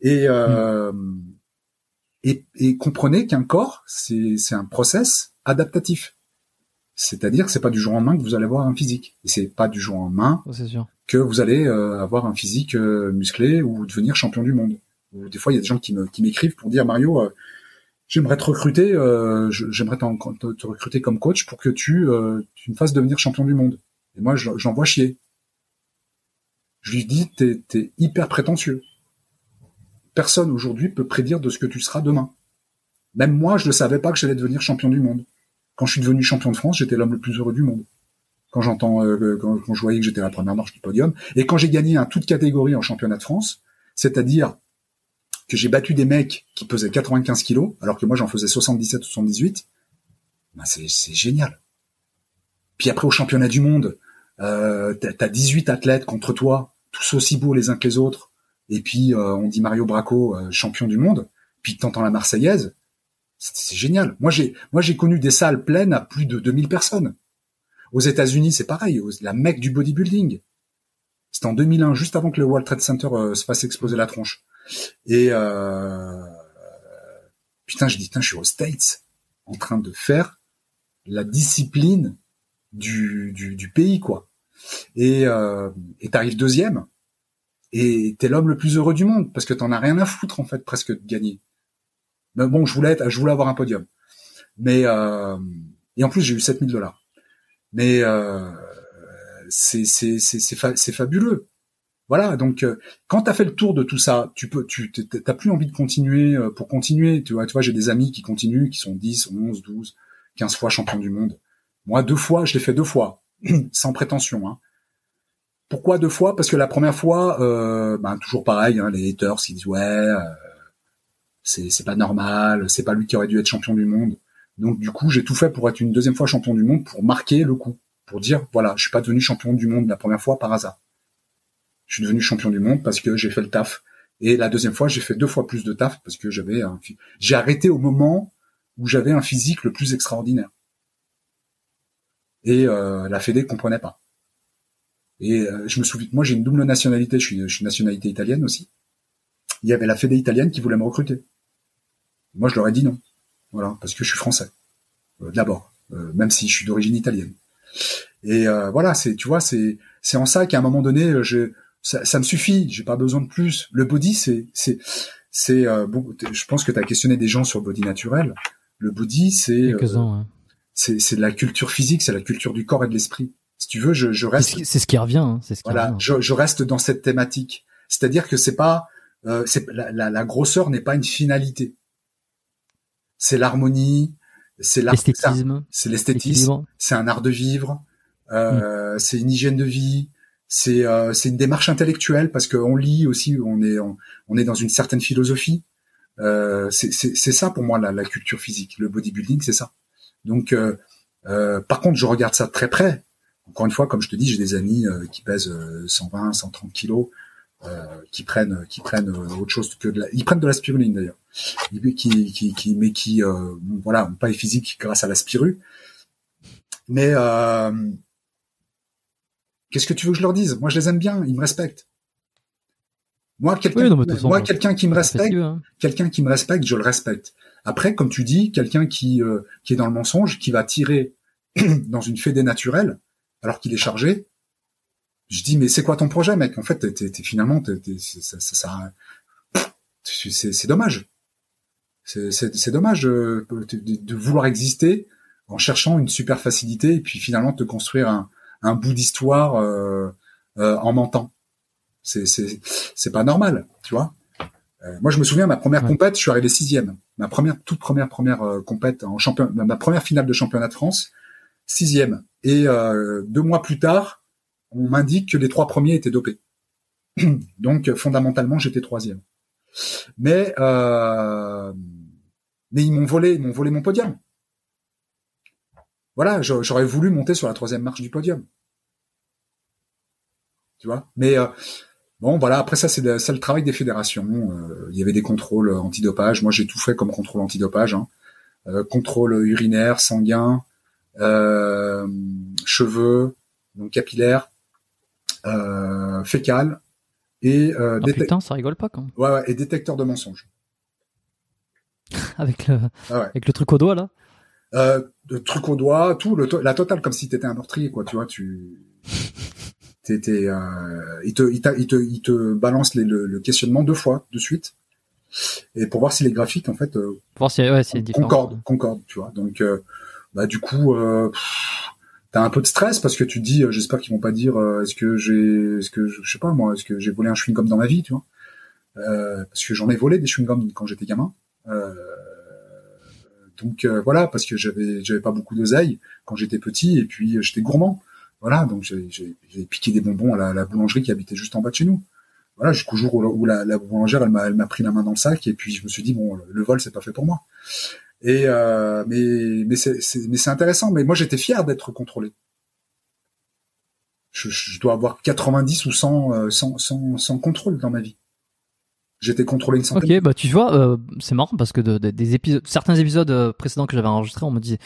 Et mm et, comprenez qu'un corps, c'est un process adaptatif. C'est-à-dire que c'est pas du jour au lendemain que vous allez avoir un physique. Et c'est pas du jour au lendemain que vous allez euh, avoir un physique euh, musclé ou devenir champion du monde. Ou des fois, il y a des gens qui m'écrivent pour dire Mario, euh, j'aimerais te recruter, j'aimerais te, recruter comme coach pour que tu, tu me fasses devenir champion du monde. Et moi, j'en vois chier. Je lui dis, t'es es hyper prétentieux personne aujourd'hui peut prédire de ce que tu seras demain. Même moi, je ne savais pas que j'allais devenir champion du monde. Quand je suis devenu champion de France, j'étais l'homme le plus heureux du monde. Quand j'entends, euh, quand, je voyais que j'étais la première marche du podium, et quand j'ai gagné un toute catégorie en championnat de France, c'est-à-dire que j'ai battu des mecs qui pesaient 95 kilos, alors que moi j'en faisais 77 ou 78, ben c'est, c'est génial. Puis après au championnat du monde, euh, t'as 18 athlètes contre toi, tous aussi beaux les uns que les autres, et puis euh, on dit Mario Bracco euh, champion du monde, puis t'entends la Marseillaise, c'est génial. Moi j'ai moi j'ai connu des salles pleines à plus de 2000 personnes. Aux États-Unis, c'est pareil, la mecque du bodybuilding. C'était en 2001, juste avant que le World Trade Center euh, se fasse exploser la tronche. Et euh, putain, je dis putain, je suis aux States en train de faire la discipline du, du, pays, quoi. Et euh, et t'arrives deuxième, et t'es l'homme le plus heureux du monde parce que t'en as rien à foutre en fait presque de gagner. Mais bon, je voulais être, je voulais avoir un podium, mais euh, et en plus j'ai eu 7000 dollars. Mais euh, c'est c'est c'est c'est fabuleux. Voilà, donc euh, quand tu as fait le tour de tout ça, tu peux tu t'as plus envie de continuer euh, pour continuer, tu vois, tu vois, j'ai des amis qui continuent qui sont 10, 11, 12, 15 fois champion du monde. Moi, deux fois, je l'ai fait deux fois, sans prétention. Hein. Pourquoi deux fois? Parce que la première fois, euh, ben, toujours pareil, hein, les haters ils disent ouais, euh, c'est pas normal, c'est pas lui qui aurait dû être champion du monde. Donc du coup, j'ai tout fait pour être une deuxième fois champion du monde, pour marquer le coup, pour dire voilà, je suis pas devenu champion du monde la première fois par hasard. Je suis devenu champion du monde parce que j'ai fait le taf. Et la deuxième fois, j'ai fait deux fois plus de taf parce que j'avais un, j'ai arrêté au moment où j'avais un physique le plus extraordinaire et euh, la Fédé comprenait pas. Et euh, je me souviens, moi j'ai une double nationalité, je suis, je suis nationalité italienne aussi. Il y avait la Fédé italienne qui voulait me recruter. Moi je leur ai dit non, voilà, parce que je suis français euh, d'abord, même si je suis d'origine italienne. Et voilà, c'est, tu vois, c'est, c'est en ça qu'à un moment donné, je, ça, ça me suffit, j'ai pas besoin de plus. Le body, c'est, c'est, c'est, je pense que tu as questionné des gens sur le body naturel. Le body, c'est, c'est de la culture physique, c'est la culture du corps et de l'esprit. Si tu veux, je, je reste. C'est ce qui revient. Hein, c'est ce qui voilà, Je, je, reste dans cette thématique. C'est-à-dire que c'est pas, euh, c'est la, la, la, grosseur n'est pas une finalité. C'est l'harmonie, c'est l'esthétisme, c'est l'esthétisme, c'est un art de vivre, euh, mm. c'est une hygiène de vie, c'est euh, une démarche intellectuelle parce qu'on lit aussi, on est on, on, est dans une certaine philosophie. Euh, c'est ça pour moi la, la culture physique. Le bodybuilding, c'est ça. Donc, euh, euh, par contre, je regarde ça très près. Encore une fois, comme je te dis, j'ai des amis euh, qui pèsent 120, 130 kilos, qui prennent, qui prennent autre chose que de la, ils prennent de la spiruline d'ailleurs, qui, qui, qui, mais qui, voilà, pas les physiques grâce à la spiru. Mais qu'est-ce que tu veux que je leur dise? Moi, je les aime bien, ils me respectent. Moi, quelqu'un, moi, quelqu'un qui me respecte, hein. quelqu'un qui me respecte, je le respecte. Après, comme tu dis, quelqu'un qui euh, qui est dans le mensonge, qui va tirer dans une fédé naturelle, alors qu'il est chargé, je dis mais c'est quoi ton projet, mec? En fait, t'es, t'es, finalement, t'es, ça, ça, c'est, c'est dommage. C'est, c'est, dommage euh, de, vouloir exister en cherchant une super facilité et puis finalement te construire un, un bout d'histoire euh, en mentant. C'est c'est c'est pas normal, tu vois? Euh, moi, je me souviens ma première compète, je suis arrivé sixième. Ma première toute première première euh, compète en champion, ma première finale de championnat de France, sixième. Et euh, deux mois plus tard, on m'indique que les trois premiers étaient dopés. Donc fondamentalement, j'étais troisième. Mais euh, mais ils m'ont volé, ils m'ont volé mon podium. Voilà, j'aurais voulu monter sur la troisième marche du podium. Tu vois? Mais euh, Bon, voilà. Après ça, c'est le, travail des fédérations. Il y avait des contrôles antidopage. Moi, j'ai tout fait comme contrôle antidopage. Hein. Contrôle urinaire, sanguin, cheveux, donc capillaire, euh, fécal et euh, oh, putain, ça rigole pas quand. Ouais, ouais, et détecteur de mensonges. avec le ah avec le truc au doigt là. Euh, le truc au doigt, tout le la totale comme si t'étais un meurtrier quoi. Tu vois, tu euh, il, te, il, il, te, il te balance les, le, questionnement deux fois de suite et pour voir si les graphiques en fait euh, voir si, ouais, si concorde concorde tu vois donc euh, bah du coup euh, t'as un peu de stress parce que tu te dis euh, j'espère qu'ils vont pas dire est-ce que j'ai est-ce que je, sais pas moi est-ce que j'ai volé un chewing gum dans ma vie tu vois parce que j'en ai volé des chewing gums quand j'étais gamin donc voilà parce que j'avais j'avais pas beaucoup d'oseille quand j'étais petit et puis j'étais gourmand voilà, donc j'ai piqué des bonbons à la, boulangerie qui habitait juste en bas de chez nous. voilà, jusqu'au jour où, la, la, boulangère, elle m'a, elle m'a pris la main dans le sac, et puis je me suis dit bon, le vol, c'est pas fait pour moi. Et euh, mais mais c'est, mais c'est intéressant. Mais moi, j'étais fier d'être contrôlé. Je, je, dois avoir 90 ou 100, 100, 100, 100 contrôles dans ma vie. J'étais contrôlé une centaine. Ok, bah tu vois, euh, c'est marrant parce que de, des épisodes, certains épisodes euh, précédents que j'avais enregistrés, on me dit,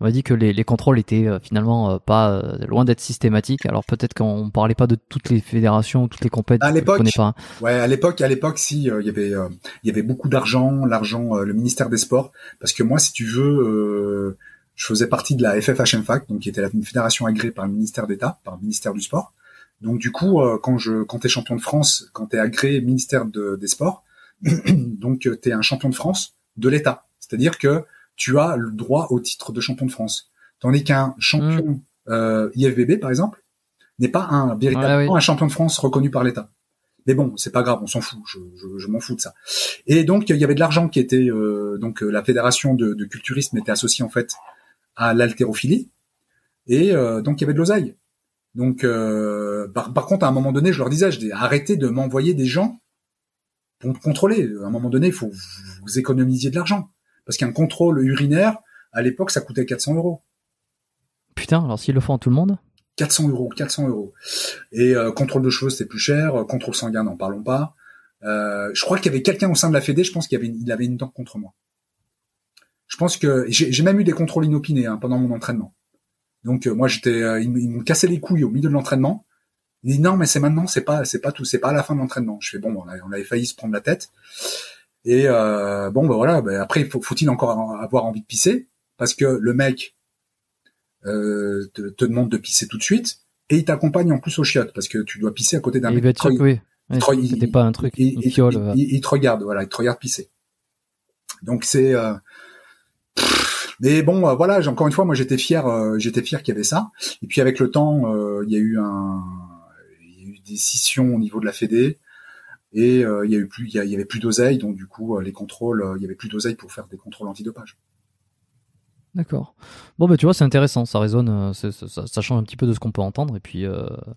on m'a dit que les, les contrôles étaient euh, finalement pas loin d'être systématiques. Alors peut-être qu'on parlait pas de toutes les fédérations, toutes les compétitions. À l'époque, pas. Ouais, à l'époque, à l'époque, si il y avait, il y avait beaucoup d'argent, l'argent, le ministère des Sports, parce que moi, si tu veux, je faisais partie de la FFHMFAC, donc qui était une fédération agréée par le ministère d'État, par le ministère du Sport. Donc du coup, euh, quand je, quand t'es champion de France, quand t'es agréé ministère des Sports, donc euh, t'es un champion de France de l'État. C'est-à-dire que tu as le droit au titre de champion de France. Tandis qu'un champion mm. euh, IFBB, par exemple, n'est pas un véritablement un champion de France reconnu par l'État. Mais bon, c'est pas grave, on s'en fout, je, je, je m'en fous de ça. Et donc il y avait de l'argent qui était euh, donc la fédération de, de, culturisme était associée en fait à l'haltérophilie, et donc il y avait de l'oseille. Donc, euh, par, contre, à un moment donné, je leur disais, je dis, arrêtez de m'envoyer des gens pour me contrôler. À un moment donné, il faut vous économisiez de l'argent. Parce qu'un contrôle urinaire, à l'époque, ça coûtait 400 euros. Putain, alors s'ils le font à tout le monde 400 euros, 400 euros. Et euh, contrôle de cheveux, c'était plus cher. Contrôle sanguin, n'en parlons pas. Euh, je crois qu'il y avait quelqu'un au sein de la Fédé, je pense qu'il avait, il avait une dent contre moi. Je pense que j'ai même eu des contrôles inopinés hein, pendant mon entraînement. Donc euh, moi j'étais, euh, ils, m'ont cassé les couilles au milieu de l'entraînement. Ils disent non mais c'est maintenant, c'est pas, c'est pas tout, c'est pas à la fin de l'entraînement. Je fais bon, on, avait failli se prendre la tête. Et euh, bon ben voilà, ben, après faut, faut-il encore avoir envie de pisser? Parce que le mec euh, te, te, demande de pisser tout de suite et il t'accompagne en plus au chiottes parce que tu dois pisser à côté d'un mec. oui. C'était pas un truc. Il, il, il, te regarde, voilà, il te regarde pisser. Donc c'est euh, mais bon, euh, voilà, encore une fois, moi j'étais fier, euh, j'étais fier qu'il y avait ça. Et puis avec le temps, euh, il y a eu un, il y a eu des scissions au niveau de la Fédé. Et il y a eu plus, il y, avait plus d'oseille, donc du coup les contrôles, il y avait plus d'oseille pour faire des contrôles antidopage. D'accord. Bon, bah, tu vois, c'est intéressant, ça résonne, ça, ça, change un petit peu de ce qu'on peut entendre. Et puis,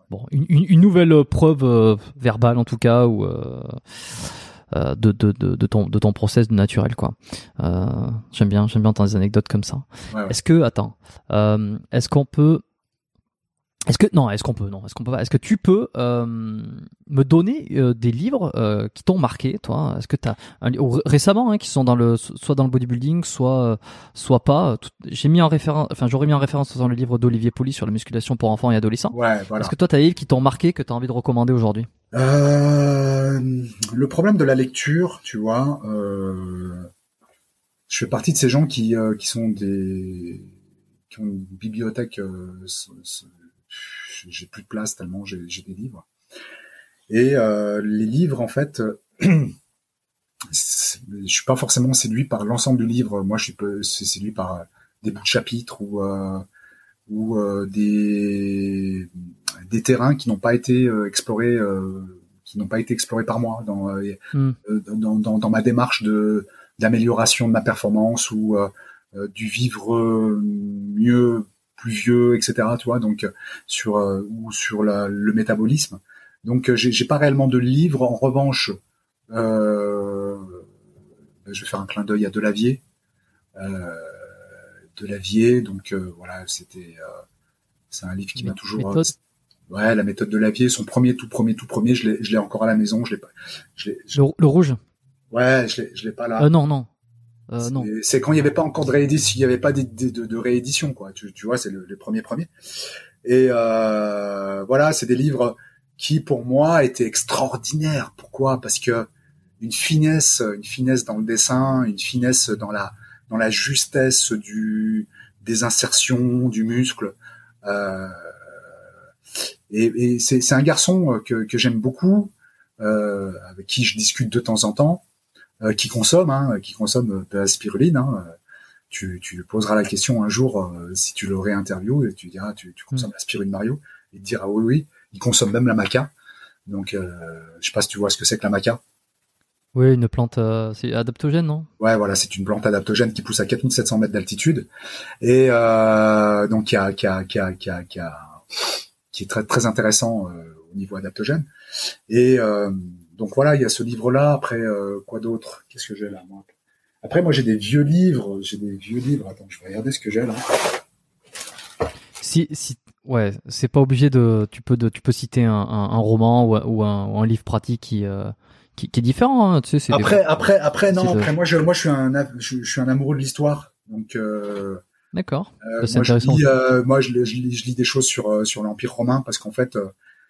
bon, une, une, nouvelle preuve verbale, en tout cas, euh, de, de, de, de, ton, de ton process naturel quoi. Euh, j'aime bien j'aime bien entendre des anecdotes comme ça. Est-ce que attends, euh, est-ce qu'on peut est-ce que non, est-ce qu'on peut non, est-ce qu'on peut pas Est-ce que tu peux euh, me donner euh, des livres euh, qui t'ont marqué, toi? Est-ce que tu as récemment hein, qui sont dans le soit dans le bodybuilding, soit soit pas J'ai mis en référence, enfin j'aurais mis en référence dans le livre d'Olivier Poli sur la musculation pour enfants et adolescents. Ouais, voilà. Est-ce que toi tu as des livres qui t'ont marqué que tu as envie de recommander aujourd'hui? Le problème de la lecture, tu vois, je fais partie de ces gens qui qui sont des qui ont une bibliothèque j'ai plus de place tellement j'ai des livres. Et euh, les livres, en fait, je suis pas forcément séduit par l'ensemble du livre. Moi, je suis séduit par euh, des bouts de chapitres ou euh, ou des des terrains qui n'ont pas été explorés qui n'ont pas été explorés par moi dans, hmm. dans, dans, dans, ma démarche de d'amélioration de ma performance ou du vivre mieux plus vieux, etc. Tu vois, donc euh, sur euh, ou sur le métabolisme. Donc euh, j'ai pas réellement de livre. En revanche, euh, je vais faire un clin d'œil à Delavier. Euh, Delavier, donc voilà, c'était c'est un livre qui m'a toujours ouais la méthode de Lavier, son premier tout premier tout premier, je l'ai je l'ai encore à la maison, je l'ai pas, je l'ai le, rouge? Ouais, je l'ai je l'ai pas là. non non. Euh, c'est quand il n'y avait pas encore de réédition, il n'y avait pas de, de, de, réédition, quoi. Tu, tu vois, c'est le, les premiers premiers. Et euh, voilà, c'est des livres qui, pour moi, étaient extraordinaires. Pourquoi? Parce que une finesse, une finesse dans le dessin, une finesse dans la dans la justesse du des insertions du muscle. Euh, et, et c'est un garçon que, que j'aime beaucoup, euh, avec qui je discute de temps en temps. Euh, qui consomme, hein, qui consomme de la spiruline. Hein, tu, tu poseras la question un jour euh, si tu l'aurais interview et tu diras tu, tu consommes mm. la spiruline Mario. Il te dira oui oui. Il consomme même la maca. Donc euh, je sais pas si tu vois ce que c'est que la maca. Oui, une plante, euh, c'est adaptogène, non? Ouais, voilà, c'est une plante adaptogène qui pousse à 4700 mètres d'altitude et euh, donc qui a, qui a, qui a, qui a, qui a, qui est très très intéressant au niveau adaptogène. Et donc voilà, il y a ce livre-là. Après, quoi d'autre? Qu'est-ce que j'ai là moi? Après, moi, j'ai des vieux livres. J'ai des vieux livres. Attends, je vais regarder ce que j'ai là. Si, si, ouais, c'est pas obligé de. Tu peux, de, tu peux citer un, un, roman ou, ou, un, ou, un, livre pratique qui, qui, qui, est différent. Hein, tu sais, après, après, après, non. Après, moi, je, moi, je suis un, je, je suis un amoureux de l'histoire. Donc, euh, d'accord. Euh, moi, je lis, euh, moi je, je, lis, je, lis, des choses sur euh, sur l'Empire romain parce qu'en fait,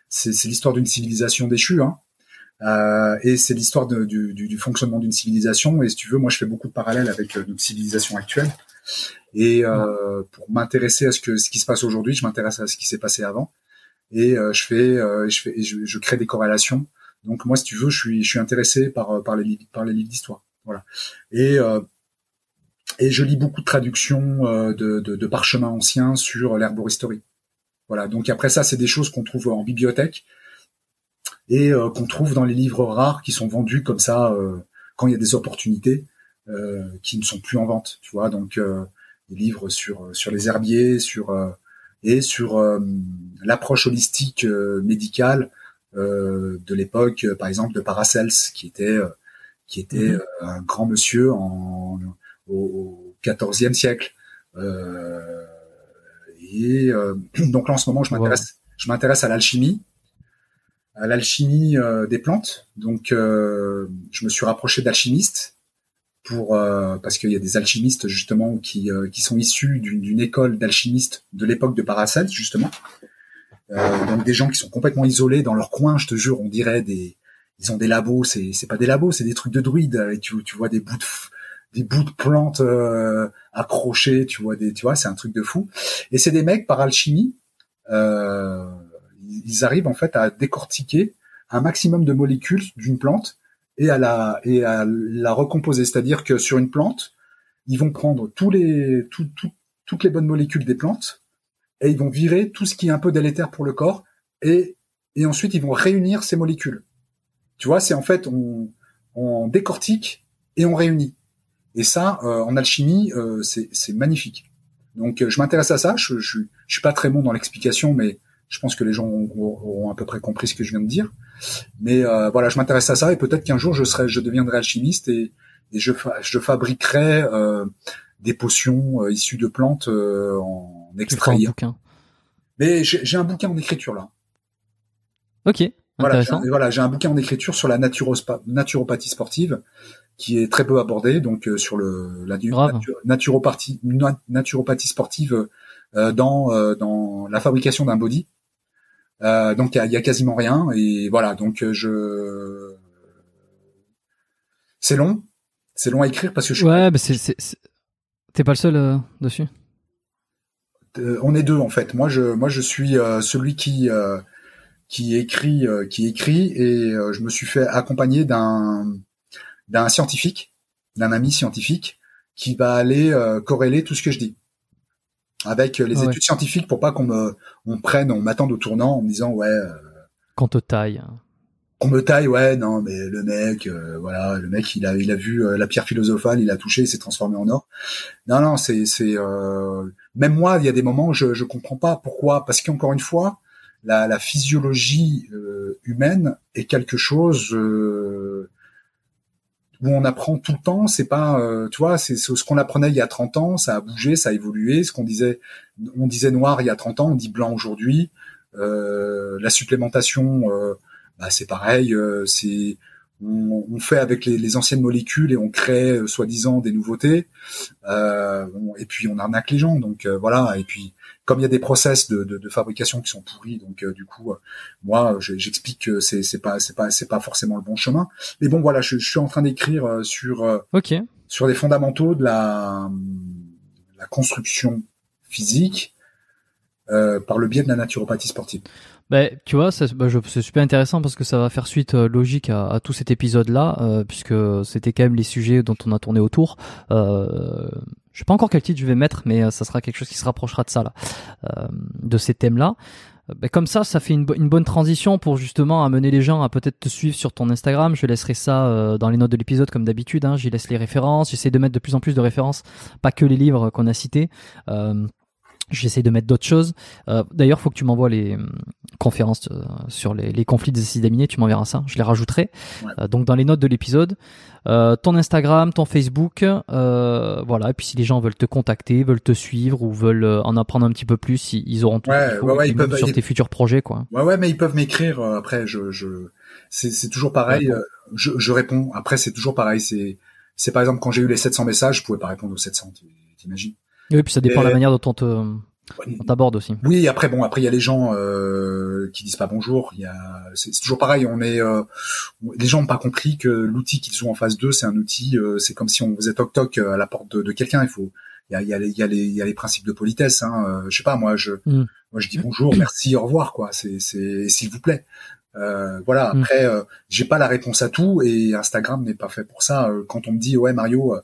c'est l'histoire d'une civilisation déchue. Hein. Euh, et c'est l'histoire du, du, du, fonctionnement d'une civilisation. Et si tu veux, moi, je fais beaucoup de parallèles avec notre civilisation actuelle. Et pour m'intéresser à ce que ce qui se passe aujourd'hui, je m'intéresse à ce qui s'est passé avant. Et je fais, je fais, je, je, crée des corrélations. Donc moi, si tu veux, je suis, je suis intéressé par par les par les livres d'histoire. Voilà. Et et je lis beaucoup de traductions euh, de, de, de parchemins anciens sur l'herboristerie. Voilà. Donc après ça, c'est des choses qu'on trouve en bibliothèque et euh, qu'on trouve dans les livres rares qui sont vendus comme ça euh, quand il y a des opportunités qui ne sont plus en vente. Tu vois. Donc des livres sur sur les herbiers, sur et sur l'approche holistique médicale de l'époque, par exemple de Paracels, qui était qui était mm-hmm. un grand monsieur en au XIVe siècle. Euh, et euh, donc là en ce moment, je m'intéresse, je m'intéresse à l'alchimie, à l'alchimie euh, des plantes. Donc je me suis rapproché d'alchimistes pour parce qu'il y a des alchimistes justement qui qui sont issus d'une école d'alchimistes de l'époque de Paracels justement. donc des gens qui sont complètement isolés dans leur coin, je te jure, on dirait des ils ont des labos, c'est c'est pas des labos, c'est des trucs de druides. Et tu tu vois des bouts de des bouts de plantes euh, accrochés, tu vois des, tu vois, c'est un truc de fou. Et c'est des mecs par alchimie, euh, ils arrivent en fait à décortiquer un maximum de molécules d'une plante et à la et à la recomposer. C'est-à-dire que sur une plante, ils vont prendre tous les tout, toutes les bonnes molécules des plantes et ils vont virer tout ce qui est un peu délétère pour le corps et et ensuite ils vont réunir ces molécules. Tu vois, c'est en fait on on décortique et on réunit. Et ça, euh, en alchimie, euh, c'est magnifique. Donc, euh, je m'intéresse à ça. Je, je, je, suis pas très bon dans l'explication, mais je pense que les gens auront, à peu près compris ce que je viens de dire. Mais voilà, je m'intéresse à ça et peut-être qu'un jour je serai, je deviendrai alchimiste et, et je, je fabriquerai des potions issues de plantes en extrait. Mais j'ai un bouquin en écriture là. Ok. Voilà, j'ai un, bouquin en écriture sur la naturopathie sportive qui est très peu abordé, donc euh, sur le la naturopathie, naturopathie sportive euh, dans euh, dans la fabrication d'un body. donc il y a, quasiment rien et voilà donc je c'est long, c'est long à écrire parce que je ouais, bah c'est t'es pas le seul dessus. on est deux en fait. Moi je moi je suis celui qui qui écrit qui écrit et je me suis fait accompagner d'un d'un scientifique, d'un ami scientifique, qui va aller euh, corréler tout ce que je dis avec euh, les études scientifiques pour pas qu'on me on prenne, on m'attende au tournant en me disant ouais. Euh, qu'on te taille. Qu'on me taille, ouais, non, mais le mec, voilà, le mec, il a, il a vu la pierre philosophale, il a touché, il s'est transformé en or. Non, non, c'est, c'est, même moi, il y a des moments où je, je comprends pas pourquoi, parce qu'encore une fois, la, la physiologie humaine est quelque chose où on apprend tout le temps. C'est pas, euh, tu vois, c'est ce qu'on apprenait il y a 30 ans, ça a bougé, ça a évolué. Ce qu'on disait, on disait noir il y a 30 ans, on dit blanc aujourd'hui. Euh, la supplémentation, euh, bah, c'est pareil. c'est on, on, fait avec les, les, anciennes molécules et on crée soi-disant des nouveautés. et puis on arnaque les gens. Donc voilà. Et puis comme il y a des process de, de, de fabrication qui sont pourris, donc euh, du coup, euh, moi, j'explique que c'est c'est pas c'est pas c'est pas forcément le bon chemin. Mais bon, voilà, je, je suis en train d'écrire euh, sur sur les fondamentaux de la la construction physique par le biais de la naturopathie sportive. Bah, tu vois, bah, c'est super intéressant parce que ça va faire suite logique à, à, tout cet épisode-là, puisque c'était quand même les sujets dont on a tourné autour. Euh, je sais pas encore quel titre je vais mettre, mais euh, ça sera quelque chose qui se rapprochera de ça là, euh, de ces thèmes-là. Euh, ben, comme ça, ça fait une, bonne transition pour justement amener les gens à peut-être te suivre sur ton Instagram. Je laisserai ça dans les notes de l'épisode comme d'habitude. Hein. J'y laisse les références. J'essaie de mettre de plus en plus de références, pas que les livres qu'on a cités. J'essaie de mettre d'autres choses. Euh, D'ailleurs, faut que tu m'envoies les euh, conférences euh, sur les, les, conflits des acides aminés. Tu m'enverras ça. Je les rajouterai. Ouais. Euh, donc dans les notes de l'épisode, euh, ton Instagram, ton Facebook, voilà. Et puis si les gens veulent te contacter, veulent te suivre ou veulent en apprendre un petit peu plus, ils, auront tout ouais, ouais, ouais, ils peuvent, sur ils... tes futurs projets, quoi. Ouais, ouais, mais ils peuvent m'écrire. après, je, je... c'est toujours pareil. Je, je réponds. Après, c'est toujours pareil. C'est, c'est par exemple quand j'ai eu les 700 messages, je pouvais pas répondre aux 700. T'imagines? Oui, puis ça dépend de la manière dont on te on t'aborde aussi. Oui, après bon, après il y a les gens euh, qui disent pas bonjour. Il y a, c'est toujours pareil. On est, euh, les gens n'ont pas compris que l'outil qu'ils ont en face d'eux, c'est un outil. Euh, c'est comme si on faisait toc toc à la porte de, de quelqu'un. Il faut, il y a, il y a les, il y a les, il y a les principes de politesse. Hein. Euh, je sais pas, moi je, mm. moi je dis bonjour, merci, au revoir, quoi. C'est, c'est, s'il vous plaît. Euh, voilà. Après, mm. j'ai pas la réponse à tout et Instagram n'est pas fait pour ça. Quand on me dit ouais Mario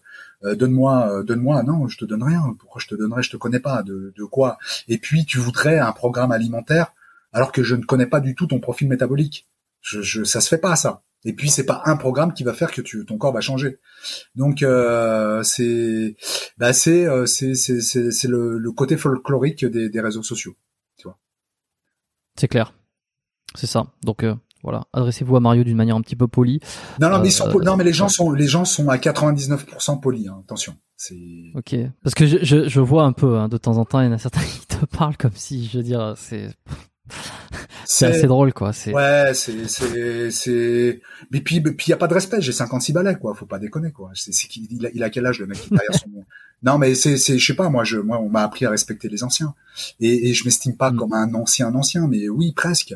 euh, donne-moi, euh, donne-moi. Non, je te donne rien. Pourquoi je te donnerais? Je te connais pas. De, de quoi? Et puis tu voudrais un programme alimentaire alors que je ne connais pas du tout ton profil métabolique. Je, je, ça se fait pas ça. Et puis c'est pas un programme qui va faire que tu, ton corps va changer. Donc euh, c'est, bah c'est, euh, c'est, c'est, c'est, le, le, côté folklorique des, des réseaux sociaux. Tu vois. C'est clair. C'est ça. Donc euh, voilà, adressez-vous à Mario d'une manière un petit peu polie. Non, non, mais, sont, non, mais les gens sont, les gens sont à 99% polis. Hein, attention. Ok. Parce que je, je, je vois un peu hein, de temps en temps, il y en a certains qui te parlent comme si, je veux dire, c'est. c'est assez drôle, quoi. Ouais, c'est, c'est, c'est. Mais puis, puis il y a pas de respect. J'ai 56 balais, quoi. Faut pas déconner, quoi. C'est, il, a, il a quel âge le mec derrière son. Non, mais c'est, c'est, je sais pas. Moi, je, moi, on m'a appris à respecter les anciens. Et, et je m'estime pas mm. comme un ancien, ancien, mais oui, presque.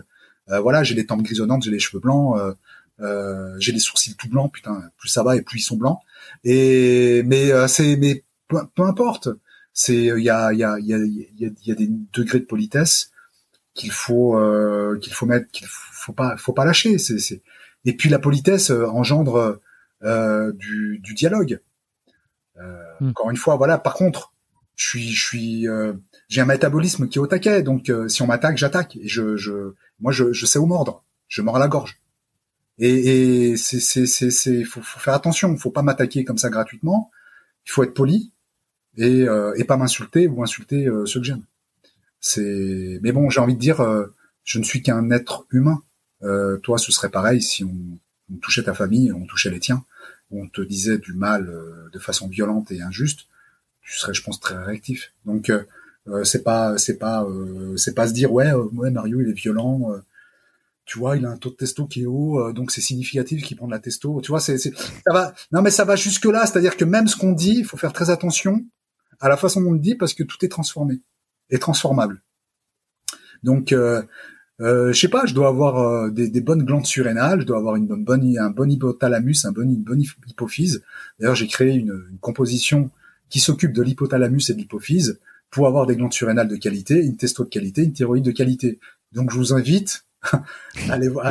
Euh, voilà, j'ai les tempes grisonnantes, j'ai les cheveux blancs, euh, euh, j'ai les sourcils tout blancs. Putain, plus ça va et plus ils sont blancs. Et mais c'est mais peu, peu importe. C'est il y a il y a il y a il y a, des degrés de politesse qu'il faut qu'il faut mettre qu'il faut pas faut pas lâcher. C'est c'est et puis la politesse engendre euh, du, du dialogue. Euh, hmm. Encore une fois, voilà. Par contre, je suis, je suis, euh, j'ai un métabolisme qui est au taquet, donc si on m'attaque, j'attaque. Et je, je, moi, je, je sais où mordre. Je mords à la gorge. Et, et c'est, c'est, c'est, c'est, faut, faut faire attention. Faut pas m'attaquer comme ça gratuitement. Il faut être poli et, euh, et pas m'insulter ou insulter euh, ceux que j'aime. C'est, mais bon, j'ai envie de dire, euh, je ne suis qu'un être humain. Euh, toi, ce serait pareil si on, on, touchait ta famille, on touchait les tiens, on te disait du mal de façon violente et injuste. Tu serais, je pense, très réactif. Donc euh, c'est pas c'est pas euh, c'est pas se dire ouais euh, ouais Mario il est violent tu vois, il a un taux de testo qui est haut, donc c'est significatif qu'il prend de la testo. Tu vois, c'est, ça va. Non, mais ça va jusque là, c'est-à-dire que même ce qu'on dit, il faut faire très attention à la façon dont on le dit parce que tout est transformé et transformable. Donc, euh, euh, je sais pas, je dois avoir des, des, bonnes glandes surrénales, je dois avoir une bonne, bonne un bon hypothalamus, un bon, une bonne hypophyse. D'ailleurs, j'ai créé une, une composition qui s'occupe de l'hypothalamus et de l'hypophyse pour avoir des glandes surrénales de qualité, une testo de qualité, une thyroïde de qualité. Donc je vous invite à aller, voir,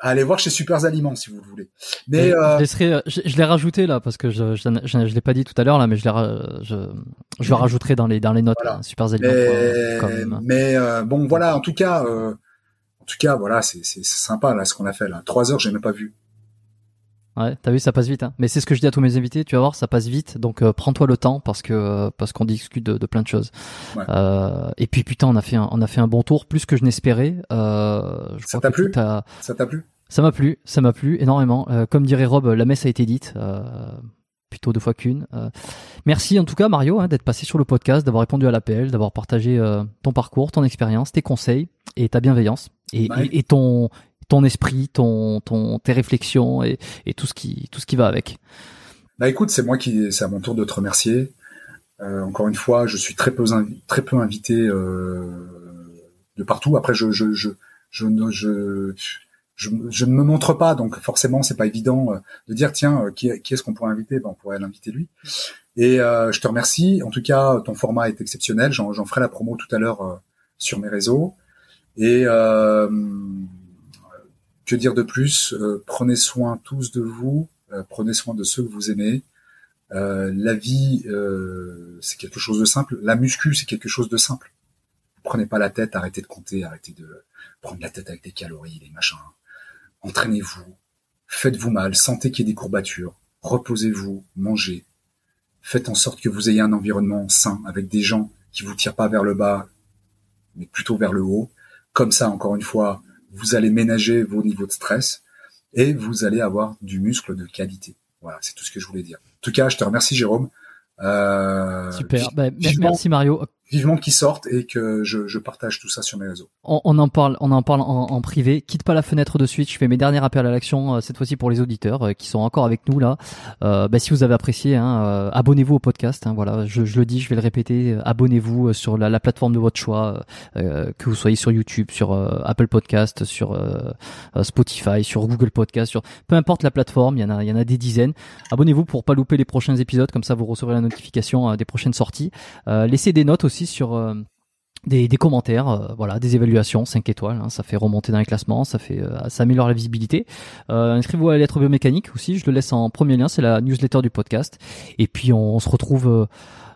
aller voir chez Super Aliments si vous le voulez. Mais euh... je, je, l'ai rajouté là parce que je je, je, l'ai pas dit tout à l'heure là, mais je je, je le rajouterai dans les dans les notes voilà. Super Aliments. Mais, mais euh, bon voilà, en tout cas, euh, en tout cas voilà, c'est c'est sympa là ce qu'on a fait là. Trois heures, j'ai même pas vu. Ouais, t'as vu, ça passe vite. Hein. Mais c'est ce que je dis à tous mes invités. Tu vas voir, ça passe vite. Donc euh, prends-toi le temps parce que parce qu'on discute de, de, plein de choses. Ouais. Euh, et puis putain, on a fait un, on a fait un bon tour, plus que je n'espérais. Euh, ça t'a plu? Ça t'a plu? Ça m'a plu, ça m'a plu énormément. Euh, comme dirait Rob, la messe a été dite. Euh, plutôt deux fois qu'une. merci en tout cas Mario hein, d'être passé sur le podcast, d'avoir répondu à l'appel, d'avoir partagé ton parcours, ton expérience, tes conseils et ta bienveillance et, et, et ton ton esprit, ton, tes réflexions et, tout ce qui, tout ce qui va avec. Bah écoute, c'est moi qui, c'est à mon tour de te remercier. Euh, encore une fois, je suis très peu, très peu invité euh, de partout. Après, je, je, je, je, je, ne me montre pas, donc forcément, c'est pas évident euh, de dire tiens, qui, qui est-ce qu'on pourrait inviter? Ben, on pourrait l'inviter lui. Et je te remercie. En tout cas, ton format est exceptionnel. J'en, ferai la promo tout à l'heure sur mes réseaux. Et que dire de plus? Euh, Prenez soin tous de vous, euh, prenez soin de ceux que vous aimez. Euh, la vie, c'est quelque chose de simple. La muscu, c'est quelque chose de simple. Prenez pas la tête, arrêtez de compter, arrêtez de prendre la tête avec des calories, des machins. Entraînez-vous, faites-vous mal, sentez qu'il y ait des courbatures, reposez-vous, mangez. Faites en sorte que vous ayez un environnement sain avec des gens qui vous tire pas vers le bas, mais plutôt vers le haut. Comme ça, encore une fois, vous allez ménager vos niveaux de stress et vous allez avoir du muscle de qualité. Voilà, c'est tout ce que je voulais dire. En tout cas, je te remercie Jérôme. Euh, Super. Bah, merci Mario vivement qu'ils sortent et que je, je, partage tout ça sur mes réseaux. On, on en parle, on en parle en, en, privé. Quitte pas la fenêtre de suite. Je fais mes derniers appels à l'action euh, cette fois-ci pour les auditeurs euh, qui sont encore avec nous là. Euh, bah, si vous avez apprécié, hein, euh, abonnez-vous au podcast. Hein, voilà, je, je, le dis, je vais le répéter. Abonnez-vous sur la, la, plateforme de votre choix, que vous soyez sur YouTube, sur Apple Podcast, sur Spotify, sur Google Podcast, sur peu importe la plateforme. Il y en a, il y en a des dizaines. Abonnez-vous pour pas louper les prochains épisodes. Comme ça, vous recevrez la notification des prochaines sorties. laissez des notes aussi sur euh, des, commentaires, euh, voilà, des évaluations, 5 étoiles, hein, ça fait remonter dans les classements, ça fait, euh, ça améliore la visibilité. Inscrivez-vous à la lettre biomécanique aussi, je le laisse en premier lien, c'est la newsletter du podcast. Et puis on, se retrouve.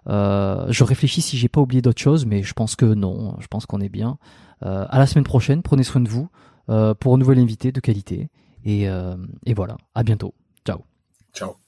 je réfléchis si j'ai pas oublié d'autres choses, mais je pense que non, je pense qu'on est bien. à la semaine prochaine, prenez soin de vous pour un nouvel invité de qualité. Et, et voilà, à bientôt. Ciao. Ciao.